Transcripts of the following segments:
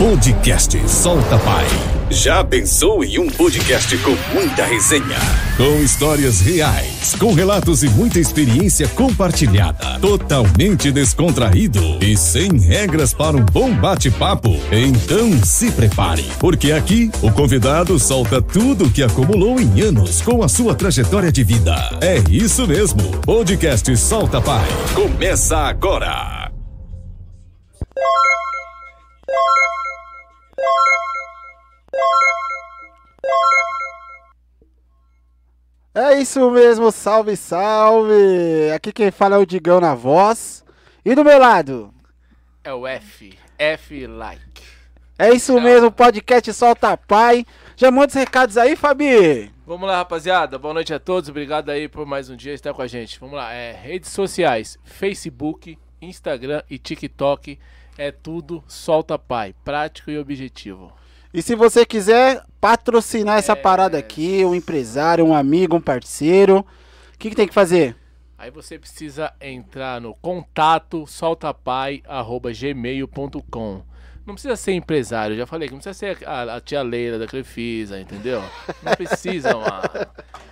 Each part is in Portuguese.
Podcast Solta Pai. Já pensou em um podcast com muita resenha? Com histórias reais, com relatos e muita experiência compartilhada. Totalmente descontraído e sem regras para um bom bate-papo? Então se prepare, porque aqui o convidado solta tudo o que acumulou em anos com a sua trajetória de vida. É isso mesmo. Podcast Solta Pai. Começa agora. É isso mesmo, salve, salve! Aqui quem fala é o Digão na voz. E do meu lado? É o F. F like. É isso mesmo, podcast Solta Pai. Já manda os recados aí, Fabi. Vamos lá, rapaziada. Boa noite a todos. Obrigado aí por mais um dia estar com a gente. Vamos lá. É, redes sociais: Facebook, Instagram e TikTok. É tudo Solta Pai. Prático e objetivo. E se você quiser patrocinar essa parada aqui, um empresário, um amigo, um parceiro, o que, que tem que fazer? Aí você precisa entrar no contato soltapai.gmail.com. Não precisa ser empresário, já falei que não precisa ser a, a tia Leila da Crefisa, entendeu? Não precisa, mano.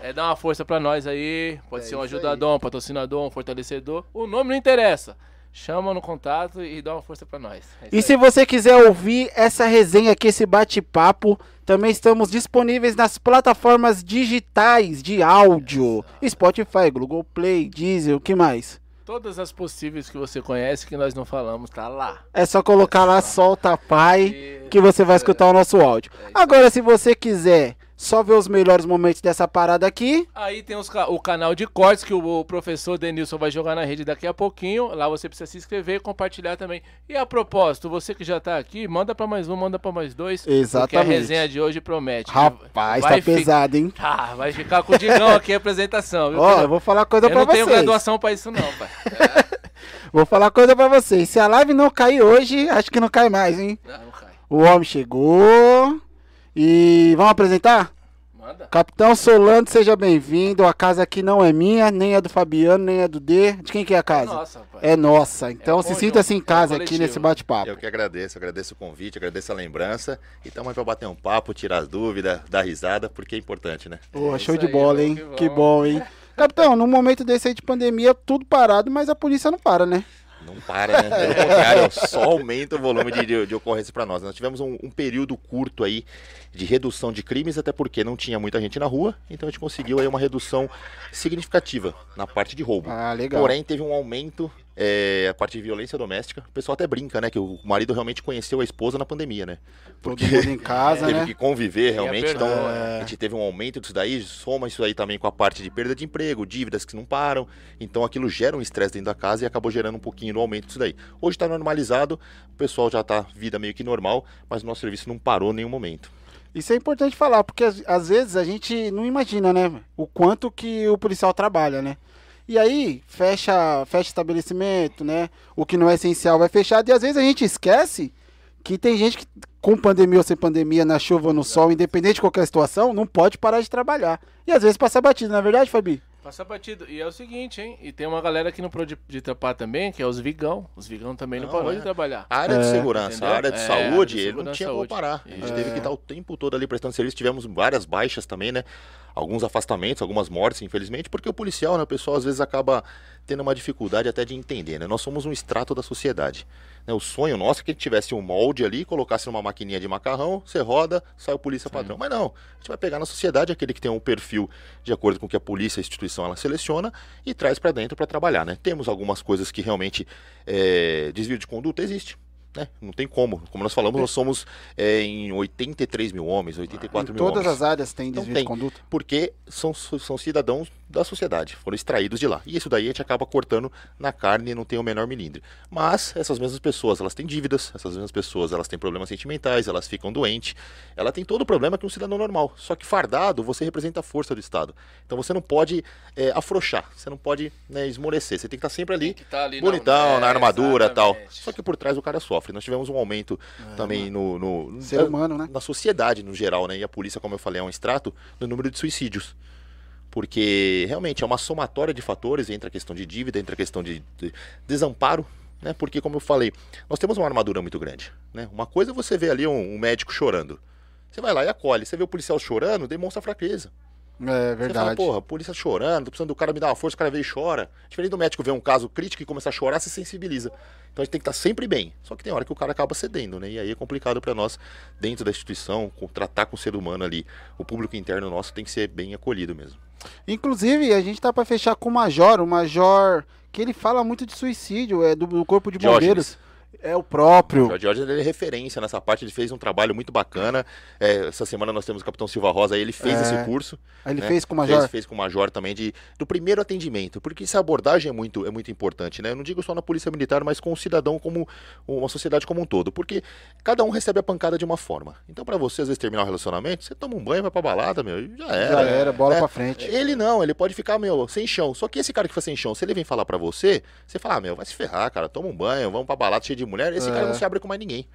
É dar uma força pra nós aí. Pode ser um ajudador, um patrocinador, um fortalecedor. O nome não interessa. Chama no contato e dá uma força pra nós. É E se você quiser ouvir essa resenha aqui, esse bate-papo, também estamos disponíveis nas plataformas digitais de áudio. Spotify, Google Play, Deezer, o que mais? Todas as possíveis que você conhece que nós não falamos, tá lá. É só colocar lá Solta Pai que você vai escutar o nosso áudio. Agora, se você quiser só ver os melhores momentos dessa parada aqui, Aí tem os o canal de cortes que o, o professor Denilson vai jogar na rede daqui a pouquinho. Lá você precisa se inscrever e compartilhar também. E a propósito, você que já tá aqui, manda pra mais um, manda pra mais dois. Porque a Exatamente. resenha de hoje promete. rapaz, Vai tá fi- pesado, hein? Tá, vai ficar com o Digão aqui a apresentação, viu? Ó, filho? eu vou falar coisa Eu pra não tenho vocês. graduação pra isso não, pai. Vou falar coisa pra vocês. Se a live não cair hoje, acho que não cai mais, hein? Não, não cai. O homem chegou. E vamos apresentar? Manda. Capitão Solano, seja bem-vindo. A casa aqui não é minha, nem é do Fabiano, nem é do D. De quem que é a casa? Nossa, pai. É nossa. Então É se sinta-se João. em casa É aqui nesse bate-papo. Eu que agradeço, agradeço o convite, agradeço a lembrança. E estamos aí para bater um papo, tirar as dúvidas, dar risada, porque é importante, né? Pô, É show de aí, bola, João, hein? que Que bom. bom, hein? Capitão, num momento desse aí de pandemia, tudo parado, mas a polícia não para, né? Não para, né? Pelo contrário, só aumenta o volume de, de, de ocorrência para nós. Nós tivemos um, um período curto aí de redução de crimes, até porque não tinha muita gente na rua, então a gente conseguiu aí uma redução significativa na parte de roubo. Ah, legal. Porém, teve um aumento é, a parte de violência doméstica. O pessoal até brinca, né? Que o marido realmente conheceu a esposa na pandemia, né? Todo mundo em casa, teve né? que conviver realmente, então perdoa, a gente teve um aumento disso daí, soma isso aí também com a parte de perda de emprego, dívidas que não param, então aquilo gera um estresse dentro da casa e acabou gerando um pouquinho do aumento disso daí. Hoje está normalizado, o pessoal já tá vida meio que normal, mas o nosso serviço não parou em nenhum momento. Isso é importante falar, porque às, às vezes a gente não imagina, né? O quanto que o policial trabalha, né? E aí, fecha, fecha estabelecimento, né? O que não é essencial vai fechado. E às vezes a gente esquece que tem gente que, com pandemia ou sem pandemia, na chuva ou no sol, independente de qualquer situação, não pode parar de trabalhar. E às vezes passa batido, não é verdade, Fabi? Passa batido. E é o seguinte, hein? E tem uma galera que não pode de trapar também, que é os vigão. Os vigão também não, Não, parou é. de trabalhar. A área de É, segurança, entendeu? a área de É, saúde, de ele não tinha como saúde. parar. A gente teve que estar o tempo todo ali prestando serviço. Tivemos várias baixas também, né? Alguns afastamentos, algumas mortes, infelizmente, porque o policial, né? O pessoal às vezes acaba tendo uma dificuldade até de entender, né? Nós somos um extrato da sociedade. Né? O sonho nosso é que a gente tivesse um molde ali, colocasse numa maquininha de macarrão, você roda, sai o polícia padrão. Mas não, a gente vai pegar na sociedade aquele que tem um perfil de acordo com o que a polícia, a instituição, ela seleciona e traz para dentro para trabalhar, né? Temos algumas coisas que realmente é, desvio de conduta existe. Né? Não tem como. Como nós falamos, nós somos é, em 83 mil homens, 84 em mil todas homens. as áreas tem Então desvio tem. de conduta. Porque são, são cidadãos da sociedade, foram extraídos de lá. E isso daí a gente acaba cortando na carne e não tem o menor milindre. Mas essas mesmas pessoas, elas têm dívidas, essas mesmas pessoas, elas têm problemas sentimentais, elas ficam doentes, ela tem todo o problema que um cidadão normal. Só que fardado, você representa a força do Estado. Então você não pode é, afrouxar, você não pode né, esmorecer, você tem que estar sempre ali tá ali bonitão, é, na armadura e tal. Só que por trás o cara sofre. Nós tivemos um aumento também no, no- no- Ser humano, né? na sociedade no geral, né? E a polícia, como eu falei, é um extrato do número de suicídios. Porque realmente é uma somatória de fatores, entra a questão de dívida, entra a questão de, de desamparo, Né? Porque, como eu falei, nós temos uma armadura muito grande. Né? Uma coisa é você ver ali um, um médico chorando. Você vai lá e acolhe. Você vê o policial chorando, demonstra fraqueza. É Você fala, verdade. porra, a polícia chorando, tô precisando do cara me dar uma força, o cara veio e chora. Diferente do médico ver um caso crítico e começar a chorar, se sensibiliza. Então a gente tem que estar sempre bem. Só que tem hora que o cara acaba cedendo, né? E aí é complicado pra nós, dentro da instituição, tratar com o ser humano ali. O público interno nosso tem que ser bem acolhido mesmo. Inclusive, a gente tá pra fechar com o Major, o Major que ele fala muito de suicídio, é do, do corpo de Diógenes. É o próprio. O Jorge é referência nessa parte, ele fez um trabalho muito bacana. É, essa semana nós temos o Capitão Silva Rosa, ele fez É. esse curso. Aí ele né? fez com o Major. Fez, fez com o Major também de, do primeiro atendimento, porque essa abordagem é muito, é muito importante, né? Eu não digo só na polícia militar, mas com o cidadão como uma sociedade como um todo, porque cada um recebe a pancada de uma forma. Então, pra você às vezes terminar o relacionamento, você toma um banho, vai pra balada, meu, e já era. Já era, bola né? pra frente. Ele não, ele pode ficar, meu, sem chão. Só que esse cara que fica sem chão, se ele vem falar pra você, você fala, ah, meu, vai se ferrar, cara, toma um banho, vamos pra balada cheio de mulher, esse É. cara não se abre com mais ninguém.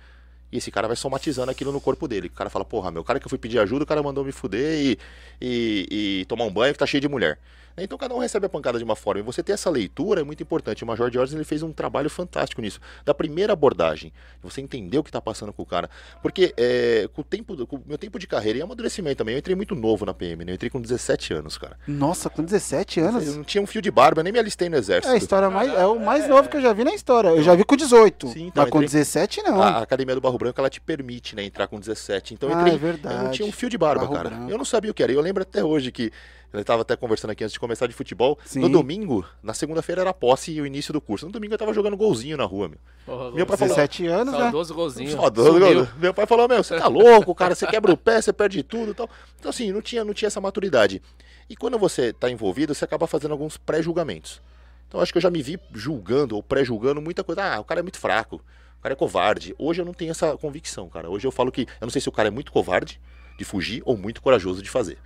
E esse cara vai somatizando aquilo no corpo dele. O cara fala, porra, meu, o cara que eu fui pedir ajuda, o cara mandou me fuder e, e, e tomar um banho que tá cheio de mulher. Então cada um recebe a pancada de uma forma. E você ter essa leitura é muito importante. O Major Jorge ele fez um trabalho fantástico nisso. Da primeira abordagem, você entender o que tá passando com o cara. Porque é, com o tempo, com o meu tempo de carreira e amadurecimento também, eu entrei muito novo na PM, né? Eu entrei com 17 anos, cara. Nossa, com 17 anos. Eu não tinha um fio de barba, nem me alistei no É exército. a história mais. É o mais novo que eu já vi na história. Eu já vi com 18. Sim, então, mas com entrei- 17 não. A Academia do Barro Branco, ela te permite, né, entrar com 17. Então eu Ah, entrei, é verdade. eu não tinha um fio de barba, Barro cara. Branco. Eu não sabia o que era. Eu lembro até hoje que eu estava até conversando aqui antes de começar de futebol. Sim. No domingo, na segunda-feira era posse e o início do curso. No domingo eu tava jogando golzinho na rua, meu. Porra, Meu pai falou, 17 anos, né? Saudoso golzinho. Foda, Sumiu. meu pai falou, meu, você tá louco, cara, você quebra o pé, você perde tudo e tal. Então assim, não tinha, não tinha essa maturidade. E quando você tá envolvido, você acaba fazendo alguns pré-julgamentos. Então acho que eu já me vi julgando ou pré-julgando muita coisa. Ah, o cara é muito fraco, o cara é covarde. Hoje eu não tenho essa convicção, cara. Hoje eu falo que, eu não sei se o cara é muito covarde de fugir ou muito corajoso de fazer.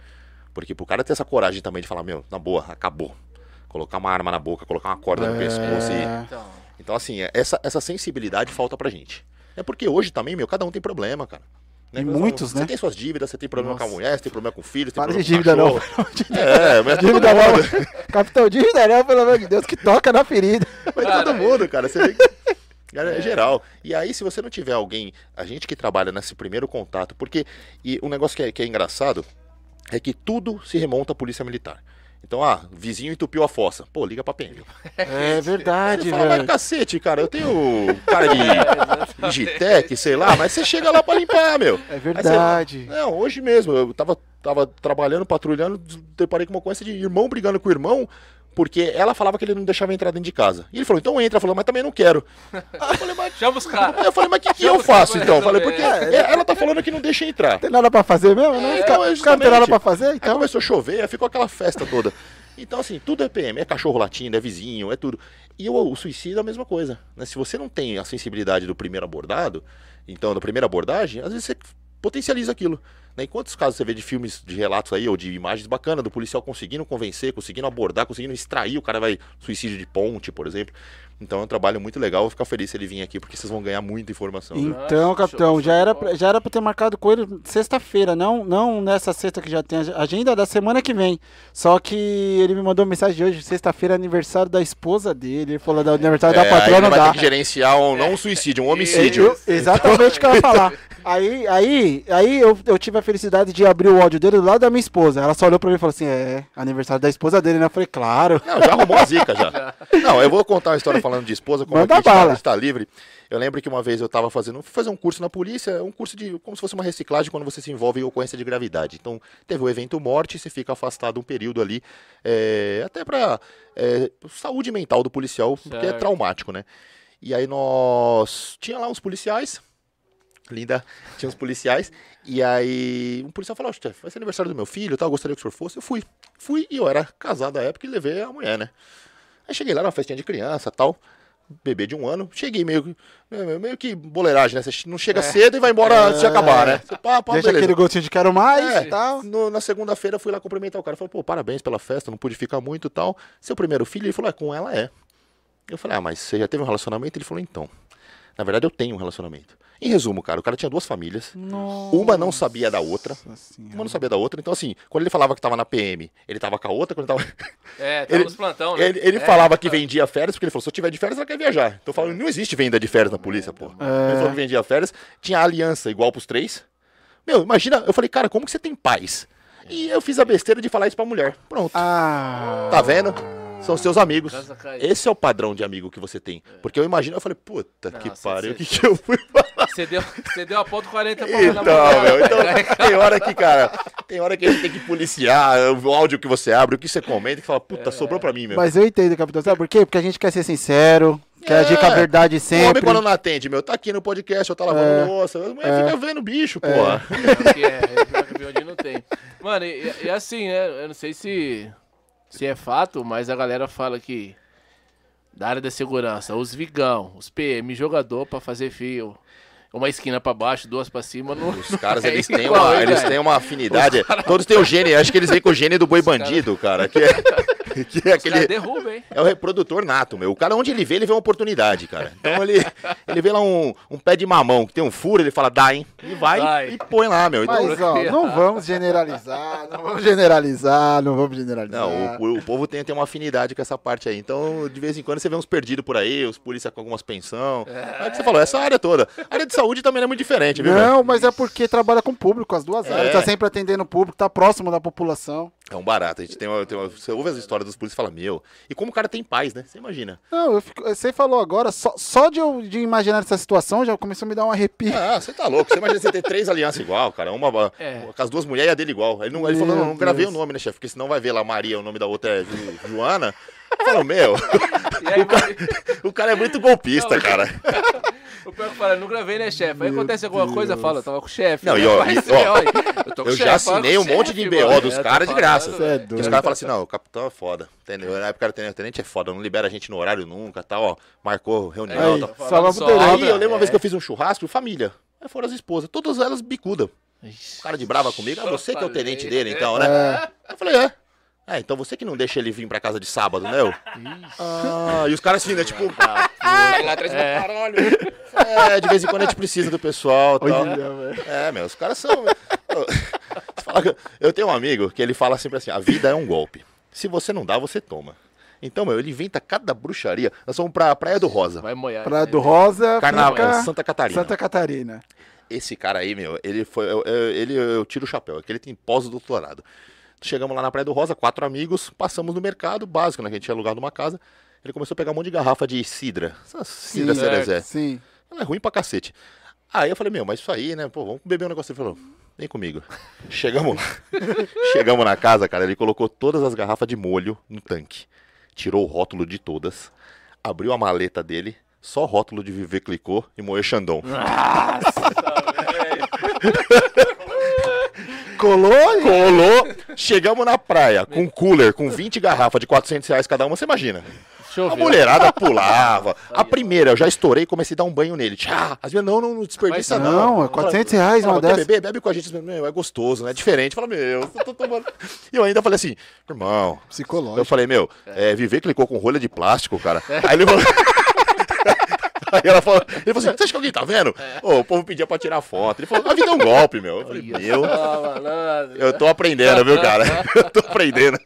Porque pro cara ter essa coragem também de falar, meu, na boa, acabou. Colocar uma arma na boca, colocar uma corda no pescoço e É. Então, então, assim, é- essa, essa sensibilidade falta pra gente. É porque hoje também, meu, cada um tem problema, cara. E Como eu muitos, falo, né? Você tem suas dívidas, você tem problema Nossa. com a mulher, você tem problema com o filho, você tem Para de problema dívida com não. É, mas é Dívida não. mundo. Capitão, dívida não, pelo amor de Deus, que toca na ferida. Mas Cara, todo mundo, cara. Você que... Cara, é geral. E aí, se você não tiver alguém, a gente que trabalha nesse primeiro contato, porque e um negócio que é, que é engraçado é que tudo se remonta à polícia militar. Então, ah, vizinho entupiu a fossa. Pô, liga pra PM. É verdade, fala, mas velho. cacete, cara, eu tenho cara de Digitec, sei lá, mas você chega lá pra limpar, meu. É Aí você- verdade. Não, hoje mesmo, eu tava, tava trabalhando, patrulhando, deparei com uma coisa de irmão brigando com o irmão, porque ela falava que ele não deixava entrar dentro de casa. E ele falou, então entra, falou, mas também não quero. Aí eu falei, mas, chama os caras. aí eu falei, mas o que, que eu faço então? Eu falei, porque resolver. é, ela tá falando que não deixa entrar. Tem nada pra fazer mesmo? Não, É, caras não, os caras não tem nada pra fazer, Aí então. começou a chover, aí ficou aquela festa toda. Então, assim, tudo é PM, é cachorro latindo, é vizinho, é tudo. E o, o suicídio é a mesma coisa. Né? Se você não tem a sensibilidade do primeiro abordado, então, da primeira abordagem, às vezes você potencializa aquilo. Né? E quantos casos você vê de filmes, de relatos aí, ou de imagens bacanas do policial conseguindo convencer, conseguindo abordar, conseguindo extrair, o cara vai suicídio de ponte, por exemplo. Então é um trabalho muito legal, vou ficar feliz se ele vir aqui, porque vocês vão ganhar muita informação. né? Então, show- capitão, já era, pra, já era pra ter marcado com ele sexta-feira, não, não nessa sexta que já tem a agenda da semana que vem. Só que ele me mandou mensagem de hoje, sexta-feira, é aniversário da esposa dele. Ele falou do aniversário É, da patroa, aí não vai dá. ter que gerenciar um, não um suicídio, um homicídio. Eu- exatamente o que eu ia falar. Aí, aí, aí eu, eu tive a felicidade de abrir o áudio dele do lado da minha esposa. Ela só olhou pra mim e falou assim: é, aniversário da esposa dele, né? Eu falei, claro. Não, já arrumou a zica já. Não, eu vou contar uma história falando de esposa, como Manda aqui a gente bala. a gente tá livre. Eu lembro que uma vez eu tava fazendo, fui fazer um curso na polícia, um curso de como se fosse uma reciclagem quando você se envolve em ocorrência de gravidade. Então, teve o evento morte, você fica afastado um período ali, é, até pra é, saúde mental do policial, porque é Certo. traumático, né? E aí nós tinha lá uns policiais, linda, tinha uns policiais, e aí um policial falou, chefe, vai ser aniversário do meu filho, e tal, eu gostaria que o senhor fosse. Eu fui. Fui e eu era casado à época e levei a mulher, né? Aí cheguei lá numa festinha de criança tal, bebê de um ano, cheguei meio, meio, que boleiragem, né? Você não chega cedo e vai embora antes de acabar, né? Você, pá, pá, Deixa beleza. aquele gostinho de quero mais É, e tal. no- na segunda-feira fui lá cumprimentar o cara. Falei, pô, parabéns pela festa, não pude ficar muito e tal. Seu primeiro filho? Ele falou, é, com ela é. Eu falei, ah, mas você já teve um relacionamento? Ele falou, então. Na verdade, eu tenho um relacionamento. Em resumo, cara, o cara tinha duas famílias. Nossa Uma não sabia da outra. Senhora. Uma não sabia da outra. Então, assim, quando ele falava que tava na PM, ele tava com a outra. Quando ele tava. É, tá Ele- nos plantão, né? Ele, ele É, falava que vendia férias, porque ele falou: se eu tiver de férias, ela quer viajar. Então eu falo: não existe venda de férias na polícia, pô. É. Ele falou que vendia férias, tinha aliança igual pros três. Meu, imagina, eu falei, cara, como que você tem paz? E eu fiz a besteira de falar isso pra mulher. Pronto. Ah. Tá vendo? São seus amigos. Esse é o padrão de amigo que você tem. Porque eu imagino, eu falei, puta que Nossa, pariu, o que, que eu fui falar? Você deu, você deu a ponto 40 pra Então, meu, então tem hora que, cara, tem hora que a gente tem que policiar o áudio que você abre, o que você comenta, que fala, puta, sobrou pra mim, meu. Mas eu entendo, capitão. Sabe por quê? Porque a gente quer ser sincero, quer É. agir com a verdade O homem sempre. quando não atende, meu, tá aqui no podcast, eu tá lavando É. louça, a mulher fica vendo bicho, porra. Pior que é, é pior que onde não tem. Mano, e, e assim, né? Eu não sei se, se é fato, mas a galera fala que da área da segurança, os vigão, os PM, jogador pra fazer fio. Uma esquina pra baixo, duas pra cima. Não... Os caras, é eles têm uma, hein, eles têm uma afinidade. Todos têm o gene, acho que eles vêm com o gene do boi bandido, cara. Que é, que é Os aquele. caras derrubam, hein? É o reprodutor nato, meu. O cara, onde ele vê, ele vê uma oportunidade, cara. Então ele, ele vê lá um, um pé de mamão que tem um furo, ele fala, dá, hein? E vai Vai. e põe lá, meu. Então, Mas, ó, não vamos generalizar, não vamos generalizar, não vamos generalizar. não, o, o povo tem, tem uma afinidade com essa parte aí. Então, de vez em quando, você vê uns perdidos por aí, os polícia com algumas pensão. É o que você falou, essa área toda. A área de saúde também não é muito diferente, viu? Não, mas é porque trabalha com o público, as duas É. áreas. Tá sempre atendendo o público, tá próximo da população. É um barato. A gente tem uma, tem uma- você ouve as histórias dos polícias e fala, meu. E como o cara tem paz, né? Você imagina. Não, eu fico- você falou agora, só, só de eu de imaginar essa situação já começou a me dar um arrepio. Ah, você tá louco. Você imagina você ter três alianças igual, cara. Uma É. com as duas mulheres e a dele igual. Ele, não, ele falou, não, não gravei Deus. o nome, né, chefe? Porque senão vai ver lá Maria, o nome da outra é Ju- Joana. Falou, meu, E aí, o cara é muito golpista, cara. o pior que fala, não gravei, né, chefe? Aí acontece alguma coisa, fala, tava com o chefe. Não, né? e ó, e, ó, olha, eu tô com o Eu chefe, já com assinei o um monte de BO mano. dos É, caras de falando, graça. Cê é velho. Que os doido. caras falam assim, não, o capitão é foda. Entendeu? Na época o tenente é foda, não libera a gente no horário nunca, tal, ó. Marcou reunião, Aí, tal. Falando só Aí eu lembro uma vez É. que eu fiz um churrasco, família. Aí foram as esposas, todas elas bicuda. O cara de brava comigo, ah, você que é o tenente dele, então, né? Eu falei, é. É, então você que não deixa ele vir pra casa de sábado, né? Eu? Ah, e os caras assim, né? Tipo, vai lá atrás do caralho. É, de vez em quando a gente precisa do pessoal tal. Olha, velho. É, meu, os caras são. Eu tenho um amigo que ele fala sempre assim: a vida é um golpe. Se você não dá, você toma. Então, meu, ele inventa cada bruxaria. Nós fomos pra Praia do Rosa. Vai molhar. Praia né? do Rosa, Carnaval, fica Santa Catarina. Santa Catarina. Esse cara aí, meu, ele foi. Eu, eu- ele, eu tiro o chapéu, é que ele tem pós-doutorado. Chegamos lá na Praia do Rosa, quatro amigos, passamos no mercado básico, né? Que a gente tinha alugado uma casa. Ele começou a pegar um monte de garrafa de cidra. Essa cidra Sim, cerezé. Sim. Ela é ruim pra cacete. Aí eu falei, meu, mas isso aí, né? Pô, vamos beber um negócio. Ele falou, vem comigo. Chegamos lá. Chegamos na casa, cara. Ele colocou todas as garrafas de molho no tanque. Tirou o rótulo de todas. Abriu a maleta dele. Só rótulo de Viver clicou e moer Xandão. Colou. Colou. Chegamos na praia com um cooler com 20 garrafas de 400 reais cada uma. Você imagina? A mulherada pulava. A primeira, eu já estourei e comecei a dar um banho nele. Tchá, as minhas, não, não, não desperdiça não. Não, é 400 reais uma dessa. beber? Bebe com a gente. Meu, é gostoso, né? É diferente. Fala, meu, eu tô tomando. E eu ainda falei assim, irmão. Psicológico. Eu falei, meu, é, viver clicou com rolha de plástico, cara. Aí ele falou. Aí ela falou, ele falou assim, você acha que alguém tá vendo? Ô, o povo pedia pra tirar foto. Ele falou, a vida é um golpe, meu. Eu falei, meu, eu tô aprendendo, viu, cara? Eu tô aprendendo.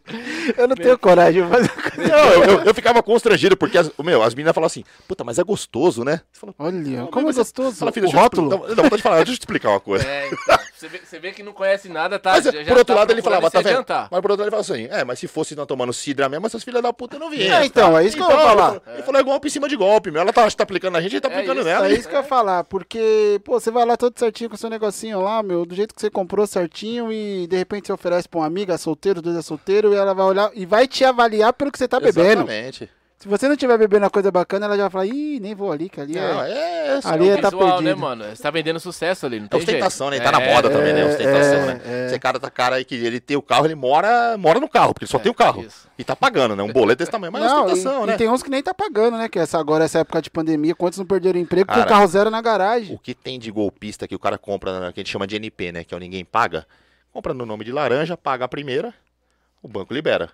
Eu não tenho coragem de fazer coisa. Não, eu, eu- eu ficava constrangido, porque as, meu, as meninas falavam assim, puta, mas é gostoso, né? Você falou, Olha, "Não, como é gostoso. Fala, filho, o te rótulo. expli- Não, não, pode falar, deixa eu te explicar uma coisa. É, então, você, vê, você vê que não conhece nada, tá? Mas, Já- por já outro tá lado, ele falava, tá vendo? adiantar. Mas por outro lado, ele falava assim, é, mas se fosse não tomando cidra mesmo, essas filhas da puta não vinham. É, então, é isso que eu ia falar. Ele falou, é golpe em cima de golpe, meu. Ela tá, tá aplicando na gente, ele tá É aplicando isso, nela. É isso que eu ia falar, porque, pô, você vai lá todo certinho com o seu negocinho lá, meu, do jeito que você comprou certinho e de repente você oferece pra uma amiga solteiro, dois é solteiro, e ela vai olhar e vai te avaliar pelo que você tá bebendo. Exatamente. Se você não tiver bebendo a coisa bacana, ela já vai falar, ih, nem vou ali, que ali Não, é. é, é, Ali É é tá visual, né, perdido. mano? Você tá vendendo sucesso ali, não É tem ostentação, né? jeito. Ele tá na moda também, né? é, Ostentação, é, né? é. Esse cara tá cara aí que ele tem o carro, ele mora, mora no carro, porque ele só tem o carro. isso. E tá pagando, né? Um boleto desse tamanho, mas é Não, ostentação, e, né? e tem uns que nem tá pagando, né? Que essa, agora, essa época de pandemia, quantos não perderam emprego com Cara, o carro zero na garagem? O que tem de golpista que o cara compra, que a gente chama de NP, né? Que é o ninguém paga. Compra no nome de laranja, paga a primeira, o banco libera.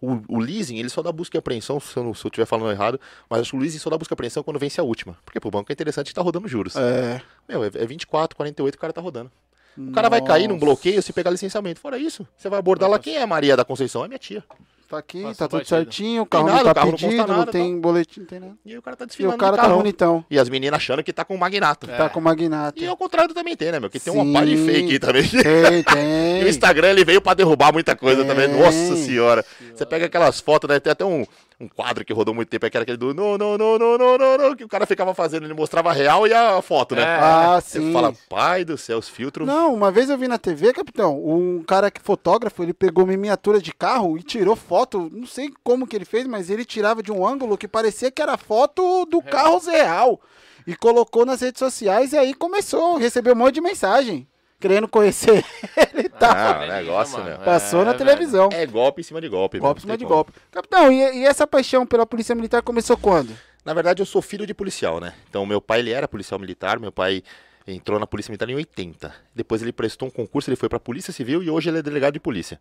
O, o leasing, ele só dá busca e apreensão, se eu, não, se eu estiver falando errado, mas acho que o leasing só dá busca e apreensão quando vence a última. Porque pro banco é interessante estar tá rodando juros. É. Meu, é 24, 48 o cara tá rodando. O cara vai cair num bloqueio se pegar licenciamento. Fora isso, você vai abordar lá. Quem é a Maria da Conceição? É minha tia. Tá aqui, Passou tá tudo batido. certinho, o carro nada, não tá o carro não pedido, não, nada, tem boletim, não tem nada. E o cara tá E desfilando o cara tá bonitão. E as meninas achando que tá com um magnato. Tá com magnata. E ao contrário também tem, né, meu? Que tem Sim. uma pá de fake também. Tem, E tem. o Instagram ele veio pra derrubar muita coisa Tem. também. Nossa senhora. Você pega aquelas fotos, né? Tem até um, um quadro que rodou muito tempo, que era aquele do não, não, não, não, não, não, não, que o cara ficava fazendo, ele mostrava a real e a foto, né? É. Ah, Você sim. fala, pai do céu, os filtros. Não, uma vez eu vi na TV, capitão, um cara que fotógrafo, ele pegou uma miniatura de carro e tirou foto, não sei como que ele fez, mas ele tirava de um ângulo que parecia que era foto do carro real. E colocou nas redes sociais e aí começou, recebeu um monte de mensagem, querendo conhecer ele tá. Ah, o negócio, mano. né? Passou na É, televisão. É golpe em cima de golpe. Golpe em cima de como. golpe. Capitão, e, e essa paixão pela polícia militar começou quando? Na verdade, eu sou filho de policial, né? Então, meu pai, ele era policial militar, meu pai entrou na Polícia Militar em 80. Depois ele prestou um concurso, ele foi pra Polícia Civil e hoje ele é delegado de polícia.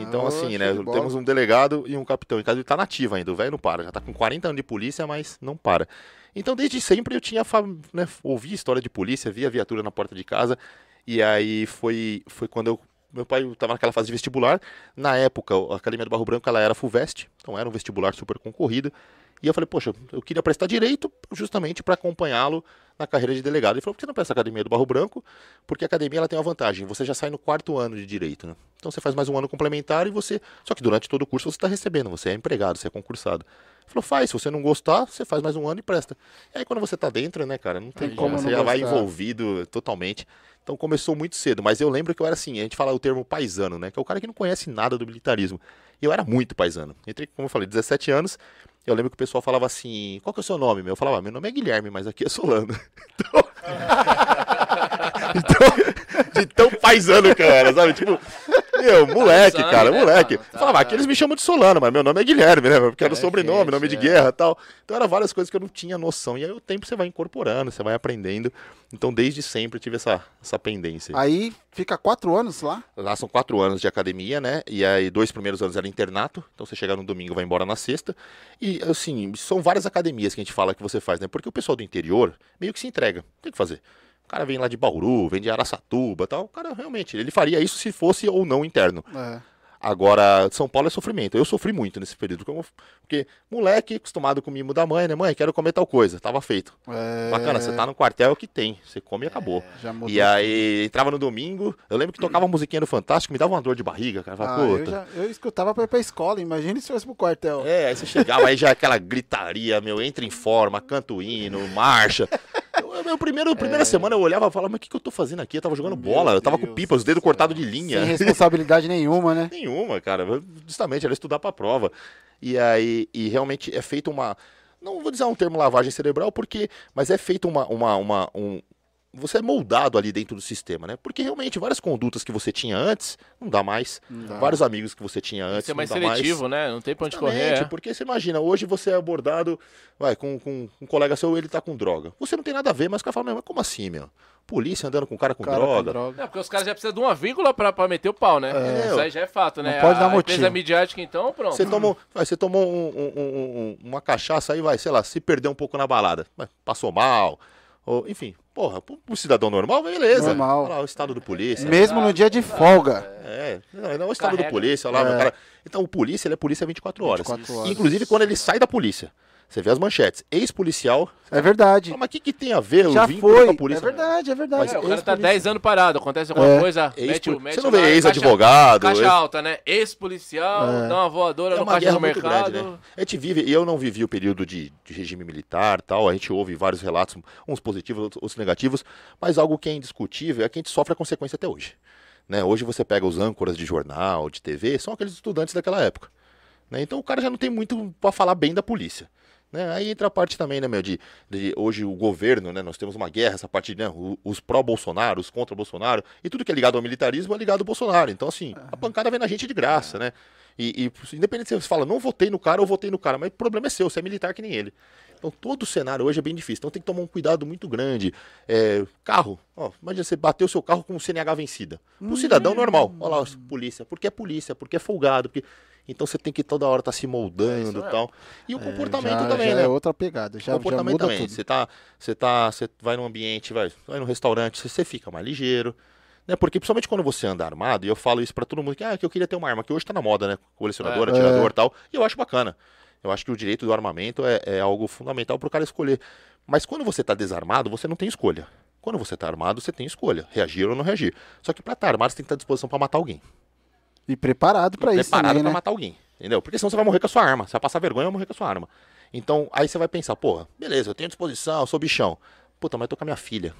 então, assim, né? Temos um delegado e um capitão. Em casa ele tá nativo ainda, o velho não para. Já tá com 40 anos de polícia, mas não para. Então, desde sempre eu tinha, né, ouvi história de polícia, via viatura na porta de casa. E aí foi, foi quando eu. Meu pai estava naquela fase de vestibular. Na época, a Academia do Barro Branco ela era FUVEST, então era um vestibular super concorrido. E eu falei, poxa, eu queria prestar direito justamente para acompanhá-lo na carreira de delegado. Ele falou, por que você não presta a Academia do Barro Branco? Porque a academia ela tem uma vantagem, você já sai no quarto ano de direito, né? Então você faz mais um ano complementar e você. Só que durante todo o curso você está recebendo, você é empregado, você é concursado. Ele falou, faz, se você não gostar, você faz mais um ano e presta. E aí quando você tá dentro, né, cara, não tem Tem como, como você não já vai envolvido totalmente. Então começou muito cedo, mas eu lembro que eu era assim, a gente fala o termo paisano, né? Que é o cara que não conhece nada do militarismo. E eu era muito paisano. Entrei, como eu falei, 17 anos. Eu lembro que o pessoal falava assim: qual que é o seu nome? Meu? Eu falava: meu nome é Guilherme, mas aqui é Solano. Então, de tão paisano que eu era, sabe? Tipo, meu, moleque, Paisano, cara, né, moleque. mano? Tá, falava, tá. aqui eles me chamam de Solano, mas meu nome é Guilherme, né? Porque era o É, sobrenome, gente, nome de é. guerra e tal. Então eram várias coisas que eu não tinha noção. E aí o tempo você vai incorporando, você vai aprendendo. Então desde sempre eu tive essa, essa pendência. Aí fica quatro anos lá. Lá são quatro anos de academia, né? E aí, dois primeiros anos era internato. Então, você chega no domingo, vai embora na sexta. E, assim, são várias academias que a gente fala que você faz, né? Porque o pessoal do interior meio que se entrega. Tem que fazer. O cara vem lá de Bauru, vem de Araçatuba tal. O cara, realmente, ele faria isso se fosse ou não interno. É. Agora, São Paulo é sofrimento. Eu sofri muito nesse período. Porque, moleque, acostumado com o mimo da mãe, né? Mãe, quero comer tal coisa. Tava feito. É, Bacana, você tá no quartel, é o que tem. Você come e acabou. Já mudou. E aí, entrava no domingo, eu lembro que tocava musiquinha do Fantástico, me dava uma dor de barriga, cara. Ah, eu, já, eu escutava pra ir pra escola, imagina se fosse pro quartel. É, aí você chegava, aí já aquela gritaria, meu, entra em forma, canta o hino, marcha. Eu, meu primeiro, primeira semana eu olhava e falava, mas o que, que eu tô fazendo aqui? Eu tava jogando Meu bola, eu tava com pipa, os dedos cortados de linha. Sem responsabilidade nenhuma, né? Nenhuma, cara. Justamente, era estudar pra prova. E aí, e realmente é feito uma. Não vou dizer um termo lavagem cerebral, porque. Mas é feito uma. uma, uma um, você é moldado ali dentro do sistema, né? Porque realmente várias condutas que você tinha antes, não dá mais. dá. Vários amigos que você tinha antes, ser mais não dá seletivo, mais. né? Não tem pra onde correr. é. porque você imagina, hoje você é abordado, vai, com, com um colega seu, ele tá com droga. Você não tem nada a ver, mas o cara fala, "Meu, mas como assim, meu? Polícia andando com cara com Cara com droga. droga. É, porque os caras já precisam de uma vírgula pra, pra meter o pau, né? É. Isso aí já é fato, né? Não pode a dar a motivo. empresa midiática, então, pronto. Você tomou, vai, você tomou um- um- um- uma cachaça aí, vai, sei lá, se perdeu um pouco na balada, vai, passou mal, ou, enfim, porra, pro, pro cidadão normal, beleza. Normal. Olha lá, o estado do polícia. Mesmo no dia de folga. É, não, não é o estado Carrega. do polícia, olha lá, É. o cara. Então o polícia, ele é polícia 24 horas. 24 horas. Inclusive quando ele sai da polícia. Você vê as manchetes, ex-policial. É verdade. Ah, mas o que, que tem a ver Já o vínculo foi. com a polícia? É verdade, é verdade. É, o cara tá Ex-polícia. 10 anos parado, acontece alguma É. coisa, Ex- mete o mete Você não vê caixa- ex-advogado. Caixa ex- alta, né? Ex-policial, É. dá uma voadora É no uma caixa guerra do muito mercado. grande, né? A gente vive, e eu não vivi o período de, de regime militar tal, a gente ouve vários relatos, uns positivos, outros- outros negativos, mas algo que é indiscutível é que a gente sofre a consequência até hoje. Né? Hoje você pega os âncoras de jornal, de TV, são aqueles estudantes daquela época. né? Então o cara já não tem muito para falar bem da polícia. Né? Aí entra a parte também, né, meu, de, de hoje o governo, né, nós temos uma guerra, essa parte, né, o- os pró-Bolsonaro, os contra-Bolsonaro, e tudo que é ligado ao militarismo é ligado ao Bolsonaro. Então, assim, a pancada vem na gente de graça, né? E, e independente se você fala, não votei no cara ou votei no cara, mas o problema é seu, você é militar que nem ele. Então todo o cenário hoje é bem difícil. Então tem que tomar um cuidado muito grande. É, carro, ó, imagina você bateu o seu carro com o CNH vencida. Pro cidadão normal, olha lá, polícia, porque é polícia, porque é folgado, porque. Então você tem que toda hora estar se moldando e tal. E o comportamento já, também, já né? é outra pegada. Já, já comportamento muda também. tudo. Você tá, você tá, você vai num ambiente, vai, vai num restaurante, você, você fica mais ligeiro, né? Porque principalmente quando você anda armado, e eu falo isso pra todo mundo que ah, que eu queria ter uma arma, que hoje tá na moda, né? Colecionador, É. atirador, e tal. E eu acho bacana. Eu acho que o direito do armamento é, é algo fundamental pro cara escolher. Mas quando você tá desarmado, você não tem escolha. Quando você tá armado, você tem escolha, reagir ou não reagir. Só que pra estar armado, você tem que estar à disposição pra matar alguém. E preparado pra isso preparado também, pra né? matar alguém. Entendeu? Porque senão você vai morrer com a sua arma. Você vai passar vergonha e vai morrer com a sua arma. Então, aí você vai pensar, porra, beleza, eu tenho disposição, eu sou bichão. Puta, mas eu tô com a minha filha.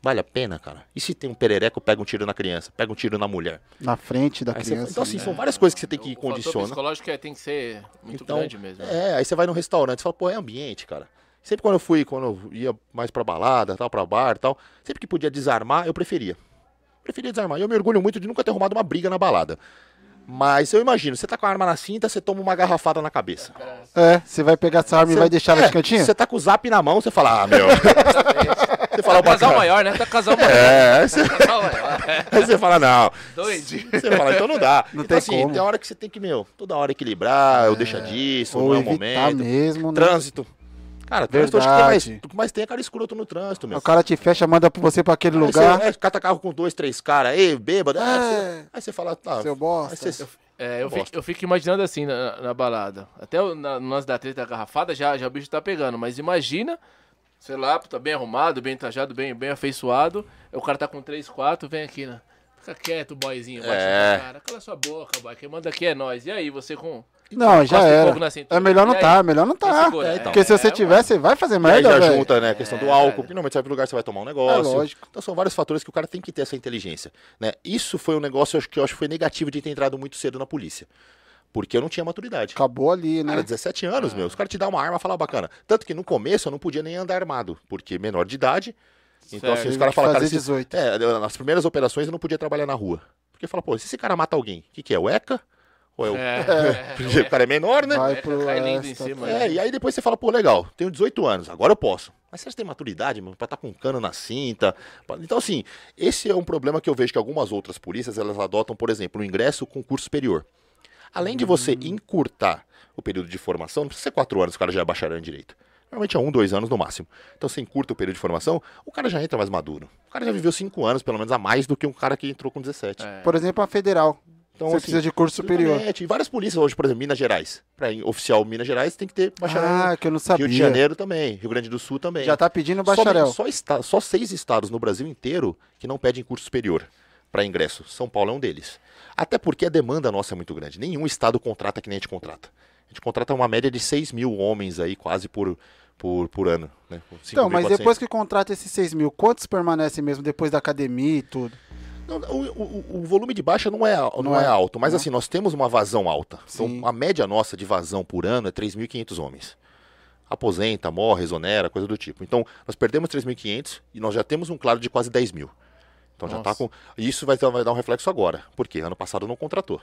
Vale a pena, cara? E se tem um perereco, pega um tiro na criança, pega um tiro na mulher? Na frente da Aí você- criança. então, assim, né? são várias coisas que você tem que O condicionar. psicológico é, tem que ser muito Então, grande mesmo. É, aí você vai num restaurante, você fala, pô, é ambiente, cara. Sempre quando eu fui, quando eu ia mais pra balada, tal, pra bar tal, sempre que podia desarmar, eu preferia. Preferia desarmar. E eu me orgulho muito de nunca ter arrumado uma briga na balada. Mas eu imagino, você tá com a arma na cinta, você toma uma garrafada na cabeça. É, você vai pegar essa arma e Você- vai deixar é, de cantinho? Você tá com o zap na mão, você fala, ah, meu. você fala, Tá casal bacana. maior, né? Tá casal maior. É, aí você, Casal maior. É. aí você fala, não. Doidinho. Você fala, então não dá. Não então, tem assim, como. tem hora que você tem que, meu, toda hora equilibrar, ou deixa disso, Ou não é o momento. mesmo, né? Cara, trânsito acho que tem mais, Verdade. o que mais tem é cara escroto no trânsito, meu. O cara te fecha, manda pra você pra aquele Aí lugar. Você, é, cata carro com dois, três caras, ei, bêbado. ah, É. você- Aí você fala, tá. Seu bosta. aí você- É, eu, Bosta. fico, eu fico imaginando assim na, na balada. Até o- na, no lance da treta da garrafada já, já o bicho tá pegando. Mas imagina, sei lá, tá bem arrumado, bem trajado, bem, bem afeiçoado. O cara tá com 3, 4, vem aqui, né? Fica quieto, boyzinho. Bate É. na cara. Cala sua boca, boy. Quem manda aqui é nós. E aí, você com. Não, já era. na cintura. É melhor não aí? tá, melhor não tá. segura? É, então. Porque se você É, tiver, você vai fazer aí merda, já velho. junta, né, a questão do É, álcool. Porque normalmente você vai pro lugar, você vai tomar um negócio. É lógico. Então são vários fatores que o cara tem que ter essa inteligência. Né? Isso foi um negócio que eu acho que foi negativo de ter entrado muito cedo na polícia. Porque eu não tinha maturidade. Acabou ali, né? Cara, 17 anos, meu. Os caras te dão uma arma e falam, bacana. Tanto que no começo eu não podia nem andar armado, porque menor de idade. Então, assim, os caras falam, Fazer cara, se- 18. É, nas primeiras operações eu não podia trabalhar na rua. Porque fala, pô, se esse cara mata alguém, o que, que é? O ECA? Ou é o. É, Porque o cara é menor, né? Vai é, pro lindo em cima, tá. né? É, e aí depois você fala, pô, legal, tenho 18 anos, agora eu posso. Mas você tem maturidade, mano, pra estar com um cano na cinta. pra- Então, assim, esse é um problema que eu vejo que algumas outras polícias, elas adotam, por exemplo, o ingresso com curso superior. Além de você encurtar o período de formação, não precisa ser quatro anos, o cara já é bacharel em direito. Normalmente é um, dois anos no máximo. Então você encurta o período de formação, o cara já entra mais maduro. O cara já viveu cinco anos, pelo menos, a mais do que um cara que entrou com 17. É. Por exemplo, a federal. Então, você assim, precisa de curso superior. E várias polícias hoje, por exemplo, Minas Gerais. Para oficial Minas Gerais tem que ter bacharel. Ah, que eu não sabia. Rio de Janeiro também, Rio Grande do Sul também. Já tá pedindo Só- bacharel. Só, esta- só seis estados no Brasil inteiro que não pedem curso superior para ingresso. São Paulo é um deles. Até porque a demanda nossa é muito grande. Nenhum estado contrata que nem a gente contrata. A gente contrata uma média de 6 mil homens aí quase por, por, por ano. Né? Então, mas 5.400. depois que contrata esses 6 mil, quantos permanecem mesmo depois da academia e tudo? Não, o, o- o volume de baixa não é, não Não é é, alto, mas não. assim, nós temos uma vazão alta. Sim. Então, a média nossa de vazão por ano é 3.500 homens. Aposenta, morre, exonera, coisa do tipo. Então, nós perdemos 3.500 e nós já temos um claro de quase 10 mil. Então já Nossa. tá com. E isso vai, dar- vai dar um reflexo agora. Por quê? Ano passado não contratou.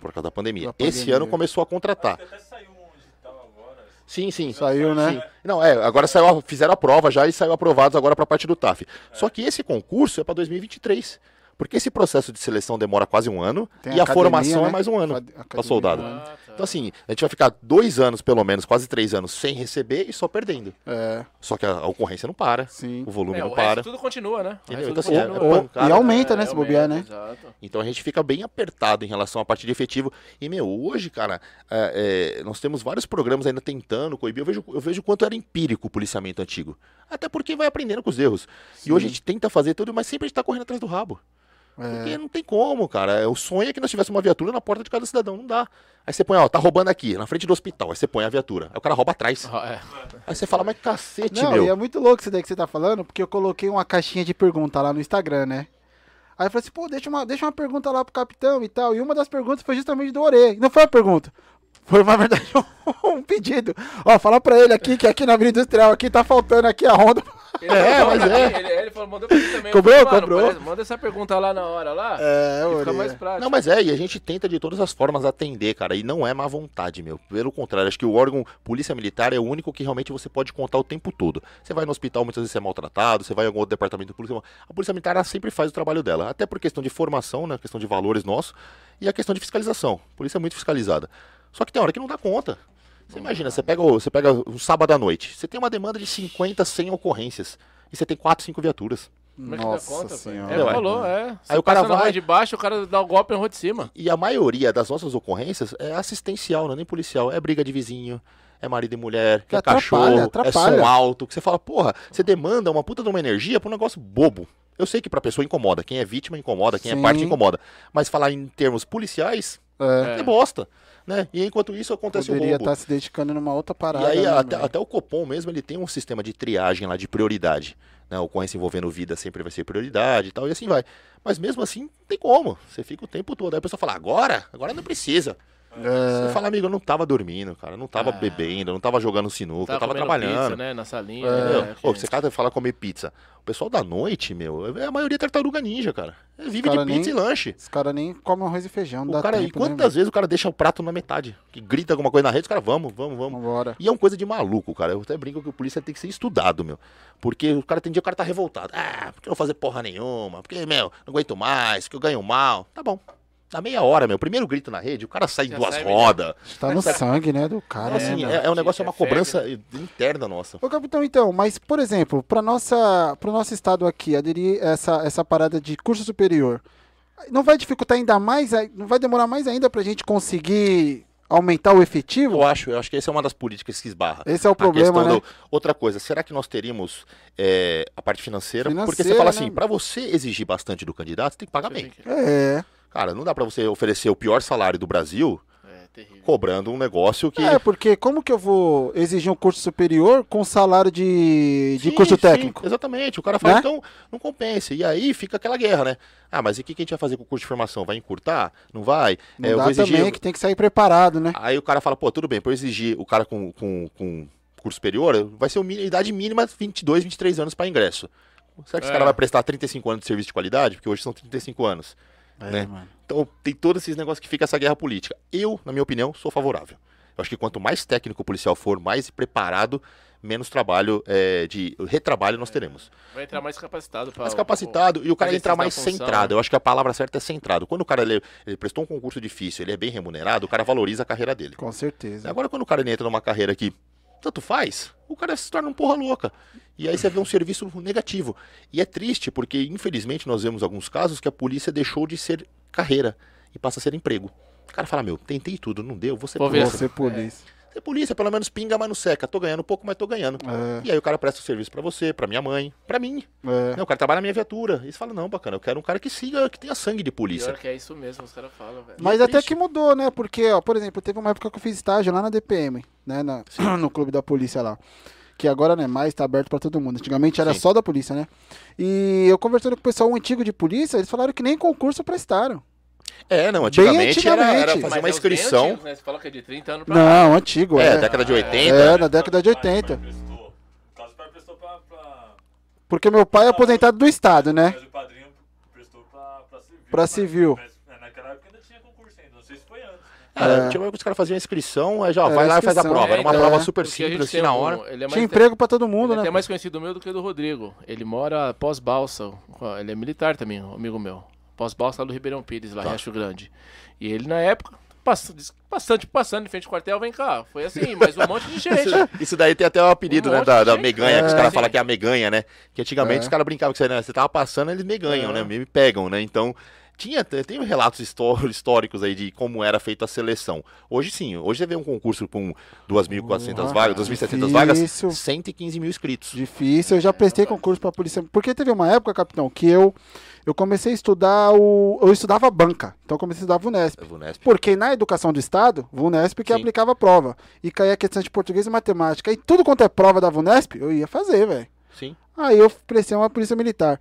Por causa da pandemia. Da Esse pandemia. ano começou a contratar. Até saiu um digital agora. Sim, sim. Saiu, né? Sim. Não, é, agora saiu, fizeram a prova já e saiu aprovados agora para a parte do TAF. Só que esse concurso é para 2023. Porque esse processo de seleção demora quase um ano Tem e a academia, formação né? é mais um ano para soldado. Ah, tá. Então, assim, a gente vai ficar dois anos, pelo menos, quase três anos, sem receber e só perdendo. É, Só que a, a oconcorrência não para, sim. o volume É, não o resto para. tudo continua, né? Então, tudo assim, continua. é pancada. E aumenta, né, É, se bobear, né? Exato. Então a gente fica bem apertado em relação à parte de efetivo. E, meu, hoje, cara, é, é, nós temos vários programas ainda tentando coibir. Eu vejo, eu vejo o quanto era empírico o policiamento antigo. Até porque vai aprendendo com os erros. E hoje a gente tenta fazer tudo, mas sempre a gente tá correndo atrás do rabo. Porque É, não tem como, cara. O sonho é que nós tivéssemos uma viatura na porta de cada cidadão. Não dá. Aí você põe, ó, tá roubando aqui, na frente do hospital. Aí você põe a viatura. Aí o cara rouba atrás. Ah, é. Aí você fala, mas cacete, Não, meu. e é muito louco isso daí que você tá falando, porque eu coloquei uma caixinha de pergunta lá no Instagram, né? Aí eu falei assim, pô, deixa uma, deixa uma pergunta lá pro capitão e tal. E uma das perguntas foi justamente do Ore. Não foi uma pergunta. Foi, na verdade, um, pedido. Ó, fala pra ele aqui que aqui na Avenida Industrial aqui tá faltando aqui a Honda Ele É, mas pra é. mim, Ele, ele falou, mandou pra mim também. Cobrou, falei, cobrou. parece- Manda essa pergunta lá na hora, lá. É, que fica mais prático. Não, mas é, e a gente tenta de todas as formas atender, cara, e não é má vontade, meu. Pelo contrário, acho que o órgão Polícia Militar é o único que realmente você pode contar o tempo todo. Você vai no hospital, muitas vezes você é maltratado, você vai em algum outro departamento de polícia. A Polícia Militar ela sempre faz o trabalho dela, até por questão de formação, né, questão de valores nossos, e a questão de fiscalização. A polícia é muito fiscalizada. Só que tem hora que não dá conta. Você imagina, você pega, o- você pega um sábado à noite, você tem uma demanda de 50, 100 ocorrências, e você tem 4, 5 viaturas. Como é que dá Nossa conta, pai? senhora. É, Meu, é. falou, é. Você Aí o cara vai- de baixo, o cara dá o golpe na rua de cima. E a maioria das nossas ocorrências é assistencial, não é nem policial. É briga de vizinho, é marido e mulher, Que é atrapalha, cachorro, é atrapalha. som alto. Que você fala, porra, você demanda uma puta de uma energia pra um negócio bobo. Eu sei que pra pessoa incomoda, quem é vítima incomoda, quem Sim. é parte incomoda. Mas falar em termos policiais É, é, bosta. Né? E enquanto isso acontece o poderia roubo. estar se dedicando numa outra parada. E aí, né, até, até o Copom mesmo, ele tem um sistema de triagem lá de prioridade. Né? Ocorrência envolvendo vida sempre vai ser prioridade e tal, e assim vai. Mas mesmo assim, não tem como. Você fica o tempo todo. Aí a pessoa fala, agora? Agora não precisa. É. Você fala, amigo, eu não tava dormindo, cara. Eu não tava Ah. bebendo, eu não tava jogando sinuca, eu tava trabalhando. Pizza, né, na salinha. É. né, Ô, que- você cara fala comer pizza. O pessoal da noite, meu, é a maioria tartaruga ninja, cara. É, vive cara de pizza nem- e lanche. Os caras nem comem arroz e feijão, não O dá cara, e tempo, né, quantas vezes o cara deixa o prato na metade? Que grita alguma coisa na rede, os caras, vamos, vamos, vamos. Vambora. E é uma coisa de maluco, cara. Eu até brinco que o polícia tem que ser estudado, meu. Porque o cara tem dia que o cara tá revoltado. Ah, porque eu não vou fazer porra nenhuma? Porque, meu, não aguento mais, porque eu ganho mal. Tá bom. Na meia hora, meu. Primeiro grito na rede, o cara sai em Já duas sai rodas. Tá no sangue, né, do cara. Então, assim, né, é, é um negócio, é uma É cobrança interna nossa. Ô, capitão, então, mas, por exemplo, para nossa, pro nosso estado aqui, aderir essa, essa parada de curso superior, não vai dificultar ainda mais, ai- não vai demorar mais ainda pra gente conseguir aumentar o efetivo? Eu acho, eu acho que essa é uma das políticas que esbarra. Esse é o A problema, né? do- Outra coisa, será que nós teríamos é, a parte financeira? Porque você Financeira, fala né? assim, pra você exigir bastante do candidato, você tem que pagar bem. É. Cara, não dá pra você oferecer o pior salário do Brasil É, terrível. cobrando um negócio que... É, porque como que eu vou exigir um curso superior com salário de, de Sim, curso sim, técnico? exatamente. O cara fala, Né? então, não compensa. E aí fica aquela guerra, né? Ah, mas e o que que a gente vai fazer com o curso de formação? Vai encurtar? Não vai? Não É, eu dá vou exigir... também que tem que sair preparado, né? Aí o cara fala, pô, tudo bem, pra eu exigir o cara com, com, com curso superior, vai ser a idade mínima 22, 23 anos para ingresso. Será que esse É. cara vai prestar 35 anos de serviço de qualidade? Porque hoje são 35 anos. É, né? mano. Então tem todos esses negócios que fica essa guerra política. Eu, na minha opinião, sou favorável. Eu acho que quanto mais técnico o policial for, mais preparado, menos trabalho é, de retrabalho nós teremos. Vai entrar mais capacitado. Pra, Mais capacitado e o cara entrar mais função, centrado. né? Eu acho que a palavra certa é centrado. Quando o cara ele, ele prestou um concurso difícil, ele é bem remunerado, o cara valoriza a carreira dele. Com certeza. Agora, quando o cara entra numa carreira que tanto faz, o cara se torna um porra louca. E aí você vê um serviço negativo. E é triste, porque infelizmente nós vemos alguns casos que a polícia deixou de ser carreira e passa a ser emprego. O cara fala, meu, tentei tudo, não deu, vou ser Vou ver polícia. Você polícia. Ser polícia, pelo menos pinga, mas não seca. Tô ganhando pouco, mas tô ganhando. É, E aí o cara presta o serviço pra você, pra minha mãe, pra mim. é. Não, o cara trabalha na minha viatura. E você fala, não, bacana, eu quero um cara que siga, que tenha sangue de polícia. Pior que é isso mesmo, os caras falam, velho. Mas é até triste. que mudou, né? Porque, ó, por exemplo, teve uma época que eu fiz estágio lá na DPM, né? na- no clube da polícia lá. Que agora não é mais, tá aberto pra todo mundo. Antigamente era Sim. só da polícia, né? E eu conversando com o pessoal antigo de polícia, eles falaram que nem concurso prestaram. É, não, antigamente, era, era antigamente. fazer Mas uma é inscrição. antigos, né? Você fala que é de 30 anos pra Não, antigo, É, é. década de 80. É, na década de 80. Prestou. No caso, o pai prestou pra. pra... Porque meu pai é aposentado do Estado, né? Mas o padrinho prestou pra, pra civil. Pra civil. Mas, é, naquela época ainda tinha concurso ainda. Não sei se foi antes. Né? É, É. tinha uma época que os caras faziam a inscrição, aí já Era vai lá e faz a prova. Era uma É, prova é. super simples, assim, tem na um- hora. Ele é mais Tinha emprego pra todo mundo, Ele é até né? mais conhecido meu do que do Rodrigo. Ele mora pós-balsa. Ele é militar também, amigo meu. Pós-balsa lá do Ribeirão Pires, lá em Riacho Grande. E ele, na época, pass- bastante passando em frente ao quartel, vem cá. Foi assim, mas um monte de gente. Isso daí tem até o apelido, Um né, da, da meganha, que os É. caras falam que é a meganha, né? Que antigamente É. os caras brincavam que você, né, você tava passando, eles meganham, É. né? Me pegam, né? Então, tinha, tem relatos histó- históricos aí de como era feita a seleção. Hoje sim, hoje você vê um concurso com 2.400 Porra, vagas, 2.700 vagas, difícil. 115 mil inscritos. Difícil, eu já prestei concurso pra polícia. Porque teve uma época, capitão, que eu, eu comecei a estudar o. Eu estudava banca. Então eu comecei a estudar VUNESP. É Vunesp. Porque na educação do Estado, VUNESP que Sim. aplicava a prova. E caía questão de português e matemática. E tudo quanto é prova da VUNESP, eu ia fazer, velho. Sim. Aí eu prestei uma polícia militar.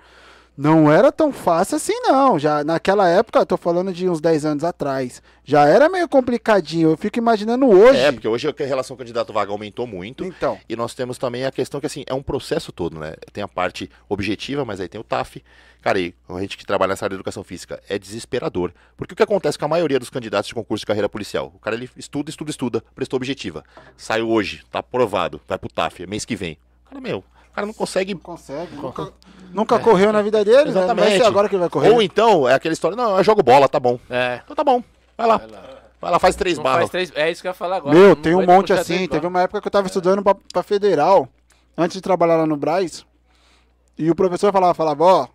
Não era tão fácil assim, não. Já naquela época, eu tô falando de uns 10 anos atrás, já era meio complicadinho. Eu fico imaginando hoje. É, porque hoje a relação candidato-vaga aumentou muito. Então, E nós temos também a questão que, assim, é um processo todo, né? Tem a parte objetiva, mas aí tem o TAF. Cara, e a gente que trabalha nessa área de educação física é desesperador. Porque o que acontece com a maioria dos candidatos de concurso de carreira policial? O cara, ele estuda, estuda, estuda, prestou objetiva. Saiu hoje, tá aprovado, vai pro TAF, é mês que vem. Cara, meu, o cara não consegue... não consegue. Nunca, nunca correu na vida dele, né? Não vai ser agora que ele vai correr. Ou então, é aquela história, não, eu jogo bola, tá bom. É. Então tá bom, vai lá. Vai lá. Faz três Não barras. faz três... É isso que eu ia falar agora. Meu, Não tem um monte assim. Teve uma época que eu tava estudando pra, pra federal, antes de trabalhar lá no Braz, e o professor falava, falava, ó,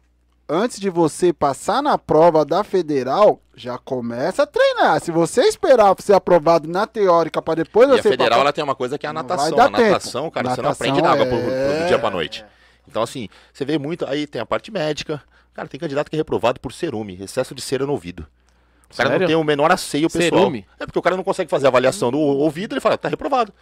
antes de você passar na prova da federal, já começa a treinar. Se você esperar pra ser aprovado na teórica pra depois E a você federal passar- ela tem uma coisa que é a natação. vai A dar tempo. natação, cara, você não Natação aprende nada pro, pro- é- do dia pra noite. Então, assim, você vê muito. Aí tem a parte médica. Cara, tem candidato que é reprovado por cerume, excesso de cera no ouvido. O cara Sério? não tem o menor asseio pessoal. Cerume? É porque o cara não consegue fazer a avaliação do ouvido, ele fala, tá reprovado.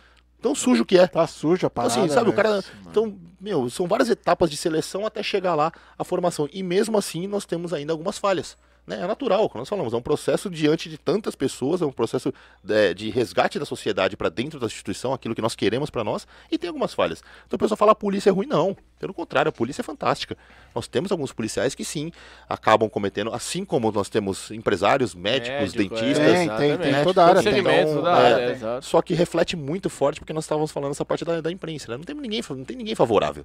Tão sujo que é. Tá sujo a Então, parada, assim, sabe, o velho. cara. Então, meu, são várias etapas de seleção até chegar lá a formação. E mesmo assim, nós temos ainda algumas falhas. Né? É natural, como nós falamos, é um processo diante de tantas pessoas, é um processo é, de resgate da sociedade para dentro da instituição, aquilo que nós queremos para nós, e tem algumas falhas. Então o pessoal fala a polícia é ruim, não. Pelo contrário, a polícia é fantástica. Nós temos alguns policiais que sim acabam cometendo, assim como nós temos empresários, médicos, Médico, é, dentistas, Tem, tem, tem, toda a área tem. Então, toda é, área, exato. só que reflete muito forte porque nós estávamos falando essa parte da, da imprensa, né? Não tem ninguém, não tem ninguém favorável.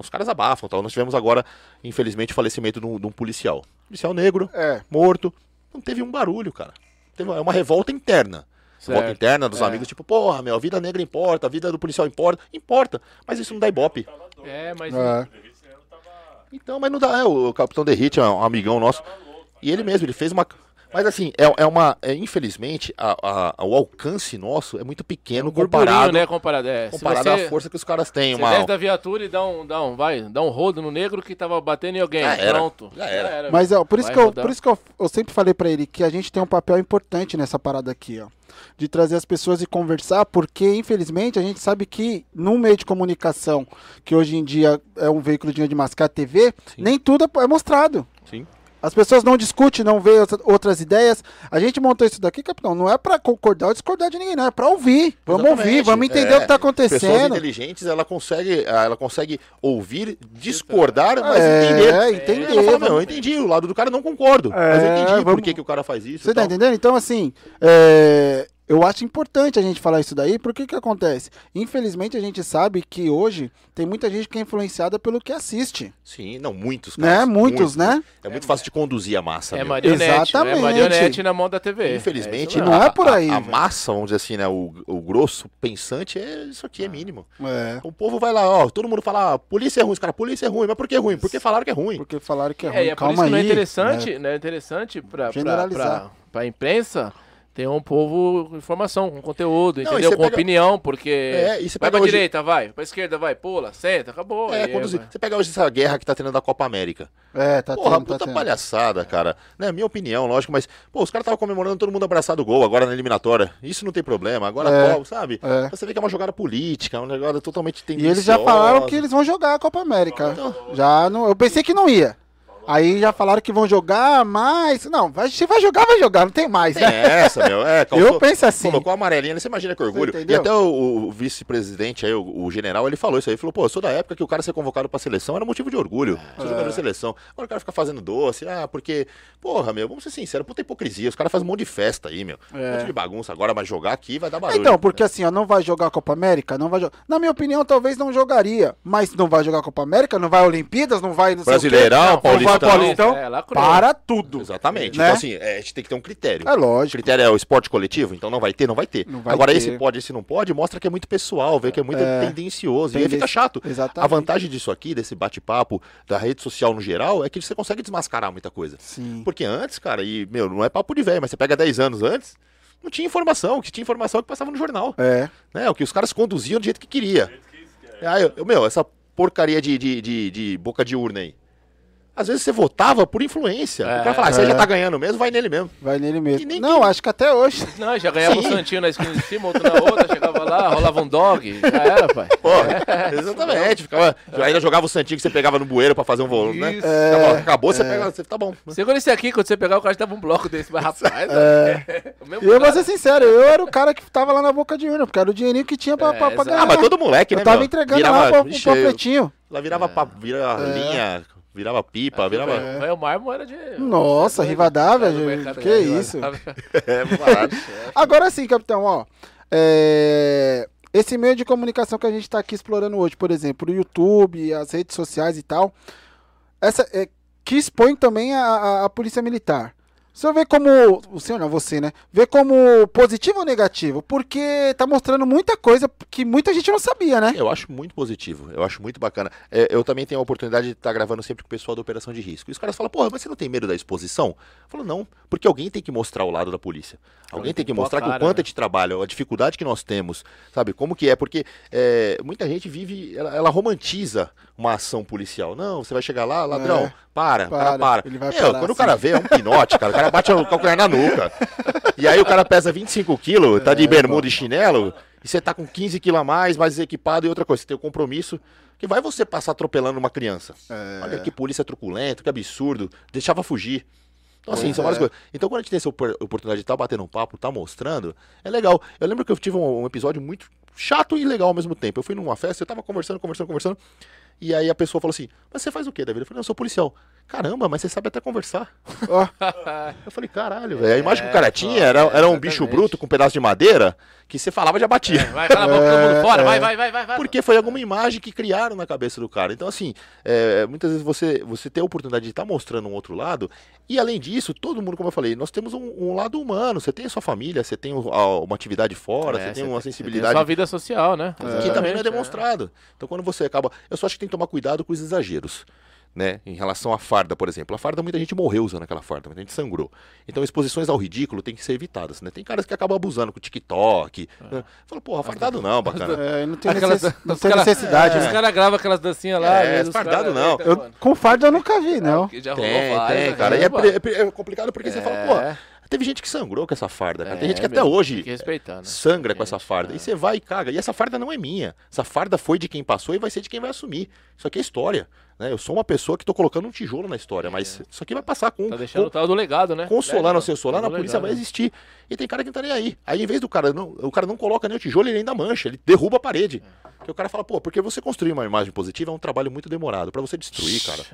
Os caras abafam, tal. Nós tivemos agora, infelizmente, o falecimento de um, de um policial. Policial negro, É. morto. Não teve um barulho, cara. Teve uma, é uma revolta interna. Certo. interna dos É. amigos, tipo, porra, meu, a vida negra importa, a vida do policial importa. Importa, mas isso não dá ibope. É, mas... É. Então, mas não dá. É, o Capitão Derrite é um amigão nosso. E ele mesmo, ele fez uma. Mas assim, é, é uma. é, infelizmente, a, a- o alcance nosso é muito pequeno Burburinho, comparado, né? Comparado, é. Comparado você- à força que os caras têm. Você Uma, desce da viatura e dá um, dá um, vai, dá um rodo no negro que tava batendo em alguém. Já era, Pronto. já era. Mas ó, por isso Vai que, eu, rodar. por isso que eu, eu sempre falei pra ele que a gente tem um papel importante nessa parada aqui, ó. De trazer as pessoas e conversar, porque infelizmente a gente sabe que num meio de comunicação, que hoje em dia é um veículo de de mascar TV, nem tudo é mostrado. Sim. As pessoas não discutem, não veem outra- outras ideias. A gente montou isso daqui, capitão, não é pra concordar ou discordar de ninguém, não, é pra ouvir. Vamos Exatamente. ouvir, vamos entender É, o que tá Pessoas acontecendo. inteligentes, ela consegue, ela consegue ouvir, discordar, mas É, entender. entender, Ela fala, eu entendi, o lado do cara não concordo. mas eu É, entendi por vamos- que, que o cara faz isso. Você tá entendendo? Então, assim, é, eu acho importante a gente falar isso daí, porque o que acontece? Infelizmente, a gente sabe que hoje tem muita gente que é influenciada pelo que assiste. Sim, não, muitos, Né? caras, Muitos, né? É muito fácil de conduzir a massa. É meu. marionete. Exatamente. É marionete na mão da TV. Infelizmente, É não a- é por aí, A, a velho. massa, vamos dizer assim, né? O, o grosso pensante é isso aqui, é mínimo. É. O povo vai lá, ó, todo mundo fala, ah, polícia é ruim, os caras, polícia é ruim, mas por que é ruim? Porque falaram que é ruim. Porque falaram que é É, ruim. e é por Calma isso que não é aí, interessante, né? não é interessante pra, pra, Generalizar. pra, pra imprensa ter um povo com informação, com conteúdo, Não, e entendeu? Com pega- opinião, porque É, e você vai pra hoje- direita, vai, pra esquerda, vai, pula, senta, acabou. É. Você pega hoje essa guerra que tá tendo da Copa América. É, tá Porra, tendo, tá puta tendo. palhaçada, cara. Né, minha opinião, lógico, mas, pô, os caras estavam comemorando todo mundo abraçado o gol agora na eliminatória. Isso não tem problema. Agora, É, qual, sabe? é. Você vê que é uma jogada política, um negócio totalmente E tendencioso. eles já falaram que eles vão jogar a Copa América. Já não, eu pensei que não ia. Aí já falaram que vão jogar, mas. Não, vai, se vai jogar, vai jogar, não tem mais, né? essa, meu. É, Eu penso assim. Colocou a amarelinha, você imagina que orgulho. E até o, o vice-presidente aí, o, o general, ele falou isso aí. Ele falou, pô, eu sou da época que o cara ser convocado pra seleção era motivo de orgulho. Sou jogador de seleção. Agora o cara fica fazendo doce, ah, porque, porra, meu, vamos ser sinceros, puta hipocrisia. Os caras fazem um monte de festa aí, meu. Um monte de bagunça. Agora, mas jogar aqui vai dar barulho. Então, porque assim, ó, não vai jogar a Copa América, não vai jogar. Na minha opinião, talvez não jogaria. Mas não vai jogar a Copa América, não vai a Olimpíadas, não vai não. Brasileirão, Não, não vai Paulistão. É, para tudo. Exatamente. Né? Então, assim, é, a gente tem que ter um critério. É O lógico. critério é o esporte coletivo, então não vai ter, não vai ter. Não vai Agora, ter. esse pode, esse não pode, mostra que é muito pessoal, vê que é muito É. tendencioso. E aí fica chato. Exatamente. A vantagem disso aqui, desse bate-papo, da rede social no geral, é que você consegue desmascarar muita coisa. Sim. Porque antes, cara, e, meu, não é papo de velho, mas você pega 10 anos antes, não tinha informação. O que tinha informação é que passava no jornal. É. Né? O que os caras conduziam do jeito que queria. Aí, eu, meu, essa porcaria de, de, de, de boca de urna aí. Às vezes você votava por influência. É, o cara fala, ah, você é. já tá ganhando mesmo, vai nele mesmo. Vai nele mesmo. nem Não, acho que até hoje. Não, já ganhava Sim. o Santinho na esquina de cima, outro na outra, chegava lá, rolava um dog, já era, pai. Pô, exatamente. Ficava, ainda jogava o santinho que você pegava no bueiro pra fazer um volume, né? Isso. Ficava- Acabou, você pega, você tá bom. Segura esse aqui, quando você pegar o cara tava um bloco desse, mas rapaz, É. E eu vou ser sincero, eu era o cara que tava lá na boca de urna, porque era o dinheirinho que tinha pra, É, pra, pra ganhar. Ah, mas todo moleque, né, Eu tava meu? entregando Virava- lá pro panfletinho. Lá virava, pa- virava linha, virava pipa, virava... O velho Marmo era de. Nossa, Rivadavia, Era mercado que de isso. Rivadavia. É, barato. Agora sim, capitão, ó. é, Esse meio de comunicação que a gente tá aqui explorando hoje, por exemplo, o YouTube, as redes sociais e tal, essa, é, que expõe também a, a- a polícia militar. O senhor vê como. O senhor não, você, né? Vê como positivo ou negativo? Porque tá mostrando muita coisa que muita gente não sabia, né? Eu acho muito positivo, eu acho muito bacana. É, eu também tenho a oportunidade de estar gravando sempre com o pessoal da Operação de Risco. E os caras falam, porra, mas você não tem medo da exposição? Eu falo, não, porque alguém tem que mostrar o lado da polícia. Alguém tem que mostrar que o cara, quanto né? é de trabalho, a dificuldade que nós temos, sabe? Como que é, porque é, muita gente vive, ela, ela romantiza uma ação policial. Não, você vai chegar lá, ladrão, É. para, Para, para, ele vai Meu, parar, quando o sim. cara vê, é um pinote, cara. O cara bate o calcanhar na nuca. E aí o cara pesa 25 quilos, tá É, de bermuda e chinelo, e você tá com 15 quilos a mais, mais equipado e outra coisa, você tem o compromisso. Que vai você passar atropelando uma criança? É. Olha que polícia truculento, que absurdo. Deixava fugir. Então, assim, Pois são várias é. coisas. Então, quando a gente tem essa opor- oportunidade de estar batendo um papo, tá mostrando, é legal. Eu lembro que eu tive um, um episódio muito chato e legal ao mesmo tempo. Eu fui numa festa, eu tava conversando, conversando, conversando. E aí a pessoa falou assim: Mas você faz o quê, David? Eu falei: Não, eu sou policial. Caramba, mas você sabe até conversar. Eu falei: Caralho, velho. A imagem que o cara tinha era, era um bicho bruto com um pedaço de madeira que você falava já batia. Vai, cala a boca, todo mundo fora, vai, vai, vai, vai, vai. Porque foi alguma imagem que criaram na cabeça do cara. Então, assim, é, muitas vezes você, você tem a oportunidade de estar mostrando um outro lado. E além disso, todo mundo, como eu falei, nós temos um, um lado humano. Você tem a sua família, você tem a- uma atividade fora, É, você tem uma Você tem sensibilidade sua vida social, né? que também não é demonstrado. Então, quando você acaba. Eu só acho que tem que tomar cuidado com os exageros. Né? Em relação à farda, por exemplo. A farda, muita gente morreu usando aquela farda, muita gente sangrou. Então, exposições ao ridículo tem que ser evitadas. Né? Tem caras que acabam abusando com o TikTok. Né? Fala, porra, fardado não, bacana. é, não tem, Aquelas- necess- não os tem cara- necessidade, Os né? caras gravam aquelas dancinhas lá. É, os fardado cara- não. Eita, Eu, com farda eu nunca vi, não. Que já rolou Tem, tem, né? cara. E é, é é complicado porque você fala, pô, É. teve gente que sangrou com essa farda, cara. É, Tem gente que até meu, hoje Tem que né? sangra com essa Gente, farda. é. E você vai e caga. E essa farda não é minha. Essa farda foi de quem passou e vai ser de quem vai assumir. Isso aqui é história. Né? Eu sou uma pessoa que tô colocando um tijolo na história, mas isso aqui vai passar com. Tá deixando com o tal do legado, né? consolar É, o seu solar, tá na do polícia legado, vai né? existir. E tem cara que não tá nem aí. Aí, em vez do cara não, o cara não coloca nem o tijolo, ele ainda mancha, ele derruba a parede. Porque o cara fala, pô, porque você construir uma imagem positiva é um trabalho muito demorado. Pra você destruir, cara.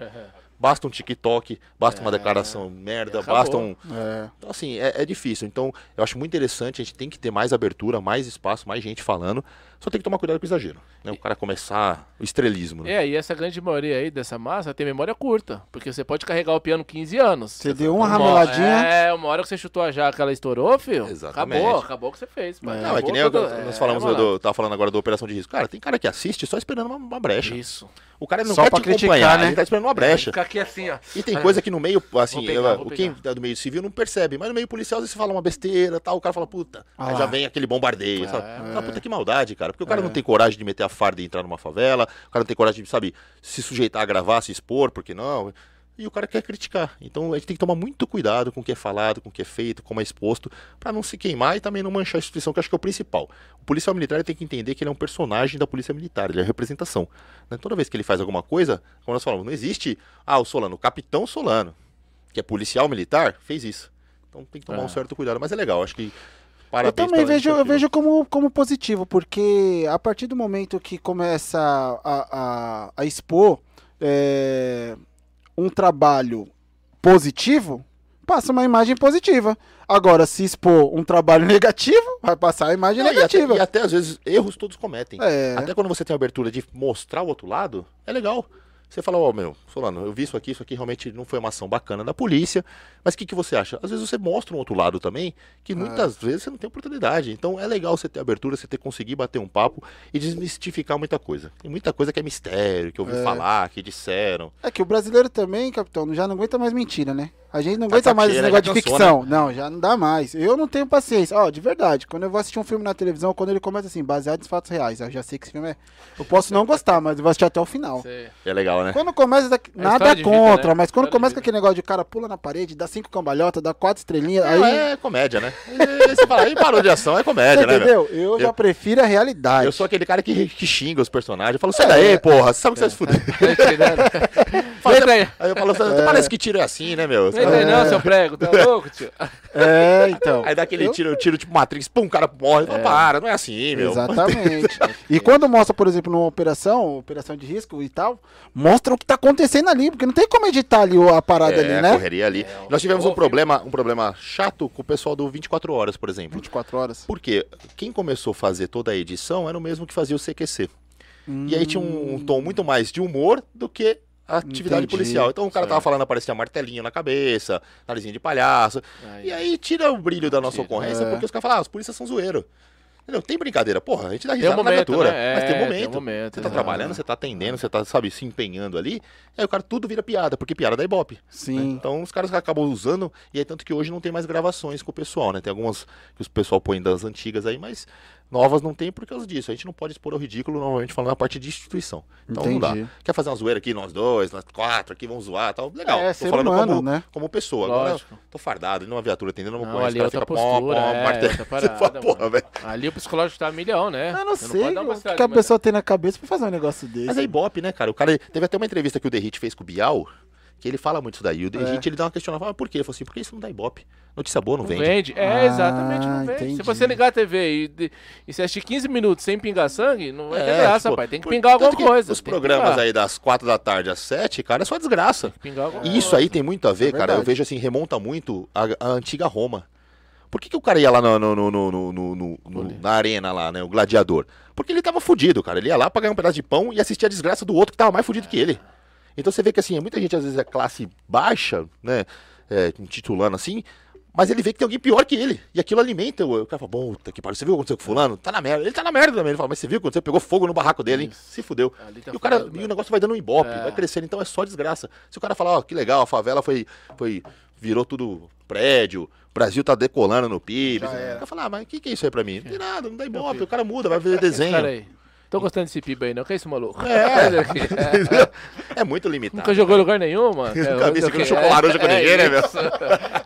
Basta um TikTok, basta uma declaração merda, acabou. basta um. É. Então, assim, é, é difícil. Então, eu acho muito interessante, a gente tem que ter mais abertura, mais espaço, mais gente falando. Só tem que tomar cuidado com o exagero. Né? O cara começar o estrelismo. Né? É, e essa grande maioria aí dessa massa tem memória curta. Porque você pode carregar o piano 15 anos. Você deu uma Uma- rameladinha. É, uma hora que você chutou a jaca, ela estourou, filho. Exatamente. Acabou, acabou o que você fez. É. Não, é que nem eu- tudo- nós é, falamos, mano. do, tava falando agora da operação de risco. Cara, tem cara que assiste só esperando uma, uma brecha. Isso. O cara não Só quer te criticar, acompanhar, né? ele tá esperando uma brecha. Fica aqui assim, ó. E tem coisa que no meio, assim, pegar, eu- vou o quem é do meio civil não percebe, mas no meio policial você fala uma besteira, tal, o cara fala, puta, Ah aí já vem aquele bombardeio, É. sabe? Ah, puta que maldade, cara, porque o cara não tem coragem de meter a farda e entrar numa favela, o cara não tem coragem de, sabe, se sujeitar a gravar, se expor, porque não, e o cara quer criticar. Então a gente tem que tomar muito cuidado com o que é falado, com o que é feito, como é exposto, pra não se queimar e também não manchar a instituição, que acho que é o principal. O policial militar tem que entender que ele é um personagem da polícia militar, ele é a representação. né? Toda vez que ele faz alguma coisa, como nós falamos, não existe, ah, o Solano, o capitão Solano, que é policial militar, fez isso. Então tem que tomar Ah. um certo cuidado, mas é legal, acho que Eu parabéns também pela vejo, eu vejo como, como positivo, porque a partir do momento que começa a, a, a expor é, um trabalho positivo, passa uma imagem positiva. Agora, se expor um trabalho negativo, vai passar a imagem Não, e, até, negativa. e até às vezes erros todos cometem. É. Até quando você tem a abertura de mostrar o outro lado, é legal. Você fala, ó, meu, Solano, eu vi isso aqui, isso aqui realmente não foi uma ação bacana da polícia, mas o que, que você acha? Às vezes você mostra um outro lado também, que muitas vezes você não tem oportunidade. Então é legal você ter abertura, você ter conseguir bater um papo e desmistificar muita coisa. Tem muita coisa que é mistério, que eu ouvi É. falar, que disseram. É que o brasileiro também, capitão, já não aguenta mais mentira, né? A gente não Tá aguenta de mais esse né? negócio de Já cansou, ficção. Não, já não dá mais. Eu não tenho paciência. Ó, de verdade, quando eu vou assistir um filme na televisão, quando ele começa assim, baseado em fatos reais, eu já sei que esse filme é. Eu posso não gostar, mas eu vou assistir até o final. É legal, né? Quando começa, daqui- É nada vida, contra, né? mas quando começa com aquele negócio de cara pula na parede, dá cinco cambalhotas, dá quatro estrelinhas, Não, aí. é comédia, né? E Você fala, aí parou de ação, é comédia, Você né? meu? entendeu? Eu, já Eu- prefiro a realidade. Eu sou aquele cara que, que xinga os personagens. Eu falo, sai daí, porra. Você sabe que você vai se fuder. Fala, Entra aí. Aí eu falo, parece que tiro é assim, né, meu? Não aí não, seu prego, tá louco, tio? É, então. Aí dá aquele Eu- tiro, tiro tipo Matrix, pum, o cara morre. Fala, para, não é assim, meu. Exatamente. e quando mostra, por exemplo, numa operação, operação de risco e tal, mostra o que tá acontecendo ali, porque não tem como editar ali a parada É, ali, a né? correria ali. Nós tivemos um problema, um problema chato com o pessoal do 24 Horas, por exemplo. 24 horas. Porque quem começou a fazer toda a edição era o mesmo que fazia o CQC. E aí tinha um, um tom muito mais de humor do que a atividade Entendi. policial. Então o cara tava falando, aparecia martelinho na cabeça, narizinho de palhaço. Aí. E aí tira o brilho da nossa Tira. ocorrência, É. porque os caras falam, ah, os polícias são zoeiro. Entendeu? Tem brincadeira, porra, a gente dá Tem um risada na momento, viatura, né? mas tem É, um momento. tem um momento, você tá exato. trabalhando, você tá atendendo, você tá, sabe, se empenhando ali, aí o cara tudo vira piada, porque piada dá ibope. Sim. Então os caras acabam usando, e é tanto que hoje não tem mais gravações com o pessoal, né? Tem algumas que o pessoal põe das antigas aí, mas novas não tem por causa disso. A gente não pode expor ao ridículo, novamente falando, a parte de instituição. Então não Entendi. dá. Quer fazer uma zoeira aqui, nós dois, nós quatro aqui, vamos zoar tal. Legal. É, tô ser falando humano, como, né? como pessoa. Agora, Lógico. tô fardado, numa viatura atendendo uma Não, coisa, ali cara é fica postura, pó, é, martelo. fala, porra. Ali o psicológico tá milhão, né? Eu não Você sei uma o que a pessoa tem na cabeça pra fazer um negócio desse. Mas é ibope, né, cara? O cara teve até uma entrevista que o Derrite fez com o Bial, que ele fala muito isso daí. O Derrite, ele dá uma questionada, fala, por quê? Ele falou assim, porque isso não dá ibope. Notícia boa não, Não vende. vende. É, Ah, exatamente, não vende. entendi. Se você ligar a TV e, de- e você assistir 15 minutos sem pingar sangue, não vai ter É, graça, tipo, pai. Tem que por- pingar alguma que coisa. Os que programas aí das quatro da tarde às sete, cara, é só desgraça. Pingar alguma E isso coisa. aí tem muito a ver, É cara. Eu vejo assim, remonta muito à, à antiga Roma. Por que, que o cara ia lá no, no- no- no- no- no- no- no- na arena lá, né? O gladiador? Porque ele tava fudido, cara. Ele ia lá pra ganhar um pedaço de pão e assistir a desgraça do outro que tava mais fudido que ele. Então você vê que assim, muita gente às vezes é classe baixa, né? É, titulando assim. Mas ele vê que tem alguém pior que ele. E aquilo alimenta. O o cara fala, puta que pariu, você viu o que aconteceu com fulano? Tá na merda. Ele tá na merda também. Ele fala, mas você viu o que aconteceu? Pegou fogo no barraco dele, hein? Se fudeu. Ali tá e o cara, foda, e o negócio vai dando um ibope, É. vai crescendo, então é só desgraça. Se o cara falar, ó, que legal, a favela foi, foi virou tudo prédio, o Brasil tá decolando no PIB. O cara fala, ah, mas o que, que é isso aí pra mim? Não tem nada, não dá ibope, o cara muda, vai ver desenho. Cara aí. Tô gostando desse PIB aí, não. Que é esse maluco? É. Aqui. É muito limitado. Nunca jogou em lugar nenhum, mano. É, Nunca vi olha seguro aqui. chocolate laranja com ninguém, né, meu? isso.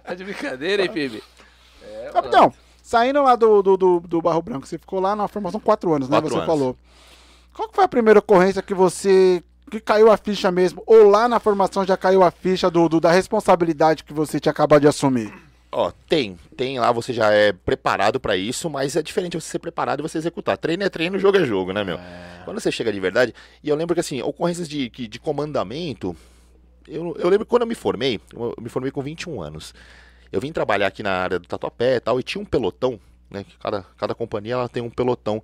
Tá de brincadeira, hein, PIB? É, Capitão, saindo lá do, do, do, do Barro Branco, você ficou lá na formação quatro anos, né? Quatro você anos. falou. Qual que foi a primeira ocorrência que você. que caiu a ficha mesmo? Ou lá na formação já caiu a ficha do, do- da responsabilidade que você tinha acabado de assumir? Ó, tem, tem lá, você já é preparado pra isso, mas é diferente você ser preparado e você executar. Treino é treino, jogo é jogo, né, meu? Quando você chega de verdade, e eu lembro que assim, ocorrências de, que- de comandamento, eu, eu lembro que quando eu me formei, eu me formei com 21 anos. Eu vim trabalhar aqui na área do Tatuapé e tal, e tinha um pelotão, né? Cada, cada companhia ela tem um pelotão.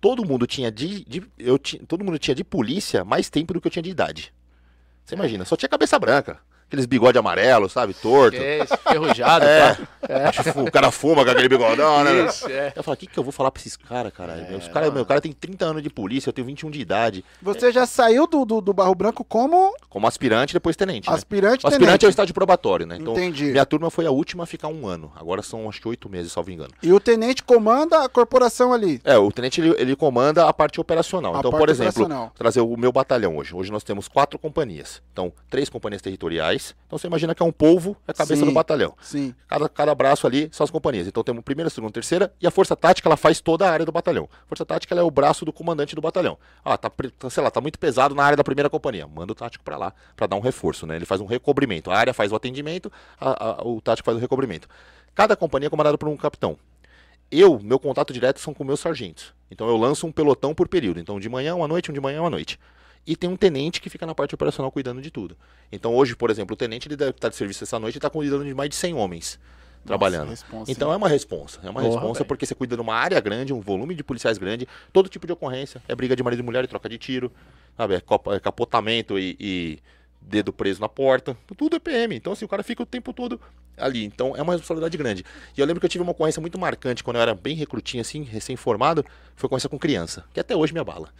Todo mundo tinha de, de- eu ti, todo mundo tinha de polícia mais tempo do que eu tinha de idade. Você imagina, só tinha cabeça branca. Aqueles bigode amarelo, sabe? Torto. É ferrujado, É. pá. O cara fuma com aquele bigodão, né? Isso, é. Eu falo, o que, que eu vou falar pra esses caras, caralho? Os cara, meu cara tem 30 anos de polícia, eu tenho 21 de idade. Você já saiu do, do, do Barro Branco como Como aspirante, depois tenente. Né? aspirante O aspirante é o tenente. estágio probatório, né? Então, Entendi. minha turma foi a última a ficar um ano. Agora são acho que oito meses, salvo engano. E o tenente comanda a corporação ali. É, o tenente ele, ele comanda a parte operacional. A então, parte por exemplo, trazer o meu batalhão hoje. Hoje nós temos quatro companhias. Então, três companhias territoriais. Então você imagina que é um polvo, é a cabeça Sim. do batalhão. Sim. Cada, cada braço ali são as companhias. Então temos primeira, segunda, terceira e a força tática ela faz toda a área do batalhão. A força tática é o braço do comandante do batalhão. Ah, tá, tá, sei lá, tá muito pesado na área da primeira companhia. Manda o tático pra lá pra dar um reforço, né? Ele faz um recobrimento. A área faz o atendimento, a- a- o tático faz o recobrimento. Cada companhia é comandada por um capitão. Eu, meu contato direto são com meus sargentos. Então eu lanço um pelotão por período. Então de manhã uma noite, um de manhã uma noite. E tem um tenente que fica na parte operacional cuidando de tudo. Então hoje, por exemplo, o tenente ele deve estar de serviço essa noite e está cuidando de mais de 100 homens trabalhando. responsa, então é uma responsa. É uma Porra, responsa velho. porque você cuida de uma área grande, um volume de policiais grande, todo tipo de ocorrência. É briga de marido e mulher e troca de tiro. Sabe? É, é capotamento e, e dedo preso na porta. Tudo é PM. Então, assim, o cara fica o tempo todo ali. Então, é uma responsabilidade grande. E eu lembro que eu tive uma ocorrência muito marcante quando eu era bem recrutinho, assim, recém-formado. Foi ocorrência com criança, que até hoje me abala.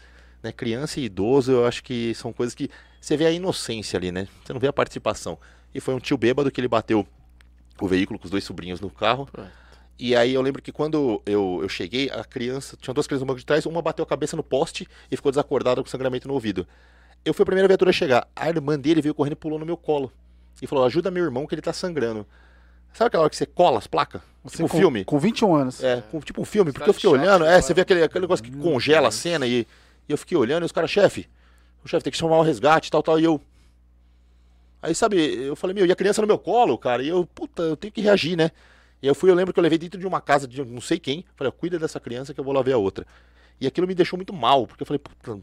Né? Criança e idoso, eu acho que são coisas que você vê a inocência ali, né? Você não vê a participação. E foi um tio bêbado que ele bateu o veículo com os dois sobrinhos no carro. E aí eu lembro que quando eu, eu cheguei, a criança, tinha duas crianças no banco de trás, uma bateu a cabeça no poste e ficou desacordada com sangramento no ouvido. Eu fui a primeira viatura a chegar. A irmã dele veio correndo e pulou no meu colo. E falou: ajuda meu irmão que ele tá sangrando. Sabe aquela hora que você cola as placas? Você Tipo com, filme? Com 21 anos. É, com, tipo um filme, porque eu fiquei olhando, é, você vê aquele, aquele negócio que congela a cena e, e eu fiquei olhando e os caras, chefe, o chefe tem que chamar o resgate tal, tal, e eu. Aí, sabe, eu falei, meu, e a criança no meu colo, cara, e eu, puta, eu tenho que reagir, né? E eu fui, eu lembro que eu levei dentro de uma casa de não sei quem, falei, cuida dessa criança que eu vou lá ver a outra. E aquilo me deixou muito mal, porque eu falei, puta,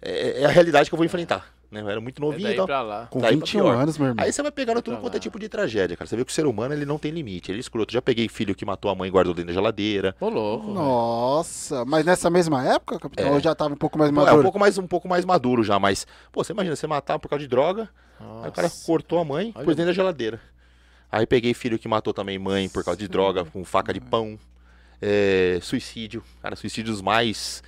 é, é a realidade que eu vou enfrentar, né? Eu era muito É novinho e tal. lá. Com Daí pra 21 pior. anos, meu irmão. Aí você vai pegando tudo quanto é tipo de tragédia, cara. Você vê que o ser humano ele não tem limite, ele é escroto. Já peguei filho que matou a mãe e guardou dentro da geladeira. Ô, louco. Nossa, mas nessa mesma época, capitão? É. Ou já tava um pouco mais Pô, é um maduro? pouco mais um pouco mais maduro já, mas pô, você imagina você matar por causa de droga, aí o cara Nossa. cortou a mãe, Olha, pôs dentro da geladeira. Aí peguei filho que matou também mãe por causa de droga, com faca de pão. É, suicídio, cara, suicídios mais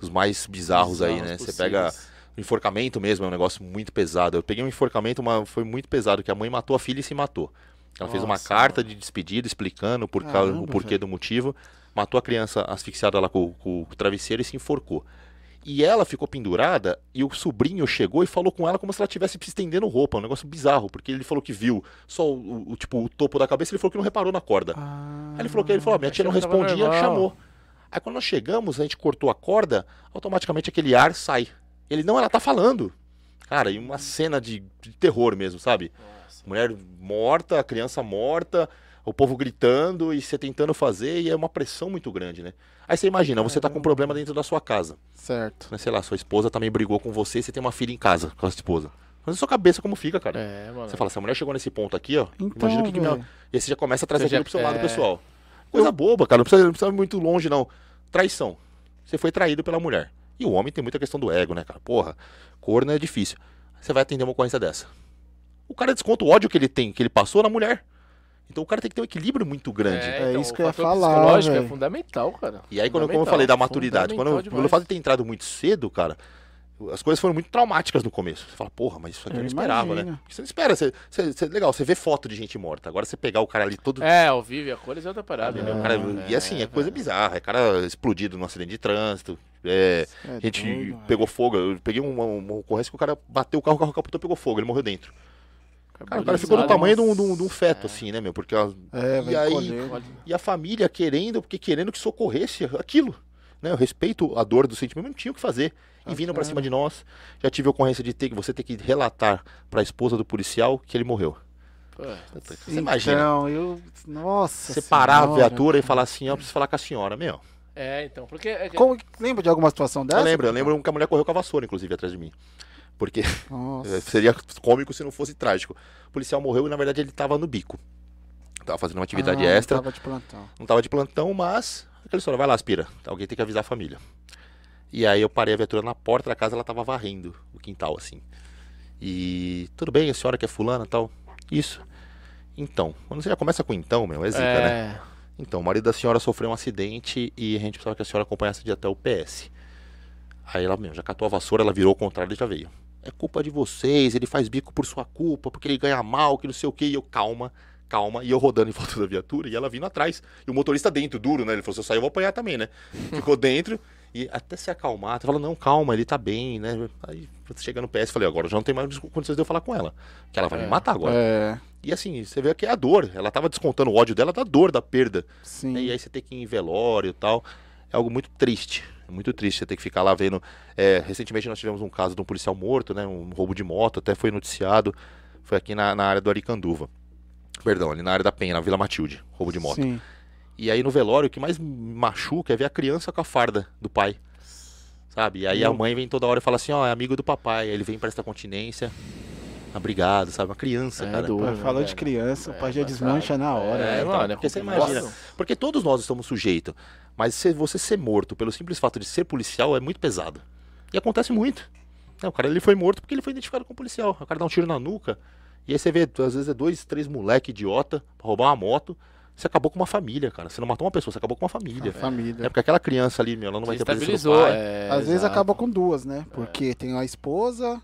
os mais bizarros, aí, né? Bizarros Você pega possíveis. Enforcamento mesmo, é um negócio muito pesado. Eu peguei um enforcamento, uma, foi muito pesado, que a mãe matou a filha e se matou. Ela fez uma Nossa, carta de despedida explicando por causa, o porquê do motivo. Matou a criança asfixiada lá com, com o travesseiro e se enforcou. E ela ficou pendurada e o sobrinho chegou e falou com ela como se ela estivesse se estendendo roupa. Um negócio bizarro, porque ele falou que viu só o, o- tipo, o topo da cabeça ele falou que não reparou na corda. Ah, Aí ele falou que ele falou, "Ah, minha tia não respondia, normal." chamou. Aí quando nós chegamos, a gente cortou a corda, automaticamente aquele ar sai. Ele, não, ela tá falando. Cara, e uma cena de, de terror mesmo, sabe? Nossa. Mulher morta, criança morta, o povo gritando e você tentando fazer, e é uma pressão muito grande, né? Aí você imagina, você tá com um problema dentro da sua casa. Certo. Né? Sei lá, sua esposa também brigou com você e você tem uma filha em casa com a sua esposa. Mas a sua cabeça como fica, cara? É, mano. Você fala, se a mulher chegou nesse ponto aqui, ó, Então, imagina o que, que minha... E aí você já começa a trazer Você já- aquilo pro seu lado é. pessoal. Coisa boba, cara, não precisa, não precisa ir muito longe, não. Traição. Você foi traído pela mulher. E o homem tem muita questão do ego, né, cara? Porra, corno é difícil. Você vai atender uma ocorrência dessa. O cara desconta o ódio que ele tem, que ele passou na mulher. Então o cara tem que ter um equilíbrio muito grande. É isso o que eu ia falar, psicológico é fundamental, cara. E aí, quando, como eu falei da maturidade, quando fundamental pelo fato de ter entrado muito cedo, cara, as coisas foram muito traumáticas no começo. Você fala, porra, mas isso aqui eu Eu não esperava, né? imagino. Porque você não espera. Você, você- você- legal, você vê foto de gente morta. Agora você pegar o cara ali todo. É, ao vivo e a cores é outra parada, o né? cara- É, e assim, é coisa velho. bizarra. É cara explodido num acidente de trânsito. É, É a gente doido, pegou fogo. Eu peguei uma, uma ocorrência que o cara bateu o carro, o carro capotou pegou fogo, ele morreu dentro. Cara, o cara ficou do tamanho de um, de um- de um feto, assim, né, meu? Porque a- É, e aí, colher. e a família querendo, porque querendo que socorresse aquilo. Né? Eu respeito a dor do sentimento, mas não tinha o que fazer. E vindo pra claro. cima de nós. Já tive a ocorrência de ter que você ter que relatar pra esposa do policial que ele morreu. Você imagina. Então, eu. Nossa. Você parar a viatura e falar assim, ó, preciso falar com a senhora, meu. É, então, porque... é Como, lembra de alguma situação dessa? Eu lembro, eu lembro que a mulher correu com a vassoura, inclusive, atrás de mim. Porque Nossa. seria cômico se não fosse trágico. O policial morreu e, na verdade, ele tava no bico. Tava fazendo uma atividade Ah, extra. Tava de plantão. não tava de plantão, mas aquela história, vai lá, aspira. Alguém tem que avisar a família. E aí eu parei a viatura na porta da casa, ela tava varrendo o quintal, assim. E tudo bem, a senhora que é fulana e tal? Isso. Então, quando você já começa com então, meu, é zica, né? Então, o marido da senhora sofreu um acidente e a gente precisava que a senhora acompanhasse de até o PS. Aí ela, meu, já catou a vassoura, ela virou ao contrário e já veio. É culpa de vocês, ele faz bico por sua culpa, porque ele ganha mal, que não sei o que. E eu, calma, calma. E eu rodando em volta da viatura e ela vindo atrás. E o motorista dentro, duro, né? Ele falou, se eu sair eu vou apanhar também, né? Ficou dentro e até se acalmar. Ela falou, não, calma, ele tá bem, né? Aí chega no PS, falei, agora já não tem mais condições de eu falar com ela. Que ela vai É. me matar agora. É, E assim, você vê que é a dor. Ela tava descontando o ódio dela da dor da perda. sim. né? E aí você tem que ir em velório e tal. É algo muito triste. É muito triste você ter que ficar lá vendo. É, recentemente nós tivemos um caso de um policial morto, né? Um roubo de moto, até foi noticiado. Foi aqui na, na área do Aricanduva. Perdão, ali na área da Penha, na Vila Matilde. Roubo de moto. Sim. E aí no velório, o que mais machuca é ver a criança com a farda do pai. Sabe? E aí a mãe vem toda hora e fala assim, ó, é amigo do papai. Aí ele vem presta continência. Obrigado, sabe? Uma criança, é cara. duro, né, Falou de criança, o pai já É, desmancha na hora. É, né? mano, é Porque você complicado. imagina, Porque todos nós estamos sujeitos. Mas se você ser morto pelo simples fato de ser policial é muito pesado. E acontece muito. Né, o cara ele foi morto porque ele foi identificado como policial. O cara dá um tiro na nuca. E aí você vê, às vezes é dois, três moleque idiota pra roubar uma moto. você acabou com uma família, cara. Você não matou uma pessoa, você acabou com uma família. A família. É porque aquela criança ali, meu, ela não vai ter presença do Estabilizou. pai. É, Às vezes exato. acaba com duas, né? Porque tem a esposa,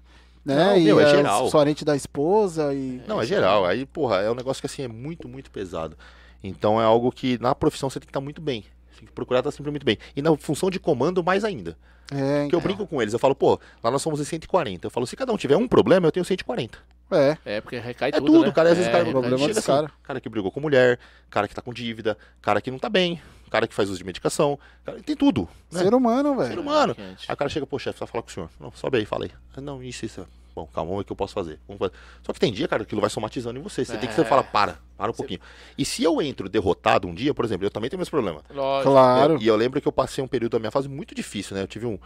né? Não, e meu, é é geral. sorente da esposa e. Não, é geral. Aí, porra, é um negócio que assim é muito, muito pesado. Então é algo que na profissão você tem que estar muito bem. Você tem que procurar estar sempre muito bem. E na função de comando, mais ainda. É, Porque eu brinco com eles, eu falo, pô, lá nós somos em 140. Eu falo, se cada um tiver um problema, eu tenho 140. é. É, porque recai É tudo, tudo, né? cara. Às vezes é, o cara, problema chega assim, cara. cara que brigou com mulher, cara que tá com dívida, cara que não tá bem, cara que faz uso de medicação, cara, tem tudo. Né? Ser humano, Ser velho. humano. Gente. Aí o cara chega, pô, chefe, precisa falar com o senhor. Não, sobe aí, fala aí. Ah, Não, isso, isso. Bom, calma, o que eu posso fazer. Vamos fazer. Só que tem dia, cara, que aquilo vai somatizando em você. Você tem que É. falar, para, para um pouquinho. E se eu entro derrotado um dia, por exemplo, eu também tenho meus problemas. Lógico. Claro. Eu- e eu lembro que eu passei um período da minha fase muito difícil, né? Eu tive um,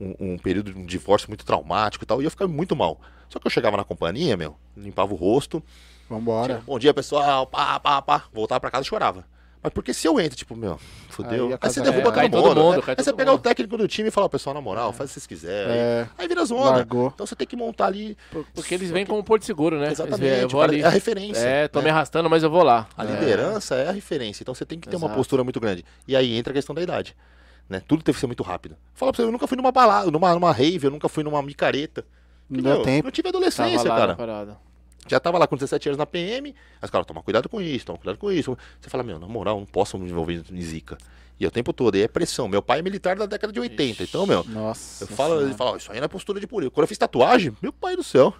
um, um período de um divórcio muito traumático e tal, e eu ficava muito mal. Só que eu chegava na companhia, meu, limpava o rosto, Vambora. Bom dia, pessoal. Pá, pá, pá. Voltava pra casa e chorava. Mas porque se eu entro, tipo, meu, fudeu. Aí Aí, você é- derruba cai todo todo mundo. mundo, né? Aí você todo pega o mundo. técnico do time e fala, pessoal, na moral, faz o que vocês quiserem. É. Aí vira zona. Largou. Então você tem que montar ali. Porque eles vêm como porto seguro, né? Eles Exatamente. veem, eu o vou cara- ali. É a referência. É, tô né? me arrastando, mas eu vou lá. A É. liderança é a referência. Então você tem que ter uma Exato. postura muito grande. E aí entra a questão da idade. Né? Tudo teve que ser muito rápido. Fala pra você, eu nunca fui numa balada, numa, numa rave, eu nunca fui numa micareta. Não deu tempo. Não tive adolescência, cara. Já tava lá com 17 anos na PM, aí os caras, toma cuidado com isso, toma cuidado com isso. Você fala, meu, na moral, não posso me envolver em zica. E o tempo todo, e é pressão. Meu pai é militar da década de 80, então, meu, Nossa. eu falo, Senhora. ele fala, isso aí não é postura de polícia. Quando eu fiz tatuagem, meu pai do céu.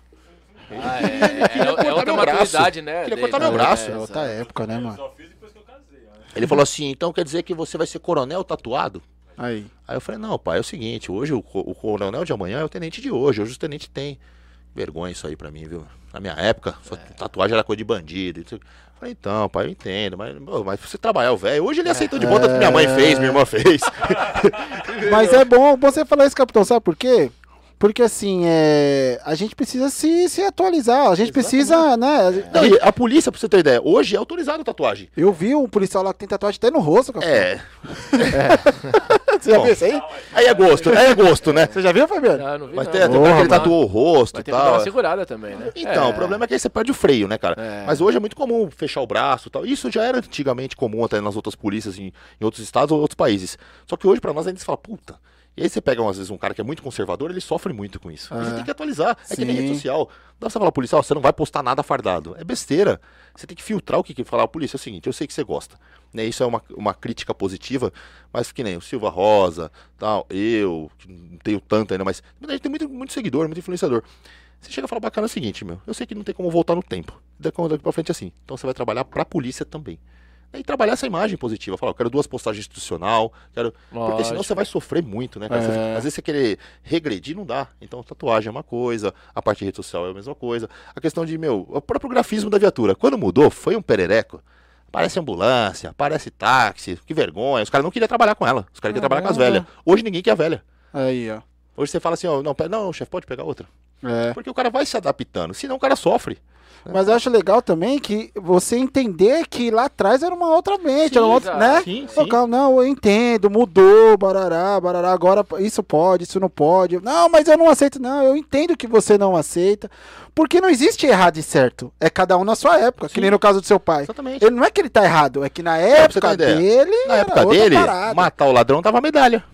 Ah, é, é, queria é, cortar é outra meu braço. maturidade, né? Queria cortar meu É, braço. É outra época, né, Eu mano? só fiz depois que eu casei. né? Ele falou assim, então quer dizer que você vai ser coronel tatuado? Aí. Aí eu falei, não, pai, é o seguinte, hoje o, o coronel de amanhã é o tenente de hoje, hoje o tenente tem. Vergonha isso aí pra mim, viu? Na minha época, só tatuagem era coisa de bandido. Falei, então, pai, eu entendo, mas, mas você trabalhar o velho, hoje ele aceitou de volta o que minha mãe fez, minha irmã fez. Mas é bom você falar isso, capitão, sabe por quê? Porque assim, é... a gente precisa se, se atualizar, a gente precisa, né? Não, a polícia, pra você ter ideia, hoje é autorizado a tatuagem. Eu vi um policial lá que tem tatuagem até no rosto, capitão. É, Você já Bom. viu isso aí? aí é gosto, aí é gosto, né? Você já viu, Fabiano? Ah, não vi Mas não. tem, tem Porra, cara que ele tatuou o rosto e ter que dar tal. uma segurada também, né? Então, o problema é que aí você perde o freio, né, cara? É. Mas hoje é muito comum fechar o braço e tal. Isso já era antigamente comum até nas outras polícias em, em outros estados ou outros países. Só que hoje, pra nós, a gente fala, puta. E aí você pega, às vezes, um cara que é muito conservador, ele sofre muito com isso. Você tem que atualizar. É que nem rede social. Dá pra você falar, policial, você não vai postar nada fardado. É besteira. Você tem que filtrar o que que falar. Polícia, é o seguinte, eu sei que você gosta. Né? Isso é uma, uma crítica positiva, mas que nem o Silva Rosa, tal, eu, que não tenho tanto ainda, mas na verdade tem muito, muito seguidor, muito influenciador. Você chega a falar bacana é o seguinte, meu, eu sei que não tem como voltar no tempo. Daqui daqui pra frente é assim. Então você vai trabalhar pra polícia também. E trabalhar essa imagem positiva. Falar, eu quero duas postagens institucional, quero. Porque senão Lógico. você vai sofrer muito, né, cara? Você- É. às vezes você querer regredir não dá. Então tatuagem é uma coisa, a parte de rede social é a mesma coisa. A questão de, meu, o próprio grafismo da viatura. Quando mudou, foi um perereco. Parece ambulância, parece táxi, que vergonha. Os caras não queriam trabalhar com ela. Os caras queriam trabalhar com as velhas. Hoje ninguém quer a velha. Aí, ó. Hoje você fala assim, ó, não, não, chefe, pode pegar outra. É. Porque o cara vai se adaptando, senão o cara sofre. Mas eu acho legal também que você entender que lá atrás era uma outra mente, Sim, era uma outra, né? Sim, calma, não, eu entendo, mudou, barará, barará, agora isso pode, isso não pode. Não, mas eu não aceito, não, eu entendo que você não aceita. Porque não existe errado e certo. É cada um na sua época, que Sim. nem no caso do seu pai. Exatamente. Ele não é que ele tá errado, é que na época dele. Na época dele, parada. matar o ladrão dava medalha.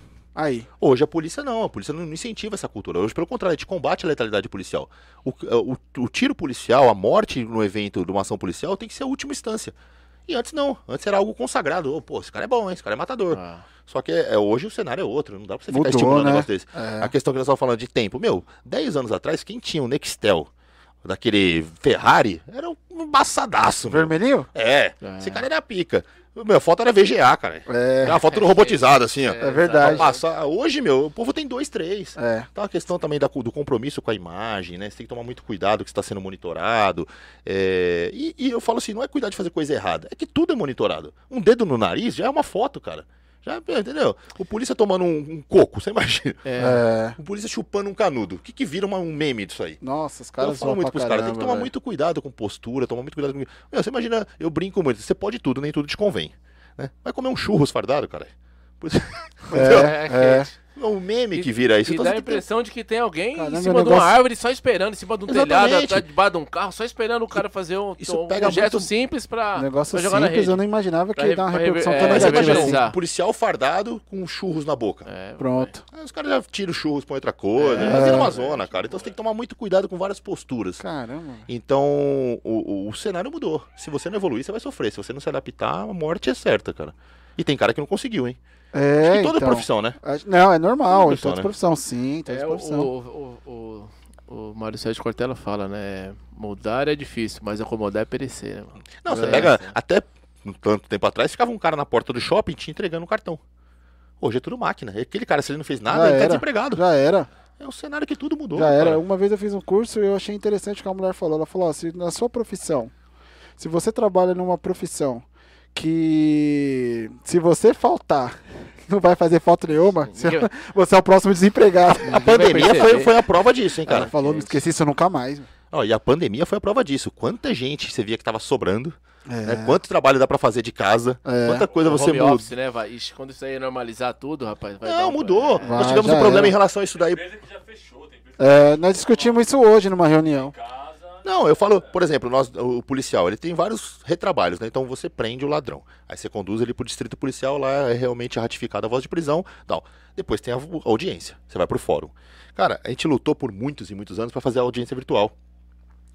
Aí. Hoje a polícia não, a polícia não incentiva essa cultura. Hoje, pelo contrário, a gente combate a letalidade policial. O, o, o tiro policial, a morte no evento de uma ação policial tem que ser a última instância. E antes não, antes era algo consagrado. Ô, pô, esse cara é bom, hein? Esse cara é matador. Ah. Só que é, hoje o cenário é outro, não dá pra você Mudou, ficar estimulando né? um negócio desse. É. A questão que nós estávamos falando de tempo, meu, 10 anos atrás, quem tinha um Nextel daquele Ferrari era um embaçadaço. Vermelhinho? É, É. esse cara era pica. Meu, foto era VGA, cara. É. Era uma foto robotizada, assim, ó. É verdade. Passar. Hoje, meu, o povo tem dois, três. É. Então a questão também da- do compromisso com a imagem, né? Você tem que tomar muito cuidado que está sendo monitorado. É, E, e eu falo assim, não é cuidar de fazer coisa errada, é que tudo é monitorado. Um dedo no nariz já é uma foto, cara. Já, entendeu? O polícia tomando um, um coco, você imagina. É. O polícia chupando um canudo. O que, que vira uma- um meme disso aí? Nossa, os eu caras falo zoam muito pros caras, tem que caramba, tomar velho. muito cuidado com postura, tomar muito cuidado com. Meu, você imagina, eu brinco muito, você pode tudo, nem tudo te convém. Né? Vai comer um churros fardado, cara. Por isso- É, é. É um meme que vira isso. E Então dá você a impressão de que tem alguém Caramba, em cima de uma negócio- árvore só esperando, em cima de um telhado, Exatamente. atrás debaixo de um carro, só esperando o cara fazer um, Isso um pega projeto muito- simples pra, Negócio pra jogar na simples, rede. eu não imaginava que Pra ia dar uma re- pra repercussão re- tão é, Mas negativa imagina, assim. um policial fardado com churros na boca. É, Pronto. Aí os caras já tiram os churros, põem outra coisa. É. É. Vira uma zona, cara. Então você tem que tomar muito cuidado com várias posturas. Caramba. Então, o, o- o cenário mudou. Se você não evoluir, você vai sofrer. Se você não se adaptar, a morte é certa, cara. E tem cara que não conseguiu, hein? É, Em toda então. profissão, né? Acho- Não, é normal, Toda em toda profissão, né? profissão, sim, toda É, o, profissão. o, o, o, o Mário Sérgio Cortella fala, né? Mudar é difícil, mas acomodar é perecer, né, mano? Não, você É, pega. Até um tanto tempo atrás, ficava um cara na porta do shopping te entregando um cartão. Hoje é tudo máquina. Aquele cara, se ele não fez nada, Já ele tá era. desempregado. Já era, É um cenário que tudo mudou. já era. cara. Uma vez eu fiz um curso e eu achei interessante o que a mulher falou. Ela falou, ó, se na sua profissão, se você trabalha numa profissão que se você faltar, não vai fazer falta nenhuma, você, Ninguém- você é o próximo desempregado. A pandemia foi, foi a prova disso, hein, Ela cara. falou, não esqueci isso nunca mais. Ó, e a pandemia foi a prova disso. Quanta gente você via que tava sobrando, É. né? Quanto trabalho dá pra fazer de casa, É. quanta coisa você Home muda. office, né? Vai, ixi, quando isso aí normalizar tudo, rapaz, vai dar Não, um- mudou. É. Nós tivemos um problema era. em relação a isso daí. Fechou, É, nós discutimos isso hoje numa reunião. Não, eu falo, por exemplo, nós, o policial, ele tem vários retrabalhos, né? Então você prende o ladrão. Aí você conduz ele pro distrito policial, lá é realmente ratificada a voz de prisão. Não. Depois tem a audiência. Você vai pro fórum. Cara, a gente lutou por muitos e muitos anos pra fazer a audiência virtual.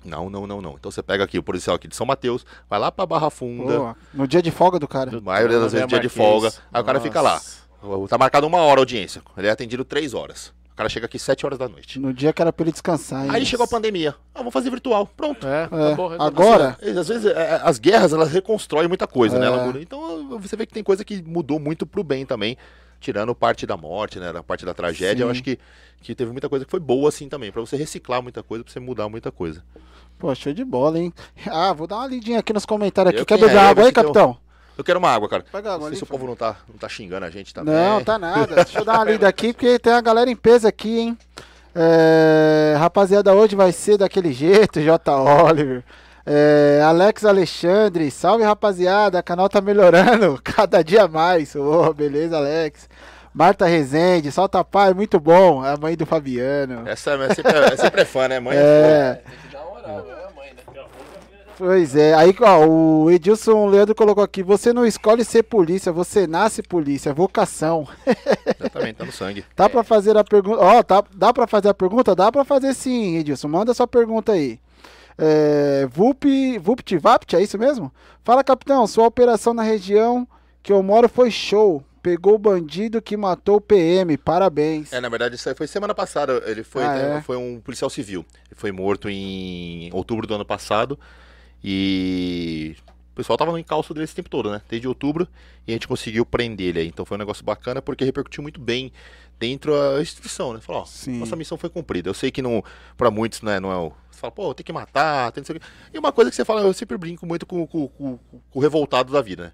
Não, não, não, não. Então você pega aqui o policial aqui de São Mateus, vai lá pra Barra Funda, Pô, no dia de folga do cara. a maioria das vezes dia de folga. Aí o cara fica lá. Nossa. Tá marcado uma hora a audiência. Ele é atendido três horas. O cara chega aqui sete horas da noite. No dia que era pra ele descansar. hein? Aí chegou a pandemia. Ah, vou fazer virtual. Pronto. É, É, acabou, agora, É, Às vezes é, as guerras elas reconstroem muita coisa, né? É. Ela muda. Então você vê que tem coisa que mudou muito pro bem também, tirando parte da morte, né? Da parte da tragédia. Eu Sim. acho que, que teve muita coisa que foi boa assim também, Pra você reciclar muita coisa, pra você mudar muita coisa. Pô, show de bola, hein? Ah, vou dar uma lidinha aqui nos comentários aqui. Eu Quer quem é? beber Eu água aí, capitão? Eu quero uma água, cara. Pega água Não sei ali, se o povo não tá, não tá xingando a gente também. Não, tá nada. Deixa eu dar uma lida aqui, porque tem a galera em peso aqui, hein? É, rapaziada, hoje vai ser daquele jeito, J. Oliver. É, Alex Alexandre, salve rapaziada, o canal tá melhorando cada dia mais. Ô, beleza, Alex. Marta Rezende, solta pai, muito bom. É a mãe do Fabiano. Essa é sempre, é sempre é fã, né? Mãe é É, Tem que dar uma moral, né? Pois é. Aí, ó, o Edilson Leandro colocou aqui: você não escolhe ser polícia, você nasce polícia, vocação. foda. Exatamente, tá no sangue. Dá pra fazer a pergunta? Ó, tá, dá pra fazer a pergunta? Dá pra fazer sim, Edilson. Manda sua pergunta aí. É, Vup, Vupt Vapt, é isso mesmo? Fala, capitão, sua operação na região que eu moro foi show. Pegou o bandido que matou o PM. Parabéns. É, na verdade, isso aí foi semana passada. Ele foi, Ah, né, é? foi um policial civil. Ele foi morto em outubro do ano passado. E o pessoal tava no encalço dele esse tempo todo, né? Desde outubro. E a gente conseguiu prender ele aí. Então foi um negócio bacana porque repercutiu muito bem dentro da instituição, né? Falou, ó, Sim. nossa missão foi cumprida. Eu sei que não, pra muitos, né, não é o. Você fala, pô, tem que matar, tem não sei o quê. E uma coisa que você fala, eu sempre brinco muito com, com- com- com o revoltado da vida, né?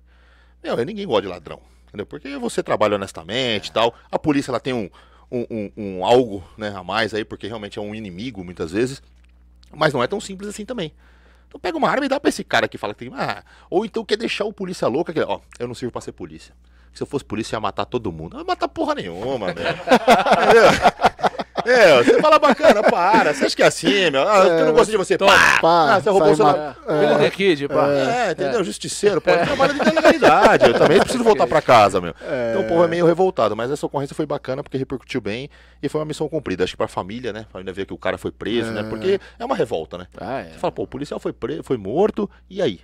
Meu, ninguém gosta de ladrão. Entendeu? Porque você trabalha honestamente e tal. A polícia ela tem um, um, um- um algo né, a mais aí, porque realmente é um inimigo muitas vezes. Mas não é tão simples assim também. Então pega uma arma e dá pra esse cara que fala que tem. Ah, ou então quer deixar o polícia louca, que, ó, eu não sirvo pra ser polícia. Se eu fosse polícia, eu ia matar todo mundo. Não ia matar porra nenhuma, velho. É, você fala bacana, para. Você acha que é assim, meu? Ah, eu não gosto de você. Pá! Pá, Ah, você roubou o celular. Filho de Kid, pá. É, entendeu? Justiceiro, pô, ele trabalha de legalidade. Eu também preciso voltar pra casa, meu. Então o povo é meio revoltado, mas essa ocorrência foi bacana porque repercutiu bem e foi uma missão cumprida. Acho que pra família, né? A família ver que o cara foi preso, né? Porque é uma revolta, né? Ah, é. Você fala, pô, o policial foi, pre... foi morto, e aí?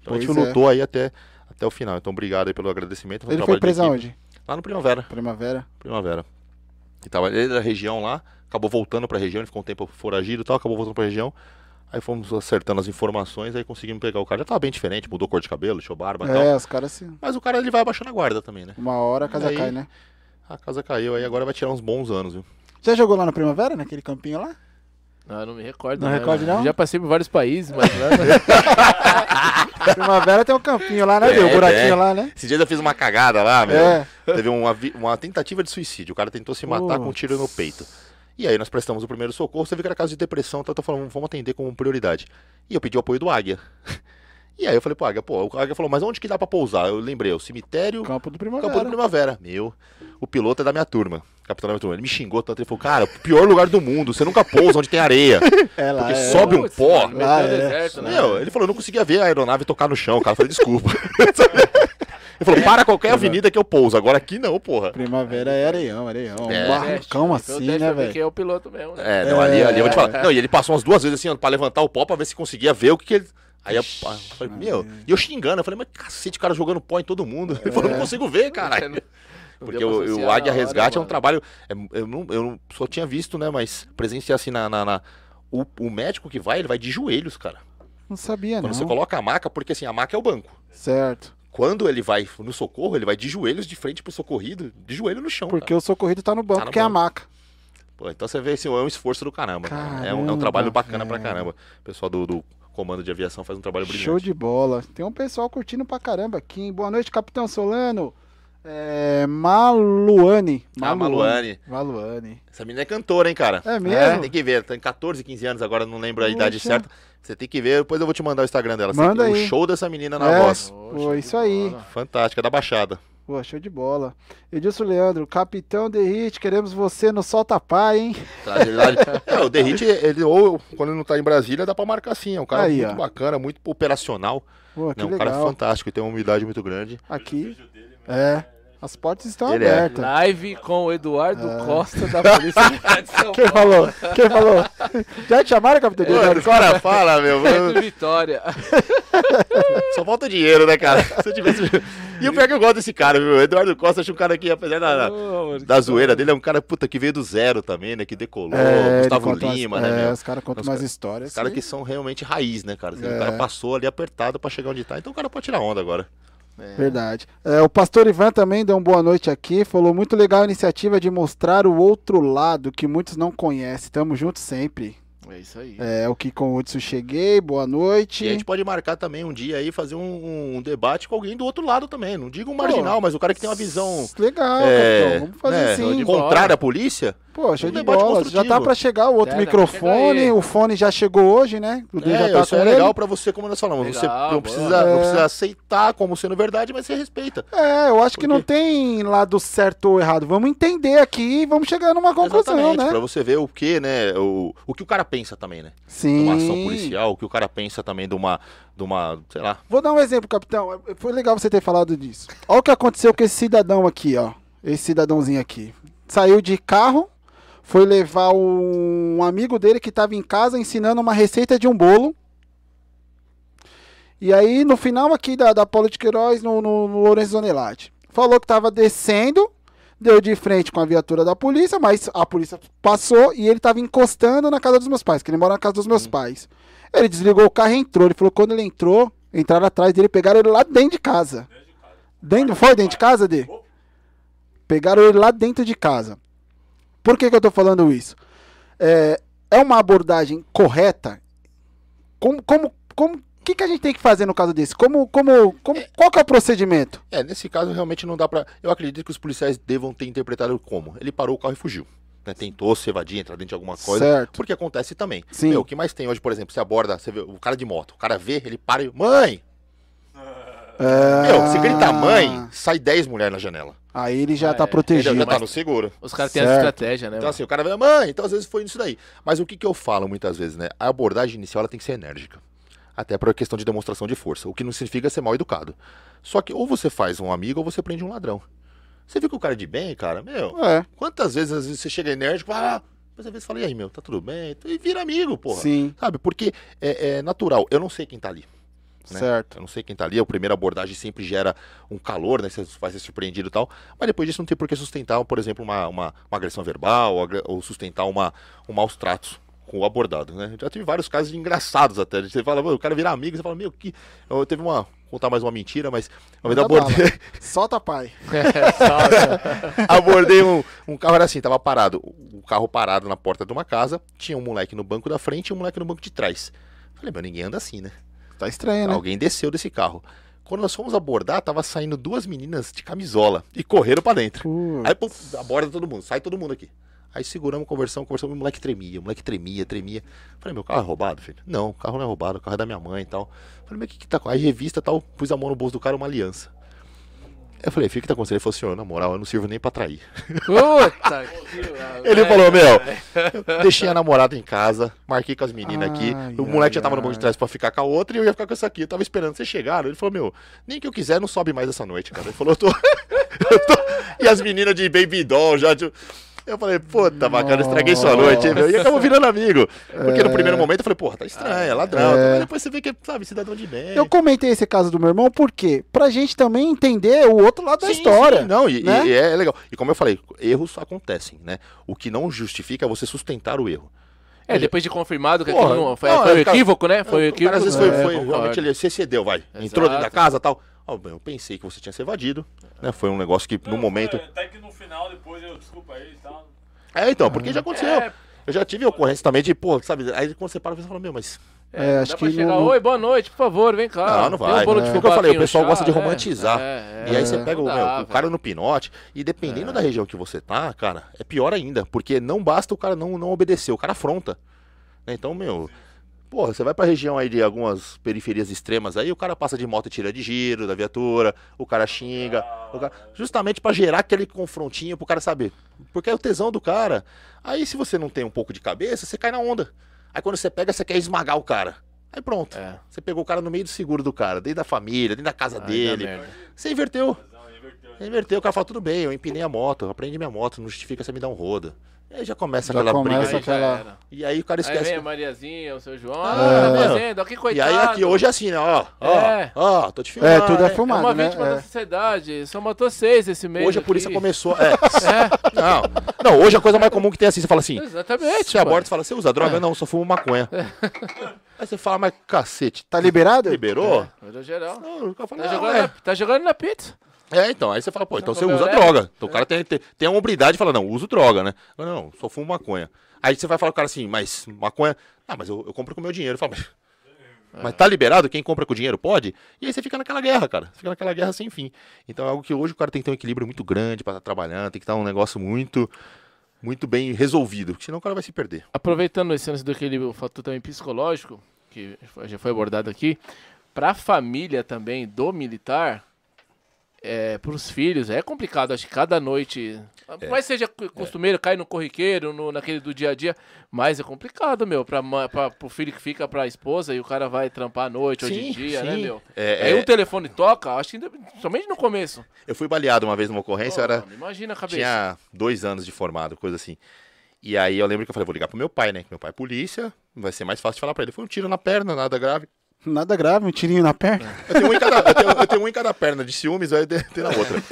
Então a gente é. lutou aí até, até o final. Então obrigado aí pelo agradecimento. Ele foi de preso aonde? Lá no Primavera. Primavera. Primavera. E tava ele da região lá, acabou voltando pra região, ele ficou um tempo foragido e tal, acabou voltando pra região. Aí fomos acertando as informações, aí conseguimos pegar o cara. Já tava bem diferente, mudou cor de cabelo, deixou barba e tal. É, os caras assim. Mas o cara ele vai abaixando a guarda também, né? Uma hora a casa Aí- cai, né? A casa caiu, aí agora vai tirar uns bons anos, viu? Já jogou lá no Primavera, naquele campinho lá? Não, eu não me recordo. Não né, mano? não? Já passei por vários países, mas. Não, Primavera tem um campinho lá, né? É? O buraquinho é. lá, né? Esses dias eu fiz uma cagada lá, meu. É. Teve uma, uma tentativa de suicídio. O cara tentou se matar com um tiro no peito. E aí nós prestamos o primeiro socorro. Você viu que era caso de depressão, então eu tô falando, vamos atender como prioridade. E eu pedi o apoio do Águia. E aí eu falei pro Águia, pô, o Águia falou, mas onde que dá pra pousar? Eu lembrei, o cemitério, Campo do Primavera. Campo do Primavera. Meu, o piloto é da minha turma. Capitão da minha turma. Ele me xingou tanto, ele falou, cara, o pior lugar do mundo, você nunca pousa onde tem areia. É lá, Porque é. sobe um pó. meteu Ah, o é. deserto, né? Meu, ele falou, eu não conseguia ver a aeronave tocar no chão, cara. Eu falei, desculpa. ele falou, para qualquer avenida que eu pouso. Agora aqui não, porra. Primavera é areião, areião. Um É. barrancão Teste, assim, teste né, velho? Quem é o piloto mesmo, né? É, não, ali, ali eu vou te falar. Não, e ele passou umas duas vezes assim, ó, pra levantar o pó pra ver se conseguia ver o que, que ele. Aí eu, eu falei, meu, e eu xingando, eu falei, mas cacete, o cara jogando pó em todo mundo. Ele falou, não consigo ver, caralho. Porque pra o, o Águia hora, Resgate é um mano. trabalho. é- eu, não, eu não- só tinha visto, né? Mas presenciar assim na. na- na- o, o médico que vai, ele vai de joelhos, cara. Não sabia, Quando não. você coloca a maca, porque assim, a maca é o banco. Certo. Quando ele vai no socorro, ele vai de joelhos de frente pro socorrido, de joelho no chão. Porque cara. o socorrido tá no banco, Tá no que é a banco. maca. Pô, então você vê assim, é um esforço do caramba. cara. É, um, é um Caramba, trabalho bacana pra velho. caramba. O pessoal do, do comando de aviação faz um trabalho brilhante. Show de bola. Tem um pessoal curtindo pra caramba aqui. hein? Boa noite, Capitão Solano. É, Maluane. Ah, Maluane. Maluane. Essa menina é cantora, hein, cara? É mesmo? tem que ver. Tem 14, 15 anos agora, não lembro a idade Poxa. certa. Você tem que ver, depois eu vou te mandar o Instagram dela. Manda aí. O show dessa menina na É. voz. Pô, isso aí. Fantástica, da Baixada. Pô, show de bola. Edilson Leandro, Capitão Derrite, queremos você no Solta Pai, hein? Fragilidade. é, o Derrite, ele, ou quando ele não tá em Brasília, dá pra marcar sim. É um cara Aí, muito ó. bacana, muito operacional. Pô, que É um cara legal. fantástico e tem uma humildade muito grande. Aqui. É. As portas estão Ele é. abertas. Live com o Eduardo Costa da Polícia de São Quem Paulo. falou? Quem falou? Já te chamaram, Capitão cara fala, meu. Sempre Vitória. Só falta dinheiro, né, cara? Se eu tivesse. E o pior é que eu gosto desse cara, viu? O Eduardo Costa, acho um cara que, apesar da, da, mano, zoeira dele, é um cara, puta, que veio do zero também, né? Que decolou. É, Gustavo Lima, é, né, meu? Os caras contam caras- histórias. Os caras que são realmente raiz, né, cara? É. O cara passou ali apertado pra chegar onde tá. Então o cara pode tirar onda agora. Verdade. É, o pastor Ivan também deu uma boa noite aqui. Falou muito legal a iniciativa de mostrar o outro lado que muitos não conhecem. Tamo juntos sempre. É isso aí. É o que com o Hudson cheguei. Boa noite. E a gente pode marcar também um dia aí, fazer um, um debate com alguém do outro lado também. Não digo um marginal, mas o cara que tem uma visão Legal, é, capitão. Vamos fazer né, sim. contrária à polícia. Pô, show um de debate bola. Já tá pra chegar o outro É, microfone. O fone já chegou hoje, né? O É, já tá isso com é ele. legal pra você, como nós falamos. você Legal, não boa. precisa, não É. precisa aceitar como sendo verdade, mas você respeita. É, eu acho que Por não tem lado certo ou errado. Vamos entender aqui e vamos chegar numa conclusão, Exatamente, né? pra você ver o que, né? O, o que o cara pensa também, né? Sim. Numa ação policial, o que o cara pensa também de uma, de uma sei lá. Vou dar um exemplo, capitão. Foi legal você ter falado disso. Olha o que aconteceu com esse cidadão aqui, ó. Esse cidadãozinho aqui. Saiu de carro, foi levar um amigo dele que estava em casa ensinando uma receita de um bolo. E aí, no final aqui da, da Paulo de Queiroz, no, no, no Lourenço Zonelati, falou que estava descendo, deu de frente com a viatura da polícia, mas a polícia passou e ele estava encostando na casa dos meus pais, que ele mora na casa dos meus pais. Ele desligou o carro e entrou. Ele falou que quando ele entrou, entraram atrás dele, pegaram ele lá dentro de casa. Dentro, foi dentro de casa, Dê? Pegaram ele lá dentro de casa. Por que, que eu tô falando isso? É, é uma abordagem correta? Como, como, como, que, que a gente tem que fazer no caso desse? Como, como, como, qual que é o procedimento? É, nesse caso realmente não dá pra. Eu acredito que os policiais devam ter interpretado como. Ele parou o carro e fugiu. Né? Tentou se evadir, entrar dentro de alguma coisa. Certo. Porque acontece também. Sim. Meu, o que mais tem hoje, por exemplo, você aborda, você vê o cara de moto, o cara vê, ele para e. Mãe! É... Meu, você grita mãe, sai 10 mulheres na janela. Aí ele já Ah, tá é. protegido. Entendeu? Já tá no seguro. Os caras têm essa Certo. estratégia, né? Então, mano? assim, o cara vê, mãe, então às vezes foi isso daí. Mas o que, que eu falo muitas vezes, né? A abordagem inicial ela tem que ser enérgica. Até por questão de demonstração de força. O que não significa ser mal educado. Só que ou você faz um amigo ou você prende um ladrão. Você fica o cara de bem, cara, meu. É, Quantas vezes, às vezes você chega enérgico, ah, mas às vezes fala, e aí, meu, tá tudo bem? E vira amigo, porra. sim, Sabe? Porque é, é natural. Eu não sei quem tá ali. né? certo. Eu não sei quem tá ali, a primeira abordagem sempre gera um calor, né? Você vai ser surpreendido e tal. Mas depois disso não tem por que sustentar, por exemplo, uma, uma, uma agressão verbal ou, ou sustentar uma, um maus tratos com o abordado, né? Já tive vários casos engraçados até. Você fala, "Mano, o cara virar amigo, você fala, meu, que. Eu teve uma. Vou contar mais uma mentira, mas. Uma vez abordei, Solta, pai. abordei um, um carro, era assim, tava parado. O carro parado na porta de uma casa, tinha um moleque no banco da frente e um moleque no banco de trás. Falei, meu, ninguém anda assim, né? Tá estranho, né? Alguém desceu desse carro. Quando nós fomos abordar, tava saindo duas meninas de camisola e correram pra dentro. Pô, Aí pô, aborda todo mundo, sai todo mundo aqui. Aí seguramos, conversamos, conversamos, o moleque tremia, o moleque tremia, tremia. Falei, meu carro é roubado, filho? Não, o carro não é roubado, o carro é da minha mãe e tal. Falei, mas o que que tá com. Aí revista e tal, pus a mão no bolso do cara, uma aliança. Eu falei, filho, o que tá acontecendo? Ele falou, senhor, na moral, eu não sirvo nem pra trair. Puta. Ele falou, meu, eu deixei a namorada em casa, marquei com as meninas aqui. Ai, O moleque já ai, tava no banco de trás pra ficar com a outra e eu ia ficar com essa aqui. Eu tava esperando vocês chegarem. Ele falou, meu, nem que eu quiser, não sobe mais essa noite, cara. Ele falou, eu tô. eu tô- E as meninas de baby doll já. tipo, Eu falei, puta, bacana, estraguei sua noite, hein, meu. E acabou virando amigo. Porque no primeiro momento eu falei, porra, tá estranho, é ladrão. Mas depois você vê que é, sabe, cidadão de bem. Eu comentei esse caso do meu irmão porque pra gente também entender o outro lado da Sim, história. sim, não, e, né? e é legal. E como eu falei, erros acontecem, né? O que não justifica é você sustentar o erro. É, depois de confirmado que Porra, aquilo não foi, não, foi um é, equívoco, né? Foi um o equívoco. às vezes foi, É, foi realmente ele se excedeu, vai. Entrou dentro da Exato. casa e tal. Ó, eu pensei que você tinha se evadido, né? Foi um negócio que no Não, momento. Até que no final, depois eu desculpa aí e tal. É, então, porque já aconteceu. É. Eu já tive ocorrência também de, pô, sabe? Aí quando você para, você fala, meu, mas. É, Dá acho que chegar, não- oi, boa noite, por favor, vem cá. Não, não vai. Um bolo de É. fubá Porque eu falei, o pessoal um gosta de chá, é, romantizar. é, E aí você é. pega o, Não meu, dá, o cara no pinote, e dependendo da região que você tá, cara, é pior ainda. Porque não basta o cara não, não obedecer, o cara afronta. Então, meu. Porra, você vai pra região aí de algumas periferias extremas aí, o cara passa de moto e tira de giro da viatura, o cara xinga, o cara- justamente pra gerar aquele confrontinho pro cara saber. Porque é o tesão do cara. Aí se você não tem um pouco de cabeça, você cai na onda. Aí quando você pega, você quer esmagar o cara. Aí pronto. É. Você pegou o cara no meio do seguro do cara, dentro da família, dentro da casa dá dele. Você inverteu. Não, inverteu. Você inverteu, o cara fala, tudo bem, eu empinei a moto, eu aprendi minha moto, não justifica você me dar um roda. E aí já começa Já aquela começa briga. Aí aí. aquela-. E aí o cara Aí esquece. vem a Mariazinha, o seu João. Ah, Ah, tá meu. fazendo? Ó, que E coitado. aí aqui hoje é assim, né? Ó, ó, É. ó, tô te É, filmando. tudo é né? É filmado, uma né? vítima É. da sociedade. Só matou seis esse mês. Hoje a aqui. polícia começou. É. É, Não, não, hoje a coisa mais comum que tem é assim, você fala assim. exatamente. Você pô. aborda e fala, você usa droga? Não, só fumo maconha. Aí você fala, mas cacete, Tá liberado? liberou? Olha geral. Não, o cara fala, Tá não, jogando, é. na, tá jogando na pizza. É, então, aí você fala, pô, então você usa leve? droga. Então o cara tem, tem, tem a hombridade de falar, não, uso droga, né? Não, não, só fumo maconha. Aí você vai falar com o cara assim, mas maconha. Ah, mas eu, eu compro com o meu dinheiro. Eu falo, mas, mas tá liberado? Quem compra com dinheiro pode? E aí você fica naquela guerra, cara. Fica naquela guerra sem fim. Então é algo que hoje o cara tem que ter um equilíbrio muito grande pra estar trabalhando, tem que estar um negócio muito, muito bem resolvido, senão o cara vai se perder. Aproveitando esse lance do equilíbrio, o fator também psicológico, que já foi abordado aqui, para a família também do militar, é, para os filhos, é complicado. Acho que cada noite, É. mas seja costumeiro, cai no corriqueiro, no, naquele do dia a dia, mas é complicado, meu, para o filho que fica para a esposa e o cara vai trampar à noite ou de Sim, dia, né, sim. meu? É, Aí é. o telefone toca, acho que ainda, somente no começo. Eu fui baleado uma vez numa ocorrência, Pô, era. mano, imagina a cabeça. Tinha dois anos de formado, coisa assim. E aí eu lembro que eu falei, vou ligar pro meu pai, né? Que meu pai é polícia, vai ser mais fácil de falar pra ele. Foi um tiro na perna, nada grave. Nada grave, um tirinho na perna. Eu tenho um em cada, eu tenho, eu tenho um em cada perna de ciúmes, aí tem na outra.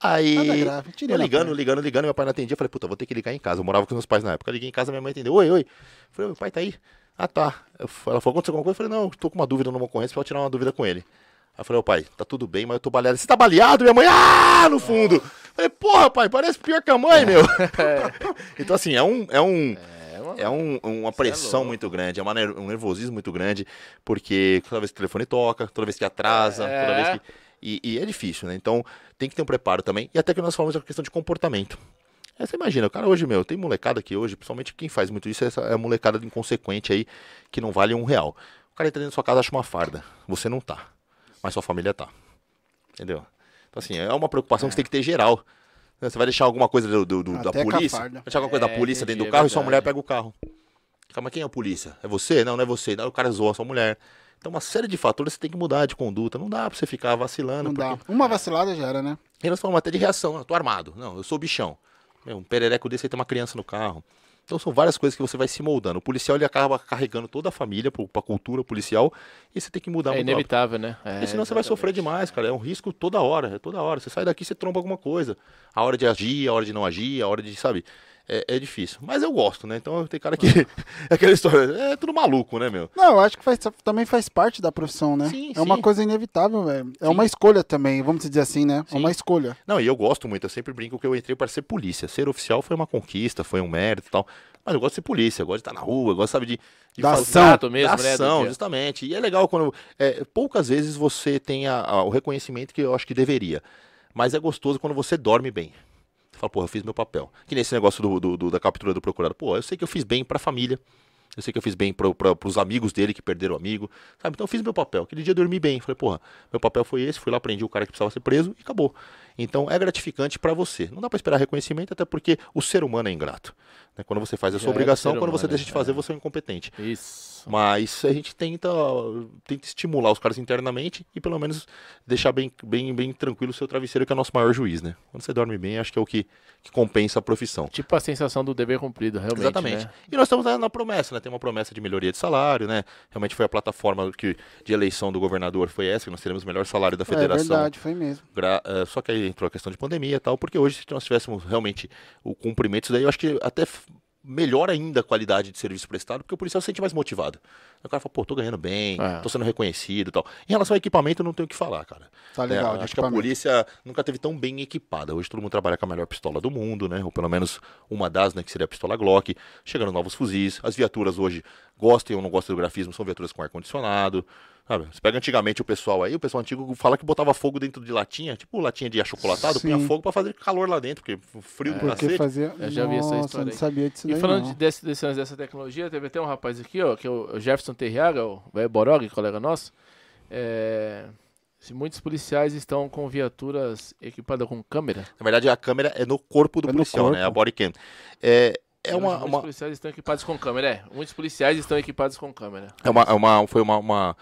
Aí, Nada grave, tirei eu na ligando, ligando, ligando, meu pai não atendia. Eu falei, puta, vou ter que ligar em casa. Eu morava com os meus pais na época. Eu liguei em casa, minha mãe atendeu. Oi, oi. Eu falei, meu pai tá aí. Ah, tá. Eu ela falou, aconteceu alguma coisa? Eu falei, não, tô com uma dúvida numa ocorrência, pra eu tirar uma dúvida com ele. Aí eu falei, ô pai, tá tudo bem, mas eu tô baleado. Você tá baleado? Minha mãe, ah, no fundo. Eu falei, porra, pai, parece pior que a mãe, meu. então, assim, é um, é um, É, é um- uma pressão louco. muito grande, é uma um nervosismo muito grande, porque toda vez que o telefone toca, toda vez que atrasa, É. toda vez que. E, e é difícil, né? Então tem que ter um preparo também. E até que nós falamos da questão de comportamento. É, você imagina, o cara hoje, meu, tem molecada aqui hoje, principalmente quem faz muito isso é, essa, é a molecada inconsequente aí, que não vale um real. O cara entra dentro da sua casa acha uma farda. Você não tá. Mas sua família tá. Entendeu? Então, assim, é uma preocupação que você tem que ter geral. Você vai deixar alguma coisa do, do- do- da polícia? Vai deixar alguma coisa da É, polícia entendi, dentro do é carro e sua mulher pega o carro. Calma, mas quem é a polícia? É você? Não, não é você. Daí o cara zoa a sua mulher. Então, uma série de fatores você tem que mudar de conduta. Não dá pra você ficar vacilando. Não porque... dá. Uma vacilada já era, né? E nós falamos até de reação. Eu tô armado. Não, eu sou bichão. Meu, um perereco desse aí tem uma criança no carro. Então são várias coisas que você vai se moldando. O policial ele acaba carregando toda a família pro- pra cultura policial e você tem que mudar É muito rápido. inevitável, né? É, Porque senão você vai sofrer exatamente. demais, cara. É um risco toda hora, é toda hora. Você sai daqui, você tromba alguma coisa. A hora de agir, a hora de não agir, a hora de, sabe? É, é difícil. Mas eu gosto, né? Então tem cara que. é aquela história. É tudo maluco, né, meu? Não, eu acho que faz- também faz parte da profissão, né? Sim, é uma sim. coisa inevitável, velho. É Sim. uma escolha também, vamos dizer assim, né? É uma escolha. Não, e eu gosto muito. Eu sempre brinco que eu entrei para ser polícia. Ser oficial foi uma conquista, foi um mérito e tal. Mas eu gosto de ser polícia, eu gosto de estar na rua, eu gosto, sabe, de. de Da fazer- ação. Mesmo, da né? ação, dia. justamente. E é legal quando. é, poucas vezes você tem a- a- o reconhecimento que eu acho que deveria. Mas é gostoso quando você dorme bem. Fala, porra, eu fiz meu papel. Que nesse negócio do, do- do- da captura do procurado. Pô, eu sei que eu fiz bem pra família. Eu sei que eu fiz bem pro, pra, pros amigos dele que perderam o amigo. Sabe? Então eu fiz meu papel. Aquele dia eu dormi bem. Falei, porra, meu papel foi esse. Fui lá, prendi o cara que precisava ser preso e acabou. Então é gratificante pra você. Não dá pra esperar reconhecimento, até porque o ser humano é ingrato. Né? Quando você faz a sua é obrigação, ser quando você humano, deixa de fazer, é. você é um incompetente. Isso. Mas a gente tenta, tenta estimular os caras internamente e pelo menos deixar bem, bem, bem tranquilo o seu travesseiro, que é o nosso maior juiz, né? Quando você dorme bem, acho que é o que, que compensa a profissão. Tipo a sensação do dever cumprido, realmente. Exatamente. né? E nós estamos na, promessa, né? Tem uma promessa de melhoria de salário, né? Realmente foi a plataforma que, de eleição do governador foi essa, que nós teremos o melhor salário da É federação. verdade, foi mesmo. Gra- eh, só que aí entrou a questão de pandemia e tal, porque hoje, se nós tivéssemos realmente o cumprimento disso daí, eu acho que até melhora ainda a qualidade de serviço prestado, porque o policial se sente mais motivado. O cara fala, pô, tô ganhando bem, É. tô sendo reconhecido e tal. Em relação ao equipamento, eu não tenho o que falar, cara. Tá legal. de acho que a polícia nunca teve tão bem equipada. Hoje todo mundo trabalha com a melhor pistola do mundo, né? Ou pelo menos uma das, né? Que seria a pistola Glock. Chegando novos fuzis. As viaturas hoje, gostem ou não gostem do grafismo, são viaturas com ar-condicionado. Sabe? Você pega antigamente o pessoal aí, o pessoal antigo fala que botava fogo dentro de latinha, tipo latinha de achocolatado, punha fogo pra fazer calor lá dentro, porque frio do Porque cacete. fazia. Eu já vi essa Nossa, história não aí. sabia disso E daí, falando não. de- desse, desse dessa tecnologia, teve até um rapaz aqui, ó, que é o Jefferson Terriaga, o velho Borog, colega nosso. É, se muitos policiais estão com viaturas equipadas com câmera. Na verdade, a câmera é no corpo do É policial, né? corpo. A body cam. É, é uma, Muitos uma, policiais estão equipados com câmera, é. Muitos policiais estão equipados com câmera. É uma, é uma, foi uma, uma,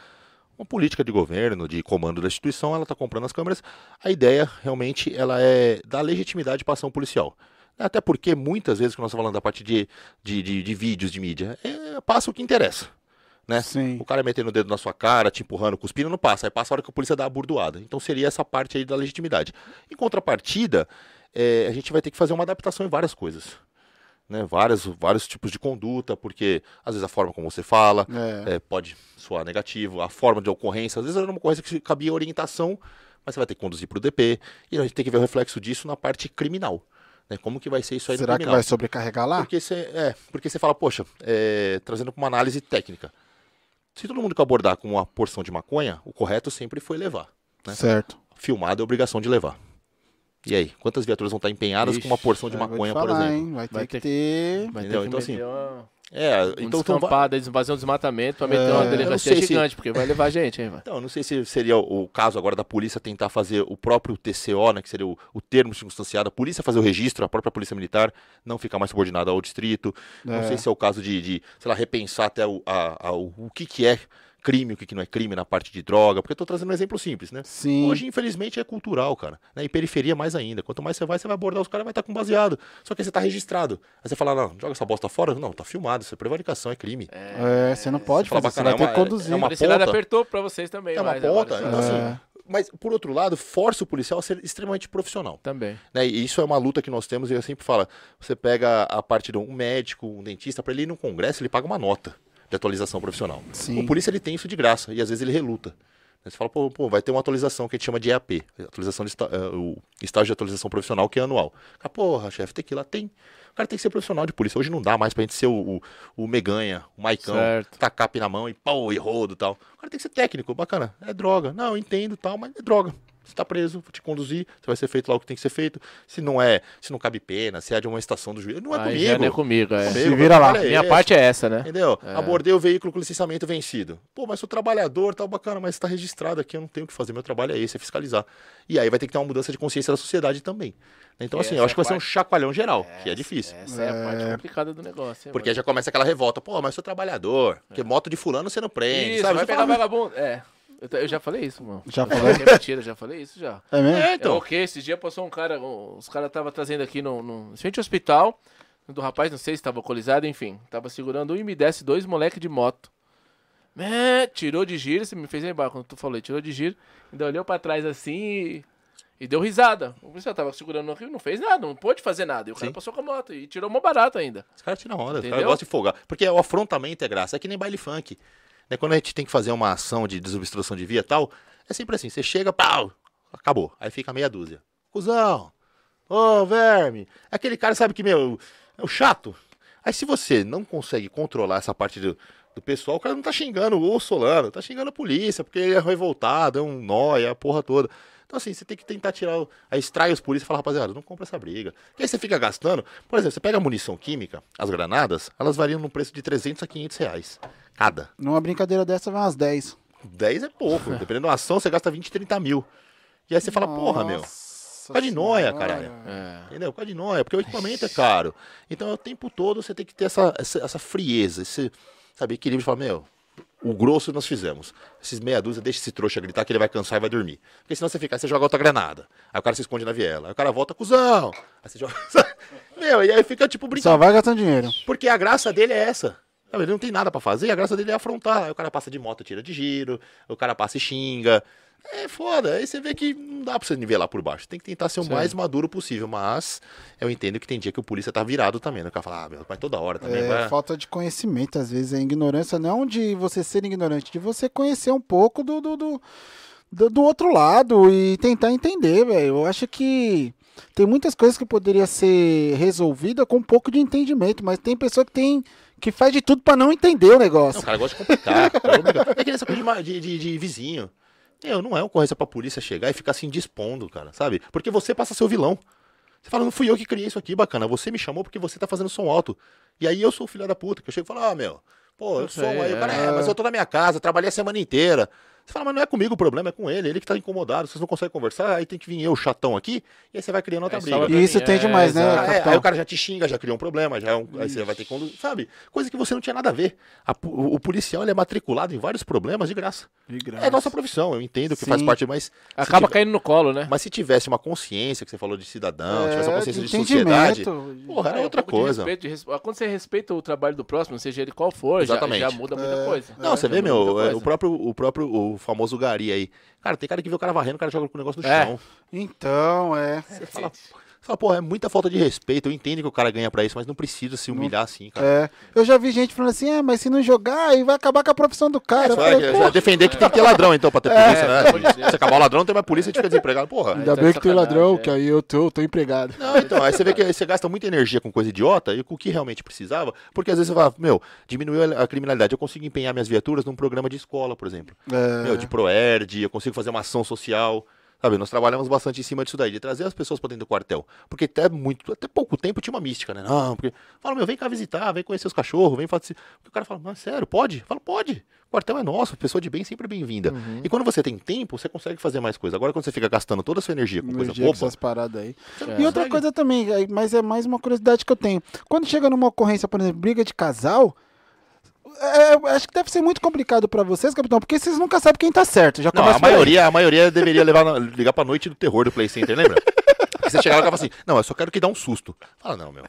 uma política de governo, de comando da instituição, ela está comprando as câmeras. A ideia, realmente, ela é dar legitimidade para a ação policial. Até porque, muitas vezes, que nós estamos falando da parte de, de, de, de vídeos de mídia, é, passa o que interessa. Né? Sim. O cara metendo o dedo na sua cara, te empurrando, cuspindo, não passa. Aí passa a hora que a polícia dá a burdoada. Então seria essa parte aí da legitimidade. Em contrapartida, é, a gente vai ter que fazer uma adaptação em várias coisas. Né? Várias, vários tipos de conduta, porque às vezes a forma como você fala, É. é, pode soar negativo, a forma de ocorrência, às vezes era uma ocorrência que cabia orientação, mas você vai ter que conduzir para o DP, e a gente tem que ver o reflexo disso na parte criminal. Né? Como que vai ser isso aí Será no que criminal? vai sobrecarregar lá? Porque você é, porque você fala, poxa, é, trazendo para uma análise técnica. Se todo mundo que abordar com uma porção de maconha, o correto sempre foi levar. né? Certo. Filmado é obrigação de levar. E aí, quantas viaturas vão estar empenhadas com uma Ixi, porção de maconha, por falar, exemplo? hein? Vai ter Vai que ter-. Vai ter que Então, assim, uma, É, um então, então, va- descampado, aí, fazer um desmatamento pra meter É, uma não delegacia sei se- gigante, porque vai levar gente, hein, vai. Então, eu não sei se seria o o caso agora da polícia tentar fazer o próprio TCO, né, que seria o, o termo circunstanciado, a polícia fazer o registro, a própria polícia militar não ficar mais subordinada ao distrito. Não É. sei se é o caso de, de, sei lá, repensar até o, a- a- o, o que, que é crime, o que, que não é crime na parte de droga, porque eu tô trazendo um exemplo simples, né? Sim. Hoje, infelizmente, é cultural, cara. Né? E periferia mais ainda. Quanto mais você vai, você vai abordar os caras, vai estar com baseado. Só que aí você tá registrado. Aí você fala, não, joga essa bosta fora. Não, tá filmado, isso é prevaricação, é crime. É, você não pode fala fazer, você bacana, vai é ter que uma- conduzir. é uma ponta. apertou pra vocês também, É uma mas agora ponta. só- Então, É. assim, mas, por outro lado, força o policial a ser extremamente profissional. Também. Né? E isso é uma luta que nós temos, e eu sempre falo, você pega a parte de um médico, um dentista, para ele ir num congresso, ele paga uma nota de atualização profissional. Sim. O polícia ele tem isso de graça, e às vezes ele reluta. Você fala, pô, pô, vai ter uma atualização que a gente chama de EAP, atualização de eh, o estágio de atualização profissional, que é anual. Ah, porra, chefe, tem que ir lá, tem. O cara tem que ser profissional de polícia. Hoje não dá mais pra gente ser o, o, o Meganha, o Maicão, Certo. tacar na mão e pô, e rodo e tal. O cara tem que ser técnico, bacana. É droga. Não, eu entendo tal, mas é droga. Você tá preso, vou te conduzir, você vai ser feito lá o que tem que ser feito. Se não é, se não cabe pena, se é de uma estação do juiz, não é Aí comigo. já não é comigo, é. Comigo, Se vira lá. é Minha esse. parte é essa, né? Entendeu? Abordei o veículo com licenciamento vencido. Pô, mas sou trabalhador, tá bacana, mas está registrado aqui, eu não tenho o que fazer. Meu trabalho é esse, é fiscalizar. E aí vai ter que ter uma mudança de consciência da sociedade também. Então, assim, Essa eu acho que é vai a ser um chacoalhão geral, que é difícil. Essa é a parte complicada do negócio. hein, Porque mano? aí já começa aquela revolta. Pô, mas eu sou trabalhador. Porque moto de fulano você não prende, Isso, sabe? vai Você pegar fala, vagabundo. É. Eu, eu já falei isso, mano. Já falei que é mentira, já falei isso já. É mesmo? É, É então. o que? Esse dia passou um cara, um- os caras estavam trazendo aqui no, no em frente ao hospital, do rapaz, não sei se estava alcoolizado, enfim. Tava segurando um e me desce dois moleque de moto. É, tirou de giro, você me fez lembrar quando tu falou, tirou de giro, ainda olhou pra trás assim e, e deu risada. O policial tava segurando aqui, não fez nada, não pôde fazer nada. E o cara Sim. passou com a moto e tirou uma barata ainda. Os caras tiram onda, os caras gostam de folgar. Porque o afrontamento é graça, é que nem baile funk. Né? Quando a gente tem que fazer uma ação de desobstrução de via tal, é sempre assim, você chega, pau, acabou. Aí fica meia dúzia. Cusão, ô verme, aquele cara sabe que, meu, é o chato. Aí se você não consegue controlar essa parte do, do pessoal, o cara não tá xingando o Solano, tá xingando a polícia, porque ele é revoltado, é um nóia, a porra toda. Então, assim, você tem que tentar tirar, o, aí extrai os polícias e falar, rapaziada, não compra essa briga. E aí você fica gastando, por exemplo, você pega a munição química, as granadas, elas variam num preço de 300 a 500 reais, cada. Numa brincadeira dessa vai umas 10. 10 é pouco, dependendo da ação, você gasta 20, 30 mil. E aí você fala, porra, meu, Nossa Fica de noia, caralho. É. Entendeu? Por causa de nóia, porque o equipamento é caro. Então, o tempo todo você tem que ter essa, essa, essa frieza, esse sabe, equilíbrio de falar, meu, o grosso nós fizemos. Esses meia dúzia, deixa esse trouxa gritar que ele vai cansar e vai dormir. Porque senão você fica, você joga outra granada. Aí o cara se esconde na viela. Aí o cara volta, cuzão. Aí você joga. meu, e aí fica tipo Só brincando. vai gastando dinheiro. Porque a graça dele é essa. Ele não tem nada pra fazer, a graça dele é afrontar. Aí o cara passa de moto, tira de giro, o cara passa e xinga. É foda. Aí você vê que não dá pra você nivelar por baixo. Tem que tentar ser o mais maduro possível. Mas eu entendo que tem dia que o polícia tá virado também. Né? O cara fala, ah, meu, mas toda hora também. É, vai... falta de conhecimento, às vezes, é ignorância não de você ser ignorante, de você conhecer um pouco do, do, do, do- do outro lado e tentar entender, velho. Eu acho que tem muitas coisas que poderia ser resolvida com um pouco de entendimento, mas tem pessoa que tem que faz de tudo pra não entender o Não, negócio. o cara gosta de complicar. é que nem essa coisa de de, de- de vizinho. Meu, não é ocorrência pra polícia chegar e ficar se indispondo, cara, sabe? Porque você passa a ser o vilão. Você fala, não fui eu que criei isso aqui, bacana. Você me chamou porque você tá fazendo som alto. E aí eu sou o filho da puta, que eu chego e falo, ah, meu, pô, eu Eu sou. sei, Aí o cara, é. é, mas eu tô na minha casa, trabalhei a semana inteira. Você fala, mas não é comigo o problema, é com ele, ele que tá incomodado, vocês não conseguem conversar, aí tem que vir eu, chatão, aqui, e aí você vai criando outra Aí briga. E isso tem é, demais, né, é, aí o cara já te xinga, já criou um problema, já é um- aí você vai ter que conduzir, sabe? Coisa que você não tinha nada a ver. A o, o policial ele é matriculado em vários problemas de graça. De graça. É nossa profissão, eu entendo que faz Sim. parte, mas Acaba tiver- caindo no colo, né? mas se tivesse uma consciência que você falou de cidadão, É, tivesse uma consciência de, de sociedade, porra, era É, um outra de coisa. respeito, res- Quando você respeita o trabalho do próximo, seja ele qual for, já, já muda muita coisa. Não, você Já vê, meu, é, o próprio, o próprio, o famoso gari aí. Cara, tem cara que vê o cara varrendo, o cara joga com o negócio no É. chão. Então, é. Você fala, fala, porra, é muita falta de respeito. Eu entendo que o cara ganha pra isso, mas não precisa se humilhar assim, cara. É. Eu já vi gente falando assim, ah, mas se não jogar, aí vai acabar com a profissão do cara. Vai, falei, vai "Pô, defender que tem que ter ladrão, então, pra ter polícia, né? Se acabar o ladrão, não tem mais polícia, a gente fica desempregado. Porra. Ainda tá bem que tem ladrão, é. que aí eu tô, tô empregado. Não, então, aí você vê que aí você gasta muita energia com coisa idiota e com o que realmente precisava, porque às vezes você fala, meu, diminuiu a a criminalidade, eu consigo empenhar minhas viaturas num programa de escola, por exemplo. É. Meu, de Proerd, eu consigo fazer uma ação social. Sabe, nós trabalhamos bastante em cima disso daí, de trazer as pessoas pra dentro do quartel. Porque até muito, até pouco tempo tinha uma mística, né? Não, porque. Fala, meu, vem cá visitar, vem conhecer os cachorros, vem fazer. O cara fala, mas sério, pode? Fala, pode. O quartel é nosso, pessoa de bem sempre é bem-vinda. Uhum. E quando você tem tempo, você consegue fazer mais coisa. Agora, quando você fica gastando toda a sua energia com coisa Energia com boba, essas paradas aí. não E outra coisa também, aí, mas é mais uma curiosidade que eu tenho. Quando chega numa ocorrência, por exemplo, briga de casal, é, acho que deve ser muito complicado pra vocês, capitão, porque vocês nunca sabem quem tá certo. Já Não, começa a maioria, a maioria deveria levar na- ligar pra noite do terror do Play Center, lembra? Porque você chegava e falava assim, não, eu só quero que dá um susto. Fala, não, meu.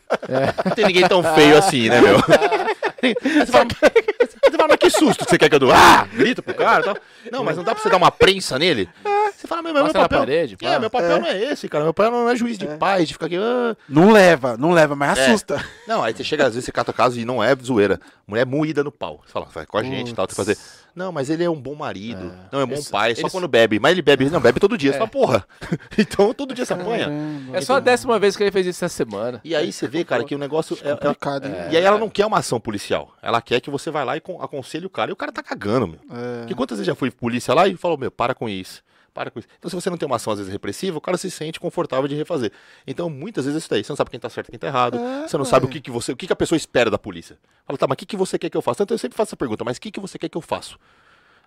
Não tem ninguém tão feio assim, né, meu? Aí você fala, você fala, mas que susto que você quer que eu dou? Ah! Grita pro cara e tal. Não, mas não dá pra você dar uma prensa nele? Você fala, meu, meu na papel... parede, é, meu papel não é esse, cara. Meu papel não é juiz de paz, de ficar aqui... ah. Não leva, não leva, mas É. assusta. Não, aí você chega, às vezes você cata o caso e não é zoeira. Mulher moída no pau. Você fala, vai com a gente e tal, tem que fazer. Não, mas ele é um bom marido. Não, é um bom pai, só eles- quando bebe. Mas ele bebe, não, bebe todo dia. Você fala, porra. então todo dia você apanha. É só a décima vez que ele fez isso essa semana. E aí você vê, cara, que o negócio é. é- complicado, hein? E aí ela não quer uma ação policial. Ela quer que você vá lá e con- aconselhe o cara. E o cara tá cagando, meu. É. Porque quantas vezes já foi polícia lá e falou, meu, para com isso. Para com isso. Então, se você não tem uma ação, às vezes, repressiva, o cara se sente confortável de refazer. Então, muitas vezes é isso daí. Você não sabe quem tá certo e quem tá errado. É, você não sabe o que, que você. O que, que a pessoa espera da polícia. Fala, tá, mas o que, que você quer que eu faça? Tanto eu sempre faço essa pergunta, mas o que, que você quer que eu faça?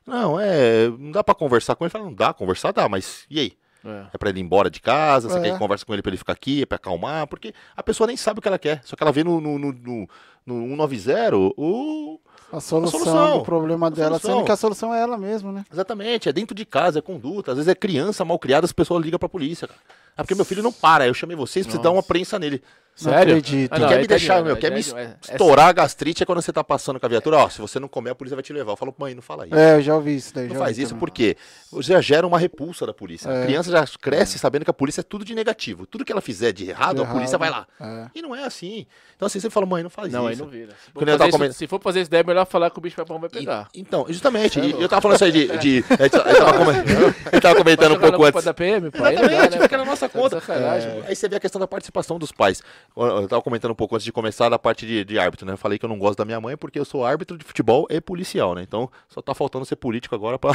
Não, é. Não dá pra conversar com ele. Fala, não dá, conversar dá, mas e aí? É. É pra ele ir embora de casa? Você É. quer que converse com ele pra ele ficar aqui? É pra acalmar? Porque a pessoa nem sabe o que ela quer. Só que ela vê no, no, no, no, no 190 o. A solução, solução. do problema A dela, solução. sendo que a solução é ela mesma, né? Exatamente, é dentro de casa, é conduta. Às vezes é criança mal criada, as pessoas ligam pra polícia, cara. Ah, porque meu filho não para, eu chamei vocês pra você dar uma prensa nele. Não Sério? acredito. Ah, não, quer aí me deixar, meu, aí quer me. É estourar a gastrite é quando você tá passando com a viatura. Ó, se você não comer, a polícia vai te levar. Eu falo, mãe, não fala isso. É, eu já ouvi isso daí. Não já faz isso também. porque você já gera uma repulsa da polícia. É. A criança já cresce sabendo que a polícia é tudo de negativo. Tudo que ela fizer de errado, De a polícia vai lá. é. E não é assim. Então assim, você fala, mãe, não faz Não, aí isso. não vira. Se for, Quando eu tava fazer isso, comendo- se for fazer isso daí, é melhor falar que o bicho vai E- pegar. Então, justamente. É e eu tava falando isso aí de. de eu tava comentando, eu tava comentando um pouco antes. da PM, pô, aí não Exatamente, né, fica na nossa Tá conta. É, aí você vê a questão da participação dos pais. Eu tava comentando um pouco antes de começar da parte de, de árbitro, né? Eu falei que eu não gosto da minha mãe porque eu sou árbitro de futebol e policial, né? Então só tá faltando ser político agora pra.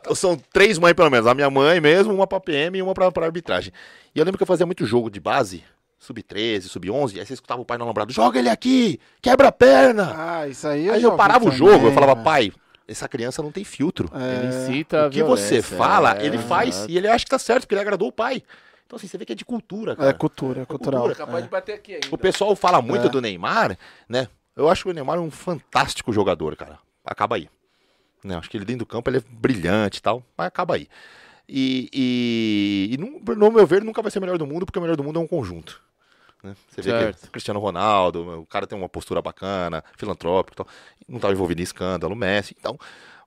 então, são três mães pelo menos. A minha mãe mesmo, uma pra PM e uma pra, pra arbitragem. E eu lembro que eu fazia muito jogo de base, sub-13, sub-11, aí você escutava o pai no alambrado: joga ele aqui, quebra a perna. Ah, isso aí eu aí eu parava o também, jogo, eu falava, velho. pai, essa criança não tem filtro. Ele É, incita a O que você fala, é, ele faz exato. e ele acha que tá certo, porque ele agradou o pai. Então, assim, você vê que é de cultura, cara. É cultura, é cultural. cultura, Capaz de bater aqui ainda. O pessoal fala muito É. do Neymar, né? Eu acho que o Neymar é um fantástico jogador, cara. Acaba aí. Né? Acho que ele dentro do campo ele é brilhante e tal, mas acaba aí. E, e, e no, no meu ver, nunca vai ser o melhor do mundo, porque o melhor do mundo é um conjunto. Né? Você vê Certo. que Cristiano Ronaldo, o cara tem uma postura bacana, filantrópico e tal. Não estava envolvido em escândalo, Messi, então.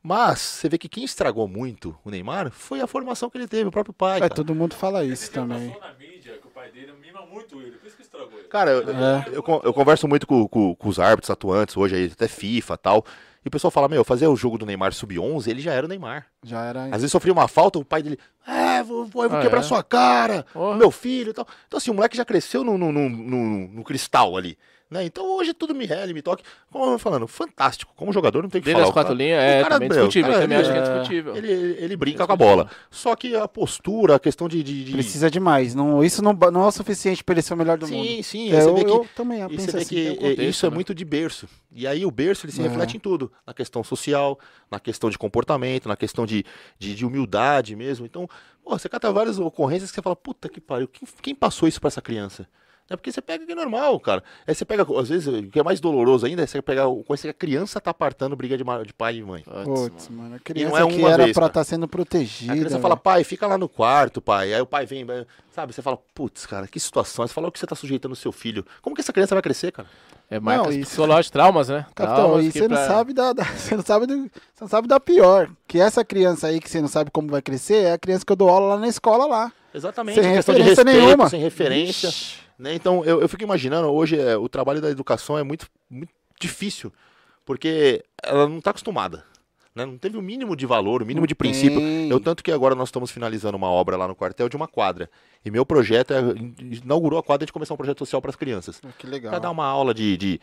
Mas você vê que quem estragou muito o Neymar foi a formação que ele teve, o próprio pai. É, cara. todo mundo fala Ele isso já também. passou na mídia que o pai dele mima muito ele, por isso que estragou ele. Cara, eu, É. eu, con- eu converso muito com, com- com os árbitros atuantes hoje, aí, até FIFA e tal. E o pessoal fala, meu, fazer o jogo do Neymar sub-11, ele já era o Neymar. Já era. Às vezes sofria uma falta, o pai dele, é, vou, vou, eu vou Ah, quebrar é? sua cara, Porra. meu filho e tal. Então assim, o moleque já cresceu no, no, no, no- no cristal ali. Né? Então hoje tudo me rele, me toque. Como eu tô falando, fantástico. Como jogador não tem que Dele falar. as O cara- quatro linhas, é, cara, também meu, discutível. o Eu cara, também acho que é é- discutível. Ele, ele brinca É com a bola. Só que a postura, a questão de. de- de- Precisa demais. Não, isso não, não é o suficiente pra ele ser o melhor do Sim, mundo. sim. É, aí você eu, que eu também penso você vê assim. que é, contexto, isso é né? muito de berço. E aí o berço ele se É. reflete em tudo. Na questão social, na questão de comportamento, na questão de, de, de humildade mesmo. Então, pô, você cata várias ocorrências que você fala, puta que pariu, quem, quem passou isso pra essa criança? É porque você pega que é normal, cara. Aí você pega, às vezes, o que é mais doloroso ainda é você pegar coisa que a criança tá apartando briga de, de pai e mãe. Putz, mano. mano, a não criança é que era vez, pra estar sendo protegida. A criança fala, velho. pai, fica lá no quarto, pai. Aí o pai vem, sabe? Você fala, putz, cara, que situação. Você fala o que você tá sujeitando o seu filho. Como que essa criança vai crescer, cara? É marcas Não, isso- psicológicas, traumas, né? Capitão, Traumas e você não pra- sabe da, da- você não sabe do, você não sabe da pior. Que essa criança aí que você não sabe como vai crescer é a criança que eu dou aula lá na escola lá. Exatamente. Sem questão de referência respeito, nenhuma. sem referência. Ixi. Né? Então, eu, eu fico imaginando, hoje é, o trabalho da educação é muito, muito difícil, porque ela não está acostumada. Né? Não teve o mínimo de valor, o mínimo de princípio. Eu, tanto que agora nós estamos finalizando uma obra lá no quartel de uma quadra. E meu projeto é. Inaugurou a quadra de começar um projeto social para as crianças. Ah, Que legal. Para dar uma aula de, de-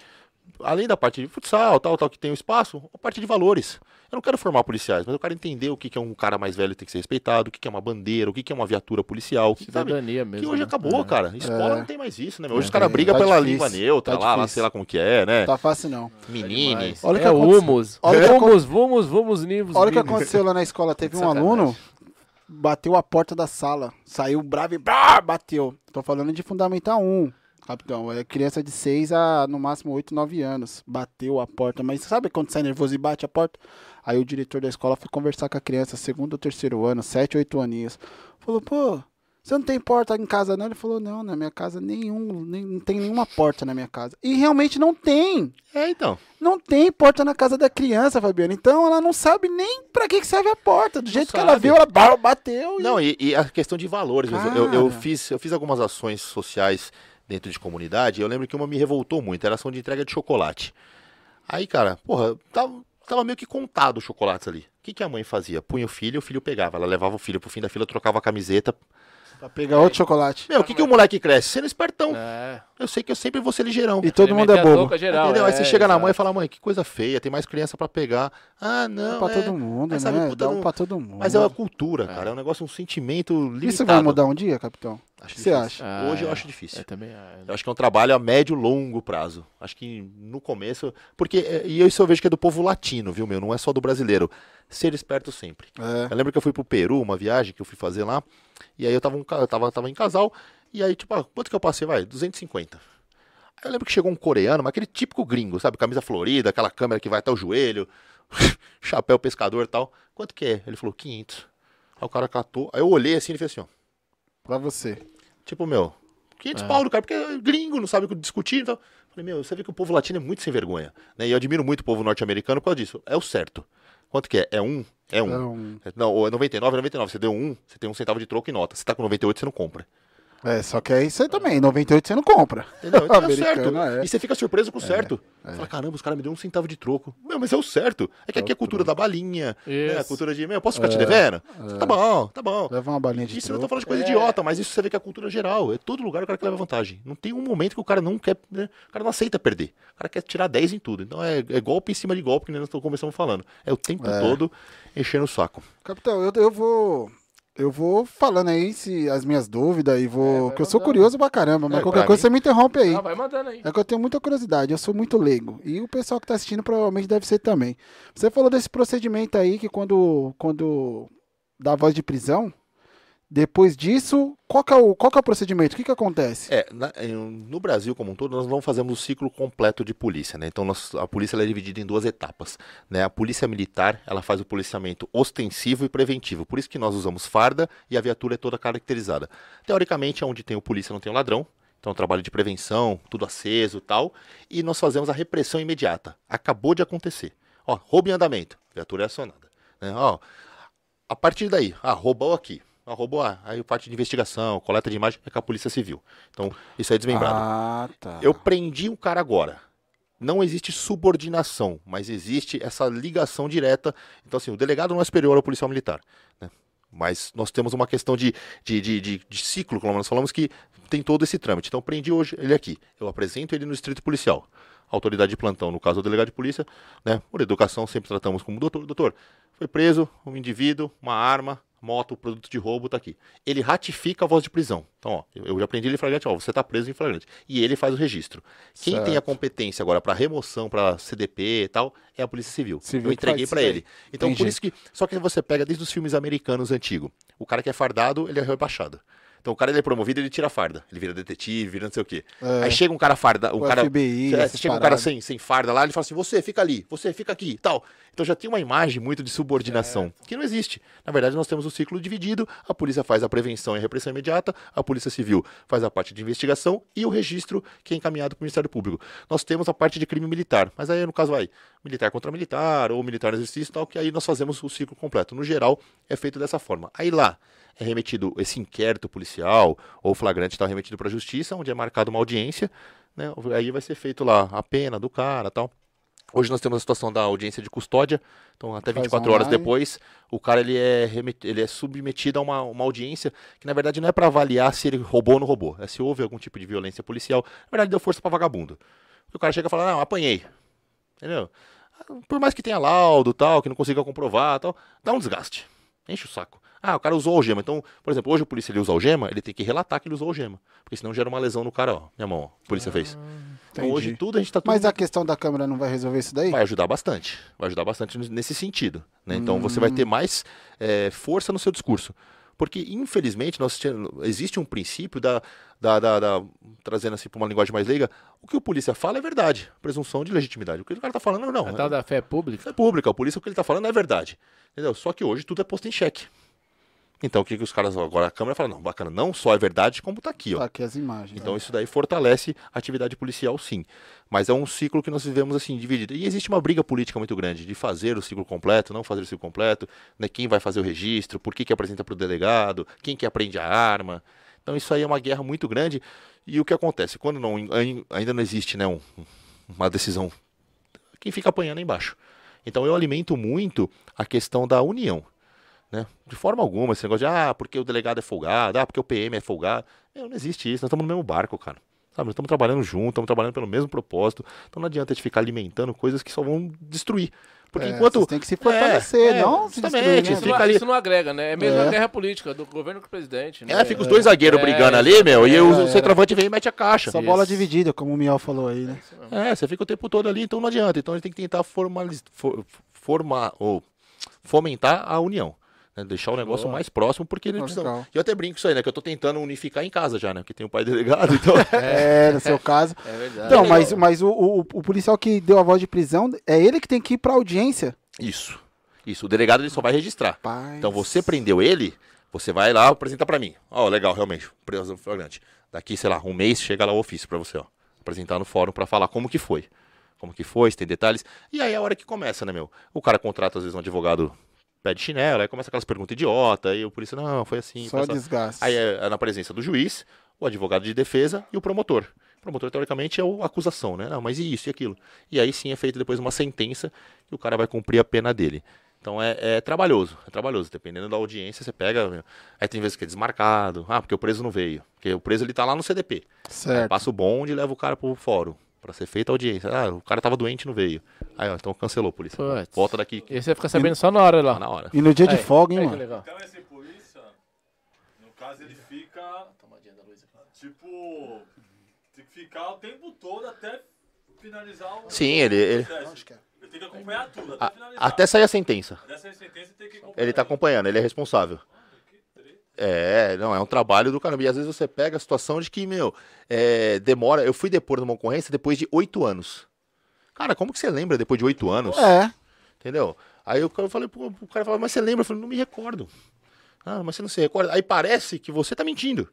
Além da parte de futsal, tal, tal, que tem o espaço, a parte de valores. Eu não quero formar policiais, mas eu quero entender o que que é um cara mais velho tem que ser respeitado, o que que é uma bandeira, o que que é uma viatura policial. Que, sabe? Cidadania mesmo. Que hoje né? acabou, É. cara. Escola É. não tem mais isso, né? meu? Hoje É, os caras tá brigam pela difícil, língua neutra tá lá, lá, sei lá como que é, né? Tá fácil não. Menine. Demais. Olha o que é humus. Olha que Humus, vamos, vamos, nivos. Olha o que aconteceu lá na escola. Teve um aluno, bateu a porta da sala, saiu bravo e brá, bateu. Tô falando de Fundamental 1, capitão. É criança de 6 a no máximo 8, 9 anos. Bateu a porta. Mas sabe quando sai nervoso e bate a porta? Aí o diretor da escola foi conversar com a criança, segundo ou terceiro ano, 7, 8 aninhos. Falou, pô, você não tem porta em casa não? Ele falou, não, na minha casa nenhum, nem, não tem nenhuma porta na minha casa. E realmente não tem. É, então. Não tem porta na casa da criança, Fabiana. Então ela não sabe nem pra que, que serve a porta. Do jeito que ela sabe. viu, ela bateu. e- Não, e, e a questão de valores. Eu, eu, fiz, eu fiz algumas ações sociais dentro de comunidade. Eu lembro que uma me revoltou muito. Era ação de entrega de chocolate. Aí, cara, porra, tava, tava meio que contado os chocolates ali. O que, que a mãe fazia? Punha o filho e o filho pegava. Ela levava o filho pro fim da fila, trocava a camiseta. Pra pegar outro chocolate. Meu, o que, que o moleque cresce? Sendo espertão. É. Eu sei que eu sempre vou ser ligeirão. E todo mundo é bobo. geral, Entendeu? Aí você é, chega na mãe e fala, mãe, que coisa feia, tem mais criança pra pegar. Ah, não. É pra é. todo mundo, sabe, né? puta, Dá um não- pra todo mundo. Mas é uma cultura, cara. É um negócio, um sentimento limitado. Isso vai mudar um dia, capitão? Acho você difícil. acha? Ah, Hoje eu é. acho difícil. É, também é. Eu acho que é um trabalho a médio e longo prazo. Acho que no começo. Porque. é, E isso eu vejo que é do povo latino, viu, meu? Não é só do brasileiro. Ser esperto sempre. É. Eu lembro que eu fui pro Peru, uma viagem que eu fui fazer lá. E aí eu tava, um, eu tava, tava em casal. E aí, tipo, ah, quanto que eu passei? Vai, 250. Aí eu lembro que chegou um coreano, mas aquele típico gringo, sabe? Camisa florida, aquela câmera que vai até o joelho, chapéu pescador e tal. Quanto que é? Ele falou, 500. Aí o cara catou. Aí eu olhei assim e fez assim, ó. Pra você. Tipo, meu, 500 É. pau do cara, porque é gringo, não sabe o que discutir. Então, falei, meu, você vê que o povo latino é muito sem vergonha. Né? E eu admiro muito o povo norte-americano por causa disso. É o certo. Quanto que é? É um? É um. Então, Não, ou é 99, é 99. Você deu um, você tem um centavo de troco e nota. Se tá com 98, você não compra. É, só que aí você também, 98 você não compra. Entendeu? Então é certo. é. E você fica surpreso com o certo. Fala, caramba, os caras me deu um centavo de troco. Meu, mas é o certo. É que aqui é a cultura da balinha, né? A cultura de, meu, posso ficar te devendo? Tá bom, tá bom. Leva uma balinha de Isso eu não tô troco. falando de coisa idiota, mas isso você vê que é a cultura geral. É todo lugar o cara que leva vantagem. Não tem um momento que o cara não quer. né? O cara não aceita perder. O cara quer tirar 10 em tudo. Então é, é golpe em cima de golpe, que nós começamos falando. É o tempo todo enchendo o saco. Capitão, eu, eu vou. Eu vou falando aí se as minhas dúvidas e vou. É, que eu sou curioso pra caramba, mas É, qualquer coisa mim- você me interrompe aí. Ah, vai mandando aí. É que eu tenho muita curiosidade, eu sou muito leigo. E o pessoal que tá assistindo provavelmente deve ser também. Você falou desse procedimento aí que quando, quando dá voz de prisão, depois disso, qual é o, qual é o procedimento? O que que acontece? É, na- no Brasil como um todo, nós não fazemos o ciclo completo de polícia, né? Então nós- a polícia é dividida em duas etapas, né? A polícia militar, ela faz o policiamento ostensivo e preventivo. Por isso que nós usamos farda e a viatura é toda caracterizada. Teoricamente, onde tem o polícia não tem o ladrão. Então, trabalho de prevenção, tudo aceso tal. E nós fazemos a repressão imediata. Acabou de acontecer. Ó, roubo em andamento. Viatura é acionada. né? Ó, a partir daí, ah, roubou aqui. Ah, roubou, ah, aí parte de investigação, coleta de imagem é com a Polícia Civil. Então, isso é desmembrado. Ah, tá. Eu prendi o cara agora. Não existe subordinação, mas existe essa ligação direta. Então, assim, o delegado não é superior ao policial militar. né? Mas nós temos uma questão de, de, de, de- de ciclo, como nós falamos, que tem todo esse trâmite. Então, prendi hoje ele aqui. Eu apresento ele no distrito policial. Autoridade de plantão, no caso, o delegado de polícia. Né? Por educação, sempre tratamos como doutor. Doutor, foi preso um indivíduo, uma arma, moto, produto de roubo, tá aqui. Ele ratifica a voz de prisão. Então, ó, eu já prendi ele em flagrante, ó, você tá preso em flagrante. E ele faz o registro. Quem tem a Certo. competência agora para remoção, para CDP e tal, é a Polícia Civil. Civil eu entreguei para ele. Então, por Entendi. isso que. Só que você pega desde os filmes americanos antigos. O cara que é fardado, ele é rebaixado. Então o cara ele é promovido, ele tira a farda. Ele vira detetive, vira não sei o quê. É. Aí chega um cara farda, um O cara. FBI, É, chega um cara sem, sem farda lá, ele fala assim: você fica ali, você fica aqui e tal. Então já tem uma imagem muito de subordinação, que não existe. Na verdade, nós temos o ciclo dividido: a polícia faz a prevenção e a repressão imediata, a polícia civil faz a parte de investigação e o registro que é encaminhado para o Ministério Público. Nós temos a parte de crime militar, mas aí no caso vai militar contra militar ou militar no exercício e tal, que aí nós fazemos o ciclo completo. No geral, é feito dessa forma. Aí lá é remetido esse inquérito policial ou flagrante está remetido para a justiça, onde é marcada uma audiência, né? Aí vai ser feito lá a pena do cara, tal. Hoje nós temos a situação da audiência de custódia, então até Faz 24 horas depois, o cara ele é, remet- ele é submetido a uma, uma audiência que na verdade não é para avaliar se ele roubou ou não roubou, é se houve algum tipo de violência policial. Na verdade deu força para vagabundo. O cara chega e fala, não, apanhei. Entendeu? Por mais que tenha laudo tal, que não consiga comprovar tal, dá um desgaste. Enche o saco. Ah, o cara usou algema. Então, por exemplo, hoje o polícia ele usa algema, ele tem que relatar que ele usou algema. Porque senão gera uma lesão no cara, ó. Minha mão, ó, a polícia fez. Então hoje tudo a gente tá tudo Mas a questão da câmera não vai resolver isso daí? vai ajudar bastante. Vai ajudar bastante nesse sentido. né? Então você vai ter mais é, força no seu discurso. Porque, infelizmente, nós existe um princípio da, da, da- da- trazendo assim para uma linguagem mais leiga, o que o polícia fala é verdade. Presunção de legitimidade. O que o cara tá falando, não. É, tal da fé pública. é pública. O polícia, o que ele tá falando é verdade. Entendeu? Só que hoje tudo é posto em xeque. Então, o que, que os caras. Agora a Câmara fala, não, bacana, não só é verdade, como tá aqui, ó. Tá aqui as imagens. Então isso daí fortalece a atividade policial, sim. Mas é um ciclo que nós vivemos assim, dividido. E existe uma briga política muito grande de fazer o ciclo completo, não fazer o ciclo completo, né? quem vai fazer o registro, por que, que apresenta para o delegado, quem que aprende a arma. Então isso aí é uma guerra muito grande. E o que acontece? Quando não, ai- ainda não existe né, um- uma decisão, quem fica apanhando é embaixo. Então eu alimento muito a questão da união. Né? De forma alguma, esse negócio de, ah, porque o delegado é folgado, ah, porque o PM é folgado. Meu, não existe isso, nós estamos no mesmo barco, cara. Sabe, nós estamos trabalhando junto, estamos trabalhando pelo mesmo propósito. Então não adianta a gente ficar alimentando coisas que só vão destruir. Porque É, enquanto. vocês têm que se fortalecer, É, não é, se destruir, né? Isso, fica não, ali- isso não agrega, né? É mesmo É. a guerra política do governo com o presidente. Né? É, fica os dois zagueiros É, brigando ali, meu, e é, o é. centroavante vem e mete a caixa. Essa bola dividida, como o Miel falou aí, né? É, você fica o tempo todo ali, então não adianta. Então a gente tem que tentar formaliz... for- formar ou fomentar a união. Né? Deixar o negócio Boa. mais próximo, porque eles precisam. legal. E eu até brinco isso aí, né? Que eu tô tentando unificar em casa já, né? Porque tem o pai delegado, então. É, no seu caso. É verdade. Então, mas, mas o, o, o policial que deu a voz de prisão, é ele que tem que ir pra audiência. Isso. Isso. O delegado ele só vai registrar. Paz. Então você prendeu ele, você vai lá apresentar pra mim. Ó, legal, realmente. Preso flagrante. Daqui, sei lá, um mês chega lá o ofício pra você, ó. Apresentar no fórum pra falar como que foi. Como que foi, se tem detalhes. E aí é a hora que começa, né, meu? O cara contrata, às vezes, um advogado pé de chinelo, aí começa aquelas perguntas idiota, aí o polícia, não, foi assim. Só assim. desgaste. Aí é, é na presença do juiz, o advogado de defesa e o promotor. O promotor, teoricamente, é a acusação, né? Não, mas e isso e aquilo? E aí sim é feita depois uma sentença e o cara vai cumprir a pena dele. Então é, é trabalhoso, é trabalhoso. Dependendo da audiência, você pega. Aí tem vezes que é desmarcado. Ah, porque o preso não veio. Porque o preso ele tá lá no CDP. Aí Certo. passa o bonde e leva o cara pro fórum. Pra ser feita a audiência. Ah, o cara tava doente e não veio. Aí, ó, então cancelou, polícia. Putz. Volta daqui E você fica sabendo só na hora lá na hora. E no dia de Aí, folga, hein, mano? Então esse polícia, no caso, ele fica, tipo, tem que ficar o tempo todo até finalizar o Sim, ele- ele- processo. Ele tem que acompanhar tudo, até A- finalizar. até sair a sentença. Dessa sentença tem que acompanhar. Ele tá acompanhando, ele é responsável. É, não, é um trabalho do caramba. E às vezes você pega a situação de que, meu, é, demora. Eu fui depor numa ocorrência depois de oito anos. Cara, como que você lembra depois de oito anos? É. Entendeu? Aí eu, falei, pô, o cara falou, mas você lembra? Eu falei, não me recordo. Ah, mas você não se recorda. Aí parece que você tá mentindo.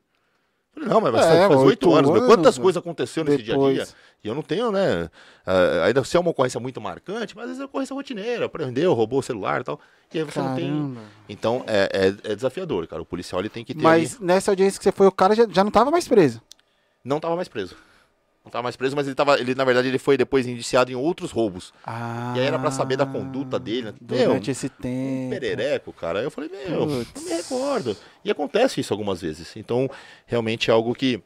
Falei, não, mas faz É, faz oito anos. meu. anos, Quantas né? coisas aconteceu nesse dia a dia? E eu não tenho, né? ah, ainda se é uma ocorrência muito marcante, mas às vezes é ocorrência rotineira. Prendeu, roubou o celular e tal. E aí você não tem. Caramba. Então é, é, é desafiador, cara. O policial ele tem que ter. Mas ali- nessa audiência que você foi, o cara já, já não tava mais preso. Não tava mais preso. Não tava mais preso, mas ele tava. Ele, na verdade, ele foi depois indiciado em outros roubos. Ah, E aí era pra saber da conduta dele, né? Durante Meu, esse Um tempo. perereco, cara. Aí eu falei, meu, Putz. não me recordo. E acontece isso algumas vezes. Então, realmente é algo que.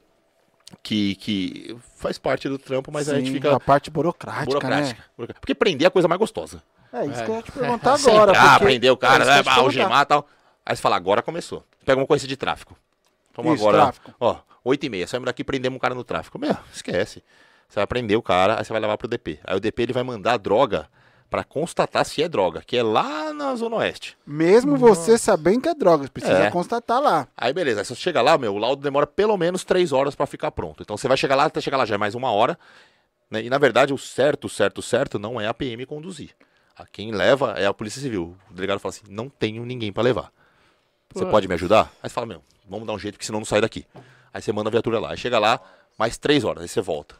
Que, que faz parte do trampo, mas a gente Sim, fica a parte burocrática, burocrática, né? burocrática. Porque prender é a coisa mais gostosa. É isso É. que eu ia te perguntar Você agora. entrar, porque- prender o cara, é né, algemar perguntar. e tal. Aí você fala, agora começou. Pega uma coisa de tráfico. Vamos Isso, agora. tráfico. Ó, 8 e meia, saímos daqui e prendemos um cara no tráfico. Meu, esquece. Você vai prender o cara, aí você vai levar pro DP. Aí o DP ele vai mandar a droga pra constatar se é droga, que é lá na Zona Oeste. Mesmo você sabendo que é droga, precisa É. constatar lá. Aí beleza, aí você chega lá, meu, o laudo demora pelo menos 3 horas pra ficar pronto. Então você vai chegar lá, até chegar lá já é mais uma hora. né? E na verdade o certo, certo, certo não é a PM conduzir. A quem leva é a Polícia Civil. O delegado fala assim: não tenho ninguém pra levar. Você pode me ajudar? Aí você fala: meu, vamos dar um jeito, porque senão não sai daqui. Aí você manda a viatura lá. Aí chega lá, mais 3 horas, aí você volta.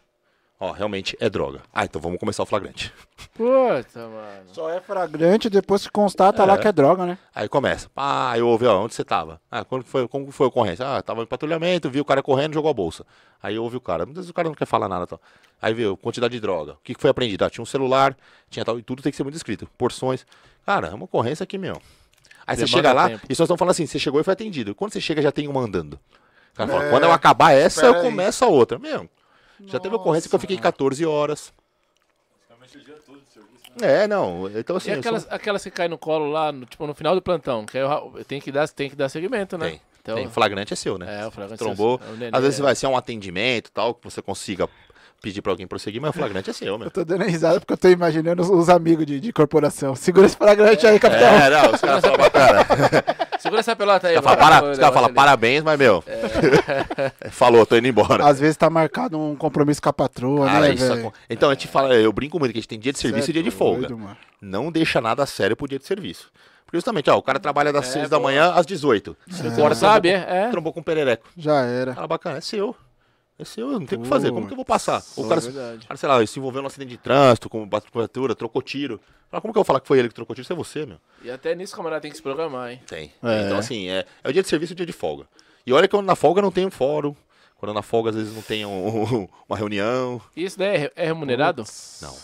Ó, realmente é droga. Ah, então vamos começar o flagrante. Puta, mano. Só é flagrante depois que constata lá É. que é droga, né? Aí começa. Pá, aí ouve, ó, onde você tava? Ah, quando que foi, como que foi a ocorrência? Ah, tava em patrulhamento, viu o cara correndo, jogou a bolsa. Aí ouve o cara. Muitas vezes o cara não quer falar nada. Tal. Aí viu, quantidade de droga. O que que foi apreendido? Ah, tinha um celular, tinha tal, e tudo tem que ser muito escrito. Porções. Cara, é uma ocorrência aqui, meu. Aí você chega lá, tempo. e só estão falando assim, você chegou e foi atendido. Quando você chega, já tem uma andando. O cara fala, É, quando eu acabar essa, eu espera aí. começo a outra. Meu, já teve ocorrência que eu fiquei 14 horas. Basicamente o dia todo de serviço, né? É, não. Então assim, E eu sou- aquelas, aquelas que caem no colo lá, no, tipo, no final do plantão, que eu- tem que dar, tem que dar segmento, né? Tem, Então, tem. Flagrante é seu, né? É, o flagrante Trombou. é o neném, Às vezes é. vai ser um atendimento tal, que você consiga pedir pra alguém prosseguir, mas o flagrante é seu, meu. Eu tô dando risada porque eu tô imaginando os, os amigos de, de corporação. Segura esse flagrante aí, capitão. É, não, os caras falam bacana. Os Segura essa pelota aí. caras falam, para, os caras falam vai, parabéns, mas, meu. Falou, tô indo embora. Às vezes tá marcado um compromisso com a patroa, Cara, né, isso velho? acon- Então, a gente fala, eu brinco muito que a gente tem dia de serviço Cê e dia é de folga. doido. Não deixa nada sério pro dia de serviço. Porque justamente, ó, o cara trabalha das É, 6 da manhã às 18. Você Agora sabe, é? é. Trombou com o perereco. Já era. Cara, bacana, é seu. É seu, não tem o que fazer. Como que eu vou passar? O cara, é cara, sei lá, se envolveu num acidente de trânsito, com bateu, trocou tiro. Fala, como que eu vou falar que foi ele que trocou tiro? Isso é você, meu. E até nisso camarada tem que se programar, hein? Tem. É. Então, assim, é, é o dia de serviço e o dia de folga. E olha que quando na folga não tem um fórum. Quando na folga, às vezes, não tem um- uma reunião. E isso daí é, é remunerado? Não.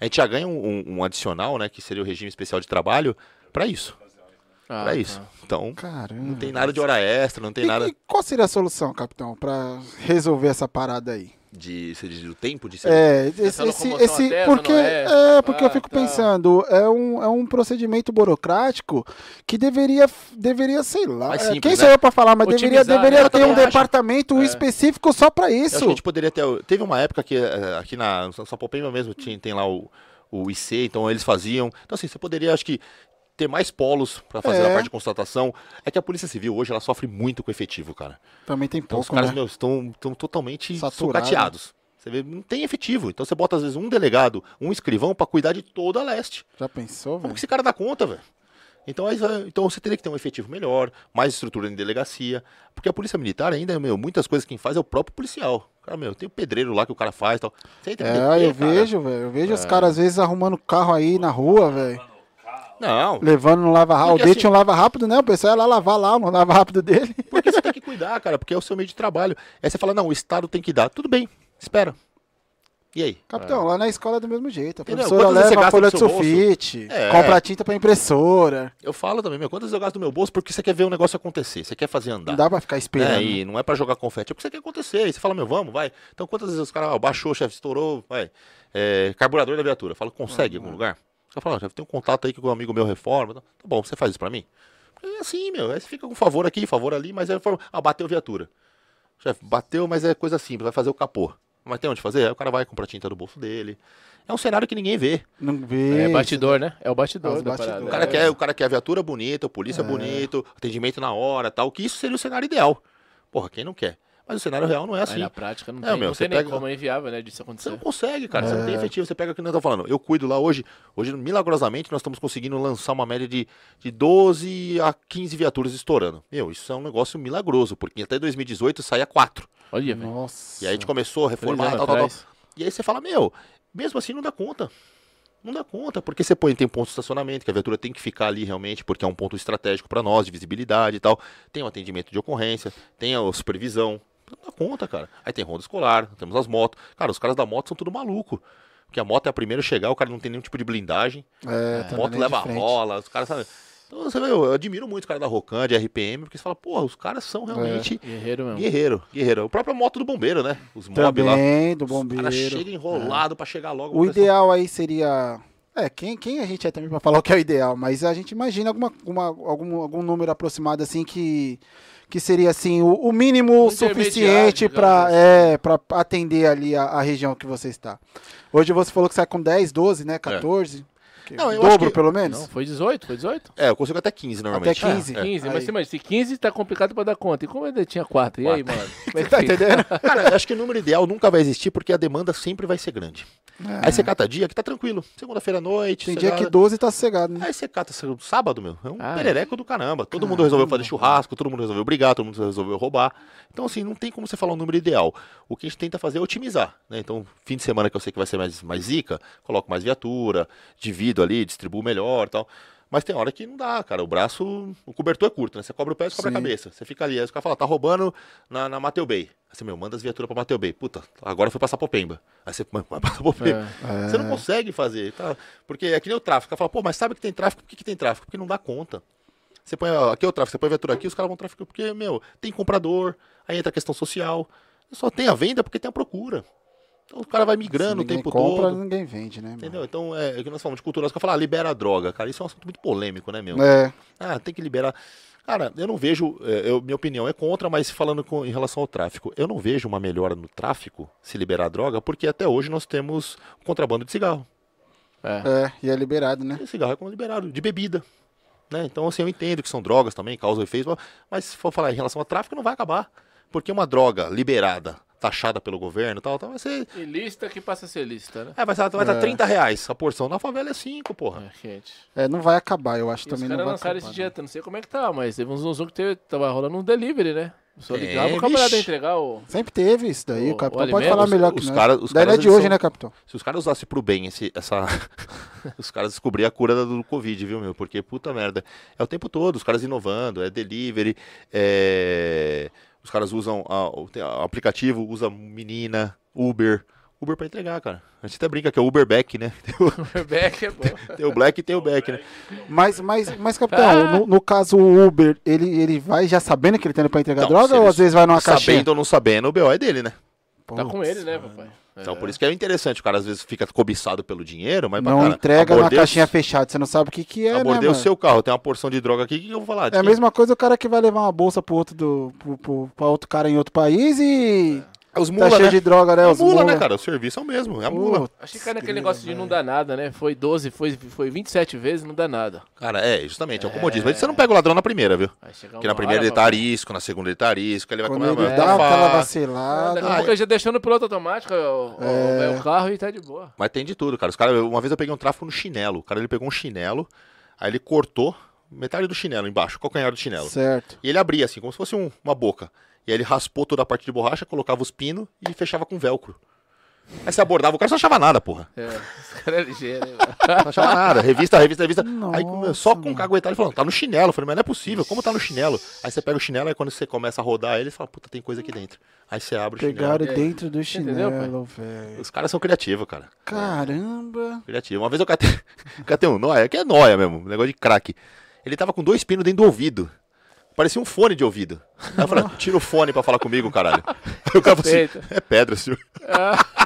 A gente já ganha um, um- um adicional, né? Que seria o regime especial de trabalho, pra isso. Ah, Pra tá. isso. Então, Caramba. não tem nada de hora extra, não tem E- nada e qual seria a solução, capitão, pra resolver essa parada aí? de, você diz, do tempo de serviço. É, esse, esse, esse- terra, porque é? é, porque eu Ah, fico tá. pensando, é um, é um procedimento burocrático que deveria, deveria sei lá, é, simples, quem né? sou eu pra falar, mas deveria, Otimizar, deveria né? Eu ter um acho. departamento É. específico só pra Eu acho isso. que a gente poderia ter. Teve uma época que eh, aqui na Sapopemba mesmo tinha, tem lá o, o IC, então eles faziam. Então, assim, você poderia, acho que, ter mais polos pra fazer É. a parte de constatação. É que a Polícia Civil hoje ela sofre muito com efetivo, cara. Também tem Então os pouco, caras, né? meu, estão, estão totalmente Saturado. sucateados. Você vê, não tem efetivo. Então você bota, às vezes, um delegado, um escrivão pra cuidar de toda a leste. Já pensou, Como velho? que esse cara dá conta, velho? Então, então você teria que ter um efetivo melhor, mais estrutura em delegacia. Porque a polícia militar ainda, meu, muitas coisas quem faz é o próprio policial. Cara, meu, tem o pedreiro lá que o cara faz e tal. Você É, eu cara. vejo, velho. Eu vejo os caras às vezes arrumando carro aí na rua, velho. Não, Levando no lava rápido. O dele assim- tinha um lava rápido, né? O pessoal ia lá lavar lá no lava rápido dele. porque você tem que cuidar, cara, porque é o seu meio de trabalho. Aí você fala, não, o Estado tem que dar. Tudo bem, espera. E aí? Capitão, lá na escola é do mesmo jeito. A professora leva a folha de sulfite, É. compra tinta pra impressora. Eu falo também, meu, quantas vezes eu gasto do meu bolso porque você quer ver o negócio acontecer, você quer fazer andar. Não dá pra ficar esperando. É, e não é pra jogar confete, é porque você quer acontecer. Aí você fala, meu, vamos, vai. Então quantas vezes os caras, ó, baixou, chefe, estourou, vai. É, carburador da viatura. Fala, consegue em algum lugar? Caras falam, chefe, tem um contato aí que um amigo meu reforma. Tá bom, você faz isso pra mim? É assim, meu. Aí você fica com favor aqui, favor ali, mas é forma. Ah, bateu viatura. Chefe, bateu, mas é coisa simples, vai fazer o capô. Mas tem onde fazer? Aí o cara vai comprar tinta do bolso dele. É um cenário que ninguém vê. Não vê. É batidor, né? É o É batidor bastidores. parada. O cara, É. quer, o cara quer a viatura bonita, o polícia bonito, atendimento na hora tal. Que isso seria o cenário ideal. Porra, quem não quer? Mas o cenário real não é Aí assim. na prática não É, tem, meu, não você tem nem pega- como, é inviável, né, disso Você acontecer. não consegue, cara. Você não É. tem efetivo. Você pega o que nós estamos falando. Eu cuido lá hoje. Hoje, milagrosamente, nós estamos conseguindo lançar uma média de, de 12 a 15 viaturas estourando. Meu, isso é um negócio milagroso, porque até 2018 saía 4. Olha, velho. Nossa. E aí a gente começou a reformar, anos tal, tal, tal. E aí você fala, meu, mesmo assim não dá conta. Não dá conta, porque você põe, tem ponto de estacionamento, que a viatura tem que ficar ali realmente, porque é um ponto estratégico para nós, de visibilidade e tal. Tem o atendimento de ocorrência, tem a supervisão. Não dá conta, cara. Aí tem ronda escolar, temos as motos. Cara, os caras da moto são tudo maluco. Porque a moto é a primeira a chegar, o cara não tem nenhum tipo de blindagem. É, A moto de leva rola, os caras sabem. Então, você vê, eu admiro muito os caras da Rocan, de RPM, porque você fala, porra, os caras são realmente Guerreiro mesmo. guerreiro, guerreiro. A própria moto do bombeiro, né? Os mob lá. Também, do Os caras bombeiro. chegam enrolado pra chegar logo. O ideal aí seria. É, quem, quem a gente é também pra falar o que é o ideal, mas a gente imagina alguma, uma- algum, algum número aproximado assim que, que seria assim o, o mínimo suficiente para assim. é, pra atender ali a, a região que você está. Hoje você falou que sai com 10, 12, né? 14. Que- É. Não, eu acho dobro que- pelo menos? Não, foi 18, foi 18? É, eu consigo até 15 normalmente. Até 15. É. 15, Aí. mas você imagina, se 15 tá complicado pra dar conta. E como ainda tinha 4? E aí, mano? Como é que Tá entendendo? Cara, eu acho que o número ideal nunca vai existir porque a demanda sempre vai ser grande. Aí você cata dia que tá tranquilo. Segunda-feira à noite. Tem dia que 12 tá sossegado, né? Aí você cata sábado, meu. É um Ah, é. perereco do caramba. Todo mundo resolveu fazer churrasco, todo mundo resolveu brigar, todo mundo resolveu roubar. Então, assim, não tem como você falar um número ideal. O que a gente tenta fazer é otimizar. Né? Então, fim de semana que eu sei que vai ser mais, mais zica, coloco mais viatura, divido ali, distribuo melhor e tal. Mas tem hora que não dá, cara. O braço, o cobertor é curto, né? Você cobra o pé e cobra a cabeça. Você fica ali, aí os caras falam, tá roubando na, na Mateu Bay. Aí você, meu, manda as viaturas pra Mateu Bay. Puta, agora foi passar Popemba. Aí você vai passar Popemba. É. Você não consegue fazer, tá? Porque é que nem o tráfico. O cara fala, pô, mas sabe que tem tráfico, por que, que tem tráfico? Porque não dá conta. Você põe, ó, aqui é o tráfico, você põe a viatura aqui, os caras vão traficar, porque, meu, tem comprador, aí entra a questão social. Só tem a venda porque tem a procura. Então o cara vai migrando o tempo compra, todo. ninguém vende, né? mano? Entendeu? Então, é, é o que nós falamos de cultura. Os caras falam, ah, libera a droga. Cara, isso é um assunto muito polêmico, né, meu? É, Ah, tem que liberar. Cara, eu não vejo, é, eu- minha opinião é contra, mas falando com- em relação ao tráfico, eu não vejo uma melhora no tráfico se liberar a droga, porque até hoje nós temos contrabando de cigarro. É. é, e é liberado, né? E cigarro é como liberado, de bebida. Né? Então, assim, eu entendo que são drogas também, causam efeitos, mas se for falar em relação ao tráfico, não vai acabar. Porque uma droga liberada, taxada pelo governo e tal, tal, vai ser. E lista que passa a ser lista, né? É, vai estar vai estar 30 reais a porção. Na favela é 5, porra. É, gente. É, não vai acabar, eu acho E os também não caras lançaram acabar. esse dia, não sei como é que tá, mas teve uns zoom que teve, tava rolando um delivery, né? Só É, ligava o camarada entregar o. Sempre teve isso daí, O- o capitão o pode alimento, falar os- melhor que os cara- os Daí não é de hoje, são- né, capitão? Se os caras usassem pro bem esse, essa. os caras descobriram a cura do Covid, viu, meu? Porque, puta merda. É o tempo todo, os caras inovando, é delivery, é. Os caras usam a- o tem- aplicativo, usa menina, Uber. Uber pra entregar, cara. A gente até brinca que é Uber Back, né? Tem o, Back é bom. tem o Black e tem o Back, né? Mas, mas, mas capitão, no, no caso o Uber, ele, ele vai já sabendo que ele tá indo pra entregar Não, droga ou às vezes vai numa caixinha? Sabendo ou não sabendo, o BO é dele, né? Tá com ele, né, papai? Então, por isso que é interessante. O cara às vezes fica cobiçado pelo dinheiro, mas Não cara, entrega o- caixinha fechada, você não sabe o que que é, né, Abordei o mano? seu carro, tem uma porção de droga aqui, o que que eu vou falar? É a mesma coisa o cara que vai levar uma bolsa pro outro, do, pro, pro, pra outro cara em outro país e É os tá mula, cheio né? de droga, né? É a os mula, mula. né, cara? O serviço é o mesmo, é a mula. Putz, Acho que cai naquele negócio de não dar nada, né? Foi 12, foi, foi 27 vezes, não dá nada. Cara, é, justamente, é o comodismo. Mas você não pega o ladrão na primeira, viu? Porque uma na primeira hora, ele tá arisco, na segunda ele tá arisco, ele vai Quando comer ele dá dar aquela vacilada. Daqui a pouco ele já deixando no piloto automático o, o- É. o carro e tá de boa. Mas tem de tudo, cara. Os cara, uma vez eu peguei um tráfico no chinelo. O cara ele pegou um chinelo, aí ele cortou metade do chinelo embaixo, o calcanhar do chinelo. Certo. E ele abria assim, como se fosse um- uma boca. E aí ele raspou toda a parte de borracha, colocava os pinos e fechava com velcro. Aí você abordava, o cara só achava nada, porra. É, esse cara é ligeiro, hein, Não achava nada. Revista, revista, revista. aí Nossa, só com mano. caguetar ele falou, tá no chinelo. Eu falei, mas não é possível, como tá no chinelo? Aí você pega o chinelo, aí quando você começa a rodar ele, fala, puta, tem coisa aqui dentro. Aí você abre o Pegaram chinelo. dentro do chinelo, velho. Os caras são criativos, cara. Caramba. Criativo. Uma vez eu catei, catei um nóia, que é nóia mesmo, um negócio de crack. Ele tava com dois pinos dentro do ouvido. Parecia um fone de ouvido. Aí eu falei, tira o fone pra falar comigo, caralho. Aí o cara falou assim, é pedra, senhor.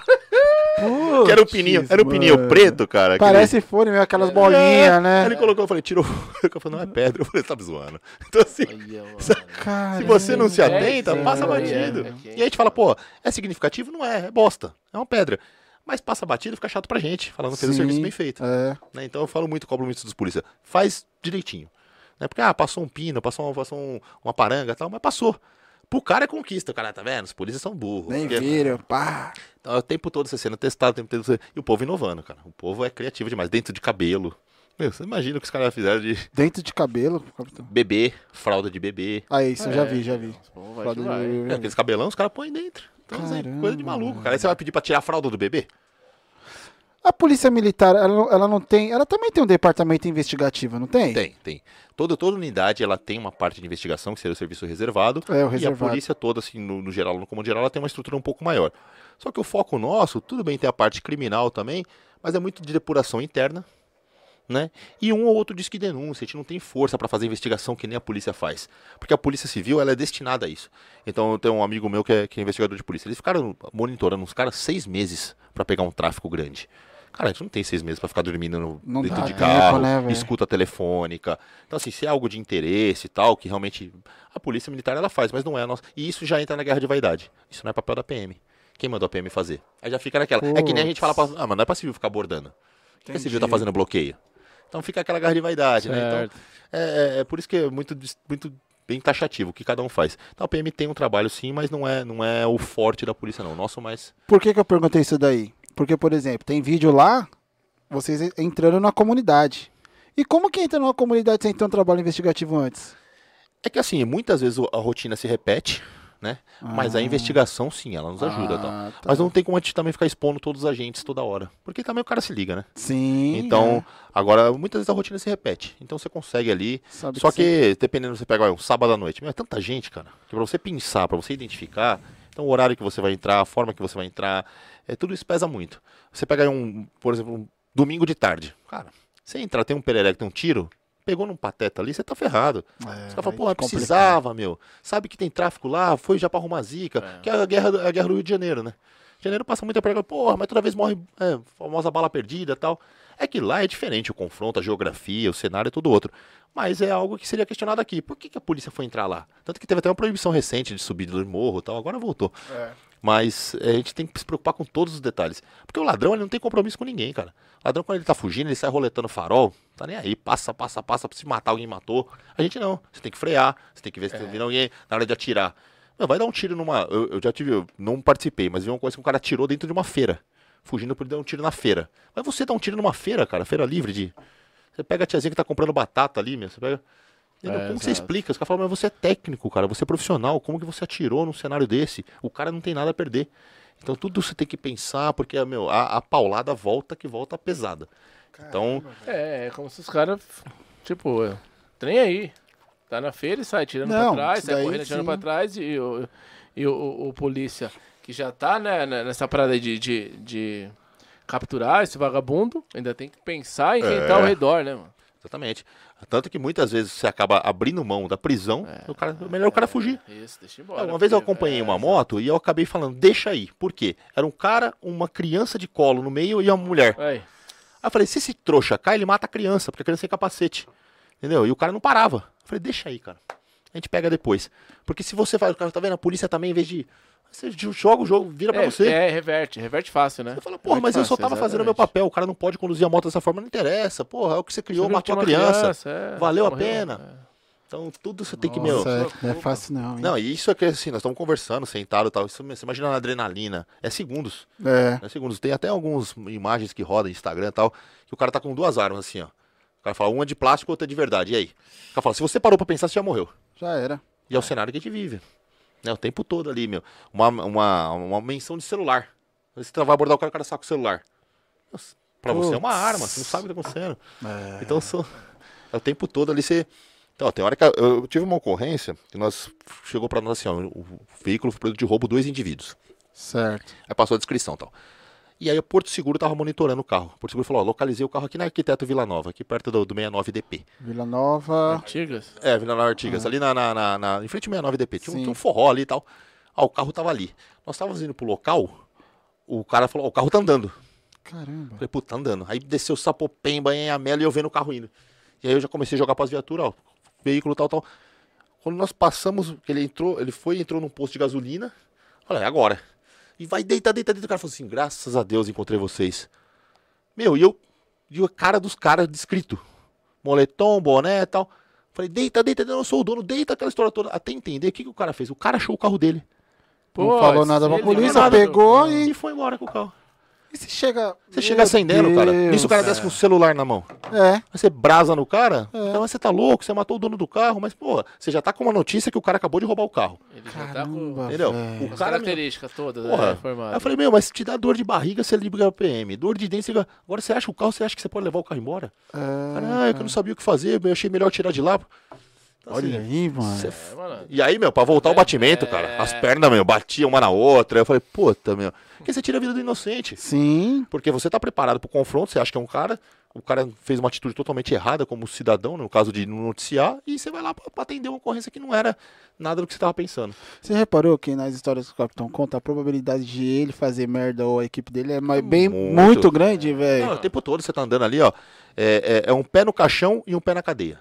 Que era um pininho, era um pininho mano. preto, cara. aquele- Parece fone mesmo, aquelas bolinhas, É. né? Aí ele colocou, eu falei, tirou. Eu falei, não é pedra. Eu falei, tá me zoando. Então assim, Olha, se você não se É, atenta, sim, passa é, batido. é, é. E aí a gente fala, pô, é significativo? Não é, é bosta. É uma pedra. Mas passa batido fica chato pra gente, falando que fez o serviço bem feito. É. né? Então eu falo muito, cobro muito dos polícia. Faz direitinho. Né? Porque, ah, passou um pino, passou, um- passou um- uma paranga e tal, mas passou. Pro cara é conquista, o cara, tá vendo? Os polícias são burros. Nem Porque- viram, pá. Então, é o tempo todo você sendo testado, o tempo todo você... E o povo inovando, cara. O povo é criativo demais, dentro de cabelo. Meu, você imagina o que os caras fizeram de Dentro de cabelo, capitão. bebê, fralda de bebê. Ah, isso eu já É, vi, já vi. Pô, Fralda de bebê. É, aqueles cabelão, os caras põem dentro. Então, assim, Caramba, coisa de maluco, cara. Aí você vai pedir pra tirar a fralda do bebê? A polícia militar, ela, não- ela não tem. Ela também tem um departamento investigativo, não tem? Tem, tem. Toda, toda unidade ela tem uma parte de investigação, que seria o serviço reservado. É, o E a reservado. polícia toda, assim, no, no geral, no comando geral, ela tem uma estrutura um pouco maior. Só que o foco nosso, tudo bem, tem a parte criminal também, mas é muito de depuração interna, né? E um ou outro diz que denúncia, a gente não tem força para fazer investigação que nem a polícia faz. Porque a polícia civil, ela é destinada a isso. Então, eu tenho um amigo meu que é, que é investigador de polícia. Eles ficaram monitorando uns caras seis meses para pegar um tráfico grande. Cara, a gente não tem seis meses para ficar dormindo no, Não dentro de tempo, carro, né, velho? escuta telefônica. Então, assim, se é algo de interesse e tal, que realmente a polícia militar ela faz, mas não é a nossa. E isso já entra na guerra de vaidade. Isso não é papel da PM. Quem mandou a PM fazer? Aí já fica naquela. É que nem a gente fala pra. Ah, mas não é pra civil ficar abordando. Por que a civil tá fazendo bloqueio? Então fica aquela guerra de vaidade, né? Então, Certo. é, é- é por isso que é muito, muito bem taxativo o que cada um faz. Então a PM tem um trabalho sim, mas não é, não é o forte da polícia, não. O nosso mais. Por que, que eu perguntei isso daí? Porque, por exemplo, tem vídeo lá, vocês entrando na comunidade. E como que entra numa comunidade sem ter um trabalho investigativo antes? É que assim, muitas vezes a rotina se repete, né? Mas a investigação, sim, ela nos ajuda. Ah, tá. Mas não tem como a gente também ficar expondo todos os agentes toda hora. Porque também o cara se liga, né? Sim. Então, é. agora, muitas vezes a rotina se repete. Então você consegue ali. Sabe Só que que, dependendo, você pega olha, um sábado à noite. Meu, é tanta gente, cara. Que pra você pensar, pra você identificar. Então, o horário que você vai entrar, a forma que você vai entrar. É, tudo isso pesa muito. Você pega aí um, por exemplo, um domingo de tarde. Cara, você entrar, tem um perereco, tem um tiro. Pegou num pateta ali, você tá ferrado. É, Os caras falam, pô, complicar. precisava, meu. Sabe que tem tráfico lá, foi já pra arrumar zica. É. Que é a guerra, do- a guerra do Rio de Janeiro, né? Janeiro passa muita pergunta, porra, mas toda vez morre é, famosa bala perdida e tal. É que lá é diferente o confronto, a geografia, o cenário é tudo outro. Mas é algo que seria questionado aqui. Por que, que a polícia foi entrar lá? Tanto que teve até uma proibição recente de subir do morro e tal, agora voltou. É. Mas é, a gente tem que se preocupar com todos os detalhes. Porque o ladrão ele não tem compromisso com ninguém, cara. O ladrão, quando ele tá fugindo, ele sai roletando farol, tá nem aí, passa, passa, passa, se matar, alguém matou. A gente não. Você tem que frear, você tem que ver se tá vindo alguém na hora de atirar. Meu, vai dar um tiro numa. Eu, eu já tive, eu não participei, mas vi uma coisa que um cara atirou dentro de uma feira. Fugindo por dar um tiro na feira. Mas você dá um tiro numa feira, cara, feira livre de. Você pega a tiazinha que tá comprando batata ali, meu. Você pega. É, como que você exato. explica? Os caras falam, mas você é técnico, cara, você é profissional, como que você atirou num cenário desse? O cara não tem nada a perder. Então tudo você tem que pensar, porque, meu, a, a paulada volta que volta pesada. Então, É, é como se os caras, tipo, trem aí. Tá na feira e sai tirando Não, pra trás, sai correndo tirando pra trás e, o, e o, o- o polícia que já tá né, né, nessa parada de, de, de capturar esse vagabundo, ainda tem que pensar em quem É. tá ao redor, né, mano? exatamente. Tanto que muitas vezes você acaba abrindo mão da prisão, o cara, melhor o cara fugir. Isso, deixa embora. Uma vez eu acompanhei é, uma moto e eu acabei falando, deixa aí. Por quê? Era um cara, uma criança de colo no meio e uma mulher. Aí, Aí eu falei, se esse trouxa cai, ele mata a criança, porque a criança tem capacete. Entendeu? E o cara não parava. Eu falei, deixa aí, cara. A gente pega depois. Porque se você faz, o cara tá vendo, a polícia também, em vez de. Você joga o jogo, vira pra é, você. é, reverte, reverte fácil, né? Você fala, porra, mas eu só tava fazendo meu papel. O cara não pode conduzir a moto dessa forma, não interessa. Porra, é o que você criou, matou a criança. é, Valeu a pena. Então tudo você tem que, meu. Nossa, é, Nossa, não é fácil não, hein? Não, e isso é que assim, nós estamos conversando, sentado e tal. Isso, você imagina na adrenalina. É segundos. É. É segundos. Tem até algumas imagens que rodam no Instagram e tal, que o cara tá com duas armas assim, ó. O cara fala, uma é de plástico, outra é de verdade. E aí? O cara fala, se você parou pra pensar, você já morreu. Já era. E é o cenário que a gente vive. Né, o tempo todo ali, meu. Uma, uma, uma menção de celular. Você vai abordar o cara, o cara saca o celular. Nossa, Pra você é uma arma, você não sabe o que tá acontecendo. É. Então, sou... é o tempo todo ali você. Então, tem hora que eu, tive uma ocorrência que nós chegou pra nós assim, ó, o veículo foi produto de roubo dois indivíduos. Certo. Aí passou a descrição e tal. E aí o Porto Seguro tava monitorando o carro. O Porto Seguro falou, ó, localizei o carro aqui na Arquiteto Vila Nova, aqui perto do, do 69DP. Vila Nova. Antigas? É, Vila Nova Artigas, ali na, na, na, na- em frente ao 69DP. Tinha um, tinha um forró ali e tal. Ah, o carro tava ali. Nós estávamos indo pro local, o cara falou, ó, o carro tá andando. Caramba. Falei, puta, tá andando. Aí desceu o Sapopemba em Amela e eu vendo o carro indo. E aí eu já comecei a jogar pras viaturas, ó, veículo tal, tal. Quando nós passamos, ele entrou, ele foi, entrou num posto de gasolina. Olha, é agora. E vai, deita, deita, deita. O cara falou assim, graças a Deus encontrei vocês. Meu, e eu, e a cara dos caras descrito. Moletom, boné e tal. Falei, deita, deita, deita, eu sou o dono, deita aquela história toda. Até entender o que, que o cara fez. O cara achou o carro dele. Não Pô, falou nada pra polícia, falou nada. pegou E e. foi embora com o carro. E se chega. Você chega acendendo, cara. Nisso o cara desce com o celular na mão. É. Aí você brasa no cara, então você tá louco, você matou o dono do carro, mas, pô, você já tá com uma notícia que o cara acabou de roubar o carro. Ele já tá com Caramba, Entendeu? O as cara. meu, características todas, Porra. né? Formado. Aí eu falei, meu, mas se te dá dor de barriga, você liga a PM. Dor de dente, você liga. Agora você acha o carro, você acha que você pode levar o carro embora? Ah, é que eu não sabia o que fazer, eu achei melhor tirar de lá. Então, Olha assim, aí, mano. você- É, mano. E aí, meu, pra voltar o batimento, cara, as pernas, meu, batiam uma na outra. Eu falei, puta, meu, porque você tira a vida do inocente. Sim. Porque você tá preparado pro confronto, você acha que é um cara, o cara fez uma atitude totalmente errada como cidadão, no caso de não noticiar, e você vai lá pra, pra atender uma ocorrência que não era nada do que você tava pensando. Você reparou que nas histórias que o Capitão conta, a probabilidade de ele fazer merda ou a equipe dele é mais- bem Muito. muito, grande, velho. o tempo todo você tá andando ali, ó, é, é- é um pé no caixão e um pé na cadeia.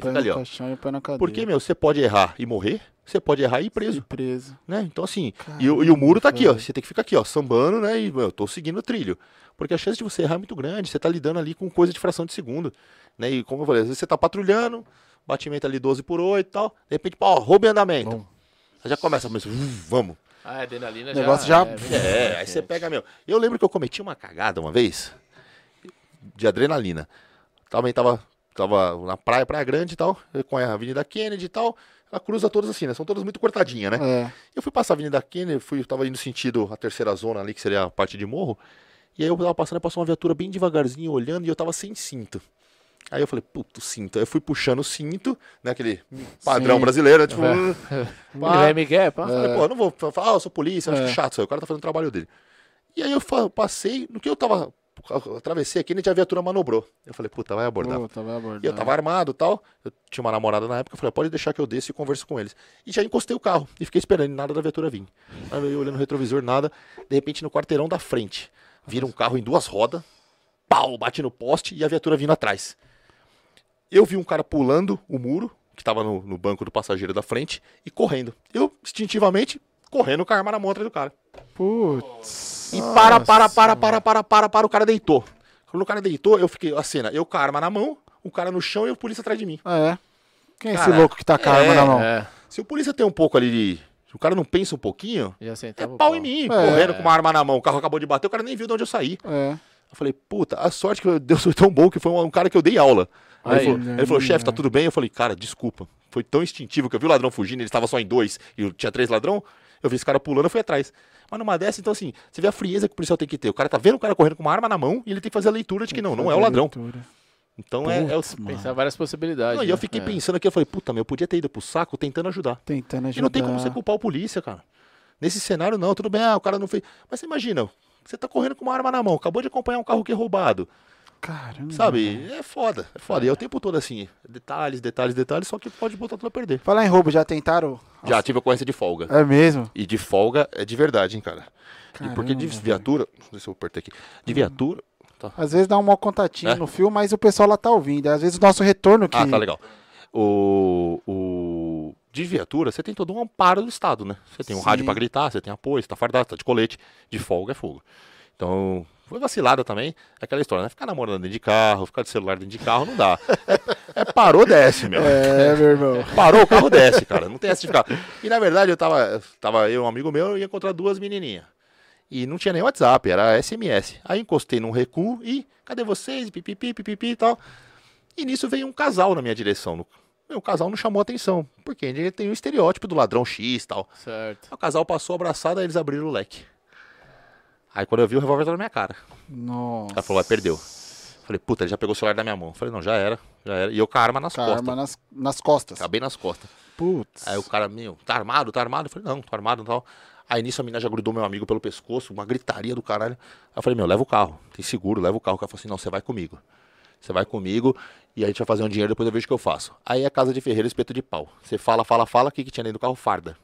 Pé no ali, ó. e pé na cadeia. Porque, meu, você pode errar e morrer, você pode errar e ir preso. E preso. né? Então, assim, e, o- e o muro tá aqui, ó. Você tem que ficar aqui, ó, sambando, né? E, meu, eu tô seguindo o trilho. Porque a chance de você errar é muito grande. Você tá lidando ali com coisa de fração de segundo. Né? E como eu falei, às vezes você tá patrulhando, batimento ali 12 por 8 e tal. De repente, pô, roubo em andamento. Bom. Aí já começa, mas, "Uf, vamos. Ah, a adrenalina O negócio já- É, É, aí você pega, meu. Eu lembro que eu cometi uma cagada uma vez de adrenalina. Também tava, tava na praia, Praia Grande e tal, com a Avenida Kennedy e tal. Ela cruza todas assim, né? São todas muito cortadinhas, né? É. Eu fui passar a Avenida Kennedy, fui, tava indo sentido a terceira zona ali, que seria a parte de morro. E aí eu tava passando, passou uma viatura bem devagarzinho, olhando, e eu tava sem cinto. Aí eu falei, puto, cinto. Aí eu fui puxando o cinto, né? Aquele padrão Sim. brasileiro, né? Tipo, vai Miguel, pá. Falei, pô, eu não vou falar, ah, eu sou polícia, eu acho É. que chato isso aí. O cara tá fazendo o trabalho dele. E aí eu passei, no que eu tava. Eu Atravessei aqui, a viatura manobrou. Eu falei, puta, vai abordar. Puta, vai abordar. E eu tava armado e tal. Eu tinha uma namorada na época. Eu falei, pode deixar que eu desça e converso com eles. E já encostei o carro. E fiquei esperando nada da viatura vir. Aí eu olhando no retrovisor, nada. De repente, no quarteirão da frente, vira um carro em duas rodas. Pau, bate no poste e a viatura vindo atrás. Eu vi um cara pulando o muro, que tava no, no banco do passageiro da frente, e correndo. Eu, instintivamente, correndo com a arma na mão atrás do cara. Putz. E para, para, para, para, para, para, para, o cara deitou. Quando o cara deitou, eu fiquei, a cena, eu com a arma na mão, o cara no chão e o polícia atrás de mim. Ah, é. Quem é esse Cara, louco que tá com a arma é, na mão? É, Se o polícia tem um pouco ali de. Se o cara não pensa um pouquinho, já é o pau em mim, É. correndo com uma arma na mão. O carro acabou de bater, o cara nem viu de onde eu saí. É. Eu falei, puta, a sorte que Deus foi tão bom que foi um, um cara que eu dei aula. Aí Aí, ele falou, ele falou, né? chefe, tá tudo bem? Eu falei, cara, desculpa. Foi tão instintivo que eu vi o ladrão fugindo, ele estava só em dois e eu tinha três ladrão. Eu vi esse cara pulando, eu fui atrás. Mas numa dessa, então assim, você vê a frieza que o policial tem que ter. O cara tá vendo o cara correndo com uma arma na mão e ele tem que fazer a leitura de que não, não é o ladrão. Então é, é o. Pensar várias possibilidades. Não, e eu né? fiquei É. pensando aqui, eu falei, puta, meu, eu podia ter ido pro saco tentando ajudar. Tentando ajudar. E não tem como você culpar o polícia, cara. Nesse cenário, não, tudo bem, ah, o cara não fez. Mas você imagina, você tá correndo com uma arma na mão, acabou de acompanhar um carro que é roubado. Caramba. Sabe? É foda, é foda. E é o tempo todo assim, detalhes, detalhes, detalhes, só que pode botar tudo a perder. Falar em roubo, já tentaram? Já tive ocorrência de folga. É mesmo? E de folga é de verdade, hein, cara. e porque de Caramba, viatura. Deixa eu ver se eu apertei aqui. De viatura. Tá. Às vezes dá um mau contatinho É? no fio, mas o pessoal lá tá ouvindo. Às vezes o nosso retorno que... Ah, tá legal. O, o, de viatura, você tem todo um amparo do Estado, né? Você tem um Sim. rádio pra gritar, você tem apoio, você tá fardado, você tá de colete. De folga é fogo. Então, foi vacilada também. É aquela história, né? Ficar namorando dentro de carro, ficar de celular dentro de carro, não dá. É, é parou, desce, meu. É, meu irmão. Parou, o carro desce, cara. Não tem essa de ficar. E na verdade, eu tava, tava eu um amigo meu, eu ia encontrar duas menininhas. E não tinha nem WhatsApp, era SMS. Aí encostei num recuo e, cadê vocês? Pipipi, pipipi e tal. E nisso veio um casal na minha direção. No- Meu, o casal não chamou atenção, porque ele tem o estereótipo do ladrão X e tal. Certo. O casal passou abraçado, aí eles abriram o leque. Aí quando eu vi, o revólver tava na minha cara. Nossa. Ela falou, perdeu. Falei, puta, ele já pegou o celular da minha mão. Falei, não, já era, já era. E eu com a arma nas Com a costas. arma nas, nas costas. Tá bem nas costas. Putz. Aí o cara, meu, tá armado, tá armado? Eu falei, não, tô armado e tal. Aí nisso a menina já grudou meu amigo pelo pescoço, uma gritaria do caralho. Aí eu falei, meu, leva o carro, tem seguro, leva o carro. O cara falou assim, não, você vai comigo. Você vai comigo e a gente vai fazer um dinheiro, depois eu vejo o que eu faço. Aí é casa de ferreiro, espeto de pau. Você fala, fala, fala, o que, que tinha dentro do carro? Farda.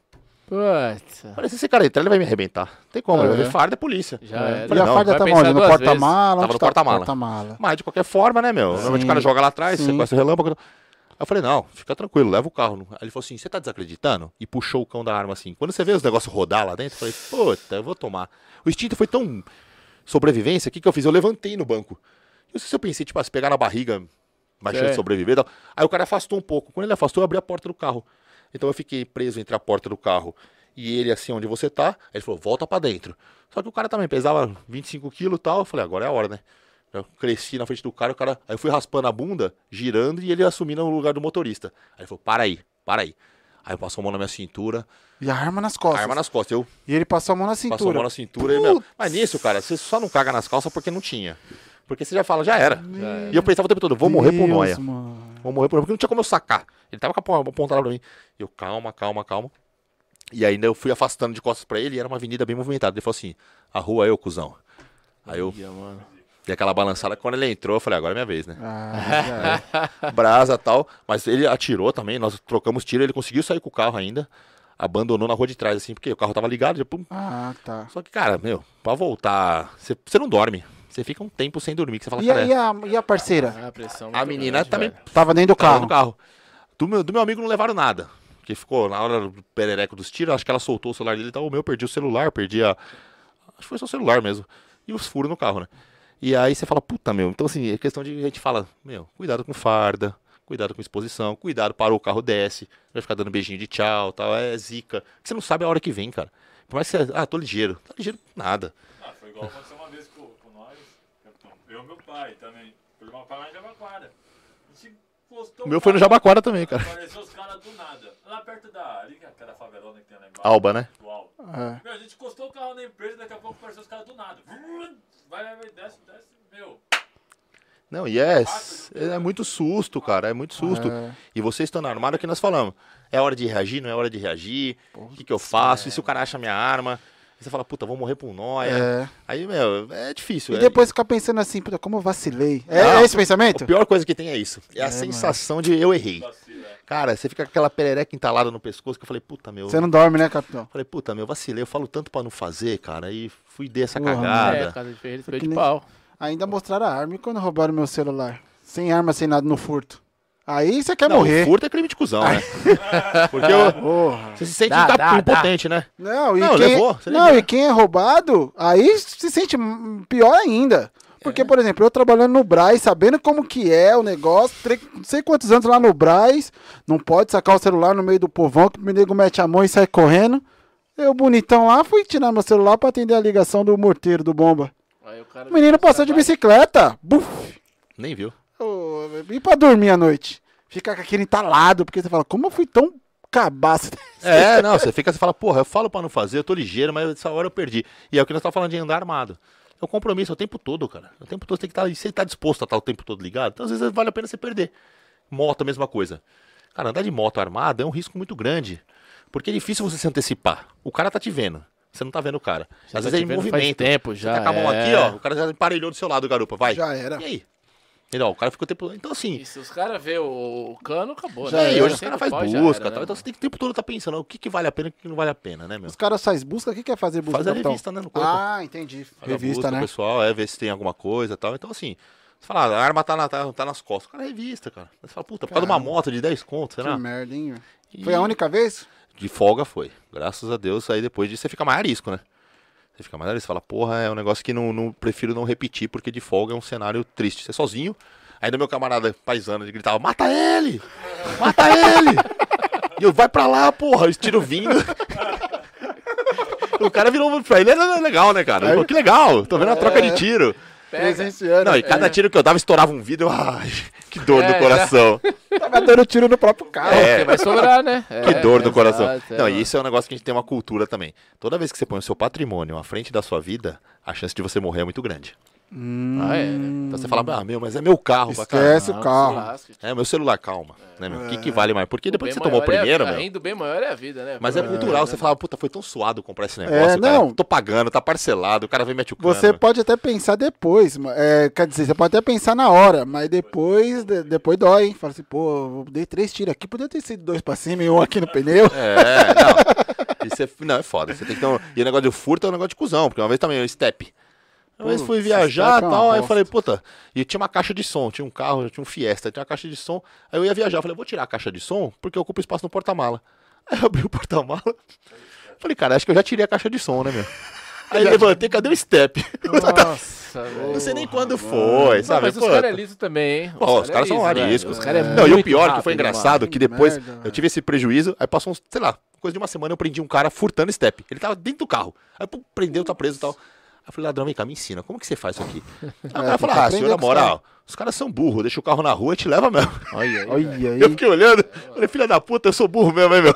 Putz. Falei, se esse cara entrar, ele vai me arrebentar. Tem como, ele vai É. ver farda, é polícia. Já É. era. E Falei, a não, farda tá pensar onde? No porta-mala? Tava no porta-mala. Porta-mala. Mas de qualquer forma, né, meu? Normalmente o cara joga lá atrás, Sim. sequestra o relâmpago. Aí eu falei, não, fica tranquilo, leva o carro. Aí ele falou assim, você tá desacreditando? E puxou o cão da arma assim. Quando você vê os negócios rodar lá dentro, eu falei, puta, eu vou tomar. O instinto foi tão sobrevivência, o que, que eu fiz? Eu levantei no banco. Eu não sei se eu pensei, tipo, ah, se pegar na barriga, mais chance É. de sobreviver e tal. Aí o cara afastou um pouco. Quando ele afastou, eu abri a porta do carro. Então eu fiquei preso entre a porta do carro e ele, assim, onde você tá. Aí ele falou, volta pra dentro. Só que o cara também pesava 25 quilos e tal. Eu falei, agora é a hora, né? Eu cresci na frente do cara, o cara. Aí eu fui raspando a bunda, girando, e ele assumindo o lugar do motorista. Aí ele falou, para aí, para aí. Aí passou a mão na minha cintura, E a arma nas a costas. arma nas costas. Eu E ele passou a mão na passou a cintura. mão na cintura e, meu. Mas nisso, cara, você só não caga nas calças porque não tinha. Porque você já fala, já era. E eu pensava o tempo todo, vou morrer por Deus, noia. mano. Vou morrer por porque não tinha como eu sacar. Ele tava com a mão apontada pra mim. E eu, calma, calma, calma. E ainda eu fui afastando de costas pra ele e era uma avenida bem movimentada. Ele falou assim: a rua é eu, cuzão. Aí eu Ia, mano. dei aquela balançada. Quando ele entrou, eu falei: agora é minha vez, né? Ah, é. Brasa e tal. Mas ele atirou também, nós trocamos tiro. Ele conseguiu sair com o carro ainda. Abandonou na rua de trás, assim, porque o carro tava ligado. Já, pum. ah, tá. Só que, cara, meu, pra voltar, você não dorme. Você fica um tempo sem dormir. Que você fala, E a, cara, e a, e a parceira? Ah, a pressão a muito menina grande, também velho. Tava dentro do Tava carro. no carro. Do meu, do meu amigo não levaram nada. Que ficou na hora do perereco dos tiros, acho que ela soltou o celular dele e tal. O meu perdi o celular, perdi a. Acho que foi só o celular mesmo. E os furos no carro, né? E aí você fala, puta, meu. Então, assim, é questão de a gente fala, meu, cuidado com farda, cuidado com exposição, cuidado, parou o carro, desce, vai ficar dando beijinho de tchau tal. É zica. Você não sabe a hora que vem, cara. Por mais que você. Ah, tô ligeiro. Tá ligeiro nada. Ah, foi igual aconteceu uma vez com, com nós, capitão. Eu e meu pai também. Foi uma em Jabaquara. A gente postou O meu foi no Jabaquara também, cara. Apareceu os caras do nada. Lá perto da. Ali, é aquela favelona que tem lá embaixo. Alba, né? Do Alba. É. Meu, a gente encostou o carro na empresa, daqui a pouco apareceu os caras do nada. Vai, vai, vai, desce, desce. Meu, Não, e é, é muito susto, cara. É muito susto. É. E você estando armado, é o que nós falamos. É hora de reagir, não é hora de reagir. O que, que eu faço? E se o cara acha minha arma? Você fala, puta, vou morrer por nóia. É. Aí, meu, é difícil. E é- depois ficar pensando assim, puta, como eu vacilei. É, Não, é esse pensamento? A pior coisa que tem é isso. É a É, sensação de eu errei. é. Cara, você fica com aquela perereca entalada no pescoço que eu falei, puta, meu. Você não dorme, né, capitão? Falei, puta, meu, vacilei. Eu falo tanto pra não fazer, cara. Aí fui dei essa Porra, É, cagada. casa de ferreiro, de nem- pau. Ainda mostraram a arma e quando roubaram meu celular? Sem arma, sem nada no furto. Aí você quer não, morrer. o furto é crime de cuzão, né? Porque eu- você se sente Dá, dá, impotente, né? Não, e Não, quem, levou, não, e quem é roubado, aí se sente pior ainda. Porque, É. por exemplo, eu trabalhando no Braz, sabendo como que é o negócio, não sei quantos anos lá no Braz, não pode sacar o celular no meio do povão, que o nego mete a mão e sai correndo. Eu, bonitão lá, fui tirar meu celular pra atender a ligação do morteiro do bomba. Aí o cara O menino passou de bicicleta, buf, Nem viu. E pra dormir à noite? Fica com aquele entalado, porque você fala, como eu fui tão cabaço? É, não, você fica, você fala, porra, eu falo pra não fazer, eu tô ligeiro, mas essa hora eu perdi. E é o que nós estamos falando de andar armado. É o compromisso, é o tempo todo, cara. O tempo todo você tem que estar, se ele tá disposto a estar o tempo todo ligado, então às vezes vale a pena você perder. Moto, a mesma coisa. Cara, andar de moto armada é um risco muito grande. Porque é difícil você se antecipar. O cara tá te vendo. Você não tá vendo o cara. Já Às tá vezes é em vendo faz movimento. tempo já, Você tá com a mão é. aqui, ó. O cara já emparelhou do seu lado, garupa. Vai. Já era. E aí? Entendeu? O cara ficou o tempo. Então, assim. E se os caras vê o, o cano, acabou, Já né? é, e hoje os caras fazem busca era, tal. né, Então você tem que o tempo todo tá pensando o que, que vale a pena e o que não vale a pena, né, meu? Os caras fazem busca, o que quer fazer busca? Faz a capitão? revista, né, no corpo. Ah, entendi. Faz Revista, busca, né? pessoal, é ver se tem alguma coisa e tal. Então, assim, você fala, ah, a arma tá, na- tá, tá nas costas. O cara é revista, cara. Você fala, puta, por causa de uma moto de 10 contos, Que será? merda, hein? E- Foi a única vez? De folga foi. Graças a Deus, aí depois disso você fica mais arisco, né? Você fica mais arisco. Você fala, porra, é um negócio que não, não prefiro não repetir, porque de folga é um cenário triste. Você é sozinho. Ainda meu camarada paisano ele gritava, mata ele! Mata ele! e eu, vai pra lá, porra, os tiros vindo. o cara virou pra ele, era legal, né, cara? Que legal, tô vendo a troca de tiro. Presenciando. Não, e cada tiro que eu dava estourava um vidro. Ai, que dor É, no já- coração. Tava dando tiro no próprio carro. É. Porque vai sobrar, né? Que É, dor no exato, coração. é, Não, e isso é um negócio que a gente tem uma cultura também. Toda vez que você põe o seu patrimônio à frente da sua vida, a chance de você morrer é muito grande. Ah, é, né? Então você fala, ah, meu, mas é meu carro. pra Esquece caralho. o carro. É, meu celular, calma. Né, meu? O que, que vale mais? Porque depois que Bem você tomou o maior é a primeiro, meu. Ainda bem maior é a vida, né? Mas é Pô, cultural, né? você fala, puta, foi tão suado comprar esse negócio, cara. não. Tô pagando, tá parcelado, o cara vem mete o. Você pode até pensar depois, é, quer dizer, você pode até pensar na hora, mas depois, de- depois dói, hein? Fala assim, pô, eu dei três tiros aqui, podia ter sido dois pra cima e um aqui no pneu. É, não. Isso é, não, é foda. Você tem que ter um... E o negócio do furto é um negócio de cuzão, porque uma vez também, eu step. Uma vez fui viajar e tal, aí eu falei, puta, e tinha uma caixa de som, tinha um carro, tinha um Fiesta, tinha uma caixa de som. Aí eu ia viajar, eu falei, vou tirar a caixa de som, porque eu ocupo espaço no porta-mala. Aí eu abri o porta-mala, falei, cara, acho que eu já tirei a caixa de som, né, meu? Aí eu levantei, cadê o step? Nossa. Não sei nem quando foi, Não, sabe? mas os Pô, caras é liso também, hein? Ó, os caras são é velho. ariscos. Os caras é Não, e o pior que rápido, foi mano. engraçado, que Que depois merda, eu tive esse prejuízo, aí passou uns, sei lá, coisa de uma semana eu prendi um cara furtando step. Ele tava dentro do carro. Aí pô, prendeu, tá preso e tal. Eu falei, ladrão, vem cá, me ensina, como que você faz isso aqui? Aí o cara tem falou, ah, senhor, na moral, os caras são burros, deixa o carro na rua e te leva mesmo. Olha aí. Eu fiquei olhando, falei, filha da puta, eu sou burro mesmo, hein, meu?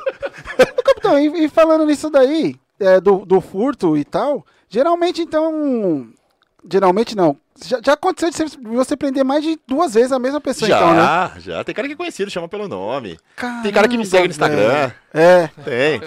Capitão, e, e falando nisso daí, é, do, do furto e tal, geralmente então. Geralmente não. Já, já aconteceu de você, prender mais de duas vezes a mesma pessoa, já, então, né? já. Tem cara que é conhecido, chama pelo nome. Tem cara que me segue no Caramba, Instagram. velho. É. Tem.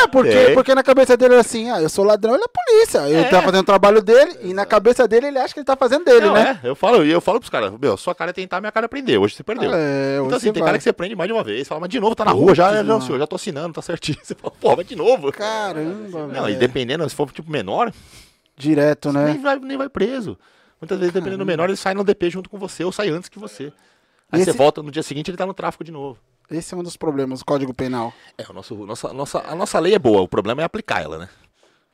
É, porque, Tem. porque na cabeça dele é assim, ah, eu sou ladrão, ele é polícia. Ele tá fazendo o trabalho dele e na cabeça dele ele acha que ele tá fazendo dele, Não, né? é, eu falo, e eu falo pros caras, meu, sua cara é tentar, minha cara é prender. Hoje você perdeu. É, Então assim, tem vai. cara que você prende mais de uma vez, fala, mas de novo tá na rua já, já, não, senhor, já tô assinando, tá certinho. Você fala, pô, mas de novo. Caramba, Não, e dependendo, se for tipo menor, Direto, né? nem, vai, nem vai preso. Muitas vezes, dependendo do menor, ele sai no DP junto com você ou sai antes que você. Aí Esse- você volta no dia seguinte ele tá no tráfico de novo. Esse é um dos problemas, o Código Penal. É, o nosso, nossa, nossa, a nossa lei é boa, o problema é aplicar ela, né?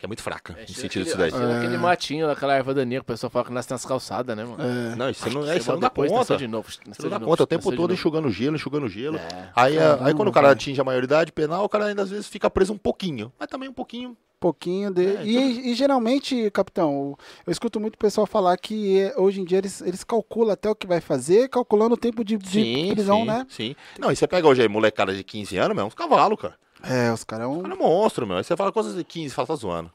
Que é muito fraca, no Tira sentido aquele- disso daí. tira aquele matinho daquela erva daninha que o pessoal fala que nasce nas calçadas, né, mano? É. Não, isso não, é, isso não bota dá depois, conta. de novo. Você não dá de novo, conta, o tempo todo enxugando gelo, enxugando gelo. É. Aí, a- aí quando o cara atinge a maioridade penal, o cara ainda às vezes fica preso um pouquinho. Mas também um pouquinho. pouquinho de... É, e, e geralmente, capitão, eu escuto muito o pessoal falar que é, hoje em dia eles, eles calculam até o que vai fazer, calculando o tempo de, de prisão, sim, né? Sim. Não, e você pega hoje aí, molecada de 15 anos, é uns cavalos, cara. É, os caras é O um... cara é monstro, meu. Aí você fala coisas de 15, fala, tá zoando.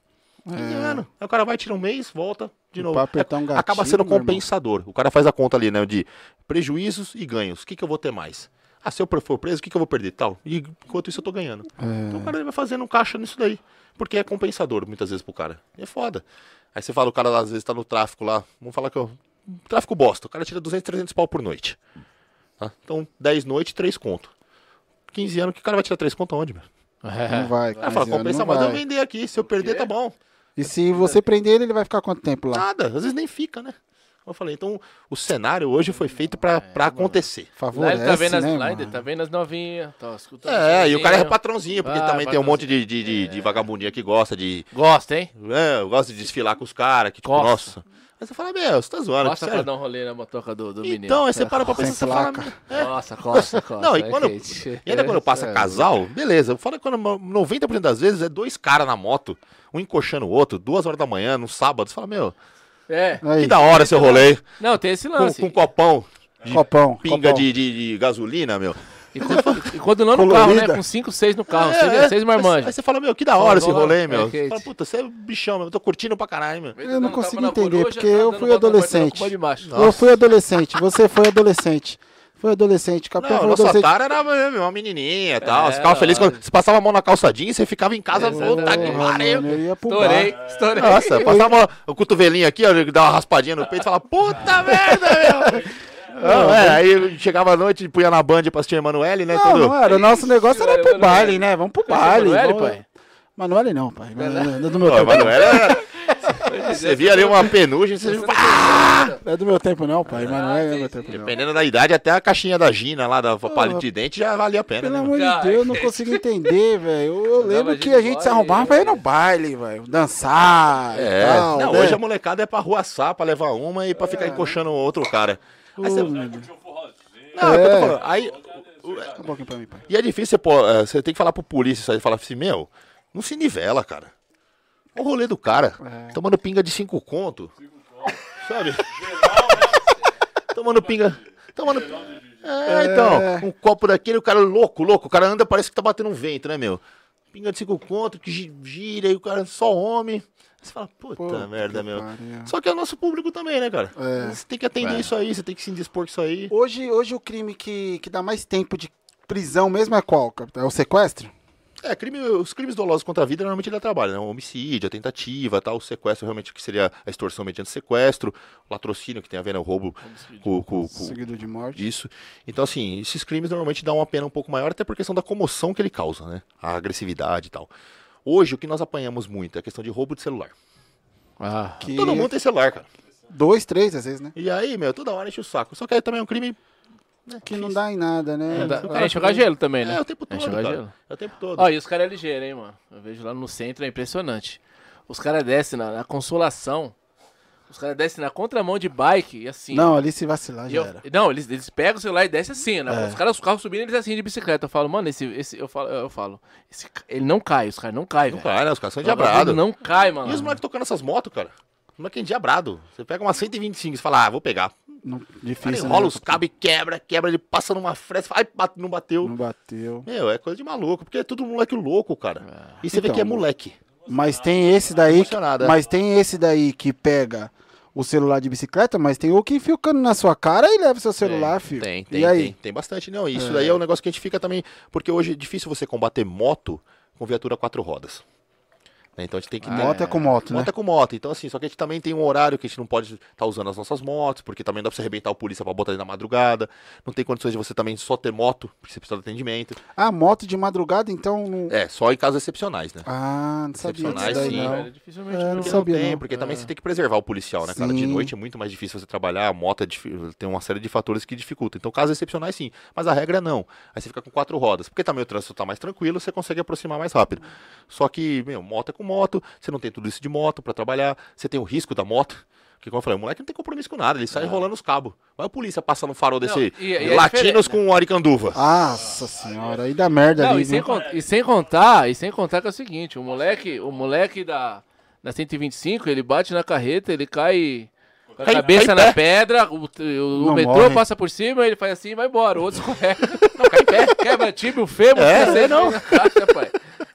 15 anos. Aí o cara vai, tira um mês, volta de novo. pra apertar um É- gatilho, Acaba sendo compensador. O cara faz a conta ali, né, de prejuízos e ganhos. O que, que eu vou ter mais? Ah, se eu for preso, o que, que eu vou perder? Tal. E enquanto isso eu tô ganhando. Então o cara vai fazendo um caixa nisso daí. Porque é compensador muitas vezes pro cara. E é foda. Aí você fala, o cara lá, às vezes tá no tráfico lá. Vamos falar que eu. Tráfico bosta. O cara tira 200, 300 pau por noite. Tá? Então, 10 noites, 3 conto. 15 anos, que o cara vai tirar 3 conto aonde, meu? É. Não vai, cara fala, 15 anos compensa não mais eu vai. vender aqui. Se eu perder, tá bom. E se você prender ele, ele vai ficar quanto tempo lá? Nada. Às vezes nem fica, né? Como eu falei, então o cenário hoje foi feito pra, pra acontecer. Lá Favorece, ele tá vendo as, né, lá ele mano? tá vendo as novinhas, tá escutando. É, as e o cara é patrãozinho, porque Ah, também tem um monte de, de, de, de vagabundinha que gosta de. Gosta, hein? É, gosta de desfilar com os caras, que tipo, Gosta. nossa. Aí você fala, meu, você tá zoando, Gosta pra dar um rolê na motoca do, do menino. Então, aí você para pra pensar, você fala. placa. Nossa, costa, costa. Não, e é quando. quente. E ainda quando passa É, casal, beleza. Fala que quando 90% das vezes é dois caras na moto, um encoxando o outro, duas horas da manhã, no sábado. Você fala, meu, É. Aí, que da hora seu rolê. Não, tem esse Com, lance. com um copão, copão, pinga copão. de, de, de gasolina, meu. E quando, e quando não no carro, né? Colorida. Com 5, 6 no carro. É, 6 é. seis Aí marmanjos. você fala, meu, que da hora esse rolê, é meu. Você quente. fala, puta, você é bichão, meu. Eu tô curtindo pra caralho, meu. Eu não consigo entender, já porque tá eu fui adolescente. Eu fui adolescente, você foi adolescente. Foi adolescente, capitão Não, foi nossa adolescente. era meu, uma menininha e tal. É, você ficava feliz quando você passava a mão na calçadinha e você ficava em casa, Exatamente. puta que pariu. Estourei, bar. estourei. Nossa, passava o cotovelinho aqui, ó, dava uma raspadinha no peito e falava, puta merda, meu. Não, é, aí chegava à noite, punha na band pra assistir Emanuele, né? Não, tudo. não era. O nosso negócio era ir pro Manoel. baile, né? Vamos pro baile. Manoel, vamos- pai? Manoel não, pai. Não é do meu Pô, tempo. Emanuele era... Você via ali uma penugem, você... Não é do meu tempo, não, pai. Manoel não é do meu tempo, não. Dependendo da idade, até a caixinha da Gina lá, da palito de dente, já valia a pena, Pelo né? amor meu? de Deus, eu não consigo entender, velho. Eu, eu lembro que a gente se arrumava e- pra ir no baile, velho. Dançar É, e tal. não, né? hoje a molecada é pra ruaçar, pra levar uma e pra ficar encoxando o outro cara. Aí você... Não, é É. falando. Aí, Dá um pouquinho pra mim, pai. E é difícil você, pô, é, você tem que falar pro polícia isso aí, falar assim, meu, não se nivela, cara. Olha o rolê do cara, É. tomando pinga de cinco conto. sabe? Tomando pinga. Tomando. É, então, um copo daquele, o cara louco, louco. O cara anda, parece que tá batendo um vento, né, meu? Pinga de cinco conto, que gi- gira, e o cara só homem. Você fala, puta Puta merda, meu. pariu. Só que é o nosso público também, né, cara? É. Você tem que atender É. isso aí, você tem que se indispor com isso aí. Hoje, hoje o crime que, que dá mais tempo de prisão mesmo é qual, capitão? É o sequestro? É, crime, os crimes dolosos contra a vida normalmente ele trabalha, né? O homicídio, a tentativa, tal, o sequestro realmente que seria a extorsão mediante sequestro, o latrocínio que tem a ver, né? O roubo com, com, com Seguido de morte. isso. Então, assim, esses crimes normalmente dão uma pena um pouco maior, até por questão da comoção que ele causa, né? A agressividade e tal. Hoje, o que nós apanhamos muito é a questão de roubo de celular. Ah, Que Todo mundo tem celular, cara. Dois, três, às vezes, né? E aí, meu, toda hora enche o saco. Só que aí também é um crime. né, Que não dá em nada, né? não dá- o cara é enxugar gelo também, né? É, o tempo todo, enxugar cara. gelo. É o tempo todo. Ó, e os caras é ligeiro, hein, mano? Eu vejo lá no centro, é impressionante. Os caras descem na, na consolação. Os caras descem na contramão de bike e assim. Não, ali se vacilar já eu- era. não, eles, eles pegam o celular e descem assim, né? É. Os caras, os carros subindo, eles assim de bicicleta. Eu falo, mano, esse, esse eu falo, eu falo, esse ele não cai, os caras não caem, não velho. cai, né? Os caras são endiabrados. Não cai, mano. E os moleques tocando essas motos, cara? Os moleques é endiabrado. Você pega uma 125 e fala, ah, vou pegar. Não, O cara difícil, enrola né? os cabos e quebra, quebra, ele passa numa fresta, ai, bate- não bateu. Não bateu. Meu, é coisa de maluco, porque é tudo moleque louco, cara. E você vê Então, que é moleque. Mas tem esse daí. Emocionado, é. Mas tem esse daí que pega o celular de bicicleta, mas tem o que enfia o cano na sua cara e leva seu celular, filho. Tem, E tem, aí? tem. Tem bastante. Não, isso daí é um negócio que a gente fica também. Porque hoje é difícil você combater moto com viatura quatro rodas. Né, Então a gente tem que. Moto é com moto, né? Moto é com moto. Então, assim, só que a gente também tem um horário que a gente não pode estar usando as nossas motos, porque também dá pra você arrebentar o polícia pra botar ele na madrugada. Não tem condições de você também só ter moto, porque você precisa de atendimento. Ah, moto de madrugada, então. Não... É, só em casos excepcionais, né? Ah, não sabia Excepcionais, daí, sim, não. velho, dificilmente. É, não Porque sabia, não tem, não. porque também você tem que preservar o policial, né, cara? De Sim. noite é muito mais difícil você trabalhar, a moto é difí- tem uma série de fatores que dificultam. Então, casos excepcionais, sim. Mas a regra não. Aí você fica com quatro rodas. Porque também o trânsito tá mais tranquilo, você consegue aproximar mais rápido. Só que, meu, moto é com moto, você não tem tudo isso de moto pra trabalhar, você tem o risco da moto. Porque, como eu falei, o moleque não tem compromisso com nada, ele sai enrolando os cabos. Vai a polícia passando no farol desse e- e é latinos diferente, com aricanduva. Nossa senhora, aí dá merda Não, ali. e sem, e sem contar, e sem contar que é o seguinte, o moleque, o moleque da, da 125, ele bate na carreta, ele cai com a Cai- cabeça cai na pé. pedra, o, o Não metrô morre. passa por cima, ele faz assim e vai embora, o outro escorrega. Não, cai em pé. Quebra time, o fêmur, É, não. na caixa, pai.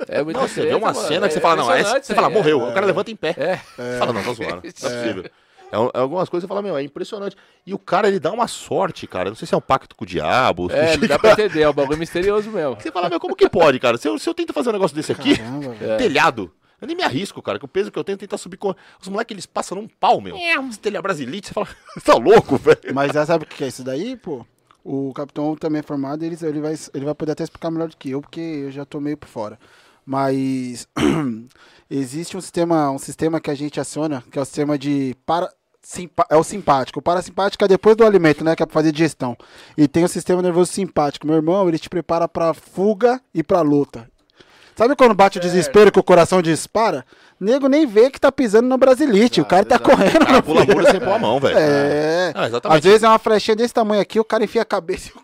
É muito Não, você vê uma mano. cena que você É fala, não, é, você fala, morreu. O cara levanta em pé. É. Você fala, não, tá zoando. Não é possível. É, um- é algumas coisas que você fala, meu, é impressionante. E o cara, ele dá uma sorte, cara. Não sei se é um pacto com o diabo. É, não dá pra entender, é um bagulho misterioso mesmo. Você fala, meu, como que pode, cara? Se eu, se eu tento fazer um negócio desse aqui, Caramba, telhado, eu nem me arrisco, cara. Que o peso que eu tenho é tentar subir com. Os moleques, eles passam num pau, meu. Os telha brasilite, você fala, você tá louco, velho. Mas já sabe o que é isso daí, pô? O capitão também é formado, ele, ele, vai, ele vai poder até explicar melhor do que eu, porque eu já tô meio por fora. Mas existe um sistema, um sistema que a gente aciona, que é o sistema de para, simpa- é o simpático. O parasimpático é depois do alimento, né, que é pra fazer digestão. E tem o sistema nervoso simpático. Meu irmão, ele te prepara pra fuga e pra luta. Sabe quando bate o desespero que o coração dispara? Nego nem vê que tá pisando no brasilite. o cara tá correndo. Cara, meu pula muro sem pôr a mão, velho. É. Ah, exatamente. Às vezes é uma flechinha desse tamanho aqui, o cara enfia a cabeça e o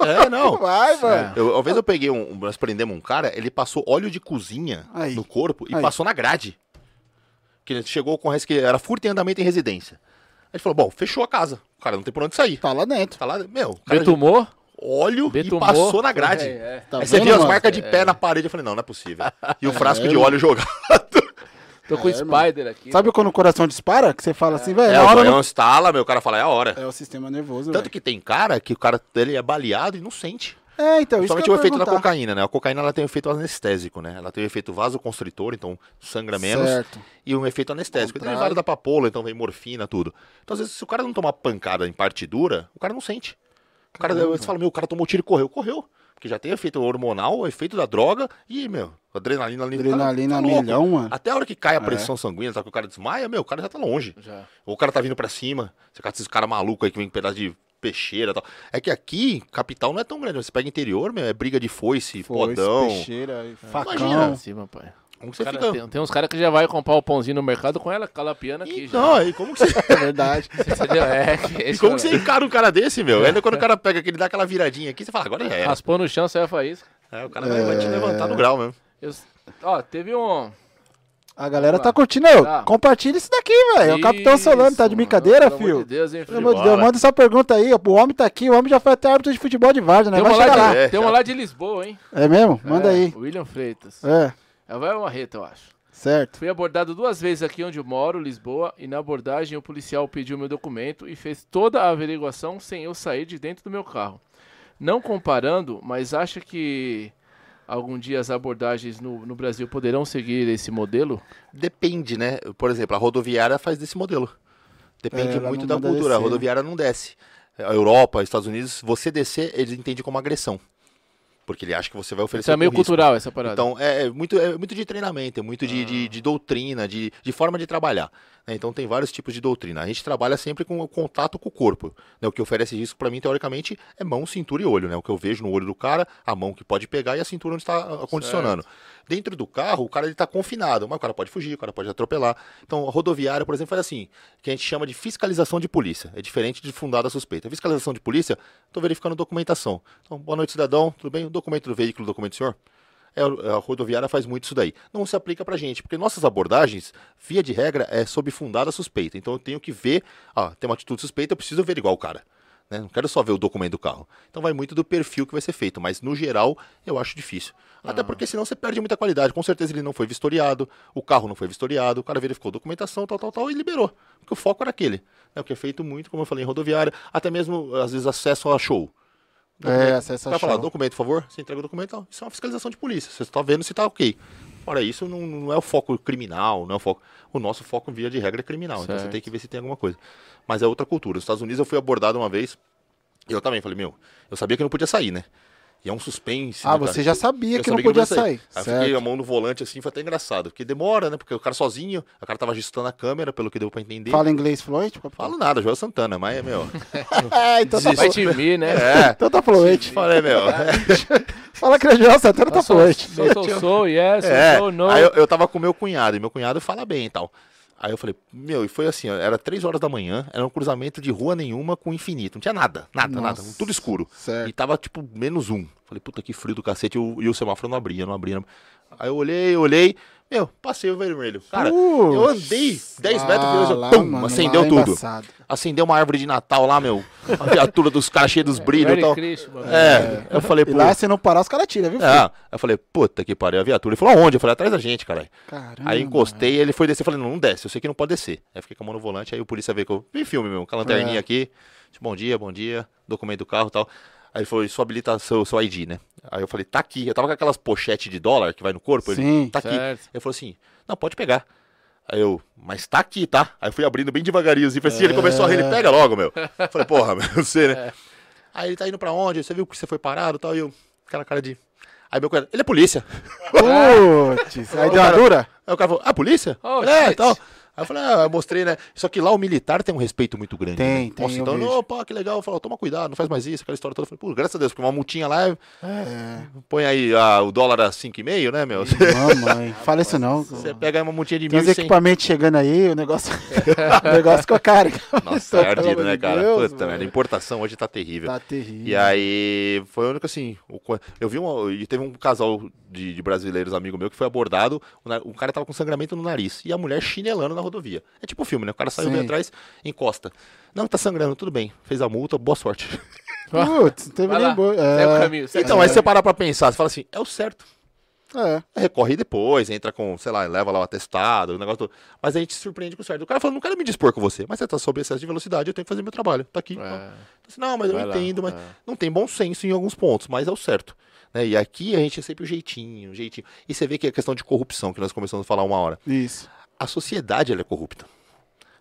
É, não. vai, mano. Eu, uma vez eu peguei um. Nós prendemos um cara, ele passou óleo de cozinha Aí. no corpo e Aí. passou na grade. Que ele chegou com que era furto em andamento em residência. Aí ele falou: bom, fechou a casa. O cara não tem por onde sair. Tá lá dentro. Tá lá, meu, o cara Betumou? óleo Betumou. e passou na grade. É, é. Tá Aí você vendo, viu as mano? marcas de pé na parede. Eu falei: não, não é possível. E o frasco É, de mano. óleo jogado. Tô com o Spider aqui. Sabe quando o coração dispara? Que você fala assim, velho, É, na o hora não... instala, meu, o cara fala: é a hora. É o sistema nervoso, Tanto velho. que tem cara que o cara ele é baleado e não sente. É, então, isso eu o efeito da perguntar. cocaína, né? A cocaína ela tem um efeito anestésico, né? Ela tem um efeito vasoconstritor, então sangra menos. Certo. E um efeito anestésico. Contrário. vários da papoula, então vem morfina, tudo. Então, às vezes, se o cara não tomar pancada em parte dura, o cara não sente. O cara, você fala, meu, o cara tomou tiro e correu. Correu. Porque já tem efeito hormonal, o efeito da droga e, meu, adrenalina ali. Adrenalina tá louco. milhão, mano. Até a hora que cai a pressão sanguínea, tá, que o cara desmaia, meu, o cara já tá longe. Já. Ou o cara tá vindo pra cima. Você caça esses caras malucos aí que vem com pedaço de peixeira e tal. É que aqui, capital não é tão grande. Você pega interior, meu, é briga de foice, Foice, podão. peixeira, e facão. Imagina. Cima, pai. Como você Cara, fica... tem, tem uns caras que já vai comprar o pãozinho no mercado com ela calapiana aqui. Então, aí como que você... É verdade. É, que E esse como que cara- você encara um cara desse, meu? Ainda quando o cara pega, que ele dá aquela viradinha aqui, você fala, agora era. Raspou no chão, saiu a faísca. É, o cara vai, vai te levantar no grau mesmo. Eu- ó, teve um. A galera tá curtindo. Ô, Tá. Compartilha isso daqui, velho. É o Capitão Solano, tá de brincadeira, mano. fio? Pelo amor de Deus, hein, Pelo amor de. Deus, manda sua pergunta aí. O homem tá aqui, o homem já foi até árbitro de futebol de Várzea, né? Tem Vai uma, lá de, lá. É, tem uma lá de Lisboa, hein? É mesmo? Manda É, aí. William Freitas. É, É, vai uma reta, eu acho. certo. Fui abordado duas vezes aqui onde eu moro, Lisboa, e na abordagem o policial pediu meu documento e fez toda a averiguação sem eu sair de dentro do meu carro. Não comparando, mas acha que algum dia as abordagens no, no Brasil poderão seguir esse modelo? Depende, né? Por exemplo, a rodoviária faz desse modelo. Depende É, ela muito da cultura. A descer. rodoviária não desce. A Europa, Estados Unidos, você descer, eles entendem como agressão. Porque ele acha que você vai oferecer Isso é meio risco. cultural essa parada. Então, é, é muito, é muito de treinamento, é muito de, Ah. de, de doutrina, de, de forma de trabalhar. né? Então, tem vários tipos de doutrina. A gente trabalha sempre com o contato com o corpo. né? O que oferece risco para mim, teoricamente, é mão, cintura e olho. Né? O que eu vejo no olho do cara, a mão que pode pegar e a cintura onde está acondicionando. Dentro do carro, o cara está confinado, mas o cara pode fugir, o cara pode atropelar. Então, a rodoviária, por exemplo, faz assim, que a gente chama de fiscalização de polícia. É diferente de fundada suspeita. Fiscalização de polícia, estou verificando documentação. Então, boa noite, cidadão, tudo bem? O documento do veículo, o documento do senhor? É, a rodoviária faz muito isso daí. Não se aplica pra gente, porque nossas abordagens, via de regra, é sob fundada suspeita. Então eu tenho que ver, ah, tem uma atitude suspeita, eu preciso averiguar o cara. Né? Não quero só ver o documento do carro. Então vai muito do perfil que vai ser feito, mas no geral eu acho difícil. Até porque senão você perde muita qualidade. Com certeza ele não foi vistoriado, o carro não foi vistoriado, o cara verificou documentação, tal, tal, tal, e liberou. Porque o foco era aquele. É o que é feito muito, como eu falei, em rodoviária, até mesmo, às vezes, acesso a show. É, acesso a Vai falar, documento, por favor? Você entrega o documento, ó, isso é uma fiscalização de polícia. Você está vendo se está ok. Fora isso, não, não é o foco criminal, não é o foco. O nosso foco, via de regra, é criminal. Então você Certo. tem que ver se tem alguma coisa. Mas é outra cultura. Nos Estados Unidos eu fui abordado uma vez, e eu também falei, meu, eu sabia que não podia sair, né? E é um suspense. Ah, né, cara? você já sabia Eu que não sabia podia podia sair. Aí eu fiquei a mão no volante assim, foi até engraçado. Porque demora, né? Porque o cara sozinho, o cara tava ajustando a câmera, pelo que deu pra entender. Fala inglês fluente? papai? Falo nada, Joel Santana, mas, meu. É, então tá, Vai te mir, né? É. então tá fluente. Falei, meu. Fala que é Joel Santana, tá Sou, fluente. sou, sou, sou, yes, É, sou, no. aí eu, eu tava com meu cunhado, e meu cunhado fala bem e tal. Aí eu falei, meu, e foi assim, ó, era três horas da manhã, era um cruzamento de rua nenhuma com infinito, não tinha nada, nada, Nossa. nada, tudo escuro. Certo. E tava, tipo, menos um. Falei, puta que frio do cacete, e o, e o semáforo não abria, não abria. não- Aí eu olhei, olhei, meu, passei o vermelho. Cara, eu andei 10 metros, Ah, e lá, pum, mano, acendeu lá é tudo. embaçado. Acendeu uma árvore de Natal lá, meu, a viatura dos caras cheia dos brilhos e Merry tal. Christmas. É, eu falei, E pô... lá, se não parar, os caras tiram, viu? filho? É, eu falei, puta que pariu, a viatura. Ele falou, aonde? Eu falei, atrás da gente, caralho. Caramba. Aí encostei, ele foi descer, eu falei, não, não desce, eu sei que não pode descer. Aí fiquei com a mão no volante, aí o polícia veio com vi filme mesmo, com a lanterninha É. aqui, bom dia, bom dia, documento do carro e tal. Aí ele falou, sua habilitação, seu ID, né? Aí eu falei, tá aqui. Eu tava com aquelas pochetes de dólar que vai no corpo, ele, Sim, tá aqui. certo. Ele falou assim, não, pode pegar. Aí eu, mas tá aqui, tá? Aí eu fui abrindo bem devagarinho, assim, falei assim, ele começou a rir, ele pega logo, meu. Eu falei, porra, meu, você, né? Aí ele tá indo pra onde? Você viu que você foi parado e tal, e eu, aquela cara de... Aí meu cara, ele é polícia. Putz, aí deu uma dura? Aí o cara falou, ah, polícia? Oh, é, tal. Aí eu falei, ah, eu mostrei, né? Só que lá o militar tem um respeito muito grande. Tem, né? tem, Nossa, então, vejo. opa, que legal. Falou, toma cuidado, não faz mais isso, aquela história toda. Eu falei, pô, graças a Deus, porque uma multinha lá, é- É. põe aí ah, o dólar a 5,5, né, meu? Mamãe, fala isso não. Você pega aí uma multinha de Tem uns 1.100. equipamentos chegando aí, o negócio, o negócio ficou caro. Nossa, é ardido, né, cara? Deus, Puta, mano. a importação hoje tá terrível. Tá terrível. E aí, foi o único assim. eu vi um. E teve um casal de, de brasileiros, amigo meu, que foi abordado. O cara tava com sangramento no nariz. E a mulher chinelando na rodovia. É tipo filme, né? O cara saiu bem atrás, encosta. Não, tá sangrando, tudo bem. Fez a multa, boa sorte. Putz, não teve nem boa. o É, caminho. segue Então, o aí caminho. você parar pra pensar, você fala assim, é o certo. é. Recorre depois, entra com, sei lá, leva lá o atestado, o negócio todo. Mas a gente se surpreende com o certo. O cara falou, não quero me dispor com você, mas você tá sob excesso de velocidade, eu tenho que fazer meu trabalho. Tá aqui. ó. É. Assim, Não, mas eu Vai lá, entendo, mas é. não tem bom senso em alguns pontos, mas é o certo. né? E aqui a gente é sempre o jeitinho, o jeitinho. E você vê que é questão de corrupção, que nós começamos a falar uma hora. Isso. A sociedade ela é corrupta.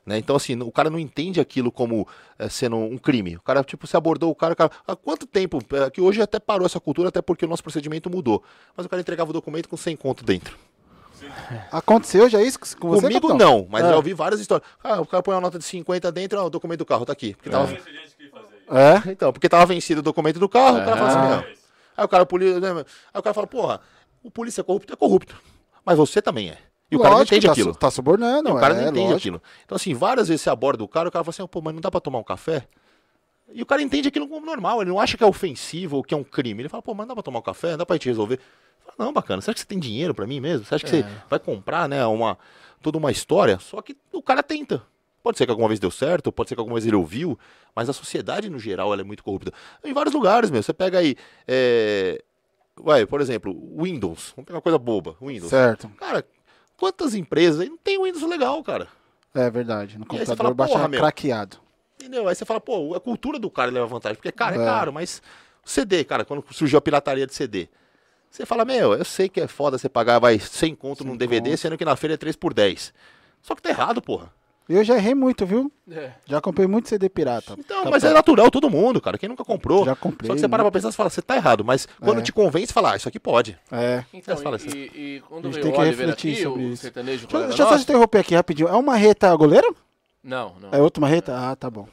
Né? Então, assim, o cara não entende aquilo como eh, sendo um crime. O cara, tipo, você abordou o cara, o cara há quanto tempo? eh, que hoje até parou essa cultura, até porque o nosso procedimento mudou. Mas o cara entregava o documento com 100 conto dentro. Aconteceu já isso com você, Comigo capitão? não, mas É. já ouvi várias histórias. Ah, o cara põe uma nota de 50 dentro, ó, o documento do carro tá aqui. Porque tava, isso. É? Então, porque tava vencido o documento do carro, o cara fala assim, Ah. meu. Aí o cara, poli- né, aí o cara fala, porra, o polícia é corrupto, é corrupto. Mas você também é. E o cara não Lógico, entende tá, aquilo. Tá subornando, E o cara é, não entende lógico. aquilo. Então, assim, várias vezes você aborda o cara, o cara fala assim, pô, mas não dá pra tomar um café? E o cara entende aquilo como normal, ele não acha que é ofensivo ou que é um crime. Ele fala, pô, mas não dá pra tomar um café, não dá pra gente resolver. Não, bacana. Você acha que você tem dinheiro pra mim mesmo? Você acha que você vai comprar, né, uma, toda uma história? Só que o cara tenta. Pode ser que alguma vez deu certo, pode ser que alguma vez ele ouviu, mas a sociedade, no geral, ela é muito corrupta. Em vários lugares, meu. Você pega aí. É... Vai, por exemplo, Windows. Vamos pegar uma coisa boba. Windows. Certo. Cara, quantas empresas aí não tem Windows legal, cara? É verdade. No computador fala, baixa meu. craqueado. Entendeu? Aí você fala, pô, a cultura do cara leva vantagem. Porque, cara, é, É. caro, mas CD, cara, quando surgiu a pirataria de CD. Você fala, meu, eu sei que é foda você pagar, vai, 100 conto num 100 DVD, conto. sendo que na feira é 3 por 10. Só que tá errado, porra. Eu já errei muito, viu? É. Já comprei muito CD pirata. Então, Tá mas bom. é natural, todo mundo, cara. Quem nunca comprou. Já comprei, Só que você para pra pensar e fala, você tá errado. Mas quando É. te convence, você fala, ah, isso aqui pode. É. Então, fala e, assim. e, e quando A gente veio tem o que refletir aqui, sobre isso. sertanejo Deixa, deixa eu só te interromper aqui rapidinho. É uma reta goleiro? Não, não. É outra marreta? Ah, tá bom.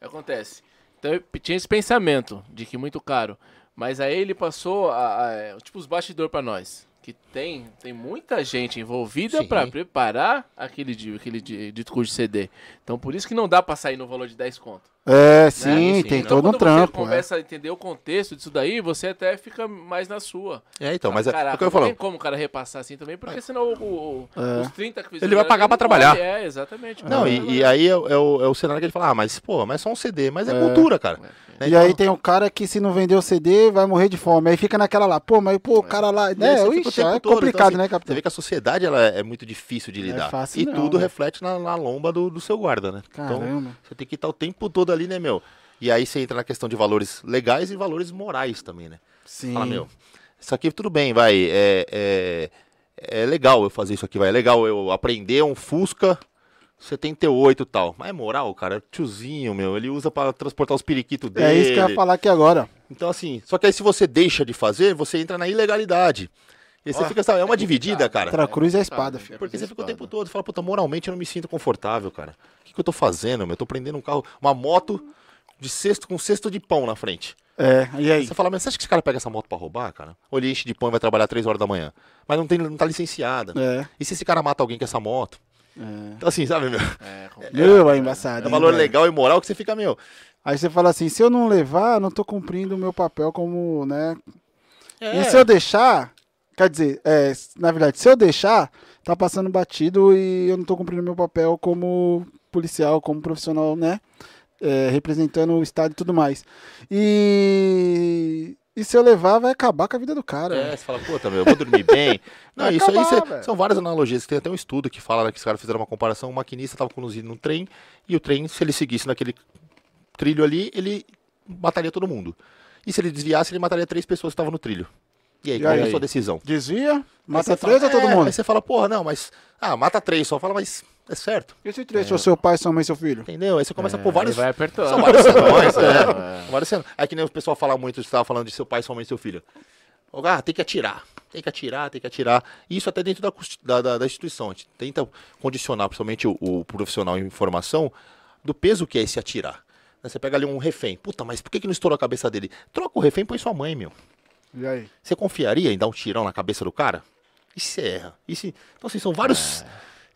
Acontece. Então eu tinha esse pensamento de que muito caro. Mas aí ele passou a, a- tipo os bastidores pra nós. Que tem, tem muita gente envolvida pra preparar aquele, aquele di- dito curso de CD. Então por isso que não dá pra sair no valor de 10 conto. É, sim, sim, tem não. Então, todo um quando trampo. você é. começa a entender o contexto disso daí, você até fica mais na sua. É, então, mas é, Caraca, é o que eu não falo. tem como o cara repassar assim também, porque senão o, o- É. os 30 que fizeram Ele vai pagar não trabalhar. É, exatamente. Não, e, e aí é, o- é o, é o cenário que ele fala, ah, mas, pô, mas é só um CD. Mas é, É. cultura, cara. Né? E Então, aí tem um cara que se não vender o CD vai morrer de fome. Aí fica naquela lá, pô, mas pô, o cara lá. Né? você o Ixi, tempo é todo, complicado, então, assim, né, Você capitão? vê que a sociedade ela é muito difícil de lidar. fácil e não, tudo velho. reflete na, na lomba do, do seu guarda, né? Então, Caramba. você tem que estar o tempo todo ali, né, meu? E aí você entra na questão de valores legais e valores morais também, né? Sim. Fala, meu, isso aqui tudo bem, vai. É, é, é legal eu fazer isso aqui, vai. É legal eu aprender um Fusca 78 e tal. Mas é moral, cara. Tiozinho, meu. Ele usa pra transportar os periquitos dele. É isso que eu ia falar aqui agora. Então, assim, só que aí se você deixa de fazer, você entra na ilegalidade. E aí você Ó, fica, sabe, é uma dividida, cara. Cruz é a complicado, espada, né? filho. Porque você fica o Espada. tempo todo, fala, puta, moralmente eu não me sinto confortável, cara. O que, que eu tô fazendo, meu? Eu tô prendendo um carro, uma moto de cesto com cesto de pão na frente. É, e aí? Você fala, mas você acha que esse cara pega essa moto pra roubar, cara? Ou ele enche de pão e vai trabalhar 3 horas da manhã? Mas não, tem, não tá licenciada. É. E se esse cara mata alguém com essa moto? É. Então, assim, sabe, meu? É, Meu, é embaçado. É um hein, valor velho? legal e moral que você fica, meu. Aí você fala assim, se eu não levar, eu não tô cumprindo o meu papel como, né? É, E se eu deixar, quer dizer, é, na verdade, se eu deixar, tá passando batido e eu não tô cumprindo meu papel como policial, como profissional, né? É, representando o Estado e tudo mais. E, e se eu levar, vai acabar com a vida do cara. É, você fala, puta, meu, eu vou dormir bem. Não, Vai isso aí acabar, cê- velho. são várias analogias. Tem até um estudo que fala né, que os caras fizeram uma comparação. O maquinista estava conduzindo um trem e o trem, se ele seguisse naquele trilho ali, ele mataria todo mundo. E se ele desviasse, ele mataria três pessoas que estavam no trilho. E aí, E qual é a aí? sua decisão? Desvia, Aí mata três fala, ou todo é, mundo? Aí você fala, porra, não, mas. Ah, mata três só. Fala, mas é certo. E se três for seu pai, sua mãe e seu filho? Entendeu? Aí você começa a É, pôr vários. aí vai apertando. São vários senões, é. É. Vários senões. Aí que nem o pessoal fala muito, você estava falando de seu pai, sua mãe e seu filho. Ah, tem que atirar. Tem que atirar, tem que atirar. Isso até dentro da, da, da- da instituição. A gente tenta condicionar, principalmente o, o profissional em informação, do peso que é esse atirar. Né, Você pega ali um refém. Puta, mas por que, que não estourou a cabeça dele? Troca o refém e põe sua mãe, meu. E aí? Você confiaria em dar um tirão na cabeça do cara? E se erra? E se... Então, assim, são vários.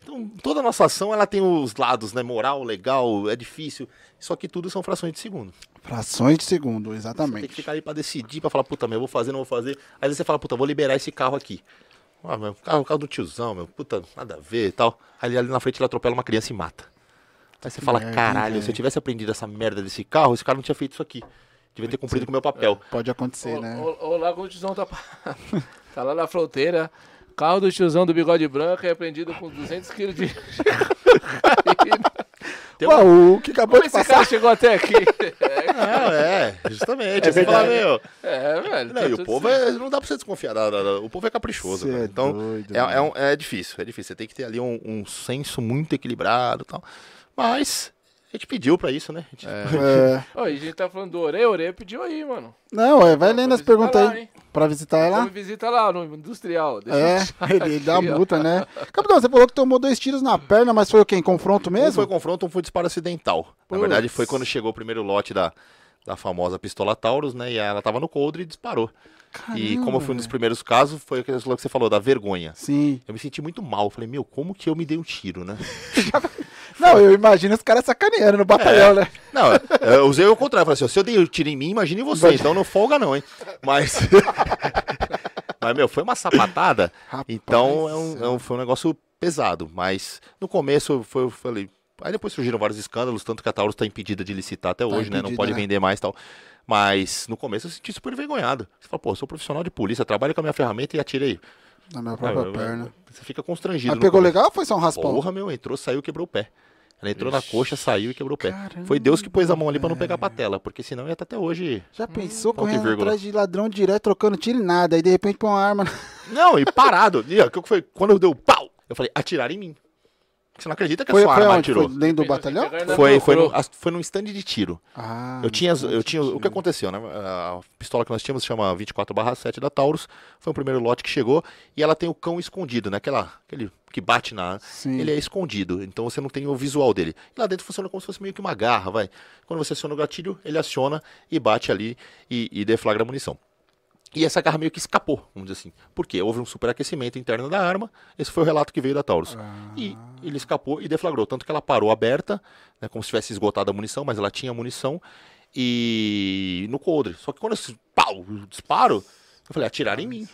Então, toda a nossa ação ela tem os lados, né? Moral, legal, é difícil. Só que tudo são frações de segundo. Frações de segundo, Você tem exatamente. que ficar ali pra decidir, pra falar, puta, meu, eu vou fazer, não vou fazer. Aí você fala, puta, vou liberar esse carro aqui. Ah, meu, carro, carro do tiozão, meu, puta, nada a ver e tal. Aí ali na frente ele atropela uma criança e mata. Aí você fala, hein, caralho, se velho? eu tivesse aprendido essa merda desse carro, esse cara não tinha feito isso aqui. Devia ter cumprido com o meu papel. Pode acontecer, né? O, o Lago do Tiozão tá, tá lá na fronteira. Carro do tiozão do bigode branco é apreendido com 200 quilos de. Tem Pô, uma- o que acabou Como de esse passar. cara chegou até aqui? É, Não, é, justamente. É você fala, meu. é, velho. Não, tá e o povo certo. é, não dá pra você desconfiar. da- da- da- o povo é caprichoso. Cara. é então, doido, é, é, um- é difícil, é difícil. Você tem que ter ali um, um senso muito equilibrado e tal. Mas a gente pediu pra isso, né? A gente- É, Ó, e a gente tá falando do Orê, Orê pediu aí, mano. Não, é, vai lendo as perguntas lá, aí hein? pra visitar ela. me visita lá no Industrial. Deixa É, ele, ele dá multa, né? Capitão, você falou que tomou dois tiros na perna, mas foi o quê? Em confronto Um mesmo? foi confronto, um foi disparo acidental. Na verdade, foi quando chegou o primeiro lote da, da famosa pistola Taurus, né? E ela tava no coldre e disparou. e Caramba, como foi um dos primeiros casos, foi aquele que você falou, da vergonha. Sim. Eu me senti muito mal. Falei, meu, como que eu me dei um tiro, né? Não, eu imagino os caras sacaneando no batalhão, né? Não, eu usei o contrário. Falei assim, se eu dei um tiro em mim, imagine você. Então não folga não, hein? Mas... Mas, meu, foi uma sapatada. Rapaz então, é um- é um- foi um negócio pesado. Mas no começo foi, eu falei. Aí depois surgiram vários escândalos, tanto que a Taurus está impedida de licitar até hoje, né? Não impedida, pode né? vender mais e tal. Mas no começo eu senti super envergonhado. Você fala, pô, eu sou profissional de polícia, trabalho com a minha ferramenta e atirei. Na minha Ah, própria eu- perna. Você fica constrangido. Mas pegou começo. legal ou foi só um raspão? Porra, meu, entrou, saiu, quebrou o pé. Ela entrou na coxa, saiu e quebrou o pé. Foi Deus que pôs a mão ali pra não pegar a patela, porque senão ia até hoje. Já pensou ponto e correndo atrás de ladrão direto, trocando tiro e nada. Aí de repente põe uma arma. na- Não, e parado. E, ó, o que foi? Quando eu dei o pau, eu falei, atirar em mim. Você não acredita que Foi, a sua foi arma onde? atirou? Foi dentro do batalhão? Foi, foi, no, as- foi num stand de tiro. Ah, Eu tinha, não eu tinha, o que aconteceu, né? A pistola que nós tínhamos chama 24/7 da Taurus. Foi o primeiro lote que chegou e ela tem o cão escondido, né? Aquela, aquele que bate na, Sim. ele é escondido, então você não tem o visual dele. E lá dentro funciona como se fosse meio que uma garra, vai. Quando você aciona o gatilho, ele aciona e bate ali e, e deflagra a munição. E essa garra meio que escapou, vamos dizer assim. Por quê? Houve um superaquecimento interno da arma. Esse foi o relato que veio da Taurus. E ele escapou e deflagrou. Tanto que ela parou aberta, né, como se tivesse esgotado a munição, mas ela tinha munição. E no coldre. Só que quando esse pau, disparo, eu falei, atiraram em mim.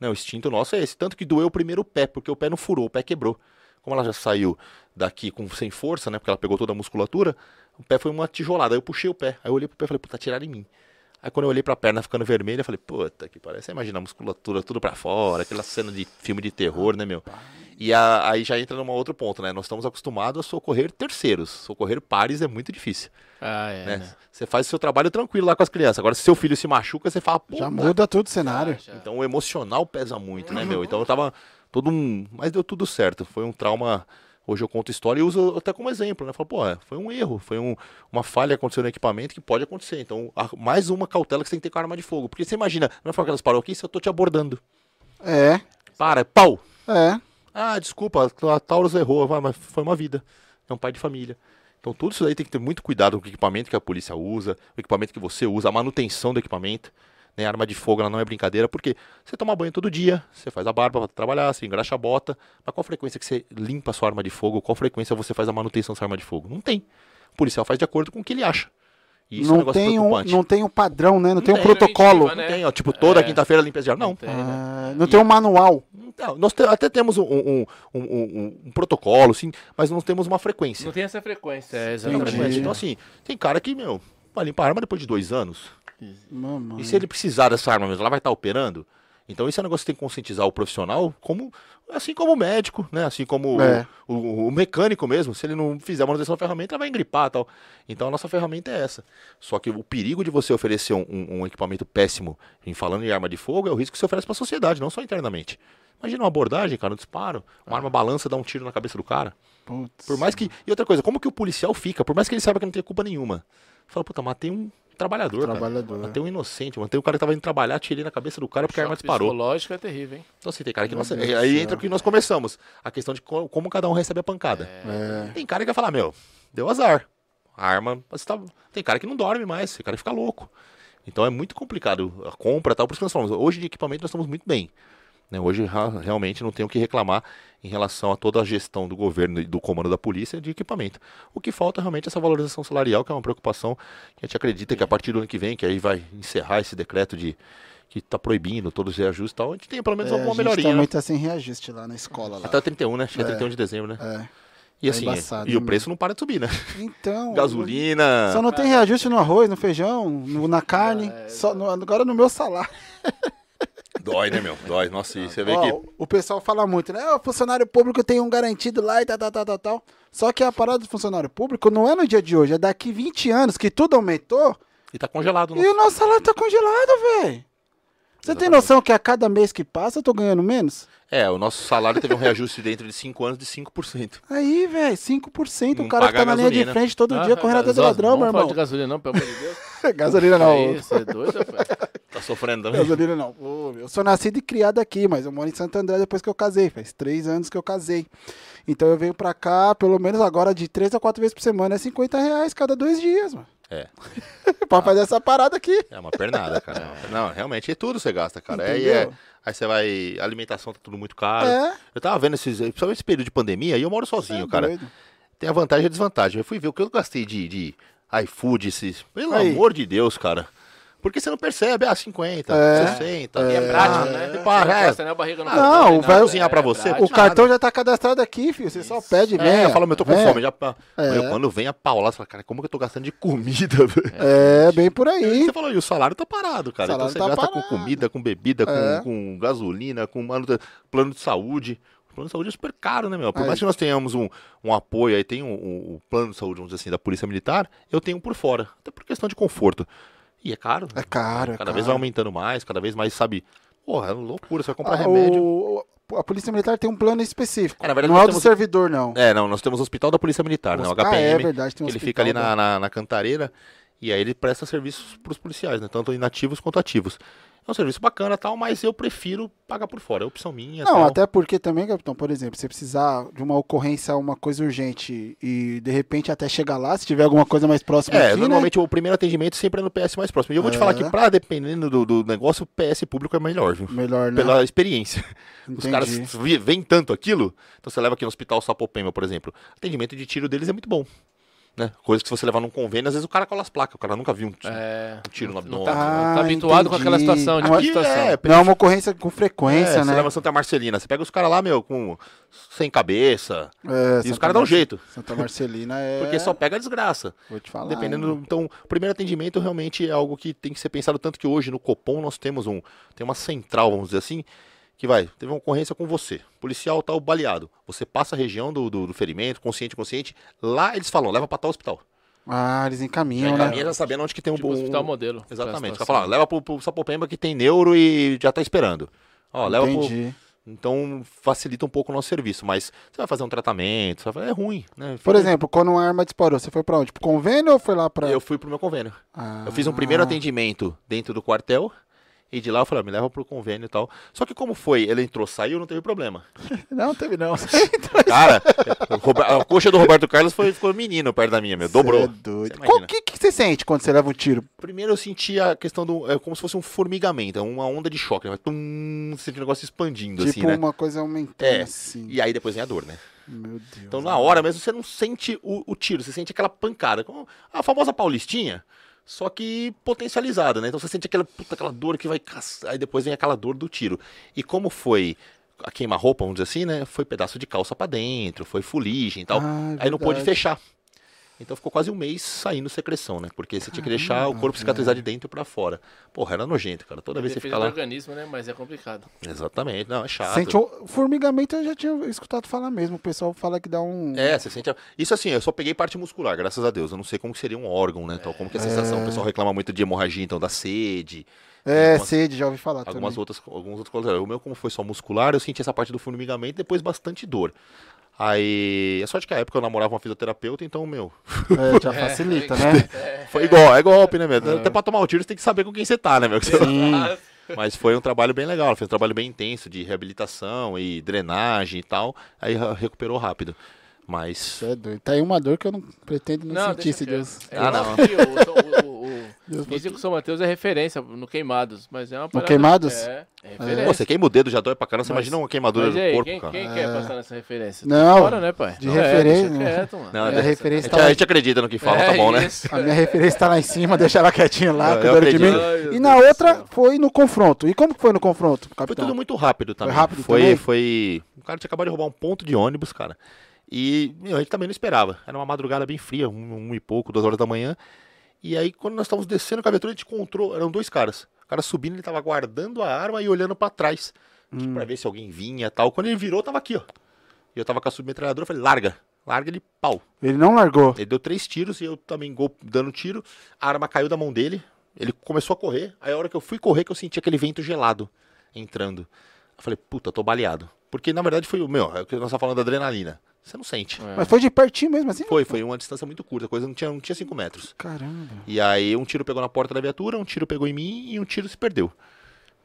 Não, o instinto nosso é esse. Tanto que doeu primeiro o pé, porque o pé não furou, o pé quebrou. Como ela já saiu daqui com sem força, né? Porque ela pegou toda a musculatura, o pé foi uma tijolada. Aí eu puxei o pé. Aí eu olhei pro pé e falei, puta, atiraram em mim. Aí quando eu olhei pra perna ficando vermelha, eu falei, puta, que parece. Você imagina a musculatura tudo pra fora, aquela cena de filme de terror, né, meu? E a- aí já entra num outro ponto, né? Nós estamos acostumados a socorrer terceiros. Socorrer pares é muito difícil, Ah, é. né? né? Você faz o seu trabalho tranquilo lá com as crianças. Agora, se seu filho se machuca, você fala, Já muda todo o cenário. Já. então o emocional pesa muito, né, meu? Então eu tava todo um. Mas deu tudo certo. Foi um trauma. Hoje eu conto história e uso até como exemplo, né? Falo, pô, é, foi um erro, foi um- uma falha que aconteceu no equipamento que pode acontecer. Então, a- mais uma cautela que você tem que ter com a arma de fogo. Porque você imagina, não é falar que elas param aqui se eu tô te abordando. É, Para, pau! é. Ah, desculpa, a Taurus errou, mas foi uma vida. É um pai de família. Então tudo isso aí tem que ter muito cuidado com o equipamento que a polícia usa, o equipamento que você usa, a manutenção do equipamento. Né? A arma de fogo ela não é brincadeira, porque você toma banho todo dia, você faz a barba para trabalhar, você engraxa a bota, mas qual frequência que você limpa a sua arma de fogo, qual frequência você faz a manutenção da sua arma de fogo? Não tem. O policial faz de acordo com o que ele acha. E isso é um Não negócio tem, um, preocupante. não tem um padrão, né? Não, tem um protocolo. Preventiva, Não né? tem, ó, tipo, toda É. quinta-feira limpeza de arma. Não, Tem, né? Ah, não tem um manual. Não, nós te- até temos um, um- um- um- um protocolo, sim, mas não temos uma frequência. Não tem essa frequência. É, Não exatamente. Então, assim, tem cara que, meu, vai limpar a arma depois de dois anos. Mamãe. E se ele precisar dessa arma mesmo, ela vai estar operando? Então, isso é um negócio que tem que conscientizar o profissional, como, assim como o médico, né? Assim como o- É. o, o mecânico mesmo. Se ele não fizer a manutenção da ferramenta, ela vai engripar e tal. Então, a nossa ferramenta é essa. Só que o perigo de você oferecer um, um- um equipamento péssimo, em falando em arma de fogo, é o risco que você oferece para a sociedade, não só internamente. Imagina uma abordagem, cara, um disparo, uma arma balança, dá um tiro na cabeça do cara. Putz. Por mais que. E outra coisa, como que o policial fica? Por mais que ele saiba que não tem culpa nenhuma. Fala, puta, matei um trabalhador. cara. Trabalhador. Matei um inocente, matei um cara que tava indo trabalhar, tirei na cabeça do cara porque a arma disparou. psicológico é terrível, hein? Então, assim, tem cara que. Nossa, Deus do aí céu. entra o que nós começamos. A questão de co- como cada um recebe a pancada. É. Tem cara que vai falar, meu, deu azar. A arma. Você tá... Tem cara que não dorme mais, tem cara que fica louco. Então é muito complicado a compra e tal. Por isso que nós falamos, hoje de equipamento nós estamos muito bem. Né? Hoje realmente não tenho o que reclamar em relação a toda a gestão do governo e do comando da polícia de equipamento. O que falta realmente é essa valorização salarial, que é uma preocupação que a gente acredita que a partir do ano que vem, que aí vai encerrar esse decreto de que está proibindo todos os reajustes e tal, a gente tem pelo menos É, a alguma gente melhoria. também né? tá sem reajuste lá na escola. Lá. Até o 31, né? Acho que é É. 31 de dezembro, né? É. E Tá assim, embaçado, e o né, preço não para de subir, né? Então. Gasolina. Só não tem reajuste no arroz, no feijão, no- na carne. Só no- agora no meu salário. Dói, né, meu? Dói. Nossa, e você vê Ó, que. O pessoal fala muito, né? O funcionário público tem um garantido lá e tal, tal, tal, tal, tal. Só que a parada do funcionário público não é no dia de hoje, é daqui 20 anos que tudo aumentou E tá congelado. e o nosso salário tá congelado, velho. Você tem noção que a cada mês que passa eu tô ganhando menos? É, o nosso salário teve um reajuste dentro de 5 anos de 5%. Aí, velho, 5%. Não o cara que tá na linha de gasolina. frente todo dia Ah, correndo atrás do ladrão, não meu fala irmão. de gasolina não, pelo amor de Deus. Gasolina não. Aí, você é doido, rapaz? Tá sofrendo também? Gasolina não. Eu sou nascido e criado aqui, mas eu moro em Santo André depois que eu casei. Faz três anos que eu casei. Então eu venho pra cá, pelo menos agora, de três a quatro vezes por semana. É 50 reais cada dois dias, mano. É. pra fazer essa parada aqui. É uma pernada, cara. Não, realmente é tudo você gasta, cara. Entendeu? é, aí você vai. Alimentação tá tudo muito caro. É. Eu tava vendo esses. Principalmente esse período de pandemia, e eu moro sozinho, É cara. doido. Tem a vantagem e a desvantagem. Eu fui ver o que eu gastei de, de iFood, esses. Pelo Aí. amor de Deus, cara. Porque você não percebe, ah, 50, É. 60. E é prático, né? Você é. encosta, né, a barriga no Não, cartão, o nem vai cozinhar pra você, prático. O cartão já tá cadastrado aqui, filho. Você só pede, vem. É, eu falo, meu, eu tô com vem. fome. Já. É. Meu, quando vem a paulada, você fala, cara, como que eu tô gastando de comida, velho? É, bem por E aí. você falou, e o salário tá parado, cara. Então salário você tá gasta parado. com comida, com bebida, com, É. com gasolina, com plano de saúde. O plano de saúde é super caro, né, meu? Por Aí. mais que nós tenhamos um, um apoio, aí tem o um, um plano de saúde, vamos dizer assim, da Polícia Militar, eu tenho um por fora. Até por questão de conforto. E é caro. É caro, é Cada caro. vez vai aumentando mais, cada vez mais, sabe? Porra, é loucura, você vai comprar Ah, remédio. o- a Polícia Militar tem um plano específico. É, verdade, não é o do servidor, não. É, não, nós temos o Hospital da Polícia Militar, né? O Ah, HPM. é verdade, tem um ele hospital fica ali na, na, na Cantareira e aí ele presta serviços pros policiais, né? Tanto inativos quanto ativos. É um serviço bacana tal, mas eu prefiro pagar por fora. É opção minha. Não, tal. até porque também, capitão, por exemplo, se precisar de uma ocorrência, uma coisa urgente e de repente até chegar lá, se tiver alguma coisa mais próxima É, aqui, normalmente o primeiro atendimento sempre é no PS mais próximo. E eu vou te falar É. que, pra dependendo do, do negócio, o PS público é melhor, viu? né? Melhor, né? Pela experiência. Os Entendi. caras vi- veem tanto aquilo. Então você leva aqui no Hospital Sapopema, por exemplo. O atendimento de tiro deles é muito bom. Né? Coisa que se você levar num convênio, às vezes o cara cola as placas. O cara nunca viu um, É, um tiro no abdômen. tá, Ah, tá habituado com aquela entendi. situação, de Não é- situação. é, Não é uma ocorrência com frequência, É, Você né? leva Santa Marcelina, você pega os caras lá, meu, com sem cabeça. É, E os Santa caras dão Marce- jeito. Santa Marcelina é. Porque só pega a desgraça. Vou te falar. Dependendo hein? do, Então, o primeiro atendimento realmente é algo que tem que ser pensado. Tanto que hoje no Copom nós temos um. Tem uma central, vamos dizer assim, que vai. Teve uma ocorrência com você. Policial tal baleado. Você passa a região do, do, do ferimento, consciente, consciente. Lá eles falam, leva pra tal hospital. Ah, eles encaminham, Já né? encaminha já sabendo onde que tem um Tipo, bom. hospital modelo. Exatamente. Você situação. fala, leva pro, pro Sapopemba que tem neuro e já tá esperando. Ó, leva pro, Entendi. Então facilita um pouco o nosso serviço, mas você vai fazer um tratamento, você vai fazer- é ruim, né? Por exemplo, quando uma arma disparou, você foi pra onde? Pro convênio ou foi lá pra. eu fui pro meu convênio. Ah. Eu fiz um primeiro atendimento dentro do quartel e de lá eu falei, "Ah, me leva pro convênio e tal. Só que como foi, ele entrou, saiu, não teve problema. Não, teve não. Cara, o a coxa do Roberto Carlos foi, ficou menino perto da minha, meu, dobrou. É Qual imagina. que, que você sente quando você leva um tiro? Primeiro eu senti a questão do, é como se fosse um formigamento, é uma onda de choque, né? Tum, você sente o negócio expandindo tipo assim, né? uma coisa aumentando É, assim. E aí depois vem a dor, né? Meu Deus. Então, na hora mesmo, você não sente o, o tiro, você sente aquela pancada. A famosa paulistinha, só que potencializada, né? Então você sente aquela, puta, aquela dor que vai caçar, aí depois vem aquela dor do tiro. E como foi a queima-roupa, vamos dizer assim, né? Foi pedaço de calça pra dentro, foi fuligem e tal. Ah, é aí não pôde verdade. fechar. Então ficou quase um mês saindo secreção, né? Porque você tinha que deixar o Caramba, corpo cicatrizar de dentro pra fora. Porra, era nojento, cara. Toda vez que você fica lá. organismo, né? Mas é complicado. Exatamente, não, é chato. Sente um formigamento, eu já tinha escutado falar mesmo. O pessoal fala que dá um. É, você sente. Isso assim, eu só peguei parte muscular, graças a Deus. Eu não sei como que seria um órgão, né? Tal, como que é a sensação. O pessoal reclama muito de hemorragia, então, da sede. É, algumas- sede, já ouvi falar Algumas também. outras, alguns outros colegas. O meu, como foi só muscular, eu senti essa parte do formigamento e depois bastante dor. Aí. É sorte que a época eu namorava uma fisioterapeuta, então, meu. É, já facilita, né? Foi igual, é golpe, né, meu? Até pra tomar o tiro você tem que saber com quem você tá, né, meu? Sim. Mas foi um trabalho bem legal. Ela fez um trabalho bem intenso de reabilitação e drenagem e tal. Aí re- recuperou rápido. Mas. Você é doido. Tá aí uma dor que eu não pretendo não, sentir, deixa se. Deus. É, Ah, não. que o, o, o, Deus o São Mateus é referência no Queimados, mas é uma parada- Queimados? É, é referência. Pô, você queima o dedo, já dói pra caramba. Você Mas- imagina uma queimadura Mas no aí, corpo, quem, cara. quem quer passar nessa referência? Não, Fora, né, pai? de Não, referência, É, deixa né? quieto, mano. Não, É, é, a referência a, tá gente, a lá. gente acredita no que fala, É tá bom, né? isso. A minha referência tá lá em cima, deixa ela quietinha lá, Eu- eu cuidando de mim. E na do outra foi no confronto. E como que foi no confronto, Foi capitão? tudo muito rápido também. rápido foi, também? foi. O cara tinha acabado de roubar um ponto de ônibus, cara. E meu, a gente também não esperava. Era uma madrugada bem fria, um, um e pouco, duas horas da manhã. E aí, quando nós estávamos descendo com a viatura, a gente encontrou. Eram dois caras. O cara subindo, ele tava guardando a arma e olhando pra trás. Tipo, Hum. pra ver se alguém vinha e tal. Quando ele virou, tava aqui, ó. E eu tava com a submetralhadora, eu falei, larga. Larga ele, pau. Ele não largou. Ele deu três tiros e eu também gol- dando tiro. A arma caiu da mão dele. Ele começou a correr. Aí a hora que eu fui correr, que eu senti aquele vento gelado entrando. Eu falei, puta, tô baleado. Porque na verdade foi o meu, é o que nós estamos falando da adrenalina. Você não sente. É. Mas foi de pertinho mesmo, assim? Foi, foi uma distância muito curta, a coisa não tinha, não tinha cinco metros. Caramba. E aí um tiro pegou na porta da viatura, um tiro pegou em mim e um tiro se perdeu.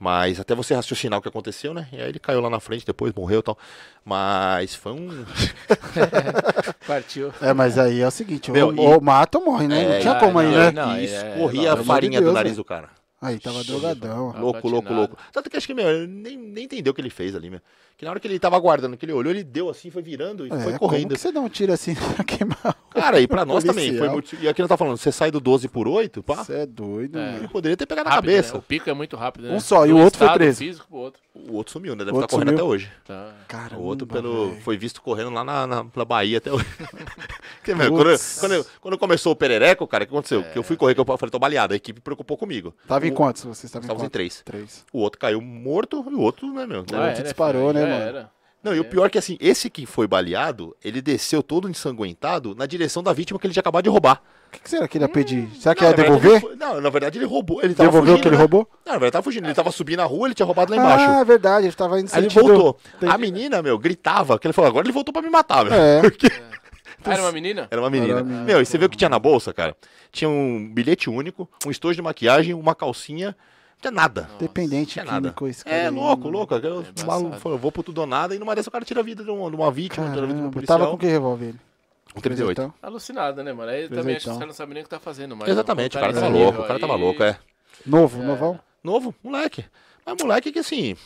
Mas até você raciocinar o que aconteceu, né? E aí ele caiu lá na frente, depois morreu e tal. Mas foi um. Partiu. É, mas aí é o seguinte, Meu, ou, e- ou mata ou morre, né? não É, tinha ah, como aí, não, né? não, e é- escorria pelo a amor de farinha do Deus, nariz velho. do cara. Aí, tava drogadão. Tava Louco, louco, platinado. louco. Tanto que acho que, meu, ele nem, nem entendeu o que ele fez ali, meu. Que na hora que ele tava aguardando, que ele olhou, ele deu assim, foi virando e É, foi como correndo. que você dá um tiro assim pra queimar? Cara, e pra nós também. Foi Policial. muito... E aqui nós tá falando, você sai do 12 por 8, pá, Você é doido, É. ele poderia ter pegado na Rápido, cabeça. né? O pico é muito rápido, né? Um só, e o outro foi preso. físico pro outro. O outro sumiu, né? Deve estar outro correndo sumiu. até hoje. Tá. Caramba, O outro pelo... foi visto correndo lá na, na, na Bahia até hoje. Porque, meu, quando, quando, quando começou o perereco, cara, o que aconteceu? Que eu fui correr, que eu falei, tô baleado. A equipe preocupou comigo. Tava em quantos? Vocês estavam em Estávamos em quantos? três. Três. O outro caiu morto e o outro, né, meu? Ah, te é, disparou, filho? né, Já mano? era. Não, e o pior é que assim, esse que foi baleado, ele desceu todo ensanguentado na direção da vítima que ele tinha acabado de roubar. O que, que será que ele ia pedir? Será que Não, ia verdade, devolver? ele foi- não, na verdade ele roubou. Ele tava Devolveu o que ele né? roubou? Não, na verdade ele tava fugindo. Ele tava subindo na rua, ele tinha roubado lá embaixo. Ah, é verdade, ele tava indo Aí ele voltou. Tem- A menina, meu, gritava, que ele falou, agora ele voltou pra me matar, meu. É. Porque Ah, era uma menina? era uma menina. Era uma menina. Meu, e você viu o que tinha na bolsa, cara? Tinha um bilhete único, um estojo de maquiagem, uma calcinha, não tinha nada. Dependente Tinha nada. químico esse cara. É aí, louco, mano. louco. Maluco, falou, eu vou pro tudo ou nada, e numa dessa o cara tira a vida de uma, de uma vítima, tira a vida de um Caramba, policial. tava com que revólver ele? Um 38. Então, Alucinada, né, mano? Aí também acho que os caras não sabem nem o que tá fazendo mais. Exatamente, o cara tava nível louco, o cara tava aí- louco, é. Novo, novão? Novo, moleque. Mas moleque que assim,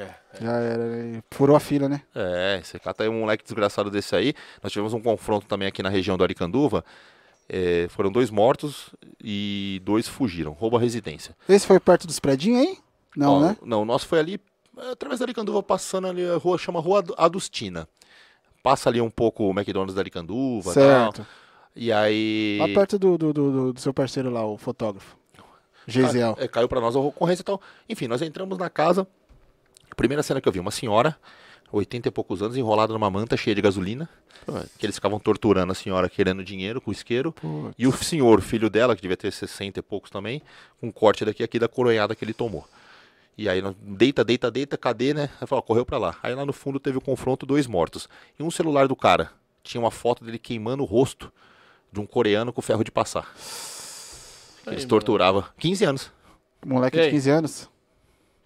É. Já era, ele furou a fila, né? É, você cata aí um moleque desgraçado desse aí. Nós tivemos um confronto também aqui na região do Aricanduva. É, foram dois mortos e dois fugiram. Roubo à residência. Esse foi perto dos predinhos aí? Não, Ó, né? Não, o nosso foi ali, é, através da Aricanduva, passando ali a rua, chama Rua Adu- Adustina. Passa ali um pouco o McDonald's da Aricanduva Certo. tal. E aí... Lá perto do, do, do, do- seu parceiro lá, o fotógrafo. Geisiel. É, caiu pra nós a ocorrência e tal. Enfim, nós entramos na casa. Primeira cena que eu vi, uma senhora, 80 e poucos anos, enrolada numa manta cheia de gasolina. Que eles ficavam torturando a senhora querendo dinheiro com isqueiro. Putz. E o senhor, filho dela, que devia ter 60 e poucos também, com um corte daqui aqui da coronhada que ele tomou. E aí, deita, deita, deita, cadê, né? Aí falou, ó, correu pra lá. Aí lá no fundo teve o confronto, dois mortos. E um celular do cara. Tinha uma foto dele queimando o rosto de um coreano com ferro de passar. Que Aí, eles mano. torturavam. 15 anos. Moleque de aí? 15 anos.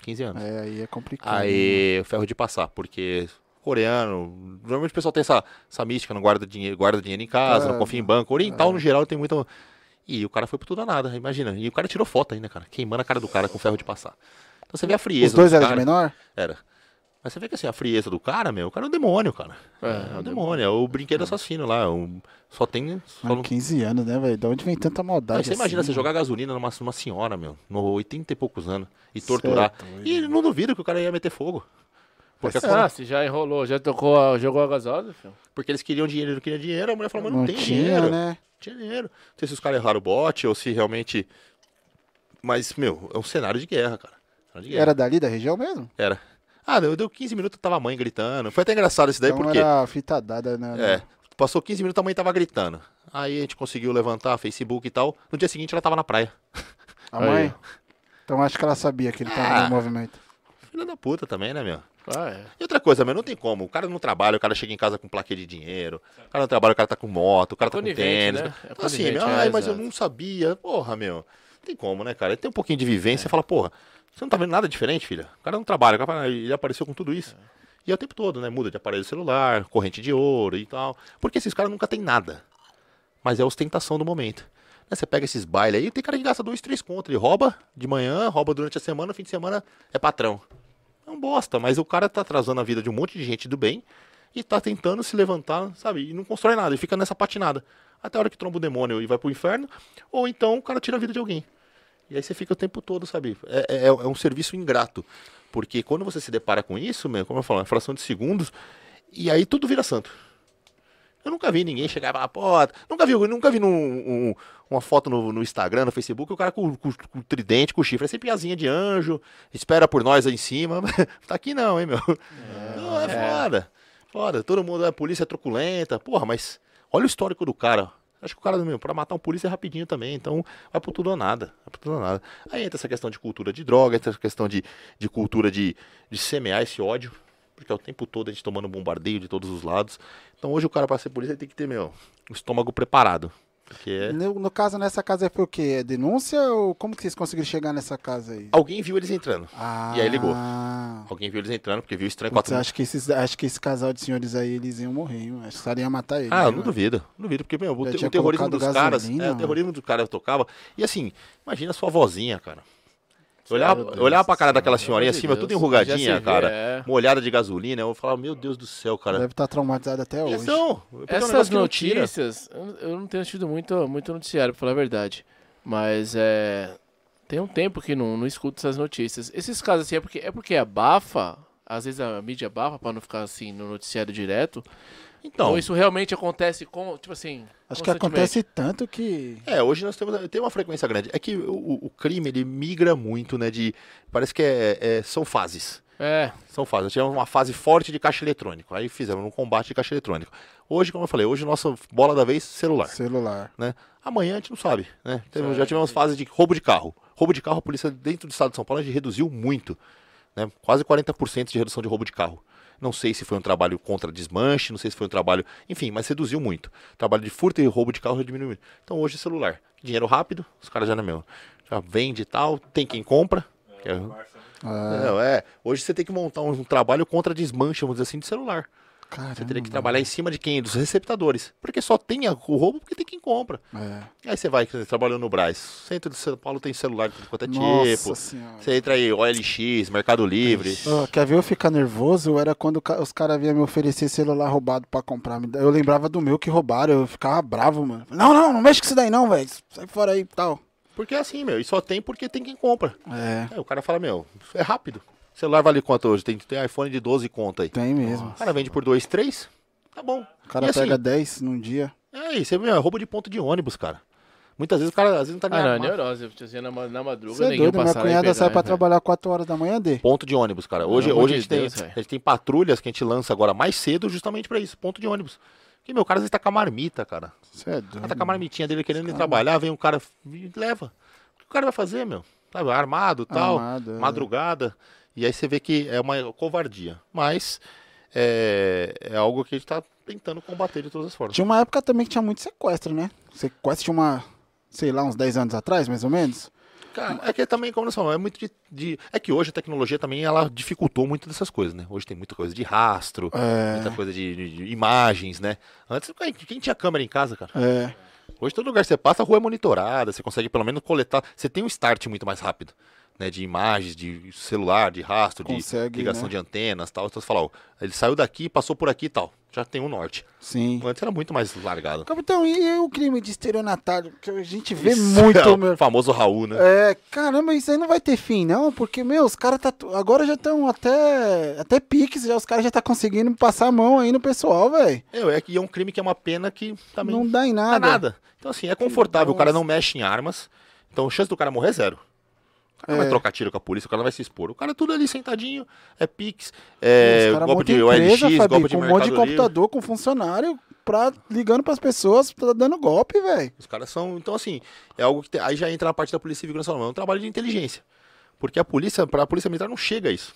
15 anos. É, aí é complicado. Aí, o ferro de passar, porque coreano, normalmente o pessoal tem essa, essa mística, não guarda dinheiro, guarda dinheiro em casa, não É, confia em banco. Oriental, no geral, tem muita. E o cara foi por tudo ou nada, imagina. E o cara tirou foto ainda, cara, queimando a cara do cara com ferro de passar. Então você vê a frieza. Os dois dos eram de menor? Era. Mas você vê que assim, a frieza do cara, meu, o cara é um demônio, cara. É, um demônio, é o brinquedo assassino lá. um- só tem. Só Mano, não... 15 anos, né, velho? De onde vem tanta maldade? Não, você imagina assim, você jogar gasolina numa, numa senhora, meu, no 80 e poucos anos, e é torturar. doido, e não duvido que o cara ia meter fogo. Porque, Ah, se já enrolou, já tocou, a- jogou a gasosa, filho. porque eles queriam dinheiro, não queriam dinheiro, a mulher falou, mas não, Não tem tinha, dinheiro. né? Não tinha dinheiro. Não sei se os caras erraram o bote ou se realmente. Mas, meu, é um cenário de guerra, cara. De guerra. Era dali da região mesmo? Era. Ah, deu, deu 15 minutos, tava a mãe gritando. Foi até engraçado isso daí, então porque. era fita dada, né? É. Passou 15 minutos, a mãe tava gritando. Aí a gente conseguiu levantar Facebook e tal. No dia seguinte ela tava na praia. A Aí. mãe? Então acho que ela sabia que ele tava Ah. no movimento. Filha da puta também, né, meu? Ah, é. E outra coisa, meu, não tem como. O cara não trabalha, o cara chega em casa com plaquê de dinheiro. O cara não trabalha, o cara tá com moto, o cara tá com tênis. né? É Então assim, meu, é, ai, mas eu exato. não sabia. Porra, meu. Não tem como, né, cara? Tem um pouquinho de vivência, você fala, porra, você não tá vendo nada diferente, filha? O cara não trabalha, cara fala, ele apareceu com tudo isso. E é o tempo todo, né? Muda de aparelho celular, corrente de ouro e tal. Porque esses caras nunca têm nada. Mas é a ostentação do momento. Né, Você pega esses bailes aí, tem cara que gasta dois, três contos. Ele rouba de manhã, rouba durante a semana, fim de semana é patrão. É um bosta, mas o cara tá atrasando a vida de um monte de gente do bem e tá tentando se levantar, sabe? E não constrói nada, e fica nessa patinada. Até a hora que tromba o demônio e vai pro inferno, ou então o cara tira a vida de alguém. E aí você fica o tempo todo, sabe? É, é, é um serviço ingrato. Porque quando você se depara com isso, meu, como eu falo, é uma fração de segundos, e aí tudo vira santo. Eu nunca vi ninguém chegar e falar, pô, nunca vi, nunca vi num, um- uma foto no, no Instagram, no Facebook, o cara com, com, com o tridente, com o chifre, é sempre asinha de anjo, espera por nós aí em cima. tá aqui não, hein, meu? não, é, foda. Foda. Todo mundo, a polícia é truculenta. Porra, mas olha o histórico do cara. Acho que o cara, meu, pra matar um polícia é rapidinho também, então vai por tudo ou nada. Vai por tudo ou nada. Aí entra essa questão de cultura de droga, entra essa questão de, de cultura de, de semear esse ódio, porque é o tempo todo a gente tomando bombardeio de todos os lados. Então hoje o cara, pra ser polícia, tem que ter, meu, o estômago preparado. Porque é... No, no caso, nessa casa foi o quê? É denúncia ou como que vocês conseguiram chegar nessa casa aí? Alguém viu eles entrando. Ah, E aí ligou. Alguém viu eles entrando, porque viu estranho Putz, quatro acho, que esses, acho que esse casal de senhores aí, eles iam morrer, hein? Acho que caras matar eles. Ah, eu não mano? duvido. Não duvido, porque, meu, o, te- o terrorismo colocado dos caras. gasolina, É, o terrorismo dos caras tocava. E assim, imagina a sua vozinha, cara. Eu olhava, Meu eu olhava pra cara daquela senhorinha assim, meu, tudo enrugadinha, cara. é. Molhada de gasolina. Eu falava, meu Deus do céu, cara. Deve estar traumatizado até hoje. Então, um Essas não tira. notícias, eu eu não tenho assistido muito, muito noticiário, pra falar a verdade. Mas é. Tem um tempo que não, não escuto essas notícias. Esses casos assim é porque, é porque abafa, às vezes a mídia abafa pra não ficar assim no noticiário direto. Então, Ou isso realmente acontece com, tipo assim. Acho que acontece tanto que. É, hoje nós temos tem uma frequência grande. É que o, o crime ele migra muito, né? De parece que é, é- são fases. É, São fases. Nós tivemos uma fase forte de caixa eletrônico. Aí fizemos um combate de caixa eletrônico. Hoje, como eu falei, hoje nossa bola da vez celular, Celular. né? Amanhã a gente não sabe, né? Teve- já tivemos fase de roubo de carro. Roubo de carro, a polícia dentro do estado de São Paulo a gente reduziu muito, né? Quase 40% de redução de roubo de carro. Não sei se foi um trabalho contra desmanche, não sei se foi um trabalho, enfim, mas reduziu muito. Trabalho de furto e roubo de carro diminuiu. muito. Então hoje celular, dinheiro rápido, os caras já não é meu. Já vende e tal, tem quem compra. que é- não, é. Hoje você tem que montar um, trabalho contra desmanche, vamos dizer assim, de celular. Caramba. Você teria que trabalhar em cima de quem? Dos receptadores. Porque só tem a- o roubo porque tem quem compra. É. Aí você vai, você trabalhou no Braz. Centro de São Paulo tem celular de é Nossa tipo. senhora. Você entra aí, OLX, Mercado Livre. Ó, quer ver eu ficar nervoso? Era quando os caras vinham me oferecer celular roubado pra comprar. Eu lembrava do meu que roubaram, eu ficava bravo, mano. Não, não, não mexe com isso daí não, velho. Sai fora aí e tal. Porque é assim, meu. E só tem porque tem quem compra. É, Aí o cara fala, meu, é rápido. O celular vale quanto hoje? Tem, tem iPhone de 12 conta aí. tem mesmo. O cara vende por 2, 3? Tá bom. O cara E assim, pega 10 num dia. É isso, é é roubo de ponto de ônibus, cara. Muitas vezes o cara às vezes não tá nem Ah, não, é neurose. Eu tinha na, na madruga, Você é ninguém doido, minha cunhada sai pra né? trabalhar 4 horas da manhã, D. Ponto de ônibus, cara. Hoje, Pelo hoje a, de gente tem, Deus, velho. a gente tem patrulhas que a gente lança agora mais cedo justamente pra isso, ponto de ônibus. Porque, meu, o cara às vezes tá com a marmita, cara. Você é O cara tá doido. com a marmitinha dele querendo ir trabalhar, vem um cara e leva. O que o cara vai fazer, meu? Sabe, armado tal, Armado, é. E aí você vê que é uma covardia. Mas é, é algo que a gente tá tentando combater de todas as formas. Tinha uma época também que tinha muito sequestro, né? Sequestro tinha uma, sei lá, uns 10 anos atrás, mais ou menos. Cara, é que também, como nós falamos, é muito de, de- É que hoje a tecnologia também ela dificultou muito dessas coisas, né? Hoje tem muita coisa de rastro, É. muita coisa de, de- de imagens, né? Antes, quem tinha câmera em casa, cara? É. Hoje todo lugar que você passa, a rua é monitorada, você consegue pelo menos coletar. Você tem um start muito mais rápido, né? De imagens, de celular, de rastro, Consegue, de ligação né? de antenas tal. Então você fala, ó, ele saiu daqui, passou por aqui e tal. Já tem um norte. Sim. Antes era muito mais largado. Capitão, e o crime de estelionatário? Que a gente vê Isso muito, é o meu. famoso Raul, né? É, caramba, isso aí não vai ter fim, não, porque, meu, os caras tá. Agora já estão até. Até piques, já, os caras já tá conseguindo passar a mão aí no pessoal, velho. É, é que é um crime que é uma pena que também Não dá em nada. dá nada. Então, assim, é confortável. O cara não mexe em armas. Então, a chance do cara morrer é zero. Cara É. vai trocar tiro com a polícia, o cara não vai se expor. O cara é tudo ali sentadinho, é Pix, é Os caras golpe de empresa, OLX, Fabi, golpe de com um monte de Livre. computador, com funcionário, pra, ligando pras pessoas, tá dando golpe, velho. Os caras são. Então, assim, é algo que. tem- aí já entra na parte da Polícia Civil Nacional. É um trabalho de inteligência. Porque a polícia, pra polícia militar, não chega a isso.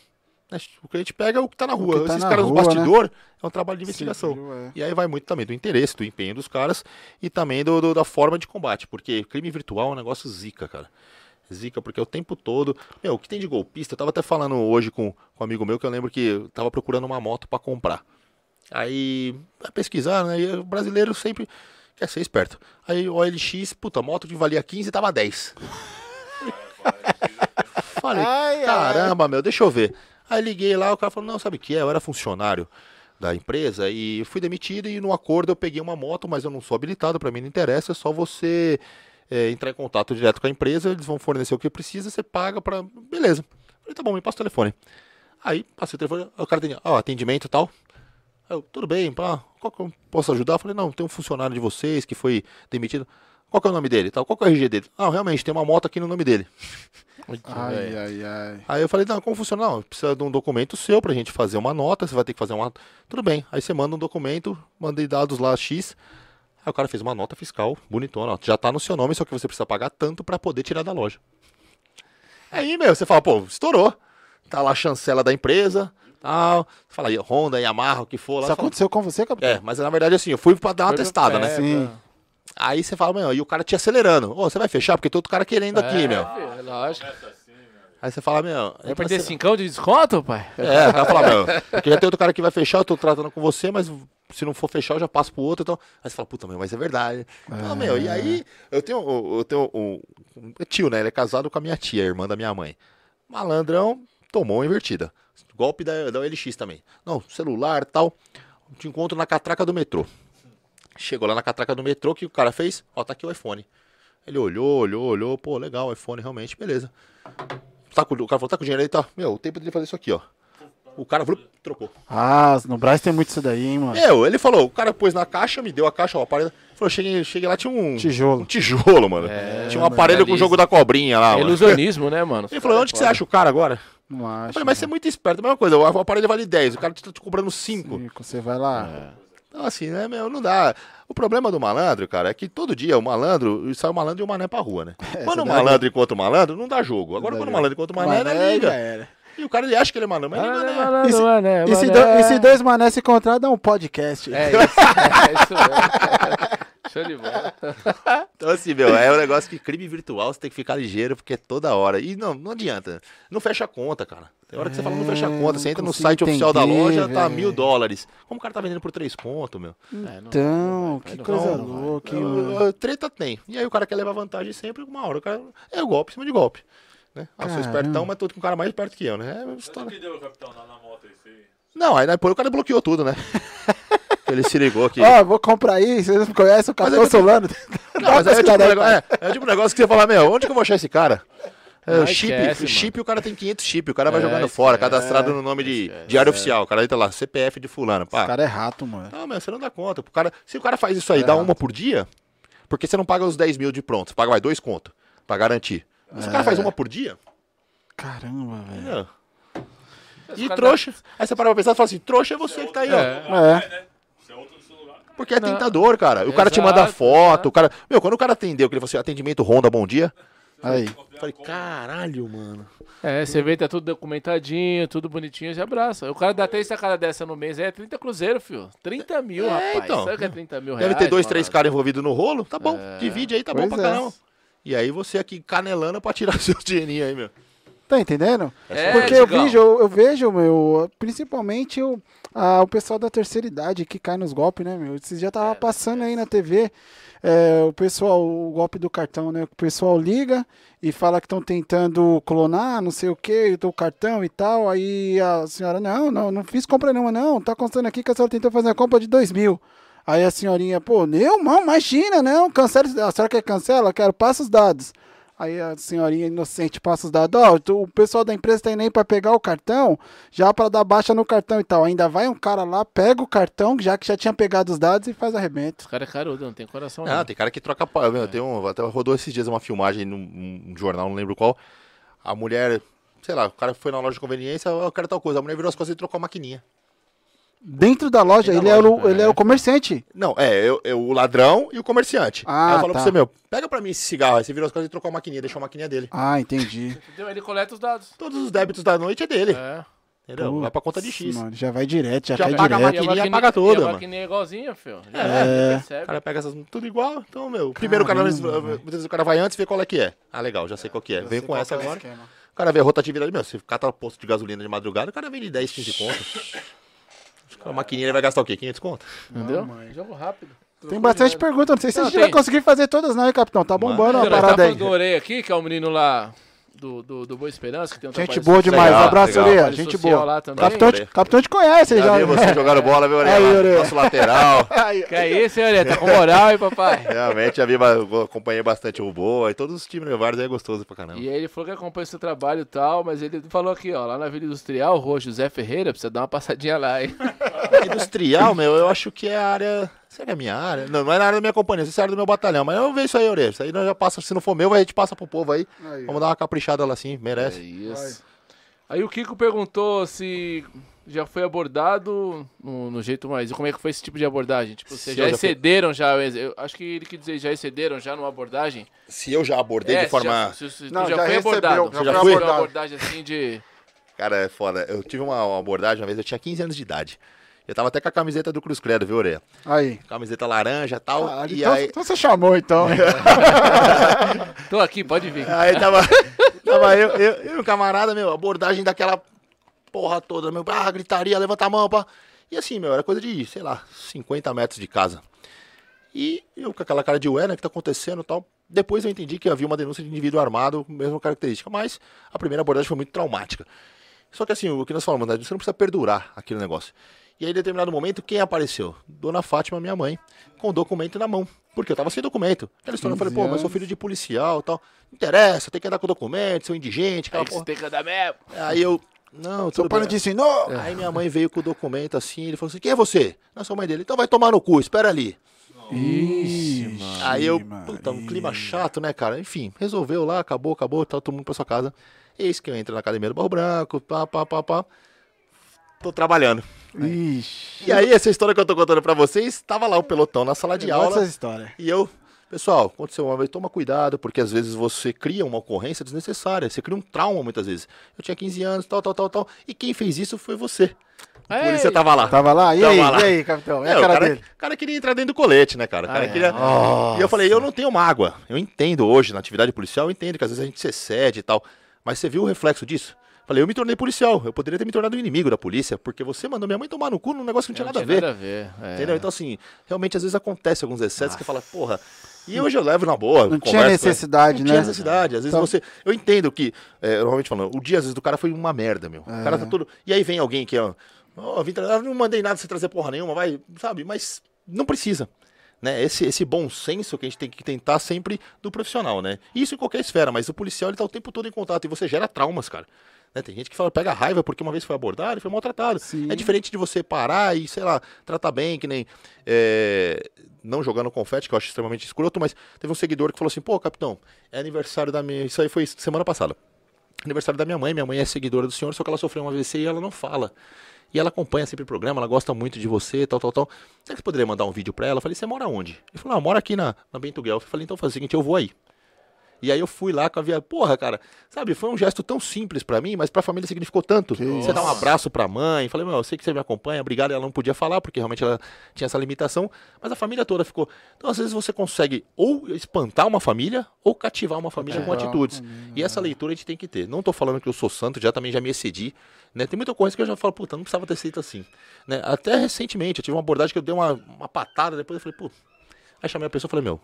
Né? O que a gente pega é o que tá na rua. tá Esses na caras rua, do bastidor é um trabalho de investigação. É. E aí vai muito também do interesse, do empenho dos caras e também do, do- da forma de combate. Porque crime virtual é um negócio zica, cara. Zica, porque é o tempo todo. Meu, o que tem de golpista? Eu tava até falando hoje com, com um amigo meu que eu lembro que eu tava procurando uma moto pra comprar. Aí, vai pesquisar, né? E o brasileiro sempre quer ser esperto. Aí o OLX, puta, moto que valia 15 tava 10. Falei, Ai, ai. caramba, meu, deixa eu ver. Aí liguei lá, o cara falou, não, sabe o que é? Eu era funcionário da empresa e fui demitido e no acordo eu peguei uma moto, mas eu não sou habilitado, pra mim não interessa, é só você é, entrar em contato direto com a empresa, eles vão fornecer o que precisa, você paga pra... Beleza. Falei, tá bom, me passa o telefone. Aí, passei o telefone, o cara tem, ó, atendimento e tal. Aí eu, tudo bem, pá, qual que eu posso ajudar? Eu falei, não, tem um funcionário de vocês que foi demitido. Qual que é o nome dele? Tal, qual que é o RG dele? Ah, realmente, tem uma moto aqui no nome dele. Ai, ai, ai. Aí eu falei, não, como funciona? Não, precisa de um documento seu pra gente fazer uma nota, você vai ter que fazer uma. Tudo bem. Aí você manda um documento, mandei dados lá X. Aí o cara fez uma nota fiscal, bonitona, ó, já tá no seu nome, só que você precisa pagar tanto pra poder tirar da loja. Aí, meu, você fala, pô, estourou. Tá lá a chancela da empresa, tal. Você fala, aí, Honda, Yamaha, o que for lá. Isso fala, aconteceu com você, capitão? é, mas na verdade assim, eu fui pra dar uma Foi testada, né? Sim. Aí você fala, meu, e o cara te acelerando. Ô, você vai fechar porque tem outro cara querendo aqui, É, meu. filho, lógico. Aí você fala, meu. Vai então perder você- cincão de desconto, pai? É, o cara fala, meu, porque já tem outro cara que vai fechar, eu tô tratando com você, mas se não for fechar, eu já passo pro outro. Então... Aí você fala, puta, meu, mas é verdade. Fala, meu, e aí, eu tenho, eu tenho um, um tio, né? Ele é casado com a minha tia, irmã da minha mãe. Malandrão tomou uma invertida. Golpe da, da OLX também. Não, celular e tal. Te encontro na catraca do metrô. Chegou lá na catraca do metrô, o que o cara fez? Ó, tá aqui o iPhone. Ele olhou, olhou, olhou. Pô, legal, iPhone, realmente, beleza. Tá com, o cara falou, tá com dinheiro aí? Tá. Meu, o tempo dele fazer isso aqui, ó. O cara vlup, trocou. Ah, no Braz tem muito isso daí, hein, mano. Meu, ele falou, o cara pôs na caixa, me deu a caixa, ó, o aparelho. Falou, cheguei, cheguei lá, tinha um Tijolo. Um tijolo, mano. tinha um aparelho com o jogo da cobrinha lá, É mano. ilusionismo, né, mano? Ele falou, onde que você acha o cara agora? Não acho. Eu falei, mas você é muito esperto. A mesma coisa, o aparelho vale 10, o cara tá te cobrando 5. Cinco, Você vai lá. Então, assim, né, meu, não dá. O problema do malandro, cara, é que todo dia o malandro, sai o malandro e o mané pra rua, né? quando o malandro encontra o malandro, não dá jogo. Agora, quando o malandro encontra o mané, Mané, ele liga. era. E o cara, ele acha que ele é malandro, mas ele não é mané. Mané, E se- mané, E se, mané. do- e se dois mané se encontrar, dá um podcast. É isso, é isso mesmo. Show de bola. Então, assim, meu, é um negócio que crime virtual você tem que ficar ligeiro, porque é toda hora. E não, não adianta. Não fecha a conta, cara. Tem hora que você fala, não fecha a É, conta. Você não entra no site oficial da entender, loja, tá mil dólares. Como o cara tá vendendo por três conto, meu? É, não- Então, vai, que não coisa não louca, uh, Treta tem. E aí o cara quer levar vantagem sempre, uma hora. O cara é golpe em cima de golpe. Né? Ah, eu sou espertão, mas tô com um cara mais esperto que eu, né? É história. que deu, capitão, na, na moto aí? Não, aí depois o cara bloqueou tudo, né? Ele se ligou que. Ó, vou comprar aí, vocês não conhecem o Capitão eu- Solano? Não, mas é, tipo, cara um é, é tipo um negócio que você fala, meu, onde que eu vou achar esse cara? É, Não chip, esquece, o chip, o cara tem 500 chip, o cara vai É, jogando esquece. fora, cadastrado no nome de diário oficial, o cara entra lá, CPF de fulano, pá. O cara é rato, mano. Não, meu, você não dá conta. O cara, se o cara faz isso aí, dá uma por dia, porque você não paga os 10 mil de pronto, você paga, vai, dois conto, pra garantir. Se o cara faz uma por dia, Caramba, velho. E trouxa. Aí você para pra pensar e fala assim, trouxa é você que tá aí, ó. É. É. né? Você é. Porque é tentador, cara. O cara te manda foto, exato. o cara... Meu, quando o cara atendeu, que ele falou assim, atendimento Honda, bom dia. Aí. Eu falei, caralho, mano. É, você vê, tá tudo documentadinho, tudo bonitinho, já abraça. O cara dá três sacadas dessa no mês, é 30 cruzeiro, filho. 30 mil, É, rapaz. então. Sabe o que é 30 mil reais? Deve ter dois, três malandro? caras envolvidos no rolo. Tá bom, divide aí, tá bom Pois pra é. caramba. E aí você aqui canelando pra tirar seu dinheirinho aí, meu. Tá entendendo? É, Porque eu vejo, eu, eu vejo, meu, principalmente o, a- o pessoal da terceira idade que cai nos golpes, né, meu? Você já tava passando aí na TV, é, o pessoal, o golpe do cartão, né? O pessoal liga e fala que estão tentando clonar, não sei o que, o cartão e tal. Aí a senhora, não, não, não fiz compra nenhuma, não. Tá constando aqui que a senhora tentou fazer a compra de dois mil. Aí a senhorinha, pô, não, imagina, não, cancela. A senhora quer cancela? Quero, passa os dados. Aí a senhorinha inocente passa os dados. Ó, tu- o pessoal da empresa tá indo aí pra pegar o cartão, já pra dar baixa no cartão e tal. Ainda vai um cara lá, pega o cartão, já que já tinha pegado os dados e faz arrebento. Esse cara é carudo, não tem coração Ah, não. tem cara que troca. Meu, tem um, até rodou esses dias uma filmagem num, num jornal, não lembro qual. A mulher, sei lá, o cara foi na loja de conveniência, eu quero tal coisa. A mulher virou as costas e trocou a maquininha. Dentro da loja, Dentro ele, da era loja, o, ele é. era o comerciante. Não, é, eu, eu- o ladrão e o comerciante. Ah, aí ela falou tá. pra você, meu, pega pra mim esse cigarro. Aí você virou as costas e trocou a maquininha, deixou a maquininha dele. Ah, entendi. Entendeu? Ele coleta os dados. Todos os débitos da noite é dele. É. Entendeu? Vai pra conta de X. Mano, já vai direto, já, Já cai paga a direto. E a maquininha maquininha paga toda, e a mano. maquininha é igualzinha, filho. Já É. percebe. O cara pega essas tudo igual, então, meu. Primeiro o cara, Caramba, muitas vezes o cara vai antes e vê qual é que é. Ah, legal, já sei qual que é. Vem com essa é agora. O cara vê a rotatividade, meu, se cata posto de gasolina de madrugada, o cara vende 10, 15 conto. A maquininha ele vai gastar o quê? 500 conto? Entendeu? Jogo rápido. Tem bastante pergunta, não sei se a Não, gente vai tem. conseguir fazer todas não, hein, capitão? Tá bombando Você a tá parada aí. falando do Orei aqui, que é o menino lá do, do, do Boa Esperança, que tem um Gente boa demais, Legal, abraço, trabalho gente boa. lá também. Capitão te, capitão te conhece, Já já. você jogando bola, viu? Orelha. Nosso lateral. Que é isso, hein, Orelha? Tá com moral, hein, papai? Realmente, já vi, acompanhei bastante o Boa e todos os times vários aí é gostoso pra caramba. E aí ele falou que acompanha o seu trabalho e tal, mas ele falou aqui, ó, lá na Vila Industrial, Rua José Ferreira, precisa dar uma passadinha lá, hein? Industrial, meu, eu acho que é a área. Será que é a minha área? Não, não é na área da minha companhia, isso é a área do meu batalhão. Mas eu vejo isso aí, Orelha. Isso aí nós já passa, se não for meu, a gente passa pro povo aí. Aí, Vamos dar uma caprichada lá sim, É merece. isso. Aí o Kiko perguntou se já foi abordado no, no jeito mais. E como é que foi esse tipo de abordagem? Tipo, vocês já já excederam já. Eu acho que ele quer dizer, já excederam já numa abordagem? Se eu já abordei É, de forma. Já, se, se Não, tu já, já foi recebeu, abordado. já foi foi uma abordado. abordagem assim de. Cara, é foda. Eu tive uma uma abordagem uma vez, eu tinha 15 anos de idade. Eu tava até com a camiseta do Cruz Credo, viu, Orelha? aí. Camiseta laranja e tal. Ah, e então, aí. então você chamou, então. Tô aqui, pode vir. Aí tava, tava eu, eu, eu e o camarada, meu, abordagem daquela porra toda, meu, ah, gritaria, levanta a mão, pá. E assim, meu, era coisa de, sei lá, 50 metros de casa. E eu com aquela cara de ué, né, que tá acontecendo e tal. Depois eu entendi que havia uma denúncia de indivíduo armado, mesma característica, mas a primeira abordagem foi muito traumática. Só que assim, o que nós falamos, né? Você não precisa perdurar aquele negócio. E aí, em determinado momento, quem apareceu? Dona Fátima, minha mãe, com o documento na mão. Porque eu tava sem documento. Aquela história, eu falei, pô, mas sou filho de policial e tal. Não interessa, tem que andar com documento, sou indigente, aquela porra. você tem que andar mesmo. Aí eu, não, Seu pai bem. não te ensinou? Aí minha mãe veio com o documento assim, ele falou assim, quem é você? Não, sou a mãe dele. Então vai tomar no cu, espera ali. Ixi, Aí eu, puta, um clima chato, né, cara? Enfim, resolveu lá, acabou, acabou, tá todo mundo pra sua casa. Eis que eu entro na academia do Barro Branco, pá, pá, pá, pá. Tô trabalhando. Ixi. E aí, essa história que eu tô contando pra vocês, tava lá o pelotão na sala de Eu gosto aula. dessa história. E eu, pessoal, aconteceu uma vez, toma cuidado, porque às vezes você cria uma ocorrência desnecessária, você cria um trauma muitas vezes. Eu tinha 15 anos, tal, tal, tal, tal, e quem fez isso foi você. A Ei. polícia tava lá. Tava lá? E Tava aí, lá. e aí, capitão? E É, a o cara cara, dele? o cara queria entrar dentro do colete, né, cara? O cara Ah, é. queria... E eu falei, eu não tenho mágoa. Eu entendo hoje, na atividade policial, eu entendo que às vezes a gente se excede e tal. Mas você viu o reflexo disso? Falei, eu me tornei policial. Eu poderia ter me tornado um inimigo da polícia, porque você mandou minha mãe tomar no cu num negócio que não tinha nada a ver. Nada a ver. é. Entendeu? Então, assim, realmente às vezes acontece alguns excessos que fala, porra. E hoje eu levo na boa. Não tinha converso, né? necessidade, Não né? tinha necessidade. Às vezes Então- você. Eu entendo que, é, normalmente falando, o dia às vezes do cara foi uma merda, meu. O cara tá todo. E aí vem alguém que, ó. Vim tra- não mandei nada você trazer porra nenhuma, vai, sabe? Mas não precisa. Né? Esse, esse bom senso que a gente tem que tentar sempre do profissional, né? Isso em qualquer esfera, mas o policial ele tá o tempo todo em contato e você gera traumas, cara. Né? Tem gente que fala, pega raiva porque uma vez foi abordado e foi maltratado. Sim. É diferente de você parar e, sei lá, tratar bem, que nem. é, não jogando confete, que eu acho extremamente escroto, mas teve um seguidor que falou assim: pô, capitão, é aniversário da minha. Isso aí foi semana passada. Aniversário da minha mãe, minha mãe é seguidora do senhor, só que ela sofreu um AVC e ela não fala. E ela acompanha sempre o programa, ela gosta muito de você, tal, tal, tal. Será que você poderia mandar um vídeo pra ela? Eu falei, você mora onde? Ele falou, ah, eu moro aqui na, na Bento Guelph. Eu falei, então faz o seguinte, eu vou aí. E aí eu fui lá com a via. Porra, cara, sabe, foi um gesto tão simples pra mim, mas pra família significou tanto. Você dá um abraço pra mãe, falei, meu, eu sei que você me acompanha, obrigado. Ela não podia falar, porque realmente ela tinha essa limitação, mas a família toda ficou. Então, às vezes, você consegue ou espantar uma família ou cativar uma família com Cativar atitudes. E essa leitura a gente tem que ter. Não tô falando que eu sou santo, já também já me excedi. Né? Tem muita coisa que eu já falo, puta, não precisava ter sido assim. Né? Até recentemente, eu tive uma abordagem que eu dei uma, uma patada, depois eu falei, pô. Aí chamei a pessoa e falei, meu,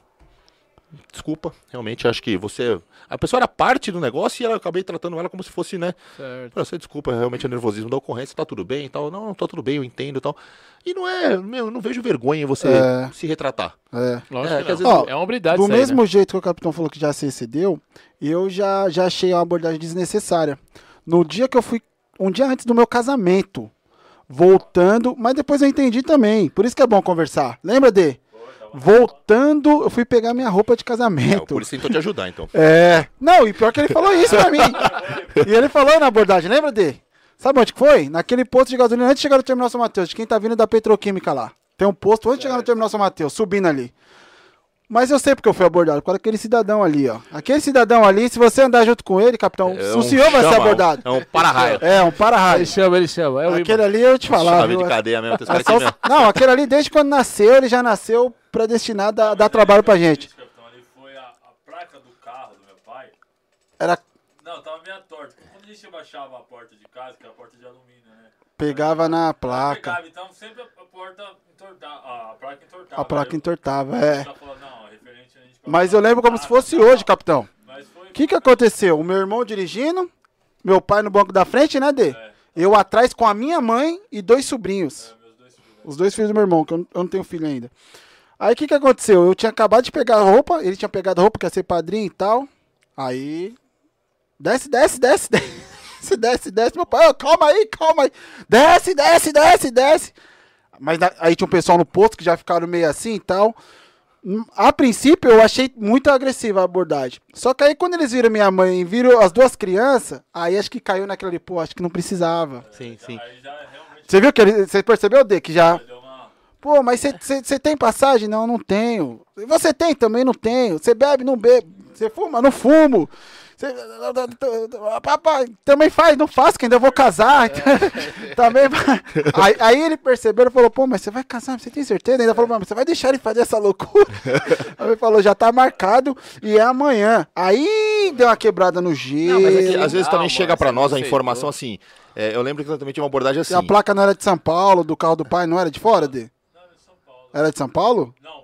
desculpa, realmente acho que você. A pessoa era parte do negócio e eu acabei tratando ela como se fosse, né? Certo. Você desculpa, realmente é nervosismo da ocorrência, tá tudo bem e tal. Não, não, tá tudo bem, eu entendo e tal. E não é, meu, eu não vejo vergonha em você É. se retratar. É. Lógico É, que vezes- é uma habilidade Do isso aí, mesmo né? jeito que o capitão falou que já se excedeu, eu já, já achei uma abordagem desnecessária. No dia que eu fui, um dia antes do meu casamento, voltando, mas depois eu entendi também. Por isso que é bom conversar. Lembra, D? Voltando, eu fui pegar minha roupa de É, o casamento. polícia tentou te ajudar, então. É. Não, e pior que ele falou isso pra mim. e ele falou na abordagem, lembra, D? Sabe onde que foi? Naquele posto de gasolina antes de chegar no Terminal São Mateus, de quem tá vindo da Petroquímica lá. Tem um posto antes de chegar no Terminal São Mateus, subindo ali. Mas eu sei porque eu fui abordado, por causa daquele cidadão ali, ó. Aquele cidadão ali, se você andar junto com ele, capitão, É o um senhor vai ser chama, abordado. É um para-raio. É, um para-raio. Ele chama, ele chama. É o Aquele ali eu te falar, Chave de cadeia mesmo. É só- Não, aquele ali, desde quando nasceu, ele já nasceu predestinado a dar trabalho pra gente. Capitão, ali foi a, a placa do carro do meu pai. Era, Não, tava meio torta. Quando a gente abaixava a porta de casa, que é a porta de alumínio, né? pegava na placa. Pegava, então sempre a porta entortava, a placa entortava. A placa eu- entortava, é não, referente a gente Mas eu lembro como se fosse hoje, capitão. O que, que aconteceu? O meu irmão dirigindo, meu pai no banco da frente, né, Dê? É. Eu atrás com a minha mãe e dois sobrinhos. Meus dois filhos. Os dois filhos do meu irmão, que eu não, eu não tenho filho ainda. Aí o que, que aconteceu? Eu tinha acabado de pegar a roupa, ele tinha pegado a roupa, quer ser padrinho e tal. Aí. Desce, desce, desce, desce, desce, desce. Meu pai, calma aí, calma aí. Desce, desce, desce, desce. Mas aí tinha um pessoal no posto que já ficaram meio assim e tal. A princípio eu achei muito agressiva a abordagem. Só que aí quando eles viram minha mãe e viram as duas crianças, aí acho que caiu naquela ali, pô, acho que não precisava. Sim, sim. Aí já realmente Você viu que ele, você percebeu, D, que já. Pô, mas você tem passagem? Não, não tenho. Você tem? Também não tenho. Você bebe? Não bebo. Você fuma? Não fumo. Papai, também faz? Não faço, que ainda vou casar. também vai. Aí, aí ele percebeu e falou, pô, mas você vai casar? Você tem certeza? Ainda falou, mas você vai deixar ele fazer essa loucura? aí ele falou, já tá marcado e é amanhã. Aí deu uma quebrada no gelo. Não, mas é que às vezes Não, também mano, chega pra você nós a informação aceitou. assim. é, eu lembro que eu também tinha uma abordagem assim. E a placa não era de São Paulo, do carro do pai, não era de fora, D? Não, de São Paulo. Era de São Paulo? Não, é.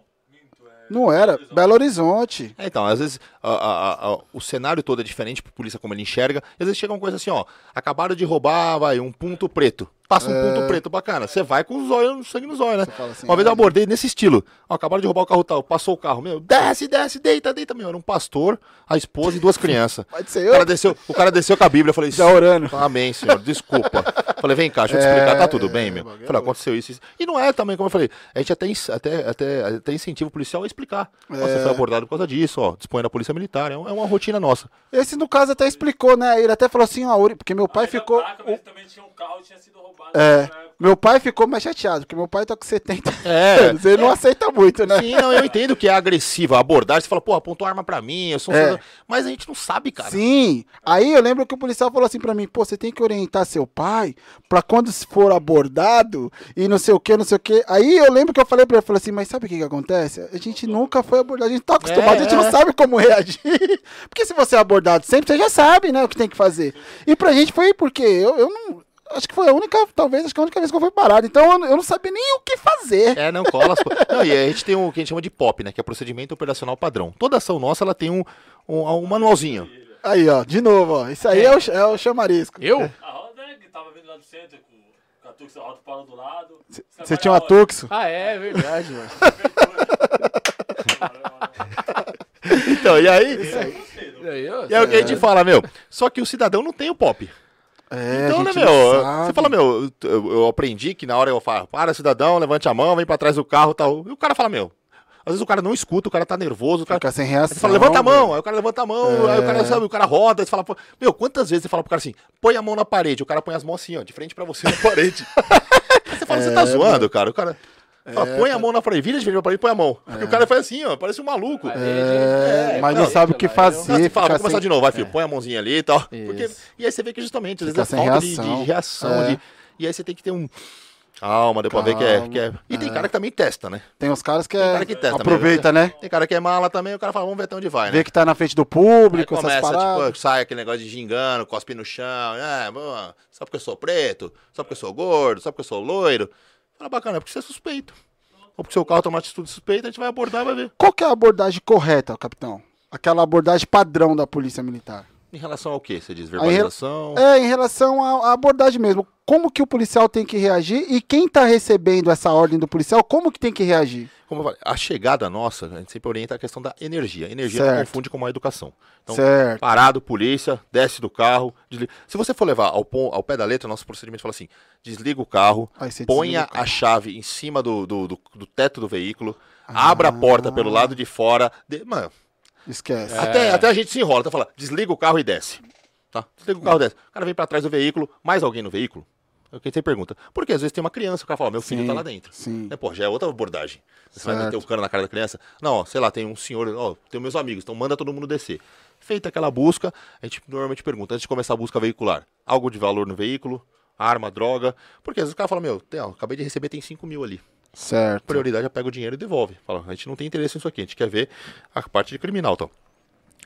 Não era. Belo Horizonte. É, então, às vezes a- a- a- o cenário todo é diferente pro polícia como ele enxerga. E às vezes chega uma coisa assim, ó, acabaram de roubar, vai, um ponto preto. Passa um ponto preto bacana. Você vai com os olhos, sangue nos olhos, né? assim, uma vez eu ah, abordei nesse estilo. Ó, acabaram de roubar o carro tal, passou o carro, meu, desce, desce, deita, deita, meu. Era um pastor, a esposa e duas crianças. Pode ser O eu. cara desceu, o cara desceu com a Bíblia, eu falei, Já orando. Amém, senhor, desculpa. Falei, vem cá, deixa eu te explicar, tá tudo bem, meu? bagulho é Falei, aconteceu isso, isso. E não é também, como eu falei, a gente até, até, até, até incentiva o policial a explicar. Você foi abordado por causa disso, ó, dispõe da polícia militar, é um- é uma rotina nossa. Esse, no caso, até explicou, né? Ele até falou assim, ó, porque meu pai Aí na ficou. placa, mas também tinha um carro tinha sido roubado. É, meu pai ficou mais chateado, porque meu pai tá com 70 É. anos. Ele não aceita muito, né? Sim, não, eu entendo que é agressiva a abordagem, você fala, pô, apontou arma pra mim, eu sou um É. Mas a gente não sabe, cara. Sim. Aí eu lembro que o policial falou assim pra mim, pô, você tem que orientar seu pai pra quando for abordado e não sei o que, não sei o que. Aí eu lembro que eu falei pra ele, eu falei assim, mas sabe o que que acontece? A gente nunca foi abordado, a gente tá acostumado, É, a gente não sabe como reagir. Porque se você é abordado sempre, você já sabe, né, o que tem que fazer. E pra gente foi porque eu, eu não... Acho que foi a única, talvez, acho que a única vez que eu fui parado. Então eu, não sabia nem o que fazer. É, não cola as. Não, e a gente tem o que a gente chama de POP, né? Que é procedimento operacional padrão. Toda ação nossa, ela tem um, um, um manualzinho. Aí, ó, de novo, ó. Isso aí é, o, é o chamarisco. Eu? A roda né, que tava vindo lá do centro com a Tux, a roda parou do lado. Você tinha uma Tuxo? Ah, é verdade, mano. Então, e aí? E aí, eu- E é o que a gente fala, meu. Só que o cidadão não tem o POP. É, Então, né, meu? Você fala, meu, eu, eu aprendi que na hora eu falo, para, cidadão, levante a mão, vem pra trás do carro e tal. E o cara fala, meu. Às vezes o cara não escuta, o cara tá nervoso, o cara. Fica sem reação. Você fala, levanta a mão, velho. aí o cara levanta a mão, aí o cara sabe, o cara roda, você fala, pô, meu, quantas vezes você fala pro cara assim, põe a mão na parede, o cara põe as mãos assim, ó, de frente pra você na parede. Você fala, você tá zoando, cara? O cara fala, põe a mão na parede, vira de frente pra parede, põe a mão. Porque o cara faz assim, ó, parece um maluco. É, mas não não, sabe o que não, fazer. Não, você fala, fica vou começar sem- de novo, vai, filho, põe a mãozinha ali e tal. Porque, e aí você vê que justamente, às Fica vezes é sem falta de, reação. de reação. É. de- e aí você tem que ter um. Calma, deu pra ver que é, que é. E tem cara que também testa, né? Tem uns caras que, Tem é... cara que testa aproveita, né? Tem cara que é mala também, o cara fala, vamos ver até onde vai, né? Vê que tá na frente do Aí público, essas começa, paradas. tipo, sai aquele negócio de gingando, cospe no chão, é, boa, só porque eu sou preto, só porque eu sou gordo, só porque eu sou loiro. Fala, bacana, é porque você é suspeito. Ou porque seu carro toma uma atitude suspeita, a gente vai abordar e vai ver. Qual que é a abordagem correta, capitão? Aquela abordagem padrão da polícia militar. Em relação ao que? Você diz verbalização? É, em relação à abordagem mesmo. Como que o policial tem que reagir e quem tá recebendo essa ordem do policial, como que tem que reagir? Como eu falei, a chegada nossa, a gente sempre orienta a questão da energia. Energia não confunde com a educação. Então, Certo. parado, polícia, desce do carro. desliga. Se você for levar ao, ao pé da letra, nosso procedimento fala assim: desliga o carro, Aí você desliga ponha a chave em cima do, do, do- do teto do veículo, abra a porta pelo lado de fora. de- mano, Esquece. até, até a gente se enrola, tá falando, desliga o carro e desce. Tá? Desliga o carro e desce. O cara vem pra trás do veículo, mais alguém no veículo? É o que você pergunta. Porque às vezes tem uma criança, o cara fala, meu filho Sim, tá lá dentro. sim. Né, pô, já é outra abordagem. Você vai Certo. meter o cano na cara da criança. Não, ó, sei lá, tem um senhor, ó, tem meus amigos, então manda todo mundo descer. Feita aquela busca, a gente normalmente pergunta, antes de começar a busca veicular, algo de valor no veículo, arma, droga. Porque às vezes o cara fala, meu, tem, ó, acabei de receber, tem 5 mil ali. Certo. Prioridade é pega o dinheiro e devolve. Fala, a gente não tem interesse nisso aqui, a gente quer ver a parte de criminal, então.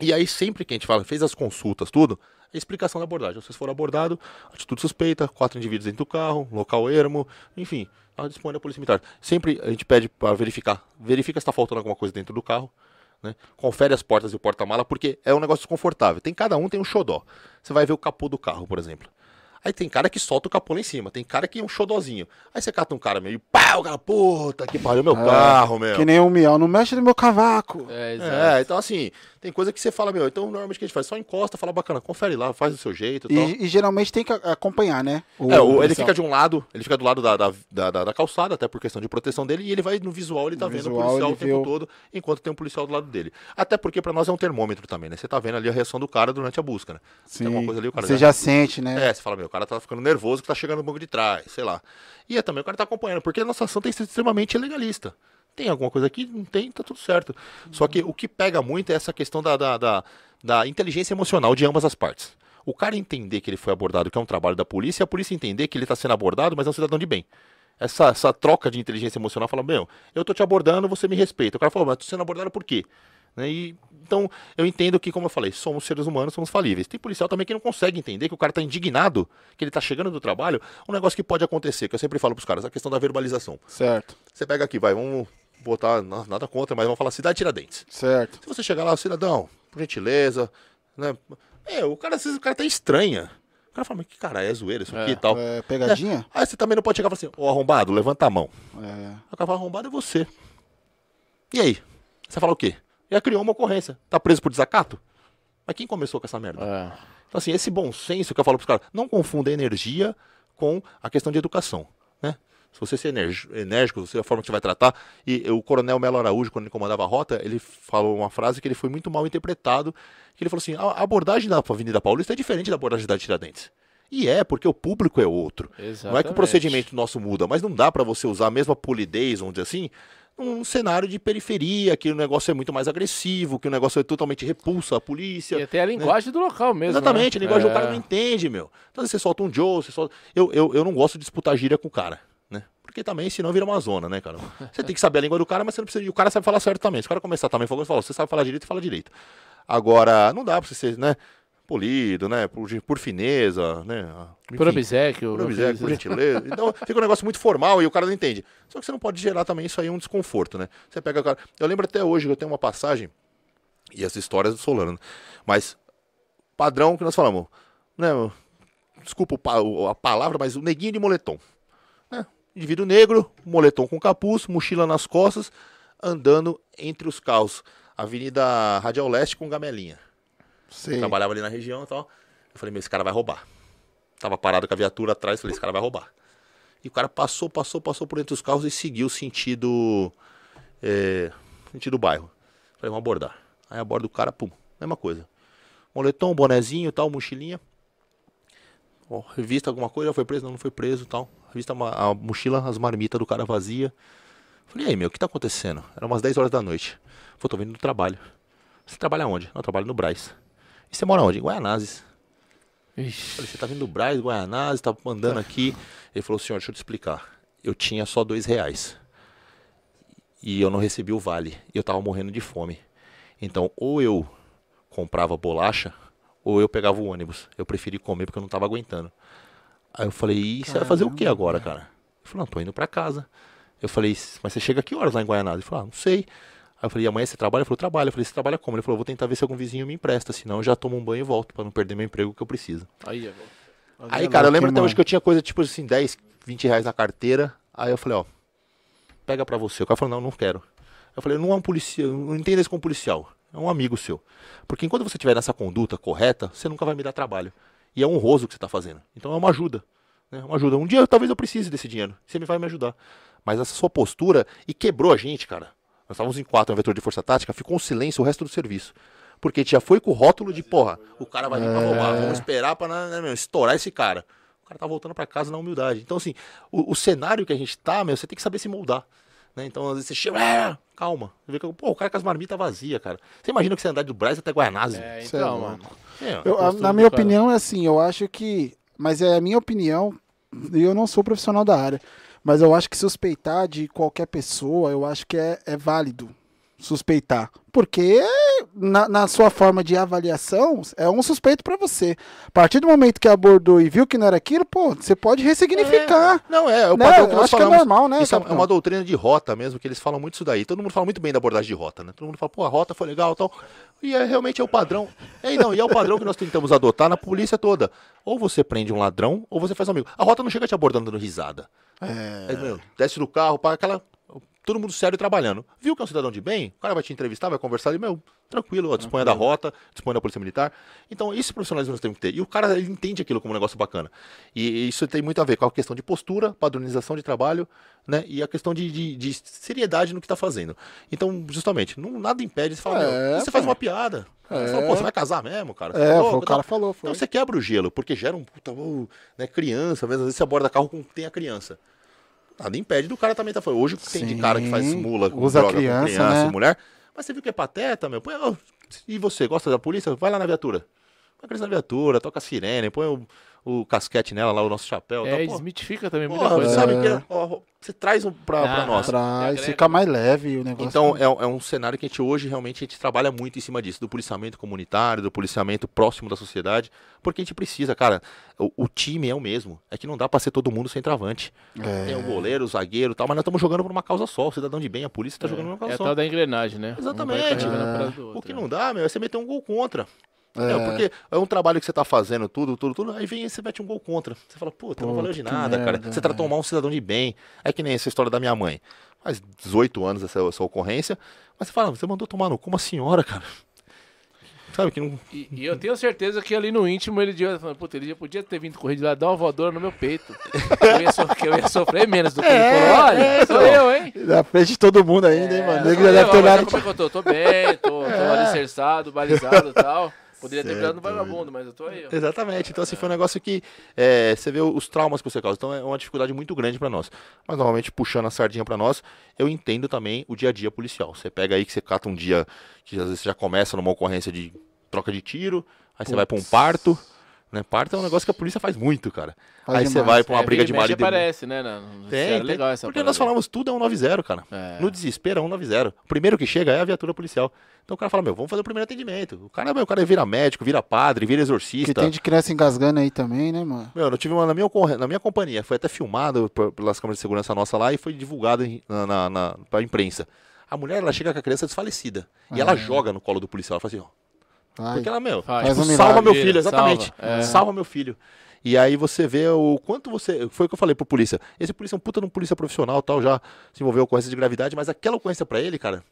E aí, sempre que a gente fala, fez as consultas, tudo, explicação da abordagem. Vocês foram abordados, atitude suspeita, quatro indivíduos dentro do carro, local ermo, enfim, a dispõe da Polícia Militar. Sempre a gente pede para verificar, verifica se está faltando alguma coisa dentro do carro, né? Confere as portas e o porta-mala, porque é um negócio desconfortável. Tem cada um tem um xodó. Você vai ver o capô do carro, por exemplo. Aí tem cara que solta o capô lá em cima, tem cara que é um xodózinho. Aí você cata um cara meio, pau, cara, puta que pariu, meu carro, meu. Que nem um miau, não mexe no meu cavaco. É, exato. É, então assim, tem coisa que você fala, meu, então normalmente o que a gente faz? Só encosta, fala bacana, confere lá, faz do seu jeito e tal. E, e geralmente tem que acompanhar, né? É, o- ele fica de um lado, ele fica do lado da, da, da, da- da calçada, até por questão de proteção dele, e ele vai no visual, ele tá No vendo visual, o policial o tempo o- todo, enquanto tem um policial do lado dele. Até porque pra nós é um termômetro também, né? Você tá vendo ali a reação do cara durante a busca, né? Sim. Tem alguma coisa ali, o cara Você já sente, né? É, você fala, meu, o cara tá ficando nervoso que tá chegando no banco de trás, sei lá. E é também o cara tá acompanhando, porque a nossa ação tem sido extremamente legalista. Tem alguma coisa aqui? Não tem, tá tudo certo. Só que o que pega muito é essa questão da, da, da, da inteligência emocional de ambas as partes. O cara entender que ele foi abordado, que é um trabalho da polícia, e a polícia entender que ele tá sendo abordado, mas é um cidadão de bem. Essa, essa troca de inteligência emocional fala, meu, eu tô te abordando, você me respeita. O cara fala, mas tô sendo abordado por quê? Né, e, então, eu entendo que, como eu falei, somos seres humanos, somos falíveis. Tem policial também que não consegue entender que o cara tá indignado, que ele tá chegando do trabalho, um negócio que pode acontecer, que eu sempre falo pros caras, a questão da verbalização. Certo. Você pega aqui, vai, vamos botar na- nada contra, mas vamos falar cidade Tiradentes. Certo. Se você chegar lá, cidadão, por gentileza, né? É, o cara, às vezes o cara tá estranha. O cara fala, mas que cara é zoeira isso aqui e tal. É, pegadinha? Aí você também não pode chegar e falar assim, ô arrombado, levanta a mão. É. O cara fala, arrombado é você. E aí? Você fala o quê? Já criou uma ocorrência. Tá preso por desacato? Mas quem começou com essa merda? É. Então, assim, esse bom senso que eu falo pros caras, não confunda energia com a questão de educação, né? Se você ser enérgico, você a forma que você vai tratar. E o coronel Melo Araújo, quando ele comandava a rota, ele falou uma frase que ele foi muito mal interpretado, que ele falou assim, a abordagem da Avenida Paulista é diferente da abordagem da Tiradentes. E é, porque o público é outro. Não é que o Exatamente. procedimento nosso muda, mas não dá pra você usar a mesma polidez, vamos dizer assim, num cenário de periferia, que o negócio é muito mais agressivo, que o negócio é totalmente repulsa a polícia. E até a linguagem do local mesmo. Exatamente, né? a linguagem É. do cara não entende, meu. Então você solta um Joe, você solta. Eu, eu, eu não gosto de disputar gíria com o cara, né? Porque também, senão vira uma zona, né, cara? Você tem que saber a língua do cara, mas você não precisa. E o cara sabe falar certo também. Se o cara começar também falando, fala, você sabe falar direito, fala direito. Agora, não dá pra você ser, né? Polido, né? Por, por fineza, né? Por Enfim, obsequio. por obséquio, por gentileza. Então fica um negócio muito formal e o cara não entende. Só que você não pode gerar também isso aí um desconforto, né? Você pega o cara. Eu lembro até hoje que eu tenho uma passagem, e as histórias do Solano, né? mas padrão que nós falamos, né? Desculpa a palavra, mas o neguinho de moletom. Indivíduo negro, moletom com capuz, mochila nas costas, andando entre os carros. Avenida Radial Leste com gamelinha Sei. trabalhava ali na região e tal. Eu falei, meu, esse cara vai roubar. Tava parado com a viatura atrás, falei, esse cara vai roubar. E o cara passou, passou, passou por entre os carros e seguiu sentido. É, sentido bairro. Falei, vamos abordar. Aí aborda o cara, pum, mesma coisa. Moletom, bonezinho e tal, mochilinha. Ó, revista alguma coisa, já foi preso? Não, não foi preso e tal. Revista ma- a mochila, as marmitas do cara vazia. Falei, e aí, meu, o que tá acontecendo? Era umas 10 horas da noite. Falei, tô vindo do trabalho. Você trabalha onde? Não, eu trabalho no Braz. E você mora onde? Em Guaianazes. Ixi. Falei, você tá vindo do Braz, Guaianazes, tá andando aqui. Ele falou, senhor, deixa eu te explicar. Eu tinha só dois reais. E eu não recebi o vale. E eu tava morrendo de fome. Então, ou eu comprava bolacha, ou eu pegava o ônibus. Eu preferi comer porque eu não tava aguentando. Aí eu falei, e você vai fazer o que agora, cara? Ele falou, não, tô indo pra casa. Eu falei, mas você chega que horas lá em Guaianazes? Ele falou, ah, não sei. Aí eu falei, e amanhã você trabalha? Ele falou, trabalho. Eu falei, você trabalha como? Ele falou, vou tentar ver se algum vizinho me empresta, senão eu já tomo um banho e volto, pra não perder meu emprego que eu preciso. Aí, ó. Aí, cara, eu lembro até hoje que eu tinha coisa tipo assim, 10, 20 reais na carteira. Aí eu falei, ó, pega pra você. O cara falou, não, não quero. Eu falei, não é um policial, não entenda isso como policial. É um amigo seu. Porque enquanto você estiver nessa conduta correta, você nunca vai me dar trabalho. E é honroso o que você tá fazendo. Então é uma ajuda. Né? Uma ajuda. Um dia talvez eu precise desse dinheiro. Você me vai me ajudar. Mas essa sua postura, e quebrou a gente, cara. Nós estávamos em quatro no vetor de força tática, ficou um silêncio o resto do serviço. Porque já foi com o rótulo de, porra, o cara vai vir pra roubar, vamos esperar pra né, estourar esse cara. O cara tá voltando pra casa na humildade. Então, assim, o, o cenário que a gente tá, meu, você tem que saber se moldar. Né? Então, às vezes você chega, "Ah, calma. Você vê que, pô, o cara com as marmitas vazias, cara. Você imagina que você andar do Braz até Guaianazes? É, é então, mano. É, Eu, a- postura na minha cara. opinião é assim, eu acho que. Mas é a minha opinião, e eu não sou profissional da área. Mas eu acho que suspeitar de qualquer pessoa, eu acho que é, é válido suspeitar. Porque na, na sua forma de avaliação, é um suspeito pra você. A partir do momento que abordou e viu que não era aquilo, pô, você pode ressignificar. Não, é, é o Né? padrão que Eu nós acho que é falamos. normal, né, Isso é uma doutrina de rota mesmo, que eles falam muito isso daí. Todo mundo fala muito bem da abordagem de rota, né? Todo mundo fala, pô, a rota foi legal e tal. E é, realmente é o padrão. É, não, e é o padrão que nós tentamos adotar na polícia toda. Ou você prende um ladrão, ou você faz um amigo. A rota não chega te abordando dando risada. É. É, meu, desce do carro, para aquela. Todo mundo sério trabalhando. Viu que é um cidadão de bem? O cara vai te entrevistar, vai conversar e, meu, tranquilo, ó, disponha da rota, disponha da Polícia Militar. Então, esse profissionalismo nós temos que ter. E o cara, ele entende aquilo como um negócio bacana. E isso tem muito a ver com a questão de postura, padronização de trabalho, né? E a questão de, de- de seriedade no que tá fazendo. Então, justamente, não, nada impede de você falar, É, você faz uma piada. É. Você fala, pô, você vai casar mesmo, cara? Você É, louco o cara falou, foi. Então você quebra o gelo, porque gera um puta, uh, né, criança, às vezes, às vezes você aborda carro com tem a criança. Nada impede do cara também tá falando. Hoje tem de cara que faz Sim, mula com usa droga criança, com criança né? mulher. Mas você viu que é pateta, meu? Põe, e você, gosta da polícia? Vai lá na viatura. Criança na viatura, toca a sirene, põe o, o casquete nela, lá o nosso chapéu. É, tal, pô, desmitifica também muita porra, coisa. sabe É. que é- ó, você traz um pra, pra Ah, nós. Traz, fica mais leve o negócio. Então é, é um cenário que a gente hoje realmente a gente trabalha muito em cima disso, do policiamento comunitário, do policiamento próximo da sociedade, porque a gente precisa, cara, o, o time é o mesmo, é que não dá pra ser todo mundo centroavante. É. Tem o goleiro, o zagueiro e tal, mas nós estamos jogando por uma causa só, o cidadão de bem, a polícia tá jogando por uma É causa a só. tal da engrenagem, né? Um Exatamente. É. do O que não dá, meu, é você meter um gol contra. É. É, porque é um trabalho que você tá fazendo, tudo, tudo, tudo, aí vem e você mete um gol contra. Você fala, puta, não valeu de nada, cara. merda, Você tratou é. mal um cidadão de bem. É que nem essa história da minha mãe. Faz 18 anos essa, essa ocorrência, mas você fala, você mandou tomar no cu uma senhora, cara. Sabe que não. E, e eu tenho certeza que ali no íntimo ele devia falar, puta, ele já podia ter vindo correr de lá, dar uma voadora no meu peito. Eu ia, so- que eu ia sofrer menos do que ele falou. Olha, sou eu, hein? Na frente de todo mundo ainda, hein, mano? Sou nego já eu, deve ter mas olhado. Como é que eu tô? Tô bem, tô, tô alicerçado, balizado e tal. Poderia ter Cê é virado um vagabundo, mas eu tô aí, ó. Exatamente. Então, assim, foi um negócio que é, você vê os traumas que você causa. Então, é uma dificuldade muito grande pra nós. Mas, normalmente, puxando a sardinha pra nós, eu entendo também o dia a dia policial. Você pega aí que você cata um dia que às vezes você já começa numa ocorrência de troca de tiro, aí você vai pra um parto. Né? Parto é um negócio que a polícia faz muito, cara. Faz aí você vai pra uma É, briga de marido. e aparece, né? Não, não, Tem, é tem. legal essa Porque parada nós falamos tudo é um 90, cara. É. No desespero é um 90. O primeiro que chega é a viatura policial. Então o cara fala, meu, vamos fazer o primeiro atendimento. O cara, meu, o cara vira médico, vira padre, vira Que exorcista. tem de criança engasgando aí também, né, mano? Meu, eu tive uma na minha, na minha companhia, foi até filmado pelas câmeras de segurança nossa lá e foi divulgado na, na, na, pra imprensa. A mulher, ela chega com a criança desfalecida. E ela joga no colo do policial. Ela fala assim, ó. Vai. Porque ela, meu, Faz. Faz um tipo, salva milagre. meu filho, exatamente. Salva, é. Salva meu filho. E aí você vê o quanto você. Foi o que eu falei pro polícia. Esse polícia é um puta de um polícia profissional tal, já se envolveu com ocorrência de gravidade, mas aquela ocorrência pra ele, cara,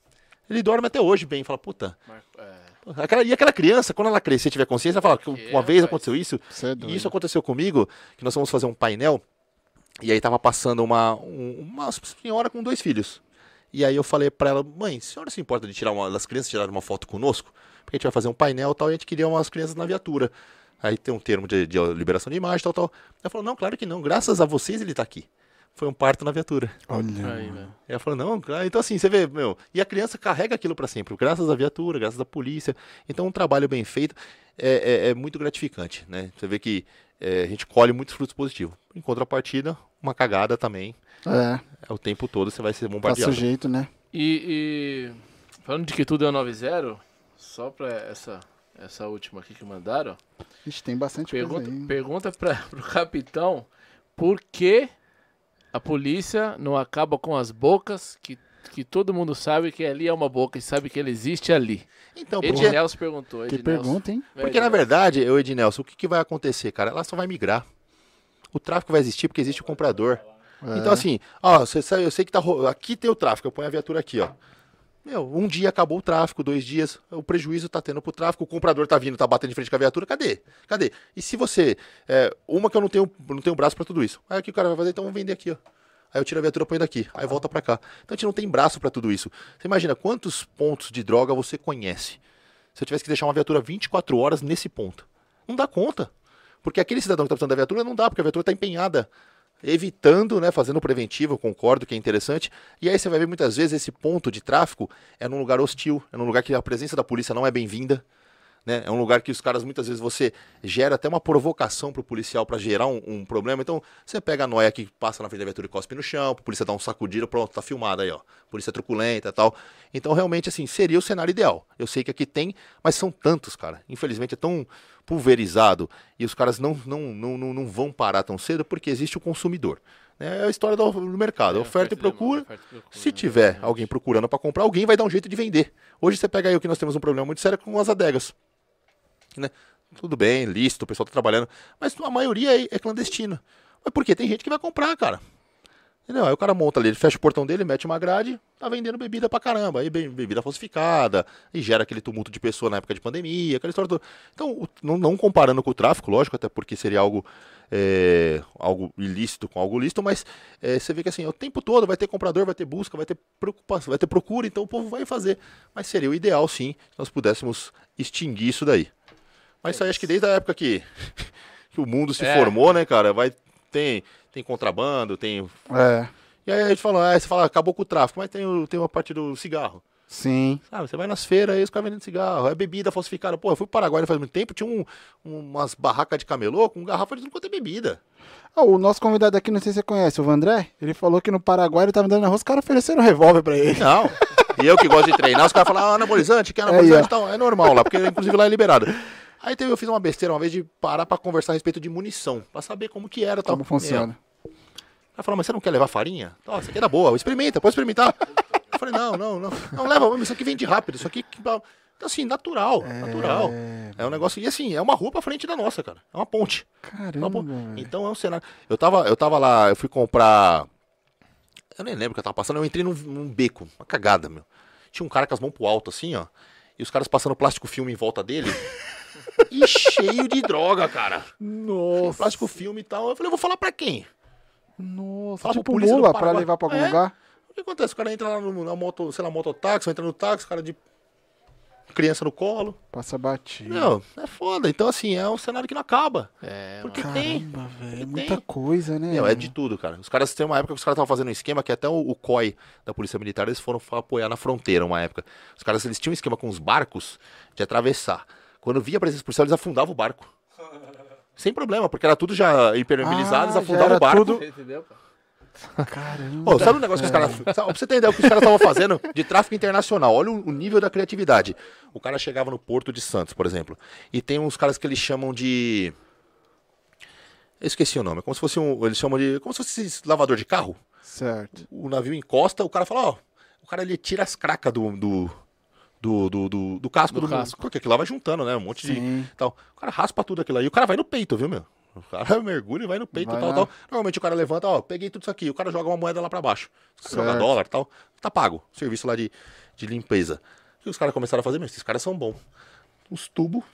ele dorme até hoje bem. Fala, puta. É. Aquela, e aquela criança, quando ela crescer e tiver consciência, ela fala que uma vez rapaz? aconteceu isso, é e isso aconteceu comigo, que nós fomos fazer um painel, e aí tava passando uma, um- uma senhora com dois filhos. E aí eu falei pra ela, mãe, a senhora se importa de tirar uma, das crianças tirarem uma foto conosco? Porque a gente vai fazer um painel e tal, e a gente queria umas crianças na viatura. Aí tem um termo de, de liberação de imagem, tal, tal. Ela falou, não, claro que não, graças a vocês ele tá aqui. Foi um parto na viatura. Olha. Aí, velho. Ela falou, não, claro. Então assim, você vê, meu, e a criança carrega aquilo pra sempre, graças à viatura, graças à polícia. Então um trabalho bem feito é, é- é muito gratificante, né? Você vê que é, a gente colhe muitos frutos positivos. Em contrapartida, uma cagada também, É, é o tempo todo você vai ser tá bombardeado. sujeito, né? E, e falando de que tudo é 9-0, só pra essa, essa última aqui que mandaram, Ixi, tem bastante pergunta, coisa aí. pergunta pra, pro capitão por que a polícia não acaba com as bocas que, que todo mundo sabe que ali é uma boca e sabe que ele existe ali. Então, Ednelson perguntou. Que pergunta, hein? Porque na verdade, eu, Ednelson, o que, que vai acontecer, cara? Ela só vai migrar. O tráfico vai existir porque existe o comprador. É. Então, assim, ó, você sabe, eu sei que tá. Aqui tem o tráfico, eu ponho a viatura aqui, ó. Meu, um dia acabou o tráfico, dois dias, o prejuízo tá tendo pro tráfico, o comprador tá vindo, tá batendo de frente com a viatura, cadê? Cadê? E se você. é, uma que eu não tenho, não tenho braço pra tudo isso. Aí o que o cara vai fazer? Então vamos vender aqui, ó. Aí eu tiro a viatura, põe daqui, aí volta pra cá. Então a gente não tem braço pra tudo isso. Você imagina quantos pontos de droga você conhece? Se eu tivesse que deixar uma viatura 24 horas nesse ponto. Não dá conta. Porque aquele cidadão que está precisando da viatura não dá, porque a viatura está empenhada. Evitando, né, fazendo preventivo, eu concordo que é interessante. E aí você vai ver muitas vezes esse ponto de tráfico é num lugar hostil, é num lugar que a presença da polícia não é bem-vinda. Né? É um lugar que os caras, muitas vezes, você gera até uma provocação pro policial para gerar um, um problema. Então, você pega a noia que passa na frente da viatura e cospe no chão, a polícia dá um sacudido, pronto, tá filmado aí, ó. Polícia truculenta e tal. Então, realmente, assim, seria o cenário ideal. Eu sei que aqui tem, mas são tantos, cara. Infelizmente, é tão pulverizado e os caras não, não, não, não, não vão parar tão cedo porque existe o consumidor. né? É a história do, do mercado, É, oferta e demanda, procura. oferta e procura, Se né? tiver alguém procurando para comprar, alguém vai dar um jeito de vender. Hoje você pega aí o que nós temos um problema muito sério com as adegas. Né? Tudo bem, lícito, o pessoal tá trabalhando, mas a maioria é, é clandestina. Mas por quê? Tem gente que vai comprar, cara. Entendeu? Aí o cara monta ali, ele fecha o portão dele, mete uma grade, tá vendendo bebida pra caramba. Aí be- bebida falsificada, e gera aquele tumulto de pessoa na época de pandemia, aquela história toda. Então, não, não comparando com o tráfico, lógico, até porque seria algo, é, algo ilícito com algo lícito, mas é, você vê que assim, o tempo todo vai ter comprador, vai ter busca, vai ter preocupação, vai ter procura, então o povo vai fazer. Mas seria o ideal, sim, se nós pudéssemos extinguir isso daí. Mas isso aí acho que desde a época que, que o mundo se É. formou, né, cara, vai tem tem contrabando, tem É. e aí a gente fala, ah, você fala, acabou com o tráfico, mas tem, o, tem uma parte do cigarro. Sim. Sabe, você vai nas feiras aí, os caras vendendo cigarro, é bebida falsificada. Pô, eu fui pro Paraguai faz muito tempo, tinha um, umas barracas de camelô com garrafa de tudo quanto é bebida. Ah, o nosso convidado aqui, não sei se você conhece, o Vandré, ele falou que no Paraguai ele tava andando na rua, os caras ofereceram um revólver pra ele. Não. E eu que gosto de treinar, os caras falam, ah, anabolizante, quer anabolizante e tal. É normal lá, porque inclusive lá é liberado. Aí teve, eu fiz uma besteira uma vez de parar pra conversar a respeito de munição, pra saber como que era tal. Como funciona. Ela falou, mas você não quer levar farinha? Nossa, isso aqui era boa, experimenta, pode experimentar. Eu falei, não, não, não. Não leva, isso aqui vende rápido, isso aqui. Então, assim, natural, natural. É um negócio. E assim, é uma rua pra frente da nossa, cara. É uma ponte. Caramba. Uma ponte. Então é um cenário. Eu tava, eu tava lá, eu fui comprar. Eu nem lembro o que eu tava passando, eu entrei num, num beco, uma cagada, meu. Tinha um cara com as mãos pro alto, assim, ó. E os caras passando plástico filme em volta dele. e cheio de droga, cara. Nossa. Plástico filme e tal. Eu falei, eu vou falar pra quem? Nossa. Fala pro tipo mula pra levar pra algum É. lugar? O que acontece? O cara entra lá no, na moto, sei lá, mototáxi, vai entrar no táxi, cara de criança no colo. Passa batido. Não, é foda. Então, assim, é um cenário que não acaba. É, Porque mano. tem. Caramba, velho. É Tem. muita coisa, né? Meu, é de tudo, cara. Os caras tem uma época que os caras estavam fazendo um esquema que até o, o COI da Polícia Militar eles foram apoiar na fronteira uma época. Os caras eles tinham um esquema com os barcos de atravessar. Quando via a presença policial, eles afundavam o barco. Sem problema, porque era tudo já impermeabilizado, Ah, eles já afundavam era o barco. tudo- entendeu? cara? Caramba. Ô, sabe o negócio que os caras. Sabe, Pra você ter ideia, o que os caras estavam fazendo de tráfico internacional. Olha o, o nível da criatividade. O cara chegava no Porto de Santos, por exemplo. E tem uns caras que eles chamam de. Eu esqueci o nome. É como se fosse um. Eles chamam de. Como se fosse lavador de carro. Certo. O navio encosta, o cara fala, ó. O cara ele tira as cracas do. do do, do, do, do casco Do do, casco. Porque aquilo lá vai juntando, né? Um monte Sim. de. Tal. O cara raspa tudo aquilo aí. E o cara vai no peito, viu, meu? O cara mergulha e vai no peito Vai tal, lá. tal. Normalmente o cara levanta, ó, peguei tudo isso aqui. O cara joga uma moeda lá pra baixo. Joga dólar e tal. Tá pago. Serviço lá de, de limpeza. E os caras começaram a fazer, mas esses caras são bons. Os tubos,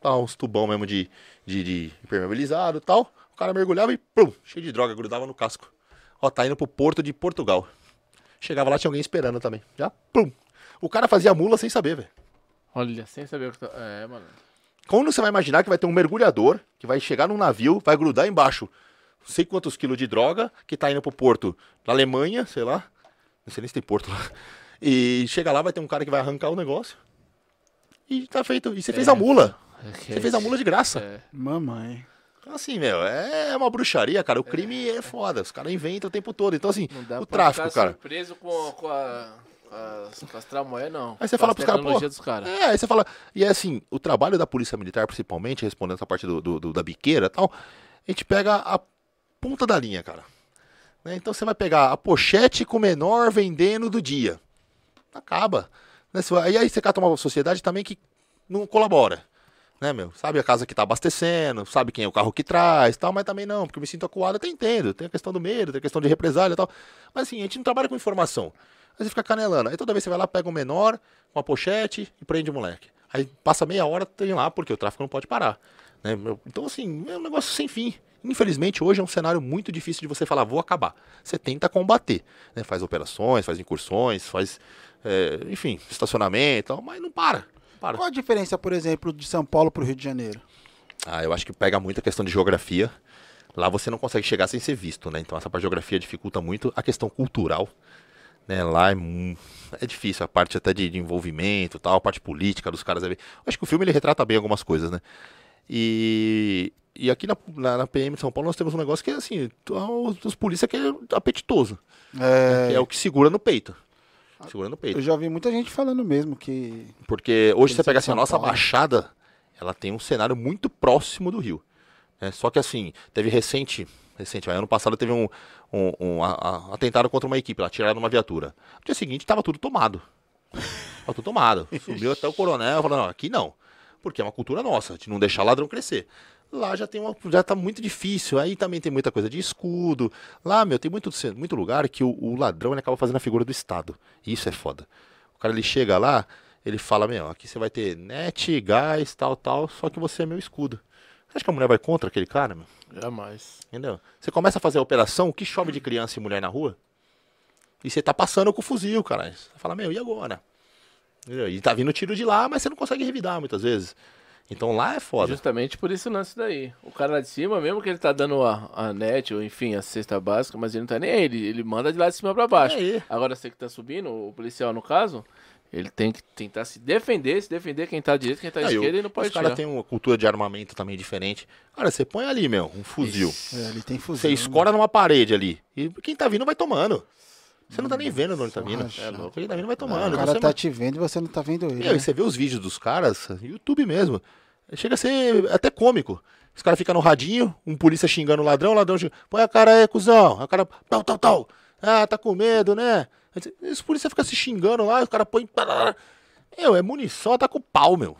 tá, uns tubão mesmo de, de, de impermeabilizado e tal. O cara mergulhava e pum, cheio de droga, grudava no casco. Ó, tá indo pro porto de Portugal. Chegava lá, tinha alguém esperando também. Já, pum. O cara fazia mula sem saber, velho. Olha, sem saber o que tá. É, mano. Quando você vai imaginar que vai ter um mergulhador que vai chegar num navio, vai grudar embaixo não sei quantos quilos de droga, que tá indo pro porto da Alemanha, sei lá. Não sei nem se tem porto lá. E chega lá, vai ter um cara que vai arrancar o negócio. E tá feito. E você fez a mula. Você fez a mula de graça. É. Mamãe. Então, assim, meu, é uma bruxaria, cara. O crime é foda. Os caras inventam o tempo todo. Então, assim, o tráfico, cara. surpreso com, com, a, as, com as tramóias, não. Aí você fala as pros caras, caras. É, aí você fala. E é assim, o trabalho da Polícia Militar, principalmente, respondendo essa parte do, do- do- da biqueira e tal, a gente pega a ponta da linha, cara. Né? Então você vai pegar a pochete com o menor vendendo do dia. Acaba. Né? E aí você cata uma sociedade também que não colabora. Né, meu? Sabe a casa que tá abastecendo, sabe quem é o carro que traz tal, mas também não, porque eu me sinto acuado, até entendo. Tem a questão do medo, tem a questão de represália e tal. Mas assim, a gente não trabalha com informação. Aí você fica canelando. Aí toda vez você vai lá, pega um menor, com a pochete e prende o moleque. Aí passa meia hora, tem lá, porque o tráfico não pode parar. né? Então, assim, é um negócio sem fim. Infelizmente, hoje é um cenário muito difícil de você falar, vou acabar. Você tenta combater. Né? Faz operações, faz incursões, faz, é, enfim, estacionamento, mas não para. não para. Qual a diferença, por exemplo, de São Paulo pro Rio de Janeiro? Ah, eu acho que pega muito a questão de geografia. Lá você não consegue chegar sem ser visto, né? Então essa parte de geografia dificulta muito a questão cultural. Né? Lá é, é difícil, a parte até de, de envolvimento, tal, a parte política dos caras. é bem- acho que o filme ele retrata bem algumas coisas, né? E, e aqui na, na, na PM de São Paulo nós temos um negócio que é assim, os, os polícia que é apetitoso. É, é o que segura no peito. Segura no peito. eu já vi muita gente falando mesmo que. Porque hoje você pega assim, a nossa. Baixada, ela tem um cenário muito próximo do Rio. né? Só que assim, teve recente, recente, ano passado teve um, um, um a- a- atentado contra uma equipe, lá tiraram uma viatura. No dia seguinte tava tudo tomado. Tava tudo tomado. Subiu até o coronel falando, não, aqui não. Porque é uma cultura nossa, de não deixar ladrão crescer. Lá já tem uma, já tá muito difícil. Aí também tem muita coisa de escudo. Lá, meu, tem muito, muito lugar que o, o ladrão ele acaba fazendo a figura do Estado. Isso é foda. O cara ele chega lá, ele fala, meu, aqui você vai ter net, gás, tal, tal, só que você é meu escudo. Você acha que a mulher vai contra aquele cara, meu? Jamais. Entendeu? Você começa a fazer a operação, o que chove de criança e mulher na rua? E você tá passando com o fuzil, cara. Você fala, meu, e agora? Entendeu? E tá vindo tiro de lá, mas você não consegue revidar muitas vezes. Então lá é foda. Justamente por esse lance daí. O cara lá de cima, mesmo que ele tá dando a, a net, ou enfim, a cesta básica, mas ele não tá nem aí. Ele, ele manda de lá de cima pra baixo. Agora você que tá subindo, o policial no caso, Ele tem que tentar se defender, se defender quem tá à direita, quem tá Não, e esquerda e não pode Os caras têm uma cultura de armamento também diferente. Cara, você põe ali, meu, um fuzil. É, ele tem fuzil. Você escora numa parede ali. E quem tá vindo vai tomando. Você não tá nem vendo de onde tá vindo. É louco. Quem tá vindo vai tomando. O cara Você tá te vendo e você não tá vendo ele. Meu, né? e você vê os vídeos dos caras, YouTube mesmo. Chega a ser até cômico. Os caras ficam no radinho, um polícia xingando o ladrão, o ladrão xingando, põe a cara aí, cuzão. Aí O cara, tal, tal, tal. Ah, tá com medo, né? Os polícia ficam se xingando lá, os caras põem. Meu, é munição, tá com pau, meu.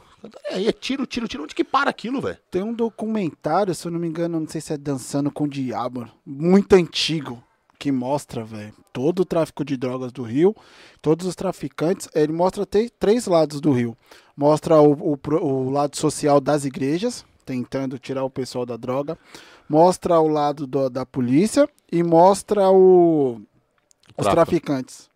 Aí é tiro, tiro, tiro. Onde que para aquilo, velho? Tem um documentário, se eu não me engano, não sei se é Dançando com o Diabo, muito antigo, que mostra, velho, todo o tráfico de drogas do Rio, todos os traficantes. Ele mostra te- três lados do Rio. Mostra o, o o lado social das igrejas, tentando tirar o pessoal da droga. Mostra o lado do- da polícia e mostra o, os traficantes.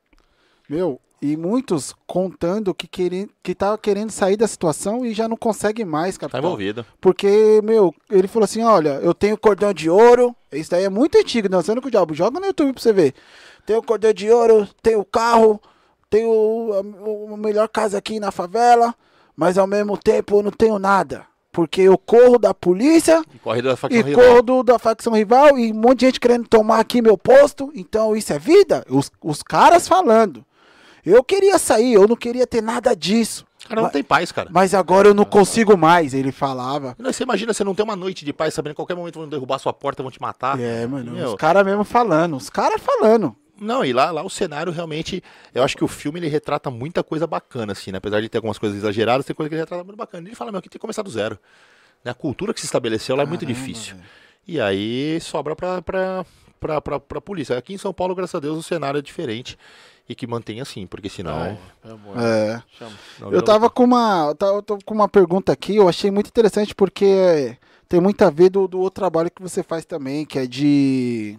Meu, e muitos contando que, querem, que tava querendo sair da situação e já não consegue mais, Tá capitão. envolvido. Porque, meu, ele falou assim: olha, eu tenho cordão de ouro. Isso daí é muito antigo, dançando com o diabo. Joga no YouTube pra você ver. Tenho cordão de ouro, tenho carro, tenho a, a melhor casa aqui na favela, mas ao mesmo tempo eu não tenho nada. Porque eu corro da polícia E corre da facção e rival. corro do- da facção rival e um monte de gente querendo tomar aqui meu posto. Então isso é vida? Os, os caras falando. Eu queria sair, eu não queria ter nada disso. O cara não Ma- tem paz, cara. Mas agora eu não consigo mais, ele falava. Não, Você imagina, você não ter uma noite de paz, sabendo que qualquer momento vão derrubar sua porta, vão te matar. É, mano, Meu, os caras mesmo falando, os caras falando. Não, e lá, lá o cenário realmente. Eu acho que o filme ele retrata muita coisa bacana, assim, né? Apesar de ter algumas coisas exageradas, tem coisa que ele retrata muito bacana. Ele fala, meu, que tem que começar do zero. Né? A cultura que se estabeleceu lá é muito Caramba, difícil. velho. E aí sobra pra, pra, pra, pra, pra polícia. Aqui em São Paulo, graças a Deus, o cenário é diferente. E que mantém assim, porque senão. Ai. É. Eu tava com uma. Eu tô com uma pergunta aqui, eu achei muito interessante porque tem muito a ver do, do outro trabalho que você faz também, que é de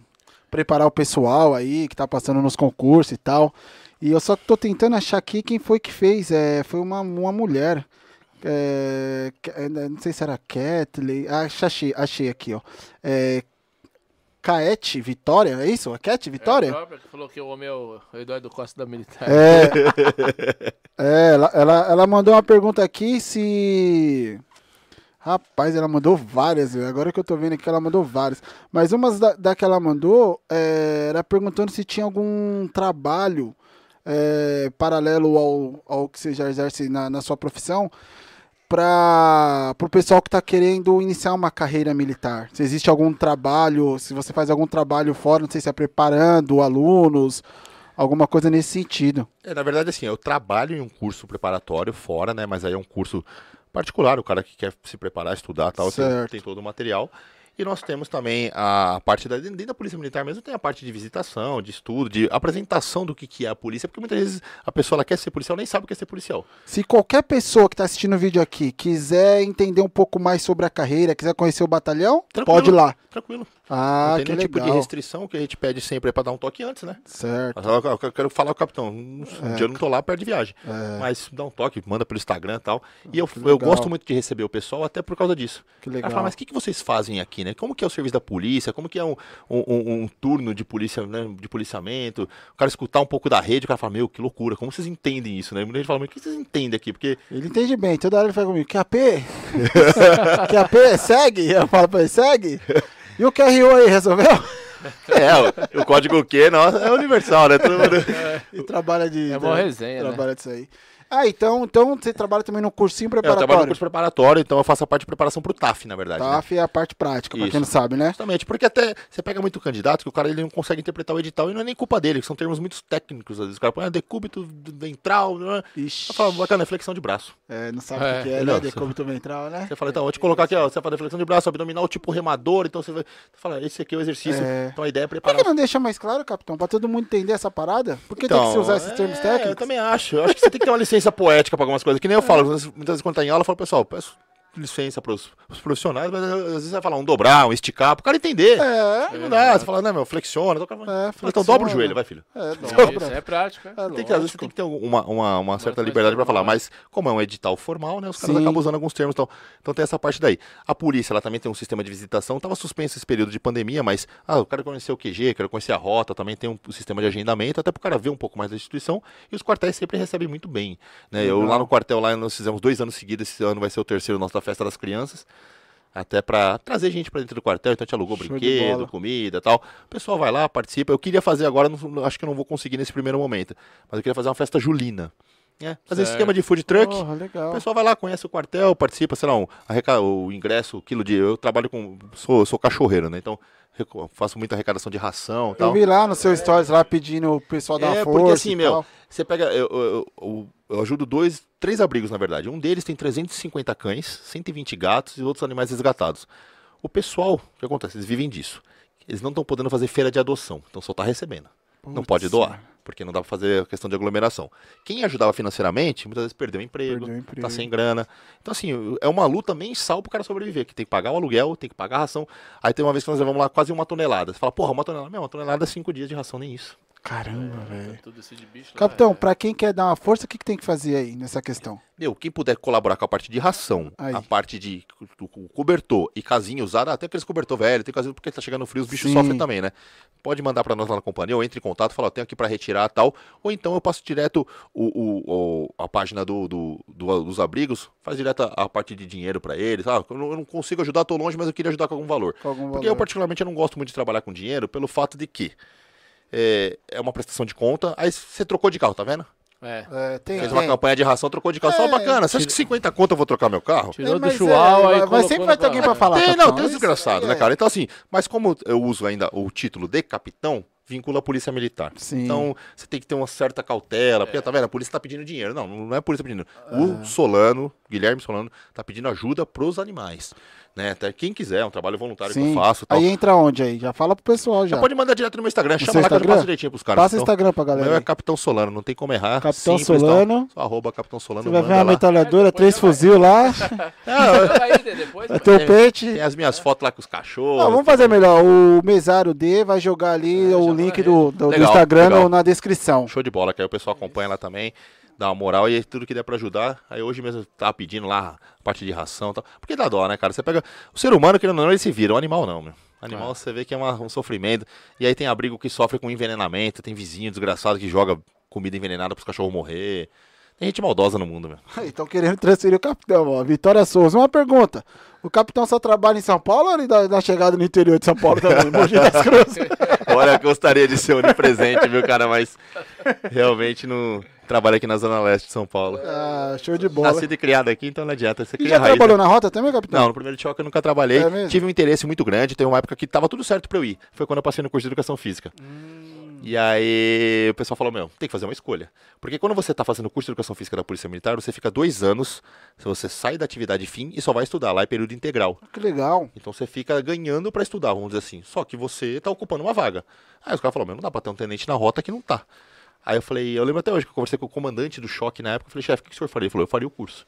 preparar o pessoal aí, que tá passando nos concursos e tal. E eu só tô tentando achar aqui quem foi que fez. É, foi uma, uma mulher. É, é, não sei se era Kathleen. Ah, achei, achei aqui, ó. É, Caete Vitória, é isso? A Cat É a Vitória? própria que falou que o homem é o o Eduardo Costa da Militar. É, é ela, ela, ela mandou uma pergunta aqui se. Rapaz, ela mandou várias, viu? agora que eu tô vendo aqui, ela mandou várias. Mas uma da, da que ela mandou é, era perguntando se tinha algum trabalho é, paralelo ao, ao que você já exerce na, na sua profissão para o pessoal que está querendo iniciar uma carreira militar. Se existe algum trabalho, se você faz algum trabalho fora, não sei se é preparando alunos, alguma coisa nesse sentido. É, na verdade, assim, eu trabalho em um curso preparatório fora, né? Mas aí é um curso particular, o cara que quer se preparar, estudar tal, tem, tem todo o material. E nós temos também a parte da. Dentro da Polícia Militar mesmo tem a parte de visitação, de estudo, de apresentação do que, que é a polícia, porque muitas vezes a pessoa ela quer ser policial, nem sabe o que é ser policial. Se qualquer pessoa que está assistindo o vídeo aqui quiser entender um pouco mais sobre a carreira, quiser conhecer o batalhão, Tranquilo. pode ir lá. Tranquilo. Ah, não tem que nenhum tipo de restrição, o que a gente pede sempre é pra dar um toque antes, né? Certo. Eu quero falar com o capitão. Um É. dia eu não tô lá perto de viagem. É. Mas dá um toque, manda pelo Instagram e tal. E eu, Que eu gosto muito de receber o pessoal até por causa disso. Que legal. fala, mas o que, que vocês fazem aqui, né? Como que é o serviço da polícia? Como que é um, um, um- um turno de polícia, né? De policiamento? O cara escutar um pouco da rede, o cara fala, meu, que loucura, como vocês entendem isso, né? Muita gente fala, mas o que vocês entendem aqui? Porque Ele entende bem, toda hora ele fala comigo, QAP? QAP, segue? Eu falo pra ele, segue? E o QRO aí, resolveu? é, o, o código Q, nossa, é universal, né? Todo mundo... E trabalha de... É boa resenha, né? Trabalha disso aí. Ah, então, então você trabalha também no cursinho É, eu trabalho no preparatório. curso preparatório, então eu faço a parte de preparação pro TAF, na verdade. né? TAF é a parte prática, pra Isso. quem não sabe, né? Justamente, porque até você pega muito candidato que o cara ele não consegue interpretar o edital e não é nem culpa dele, que são termos muito técnicos. Às vezes o cara põe ah, decúbito ventral, né? Ixi, Eu falo, bacana, flexão de braço. é, não sabe o É, que que é, né? Decúbito ventral, né? Você fala, então, vou te colocar aqui, ó, você faz flexão de braço, abdominal tipo remador, então você vai. Você fala, esse aqui é o exercício. É. Então a ideia é Por preparar. que não deixa mais claro, capitão? Pra todo mundo entender essa parada? Por que Então, tem que se usar esses termos é, técnicos? Eu também acho. Eu acho que você tem que ter uma licença poética pra algumas coisas. Que nem eu falo, muitas vezes quando tá em aula, eu falo, pessoal, peço licença para os profissionais, mas às vezes você vai falar um dobrar, um esticar, pro cara entender. É, Não dá, você fala, não, meu, flexiona. Então, o cara É, então flexiona. dobra o joelho, vai, filho. é, Isso dobra. é prático, é. Tem que, às vezes você tem que ter uma, uma, uma certa mais liberdade para falar, né? mas como é um edital formal, né, os caras Sim. acabam usando alguns termos. Então, então tem essa parte daí. A polícia, ela também tem um sistema de visitação, estava suspenso esse período de pandemia, mas ah, eu quero conhecer o QG, quero conhecer a rota, também tem um sistema de agendamento, até para o cara ver um pouco mais da instituição, e os quartéis sempre recebem muito bem. Né? Eu lá no quartel, lá nós fizemos dois anos seguidos, esse ano vai ser o terceiro nosso da Festa das Crianças, até para trazer gente para dentro do quartel, então a gente alugou Show brinquedo, comida e tal. O pessoal vai lá, participa. Eu queria fazer agora, não- acho que eu não vou conseguir nesse primeiro momento, mas eu queria fazer uma festa julina. né? Fazer Certo. esquema de food truck. Porra, O pessoal vai lá, conhece o quartel, participa, sei lá, um, arreca- o ingresso, o quilo de. Eu trabalho com. Sou, sou cachorreiro, né? Então faço muita arrecadação de ração e Eu tal. vi lá no seu stories lá pedindo o pessoal dar É, uma força. porque assim, meu, tal. Você pega. Eu, eu, eu- eu ajudo dois, três abrigos, na verdade. Um deles tem 350 cães, 120 gatos e outros animais resgatados. O pessoal, o que acontece? Eles vivem disso. Eles não estão podendo fazer feira de adoção, então só tá recebendo. não Putz, pode doar, porque não dá pra fazer a questão de aglomeração. Quem ajudava financeiramente, muitas vezes perdeu o emprego, Perdeu o emprego. tá sem grana. Então, assim, é uma luta mensal pro cara sobreviver, que tem que pagar o aluguel, tem que pagar a ração. Aí tem uma vez que nós levamos lá quase uma tonelada. Você fala, porra, uma tonelada. Meu, uma tonelada é cinco dias de ração, nem isso. Caramba, velho. Tudo esse de bicho. lá, Capitão, é- pra quem quer dar uma força, o que, que tem que fazer aí nessa questão? Meu, quem puder colaborar com a parte de ração, Aí. a parte de co- co- cobertor e casinha usada, até aqueles cobertor velho, tem casinha porque tá chegando frio, os bichos Sim. sofrem também, né? Pode mandar pra nós lá na companhia, ou entre em contato, fala, ó, tenho aqui pra retirar tal, ou então eu passo direto o, o- o- a página do, do- do- dos abrigos, faz direto a, a parte de dinheiro pra eles, ah, eu não, eu não consigo ajudar, tô longe, mas eu queria ajudar com algum valor. Com algum Porque eu valor? particularmente eu não gosto muito de trabalhar com dinheiro, pelo fato de que é, é uma prestação de conta, aí você trocou de carro, tá vendo? É. É, tem, Fez tem. uma campanha de ração, trocou de carro. Só É, bacana. Você acha que 50 conto eu vou trocar meu carro? Tirou É, do mas chuau, é, aí Mas sempre vai ter alguém pra falar. Tem, capitão, não, tem os isso desgraçados, né, é. cara? Então, assim, mas como eu uso ainda o título de capitão, vincula a polícia militar. Sim. Então, você tem que ter uma certa cautela, porque, tá vendo? A polícia tá pedindo dinheiro. Não, não é a polícia pedindo. É. O Solano, Guilherme Solano, tá pedindo ajuda pros animais. Né? Até quem quiser, é um trabalho voluntário que Sim. eu faço. Tal. Aí entra onde aí? Já fala pro pessoal já. Já pode mandar direto no meu Instagram, chama lá que eu passo direitinho pros caras. Passa o Então, Instagram pra o meu galera. é. Capitão Solano, não tem como errar. Capitão Simples, então. Solano. Só arroba Capitão Solano. Você vai ver uma lá. metralhadora, É, três fuzil lá, vai ter o pet. Tem as minhas fotos lá com os cachorros. Vamos fazer melhor. O mesário D vai jogar ali É, o link do, do, Instagram legal. na descrição. Show de bola, que aí o pessoal acompanha lá também, dá uma moral e tudo que der pra ajudar. Aí hoje mesmo tá pedindo lá a parte de ração e tal. Porque dá dó, né, cara? Você pega. O ser humano, querendo ou não, ele se vira. O animal não, meu. Animal você vê que é uma- um sofrimento. E aí tem abrigo que sofre com envenenamento, tem vizinho desgraçado que joga comida envenenada pros cachorros morrer. Tem gente maldosa no mundo, meu. Estão querendo transferir o capitão, ó. Vitória Souza. Uma pergunta. O capitão só trabalha em São Paulo ou ele dá, dá chegada no interior de São Paulo também? Mogi das Cruzes. Olha, eu gostaria de ser onipresente, viu, cara? Mas realmente não trabalho aqui na Zona Leste de São Paulo. Ah, show de bola. Nascido e criado aqui, então não adianta. Você E já raiz, trabalhou né? na rota também, capitão? Não, no primeiro choque eu nunca trabalhei. É? Tive um interesse muito grande. Teve uma época que tava tudo certo pra eu ir. Foi quando eu passei no curso de educação física. E aí o pessoal falou: Meu, tem que fazer uma escolha. Porque quando você tá fazendo o curso de educação física da Polícia Militar, você fica dois anos. Se você sai da atividade fim e só vai estudar. Lá é período integral. Que legal. Então você fica ganhando pra estudar, vamos dizer assim. Só que você tá ocupando uma vaga. Aí os caras falaram: Meu, não dá pra ter um tenente na rota que não tá. Aí eu falei: Eu lembro até hoje que eu conversei com o comandante do choque na época. Eu falei: Chefe, o que o senhor faria? Ele falou: Eu faria o curso.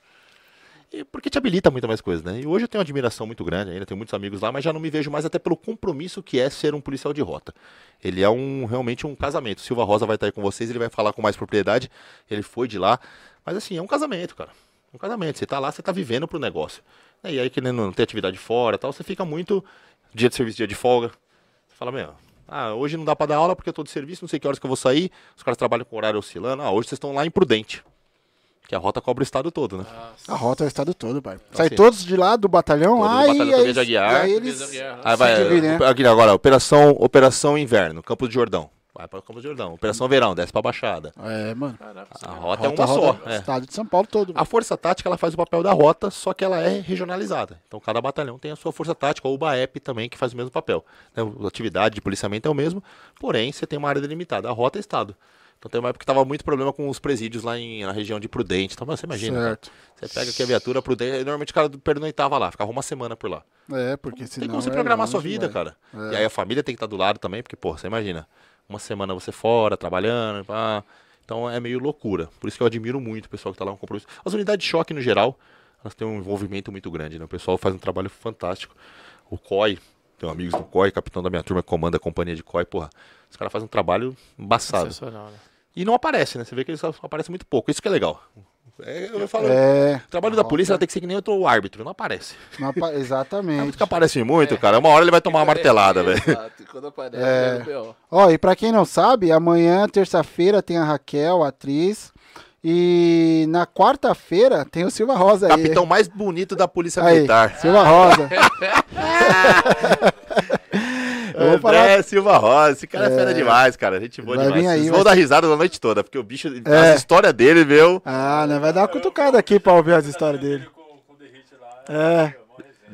Porque te habilita muito mais coisas, né? E hoje eu tenho uma admiração muito grande, ainda tenho muitos amigos lá, mas já não me vejo mais até pelo compromisso que é ser um policial de rota. Ele é um realmente um casamento. Silva Rosa vai estar aí com vocês, ele vai falar com mais propriedade. Ele foi de lá, mas assim, é um casamento, cara. Um casamento. Você tá lá, você tá vivendo pro negócio. E aí que não tem atividade fora, tal, você fica muito dia de serviço, dia de folga. Você fala, meu, ah, hoje não dá pra dar aula porque eu tô de serviço, não sei que horas que eu vou sair. Os caras trabalham com horário oscilando. Ah, hoje vocês estão lá em Prudente. Que a rota cobre o estado todo, né? A rota é o estado todo, pai. Sai assim, todos de lá do batalhão, do aí, Aguiar. eles... Aí vai, divide, né? agora, operação, operação Inverno, Campo de Jordão. Vai para Campo de Jordão. Operação Verão, desce pra Baixada. É, mano. Caraca, A você- rota, é Rota, uma rota, só. é. Estado de São Paulo todo. A força tática ela faz o papel da rota, só que ela é regionalizada. Então cada batalhão tem a sua força tática, ou o BAEP também, que faz o mesmo papel. Né, A atividade de policiamento é o mesmo, porém você tem uma área delimitada. A rota é Estado. Então tem uma época que tava muito problema com os presídios lá em, na região de Prudente. Então, mas você imagina, cara, Certo. você pega aqui a viatura Prudente, normalmente o cara pernoitava lá, ficava uma semana por lá. É, porque senão... Tem como você é programar a sua vida, vai. cara. E aí a família tem que estar do lado também, porque, pô, você imagina, uma semana você fora, trabalhando, pá. Então é meio loucura. Por isso que eu admiro muito o pessoal que tá lá com compromisso. As unidades de choque no geral, elas têm um envolvimento muito grande, né? O pessoal faz um trabalho fantástico. O COI, tenho amigos do COI, capitão da minha turma que comanda a companhia de COI, porra, os caras fazem um trabalho embaçado. Sensacional, né? E não aparece, né? Você vê que eles só aparecem muito pouco. Isso que é legal. É, eu falo, É. o trabalho da polícia ela tem que ser que nem outro árbitro, não aparece. não apa- Exatamente. Árbitro que aparece muito, cara. Uma hora ele vai tomar uma martelada, velho. Exato, Quando aparece, É. é. Ó, e pra quem não sabe, amanhã, terça-feira, tem a Raquel, a atriz. E na quarta-feira tem o Silva Rosa aí. Capitão mais bonito da polícia Aí, militar. Silva Rosa. Eu vou falar. André Silva Rosa, esse cara é, fera demais, cara. Gente boa Vai demais. aí, Vocês vão dar risada a noite toda, porque o bicho, É. as histórias dele, meu. Ah, né? Vai dar uma cutucada aqui pra ouvir as histórias dele. O lá. É.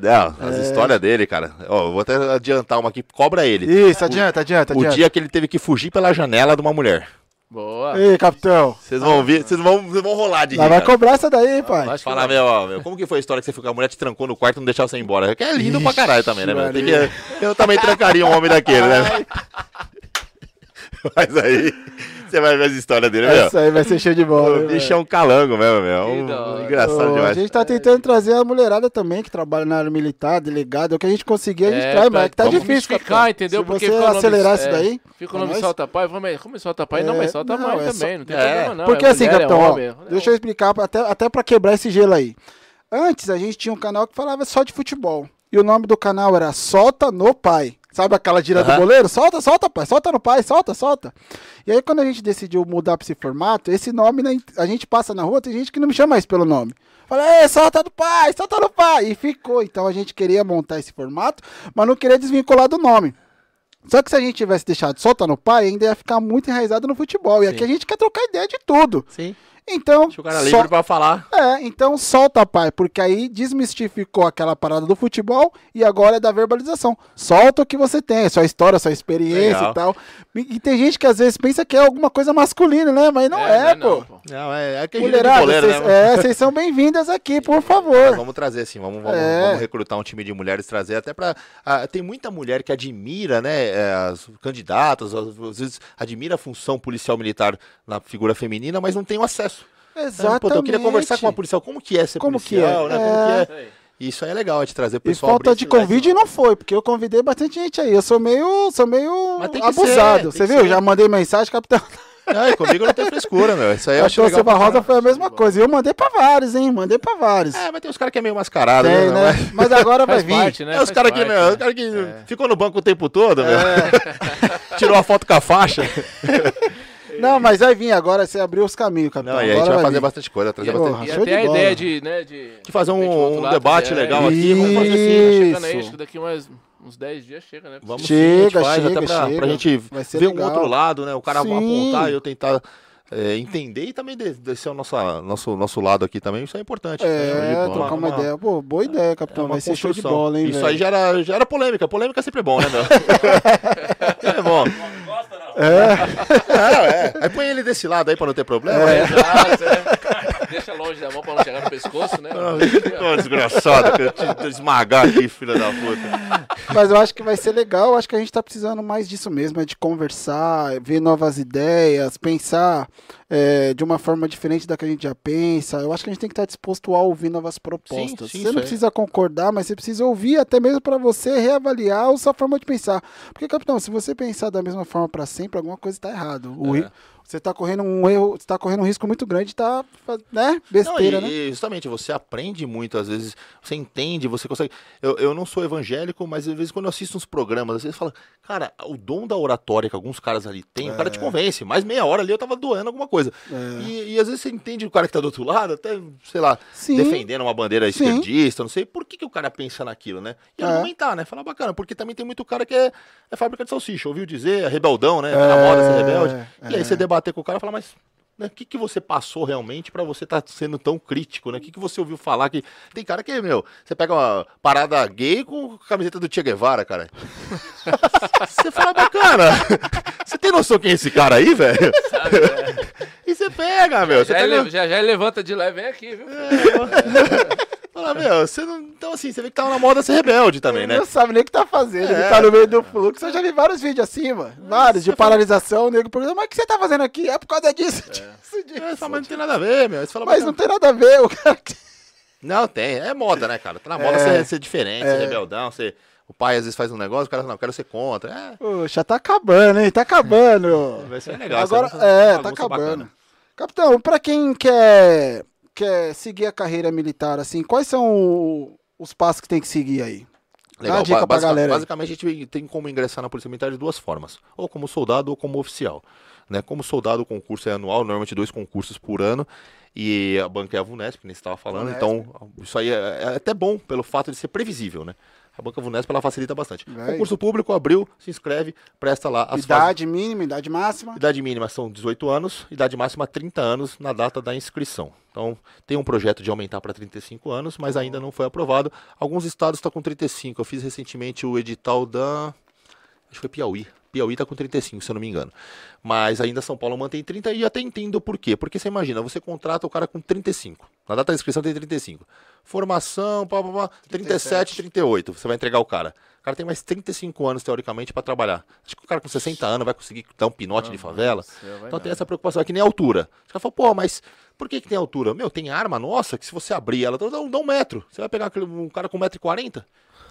Não, as histórias dele, cara. Ó, eu vou até adiantar uma aqui, cobra ele. Isso, adianta, adianta, O adianta. dia que ele teve que fugir pela janela de uma mulher. Boa. Ei, capitão. Vocês vão ver, vocês vão, vocês vão rolar de rir, vai cara. cobrar essa daí, pai. Acho que Fala, vai. meu, ó, meu, como que foi a história que você foi com a mulher te trancou no quarto e não deixava você ir embora? Que é lindo pra caralho também, né, meu? Que- eu também trancaria um homem daquele, né? Mas aí, você vai ver as histórias dele, meu. Essa aí vai ser show de bola. O hein, bicho é um calango mesmo, meu. Que Um, engraçado Ô, a demais. gente tá tentando trazer a mulherada também que trabalha na área militar, delegado. O que a gente conseguir, a gente É, traz, pra- mas é que tá difícil. ficar, entendeu? Se Porque você fica o nome- acelerar isso é, daí. Fica o nome nós- solta pai, vamos, como solta pai? Não, É, mas solta não, mãe é também, só- não tem é. problema não. Porque é assim, mulher, capitão, é ó, deixa eu explicar até, até pra quebrar esse gelo aí. Antes a gente tinha um canal que falava só de futebol. E o nome do canal era Solta no Pai. Sabe aquela gira do Aham. goleiro? Solta, solta, pai, solta no pai, solta, solta. E aí quando a gente decidiu mudar pra esse formato, esse nome, né, a gente passa na rua, tem gente que não me chama mais pelo nome. Fala, ei, solta no pai, solta no pai. E ficou. Então a gente queria montar esse formato, mas não queria desvincular do nome. Só que se a gente tivesse deixado solta no pai, ainda ia ficar muito enraizado no futebol. E aqui a gente quer trocar ideia de tudo. Sim. Então, Deixa o cara livre pra falar. é, então solta, pai, porque aí desmistificou aquela parada do futebol e agora é da verbalização. Solta o que você tem, sua história, sua experiência Legal. e tal. E, tem gente que às vezes pensa que é alguma coisa masculina, né? Mas não é, não, pô. Não, é, é que a gente é Mulherada, goleiro, vocês né? é, vocês são bem-vindas aqui, por favor. Vamos trazer assim, vamos, vamos, É. vamos recrutar um time de mulheres, trazer até pra. ah, tem muita mulher que admira, né, é, as candidatas, às às vezes admira a função policial militar na figura feminina, mas não tem o acesso. Né? Exatamente. Pô, eu queria conversar com uma policial, como que é ser Como que policial, é? né? Como É. que é? Isso aí é legal, é de trazer o E pessoal. falta abrir de convite não foi, porque eu convidei bastante gente aí. Eu sou meio, sou meio que abusado. ser, Você que viu? ser. Já mandei mensagem, capitão. Ai, comigo não tem frescura, meu. Isso aí eu acho Capitão legal. Rosa foi a mesma coisa. E eu mandei pra vários, hein? Mandei pra vários. É, mas tem uns caras que é meio mascarado, Tem, né? né? Mas- Mas agora vai vir. parte, né? É, os caras que, né? os cara que É. ficou no banco o tempo todo, meu. Tirou a foto com a faixa. Não, mas vai vir agora, você abriu os caminhos, capitão. Não, e a gente Agora vai fazer vir. bastante coisa, trazer Porra, bastante. E show até de a bola. ideia de, né, de... De fazer um- um debate fazer- legal aqui. Vamos fazer assim, chegando aí, Isso. acho que daqui umas, uns 10 dias chega, né? Vamos Chega, sim, a gente faz, chega, até pra, chega. pra gente Vai ver legal. um outro lado, né? O cara Sim. apontar e eu tentar é, entender e também de- descer o nosso, nosso, nosso lado aqui também, isso é importante. É, Uma- trocar uma, uma- ideia. Pô, boa ideia, é capitão. uma vai ser show de bola, hein, Isso velho? aí já era, já era polêmica. Polêmica é sempre bom, né, meu? é bom. Gosta não? É, é. Aí põe ele desse lado aí pra não ter problema. É, exato, é. Deixa longe da mão pra não chegar no pescoço, né? Ô, desgraçado, que eu te esmagar aqui, filha da puta. Mas eu acho que vai ser legal. Eu acho que a gente tá precisando mais disso mesmo, é de conversar, ver novas ideias, pensar é, de uma forma diferente da que a gente já pensa. Eu acho que a gente tem que estar disposto a ouvir novas propostas. sim, você isso não precisa concordar, mas você precisa ouvir até mesmo para você reavaliar a sua forma de pensar. Porque, capitão, se você pensar da mesma forma para sempre, alguma coisa está errado. O É. Você tá correndo um erro, você tá correndo um risco muito grande de tá, né, besteira, Não, né? e, e justamente, você aprende muito, às vezes, você entende, você consegue. Eu, eu não sou evangélico, mas às vezes quando eu assisto uns programas, às vezes fala, cara, o dom da oratória que alguns caras ali têm, o cara te convence. Mais meia hora ali eu tava doando alguma coisa. É. E, e às vezes você entende o cara que tá do outro lado, até, sei lá, Sim. defendendo uma bandeira Sim. esquerdista, não sei, por que, que o cara pensa naquilo, né? E É. argumentar, né? Falar bacana, porque também tem muito cara que é, é fábrica de salsicha, ouviu dizer, é rebeldão, né? Tá na moda ser rebelde. E aí você debater com o cara e falar, mas né, o que, que você passou realmente pra você estar sendo tão crítico, né? O que, que você ouviu falar que. Tem cara que, meu, você pega uma parada gay com camiseta do Che Guevara, cara. você fala, bacana. Você tem noção quem é esse cara aí, velho? Né? E você pega, meu. Você Já, pega... ele, já, já levanta de leve, vem aqui, viu? Fala, meu, você não. Então, assim, você vê que tava na moda ser rebelde também, Ele né? não sabe nem o que tá fazendo, ele É. tá no meio do fluxo. Eu já vi vários vídeos assim, mano. Vários, de paralisação, o nego pergunta, mas o que você tá fazendo aqui? É por causa disso, disso, disso. É, você fala, mas não tem nada a ver, meu. Fala, Mas não bacana. tem nada a ver, o cara. Não, tem. É moda, né, cara? Tá na moda É. ser, ser diferente, ser rebeldão, ser... O pai às vezes faz um negócio, o cara fala, não, quero ser contra. É, Poxa, tá acabando, hein? Tá acabando. vai ser legal. Agora, essa é é, tá acabando. bacana. Capitão, pra quem quer, quer seguir a carreira militar, assim, quais são os passos que tem que seguir aí? Dá Legal. uma dica basica- galera. Basicamente, a gente tem como ingressar na Polícia Militar de duas formas: ou como soldado ou como oficial. Né? Como soldado, o concurso é anual, normalmente dois concursos por ano. E a banca é a VUNESP, que nem você estava falando. Vunesp. Então, isso aí é, é até bom pelo fato de ser previsível, né? A banca VUNESP ela facilita bastante. Véi. Concurso público abriu, se inscreve, presta lá as fases- idade mínima, idade máxima. Idade mínima são 18 anos, idade máxima 30 anos na data da inscrição. Então, tem um projeto de aumentar para 35 anos, mas ainda não foi aprovado. Alguns estados estão com 35. Eu fiz recentemente o edital da. Acho que foi Piauí. Piauí está com 35, se eu não me engano. Mas ainda São Paulo mantém 30 e até entendo por quê. Porque você imagina, você contrata o cara com 35. Na data da inscrição tem 35. Formação, pá, pá, pá, 37, 38. Você vai entregar o cara. O cara tem mais 35 anos, teoricamente, para trabalhar. Acho que o cara com 60 anos vai conseguir dar um pinote de favela. céu, Então tem essa preocupação. É que nem altura. Os caras falam, pô, mas por que, que tem altura? Meu, tem arma nossa que se você abrir ela, dá, um- dá um metro. Você vai pegar aquele- um cara com 1,40m,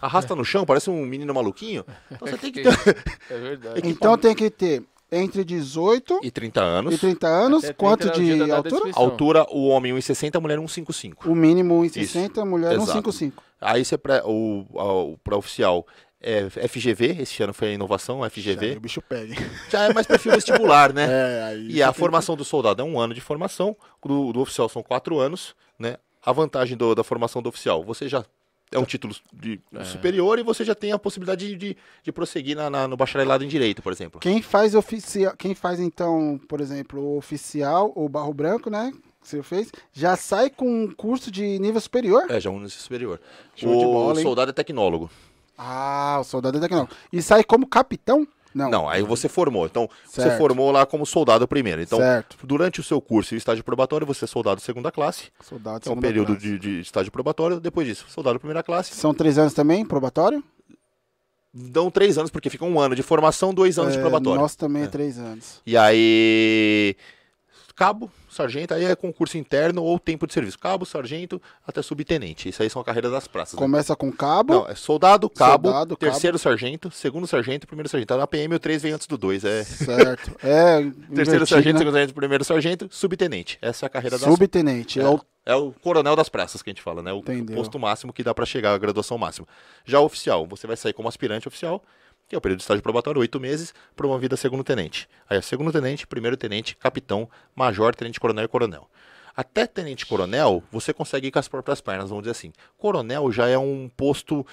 arrasta no chão, parece um menino maluquinho. Então você tem que ter. É verdade. Então tem que ter entre 18 e 30 anos. e 30 anos, Até 30 quanto é de altura? Altura, o homem 1,60, a mulher 1,55. O mínimo 1,60, mulher Exato. 1,55. Aí você, pré, o, o, para oficial, é FGV, esse ano foi a inovação, Aí FGV. o bicho pega. Já é mais perfil vestibular, né? É, aí E a formação do soldado é um ano de formação, do, do oficial são quatro anos, né? A vantagem do- da formação do oficial, você já é um título de- superior e você já tem a possibilidade de, de, de prosseguir na, na- no bacharelado em direito, por exemplo. Quem faz oficial, quem faz então, por exemplo, o oficial ou barro branco, né? Que você fez, já sai com um curso de nível superior? É, já um nível superior. Show de o bola, hein? soldado é tecnólogo. Ah, o soldado é tecnólogo. E sai como capitão? Não. Não, aí você formou. Então, você Certo. formou lá como soldado primeiro. Então, Certo. durante o seu curso e o estágio probatório, você é soldado segunda classe. Soldado É um segunda período classe. de, de estágio probatório. Depois disso, soldado primeira classe. São três anos também, probatório? Dão três anos, porque fica um ano de formação, dois anos de É, probatório. Nosso também é três anos. E aí. Cabo, sargento, aí é concurso interno ou tempo de serviço. Cabo, sargento, até subtenente. Isso aí são a carreira das praças. né? Começa com cabo. Não, é soldado, cabo, Soldado, cabo. terceiro sargento, segundo sargento, primeiro sargento. Tá na PM o 3 vem antes do 2. É Certo. É. terceiro sargento, né? segundo sargento, primeiro sargento, subtenente. Essa é a carreira das Subtenente. É. é, o- é o coronel das praças que a gente fala, né? O Entendeu. posto máximo que dá pra chegar, a graduação máxima. Já o oficial, você vai sair como aspirante oficial, que é o período de estágio probatório, oito meses, promovido a segundo tenente. Aí é segundo tenente, primeiro tenente, capitão, major, tenente coronel e coronel. Até tenente coronel, você consegue ir com as próprias pernas, vamos dizer assim. Coronel já é um posto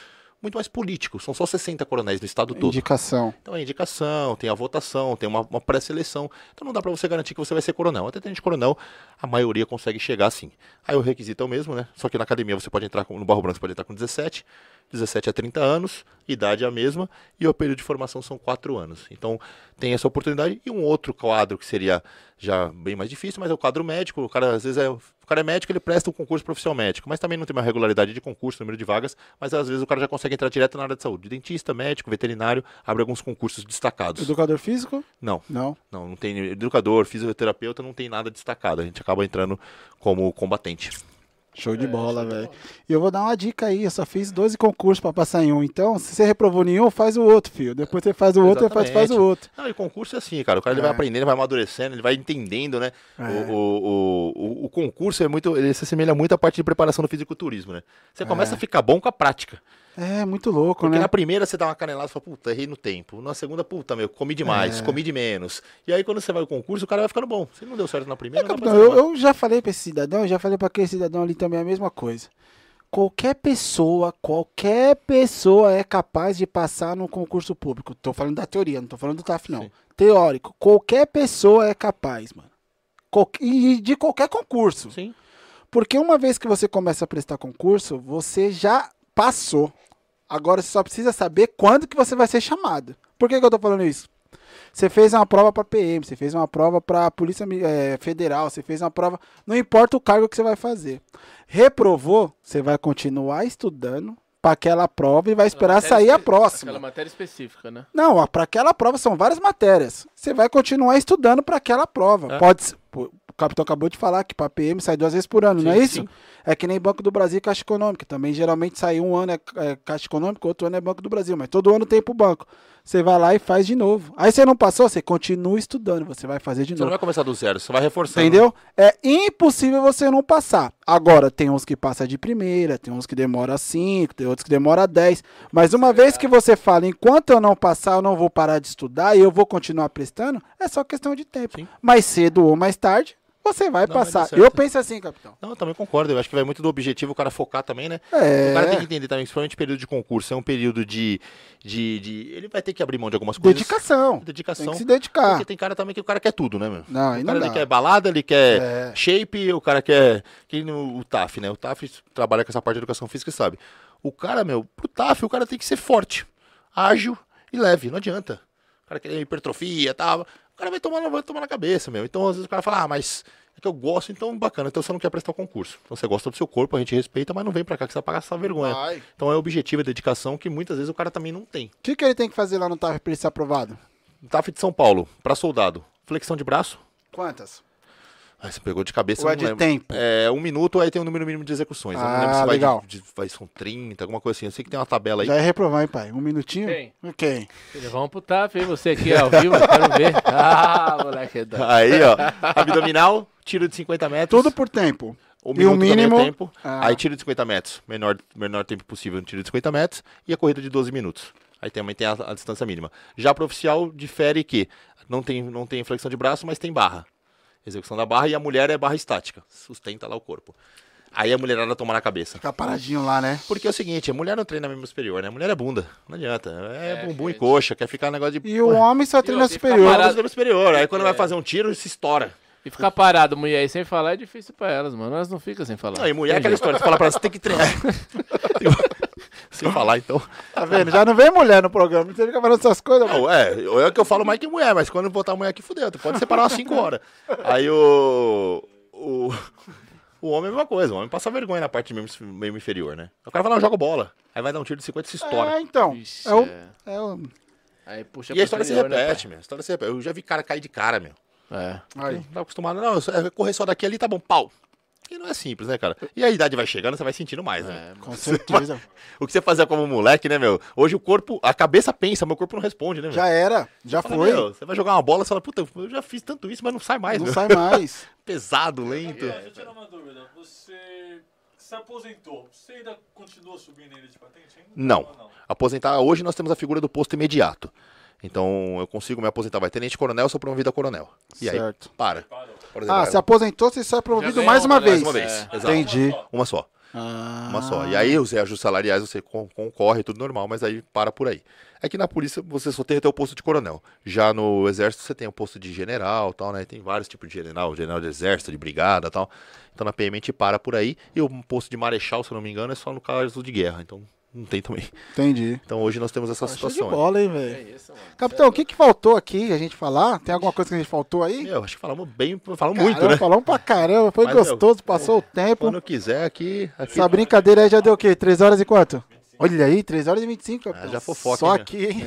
muito mais político, são só 60 coronéis no estado todo. Indicação. Então é indicação, tem a votação, tem uma, uma pré-seleção. Então não dá pra você garantir que você vai ser coronel. Até tenente coronel, a maioria consegue chegar sim. Aí o requisito é o mesmo, né? Só que na academia você pode entrar com, no Barro Branco, você pode entrar com 17, 17 a 30 anos, idade é a mesma, e o período de formação são 4 anos. Então tem essa oportunidade. E um outro quadro que seria já bem mais difícil, mas é o quadro médico. O cara às vezes é. O cara é médico, ele presta um concurso para oficial médico, mas também não tem uma regularidade de concurso, número de vagas, mas às vezes o cara já consegue entrar direto na área de saúde. Dentista, médico, veterinário, abre alguns concursos destacados. Educador físico? Não, Não. não, não tem educador, fisioterapeuta, não tem nada destacado. A gente acaba entrando como combatente. Show É, de bola, velho. E eu vou dar uma dica aí, eu só fiz 12 concursos pra passar em um. Então, se você reprovou nenhum, faz o outro, filho. Depois você faz o outro, depois faz o outro. Não, e concurso é assim, cara. O cara ele É. vai aprendendo, ele vai amadurecendo, ele vai entendendo, né? É. O, o, o, o concurso é muito. Ele se assemelha muito à parte de preparação do fisiculturismo, né? Você começa É. a ficar bom com a prática. É, muito louco, Porque né? na primeira você dá uma canelada e fala, puta, errei no tempo. Na segunda, puta, meu, comi demais, É. comi de menos. E aí quando você vai ao concurso, o cara vai ficando bom. Se não deu certo na primeira, pra Capitão, eu, eu já falei pra esse cidadão, já falei pra aquele cidadão ali também a mesma coisa. Qualquer pessoa, qualquer pessoa é capaz de passar no concurso público. Tô falando da teoria, não tô falando do TAF, não. Sim. Teórico. Qualquer pessoa é capaz, mano. Qual- E de qualquer concurso. Sim. Porque uma vez que você começa a prestar concurso, você já passou. Agora você só precisa saber quando que você vai ser chamado. Por que, que eu tô falando isso? Você fez uma prova para PM, você fez uma prova para Polícia eh, Federal, você fez uma prova. Não importa o cargo que você vai fazer. Reprovou, você vai continuar estudando para aquela prova e vai esperar sair a próxima. Aquela matéria específica, né? Não, para aquela prova são várias matérias. Você vai continuar estudando para aquela prova. É. Pode, po- capitão acabou de falar que pra PM sai duas vezes por ano, não é Sim, isso? sim. É que nem Banco do Brasil e Caixa Econômica. Também geralmente sai um ano é, é Caixa Econômica, outro ano é Banco do Brasil. Mas todo ano tem pro banco. Você vai lá e faz de novo. Aí você não passou, você continua estudando. Você vai fazer de Você não novo. vai começar do zero, você vai reforçando. Entendeu? É impossível você não passar. Agora, tem uns que passam de primeira, tem uns que demora 5, tem outros que demora 10. Mas uma vez que você fala, enquanto eu não passar, eu não vou parar de estudar e eu vou continuar prestando, é só questão de tempo. Sim. Mais cedo ou mais tarde, você vai Não, passar. Eu penso assim, capitão. Não, eu também concordo. Eu acho que vai muito do objetivo o cara focar também, né? É. O cara tem que entender também, principalmente período de concurso, é um período de, de, de- Ele vai ter que abrir mão de algumas coisas. Dedicação. Dedicação. Tem que se dedicar. Porque tem cara também que o cara quer tudo, né, meu? Não, o não cara ele quer balada, ele quer É. shape, o cara quer. Que no, o TAF, né? O TAF trabalha com essa parte de educação física sabe. O cara, meu, pro TAF, o cara tem que ser forte, ágil e leve. Não adianta. O cara quer hipertrofia e tal. O cara vai tomar, vai tomar na cabeça, meu. Então, às vezes o cara fala, ah, mas é que eu gosto, então bacana. Então você não quer prestar o concurso. Então você gosta do seu corpo, a gente respeita, mas não vem pra cá que você vai pagar essa vergonha. Vai. Então é objetivo, é dedicação que muitas vezes o cara também não tem. O que, que ele tem que fazer lá no TAF pra ele ser aprovado? TAF de São Paulo, pra soldado, flexão de braço. Quantas? Aí você pegou de cabeça, Ou é não de lembro. tempo? É, um minuto, aí tem um número mínimo de execuções. eu não Ah, lembro se vai, legal. de, de- vai são 30, alguma coisa assim. Eu sei que tem uma tabela aí. Já é reprovar, hein, pai? Um minutinho? Quem? Quem? Filho, Vamos pro TAP, hein? Você aqui ao vivo, eu quero ver. Ah, moleque é. Aí, ó. Abdominal, tiro de 50 metros. Tudo por tempo. O E o é mínimo? tempo. Ah. Aí tiro de 50 metros. Menor, menor tempo possível no tiro de 50 metros. E a corrida de 12 minutos. Aí também tem a, a distância mínima. Já para oficial, difere que não tem, não tem flexão de braço, mas tem barra. Execução da barra e a mulher é barra estática. Sustenta lá o corpo. Aí a mulherada toma na cabeça. Ficar paradinho lá, né? Porque é o seguinte, a mulher não treina membro superior, né? A mulher é bunda. Não adianta. É, É, bumbum e gente. coxa, quer ficar um negócio de. E o homem só treina e superior. parado. membro superior. Aí quando É. vai fazer um tiro, se estoura. E ficar parado, mulher, aí sem falar é difícil pra elas, mano. Elas não ficam sem falar. Não, e mulher é aquela história, você fala pra ela, você tem que treinar. Sem falar, então. Tá vendo? Já não vem mulher no programa. Você fica falando essas coisas. mano. Não, é, é que eu falo mais que mulher, mas quando botar mulher aqui, fudeu. Tu pode separar umas 5 horas. Aí o. O. O homem é a mesma coisa, o homem passa vergonha na parte meio, meio inferior, né? O cara fala, não, joga bola. Aí vai dar um tiro de 50 e se estoura. É, então. Ixi, É o, é. é o... Aí puxa E a história se né, repete, meu. A história se repete. Eu já vi cara cair de cara, meu. É. Aí. Não tá acostumado, não. É correr só daqui ali, tá bom, pau. E não é simples, né, cara? E a idade vai chegando, você vai sentindo mais, né? É, Com certeza. O que você fazia como moleque, né, meu? Hoje o corpo, a cabeça pensa, meu corpo não responde, né, meu? Já era. Já Fala, foi. meu, você vai jogar uma bola, você fala, puta, eu já fiz tanto isso, mas não sai mais, Não meu. sai mais. Pesado, lento. Deixa eu tirar uma dúvida. Você se aposentou. Você ainda continua subindo ainda de patente ainda? Não. Não? Aposentar, hoje nós temos a figura do posto imediato. Então eu consigo me aposentar, vai tenente coronel, sou promovido a coronel. E aí, Certo. para. Parou. Por exemplo, Ah, se aposentou, você só é promovido mais uma uma, vez. mais uma vez. É. Exato. Entendi. Uma só. Ah. Uma só. E aí os reajustes salariais você con- concorre, tudo normal, mas aí para por aí. É que na polícia você só tem até o posto de coronel. Já no exército você tem o posto de general tal, né? Tem vários tipos de general, general de exército, de brigada tal. Então na PM a gente para por aí. E o posto de marechal, se eu não me engano, é só no caso de guerra. Então não tem também. Entendi. Então hoje nós temos essa de situação. né? bola, hein, É velho. isso, mano. Capitão, o que, que faltou aqui a gente falar? Tem alguma coisa que a gente faltou aí? Meu, acho que falamos bem, falamos muito, Caramba, né? Falamos pra caramba, foi Mas, meu, gostoso, passou o tempo. Quando quiser aqui. aqui Essa brincadeira aí já deu o quê? 3 horas e quanto? Olha aí, 3 horas e 25, capitão. Ah, já fofoca, Só hein, aqui, hein?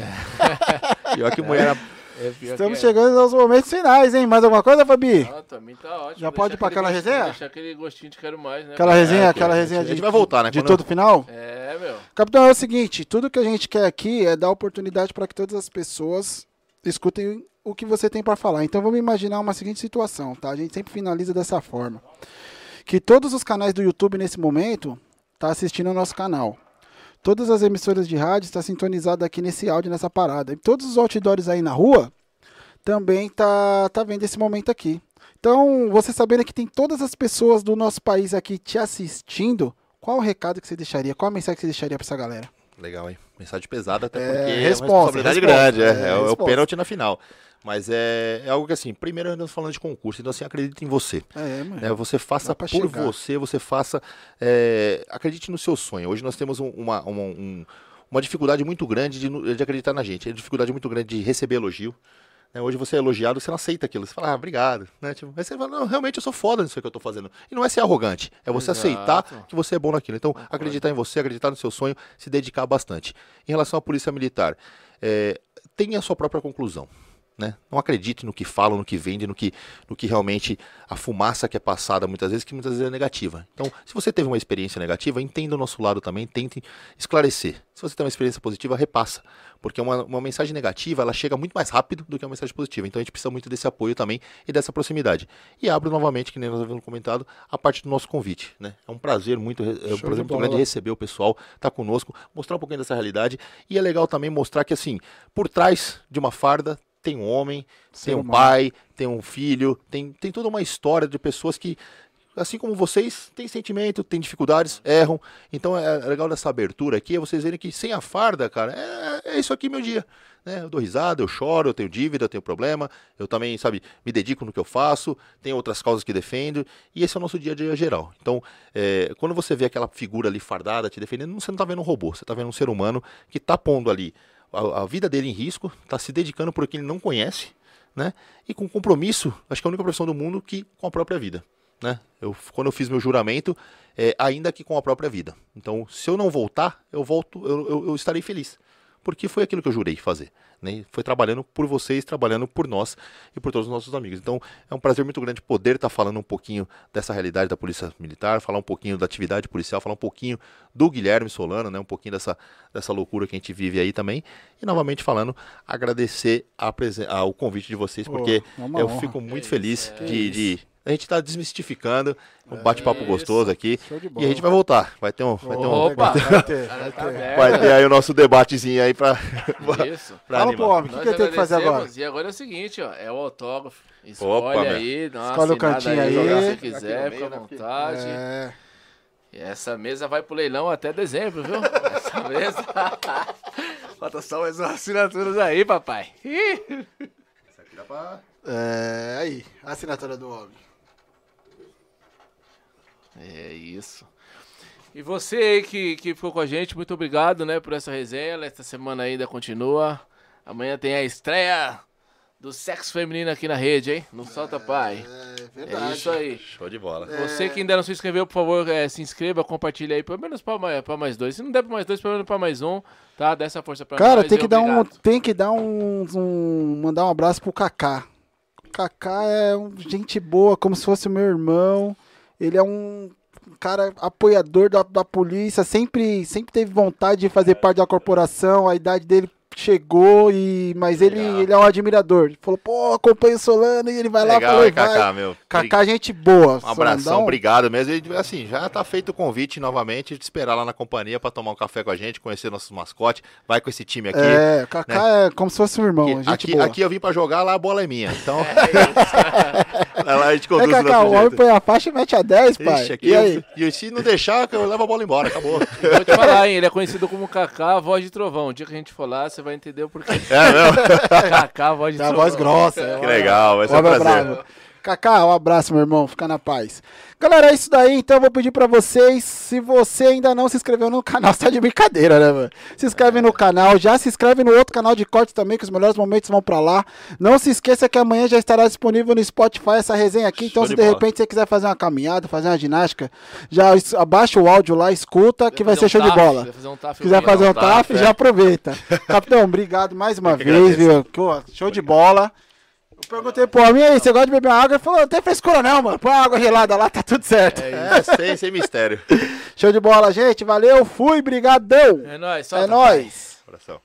pior que mulher. É, pior Estamos é. chegando aos momentos finais, hein? Mais alguma coisa, Fabi? Ah, também tá ótimo. Já pode ir pra aquela gostinho- resenha? Deixa aquele gostinho de quero mais, né? Aquela cara? resenha, É, aquela resenha de, a gente vai voltar, né? de todo final? É, meu. Capitão, é o seguinte, tudo que a gente quer aqui é dar oportunidade para que todas as pessoas escutem o que você tem para falar. Então vamos imaginar uma seguinte situação, tá? A gente sempre finaliza dessa forma. Que todos os canais do YouTube nesse momento tá assistindo ao nosso canal. Todas as emissoras de rádio estão sintonizadas aqui nesse áudio, nessa parada. E todos os outdoors aí na rua também tá, tá vendo esse momento aqui. Então, você sabendo que tem todas as pessoas do nosso país aqui te assistindo, qual o recado que você deixaria? Qual a mensagem que você deixaria para essa galera? Legal, hein? Mensagem pesada, até É, porque é uma resposta, responsabilidade resposta, grande, é, é, é, o- resposta. pênalti na final. Mas é, é algo que assim, primeiro nós estamos falando de concurso, então assim, acredite em você. É, mano. né? Você faça por chegar. você, você faça. é, acredite no seu sonho. Hoje nós temos um- uma, uma, um- uma dificuldade muito grande de, de acreditar na gente. É dificuldade muito grande de receber elogio. né? Hoje você é elogiado, você não aceita aquilo. Você fala, ah, obrigado. Né? Tipo, aí você fala, não, realmente eu sou foda nisso que eu tô fazendo. E não é ser arrogante, é você Exato. aceitar que você é bom naquilo. Então, acreditar em você, acreditar no seu sonho, se dedicar bastante. Em relação à polícia militar, é, tenha a sua própria conclusão. Né? Não acredite no que falam, no que vende, no que, no que realmente a fumaça que é passada muitas vezes, que muitas vezes é negativa. Então, se você teve uma experiência negativa, entenda o nosso lado também, tente esclarecer. Se você tem uma experiência positiva, repassa. Porque uma, uma mensagem negativa, ela chega muito mais rápido do que uma mensagem positiva. Então, a gente precisa muito desse apoio também e dessa proximidade. E abro novamente, que nem nós havíamos comentado, a parte do nosso convite. Né? É um prazer muito, é um prazer muito grande receber o pessoal, estar tá conosco, mostrar um pouquinho dessa realidade. E é legal também mostrar que, assim, por trás de uma farda tem um homem, Ser tem um humano. pai, tem um filho, tem, tem toda uma história de pessoas que, assim como vocês, têm sentimento, têm dificuldades, erram. Então é, é legal dessa abertura aqui, é vocês verem que sem a farda, cara, é, é isso aqui meu dia. Né? Eu dou risada, eu choro, eu tenho dívida, eu tenho problema, eu também, sabe, me dedico no que eu faço, tenho outras causas que defendo, e esse é o nosso dia a dia geral. Então, é, quando você vê aquela figura ali fardada te defendendo, você não está vendo um robô, você está vendo um ser humano que está pondo ali a, a vida dele em risco, está se dedicando por que ele não conhece, né? E com compromisso, acho que é a única profissão do mundo que com a própria vida, né? Eu, quando eu fiz meu juramento, é, ainda que com a própria vida. Então, se eu não voltar, eu volto, eu, eu, eu estarei feliz porque foi aquilo que eu jurei fazer. Né? Foi trabalhando por vocês, trabalhando por nós e por todos os nossos amigos. Então é um prazer muito grande poder estar falando um pouquinho dessa realidade da Polícia Militar, falar um pouquinho da atividade policial, falar um pouquinho do Guilherme Solano, né? um pouquinho dessa, dessa loucura que a gente vive aí também. E novamente falando, agradecer a a, o convite de vocês, porque oh, eu fico muito feliz de, de a gente está desmistificando um bate-papo gostoso aqui. E a gente vai voltar. Vai ter um. Vai ter um. Opa! Vai ter, vai ter, vai ter aí o nosso debatezinho aí para. Isso. pra Fala pro homem, o que, que eu tenho que fazer agora? E agora é o seguinte, ó. É o autógrafo. Escolhe Opa, aí, dá uma Escolhe o cantinho aí. aí. Se quiser, fica à vontade. É. E essa mesa vai pro leilão até dezembro, viu? essa mesa. Falta só mais umas assinaturas aí, papai. Essa aqui dá pra. É, aí, a assinatura do homem. É isso. E você aí que, que ficou com a gente, muito obrigado, né, por essa resenha. Esta semana ainda continua. Amanhã tem a estreia do sexo feminino aqui na rede, hein? No Solta Pai. É, verdade. É isso aí. Show de bola. É... Você que ainda não se inscreveu, por favor, é, se inscreva, compartilha aí, pelo menos pra mais, pra mais dois. Se não der pra mais dois, pelo menos pra mais um, tá? Dá essa força pra Cara, nós. tem que, dar um, tem que dar um, um. Mandar um abraço pro Kaká. Kaká é um, gente boa, como se fosse meu irmão. Ele é um cara apoiador da, da polícia, sempre, sempre teve vontade de fazer parte da corporação. A idade dele chegou e mas ele, ele é um admirador. Ele falou, pô, acompanha o Solano e ele vai Legal, lá falou, vai. Kaká, meu. Kaká, gente boa. Um abração, um... obrigado mesmo. E, assim, já tá feito o convite novamente de esperar lá na companhia para tomar um café com a gente, conhecer nossos mascotes. Vai com esse time aqui. É, o Kaká né? é como se fosse um irmão. Aqui, aqui, eu vim para jogar, lá a bola é minha. Então. É lá a gente conduz é, Kaká, o homem põe a faixa e mete a 10, pai. Ixi, aqui e aí? Eu, e se não deixar, eu levo a bola embora, acabou. Vou te falar, hein? Ele é conhecido como Kaká, voz de trovão. O dia que a gente for lá, você vai entender o porquê. É mesmo? Kaká, voz de trovão. voz grossa. Que legal, vai ser um prazer. Bravo. Kaká, um abraço, meu irmão. Fica na paz. Galera, é isso daí. Então eu vou pedir para vocês, se você ainda não se inscreveu no canal, você tá de brincadeira, né, mano? Se inscreve no canal, já se inscreve no outro canal de corte também, que os melhores momentos vão para lá. Não se esqueça que amanhã já estará disponível no Spotify essa resenha aqui. Então, Show se de, de repente você quiser fazer uma caminhada, fazer uma ginástica, já abaixa o áudio lá, escuta, que vai ser um show taf, de bola. Fazer um taf, quiser fazer um taf, taf é. já aproveita. Capitão, obrigado mais uma vez, viu? Show de bola. Perguntei pro homem, aí, você gosta de beber água? Ele falou, não tem frescura não, mano. Põe água gelada lá, tá tudo certo. É, isso, sem, sem mistério. Show de bola, gente. Valeu, fui, brigadão. É nóis. É nóis. Abração.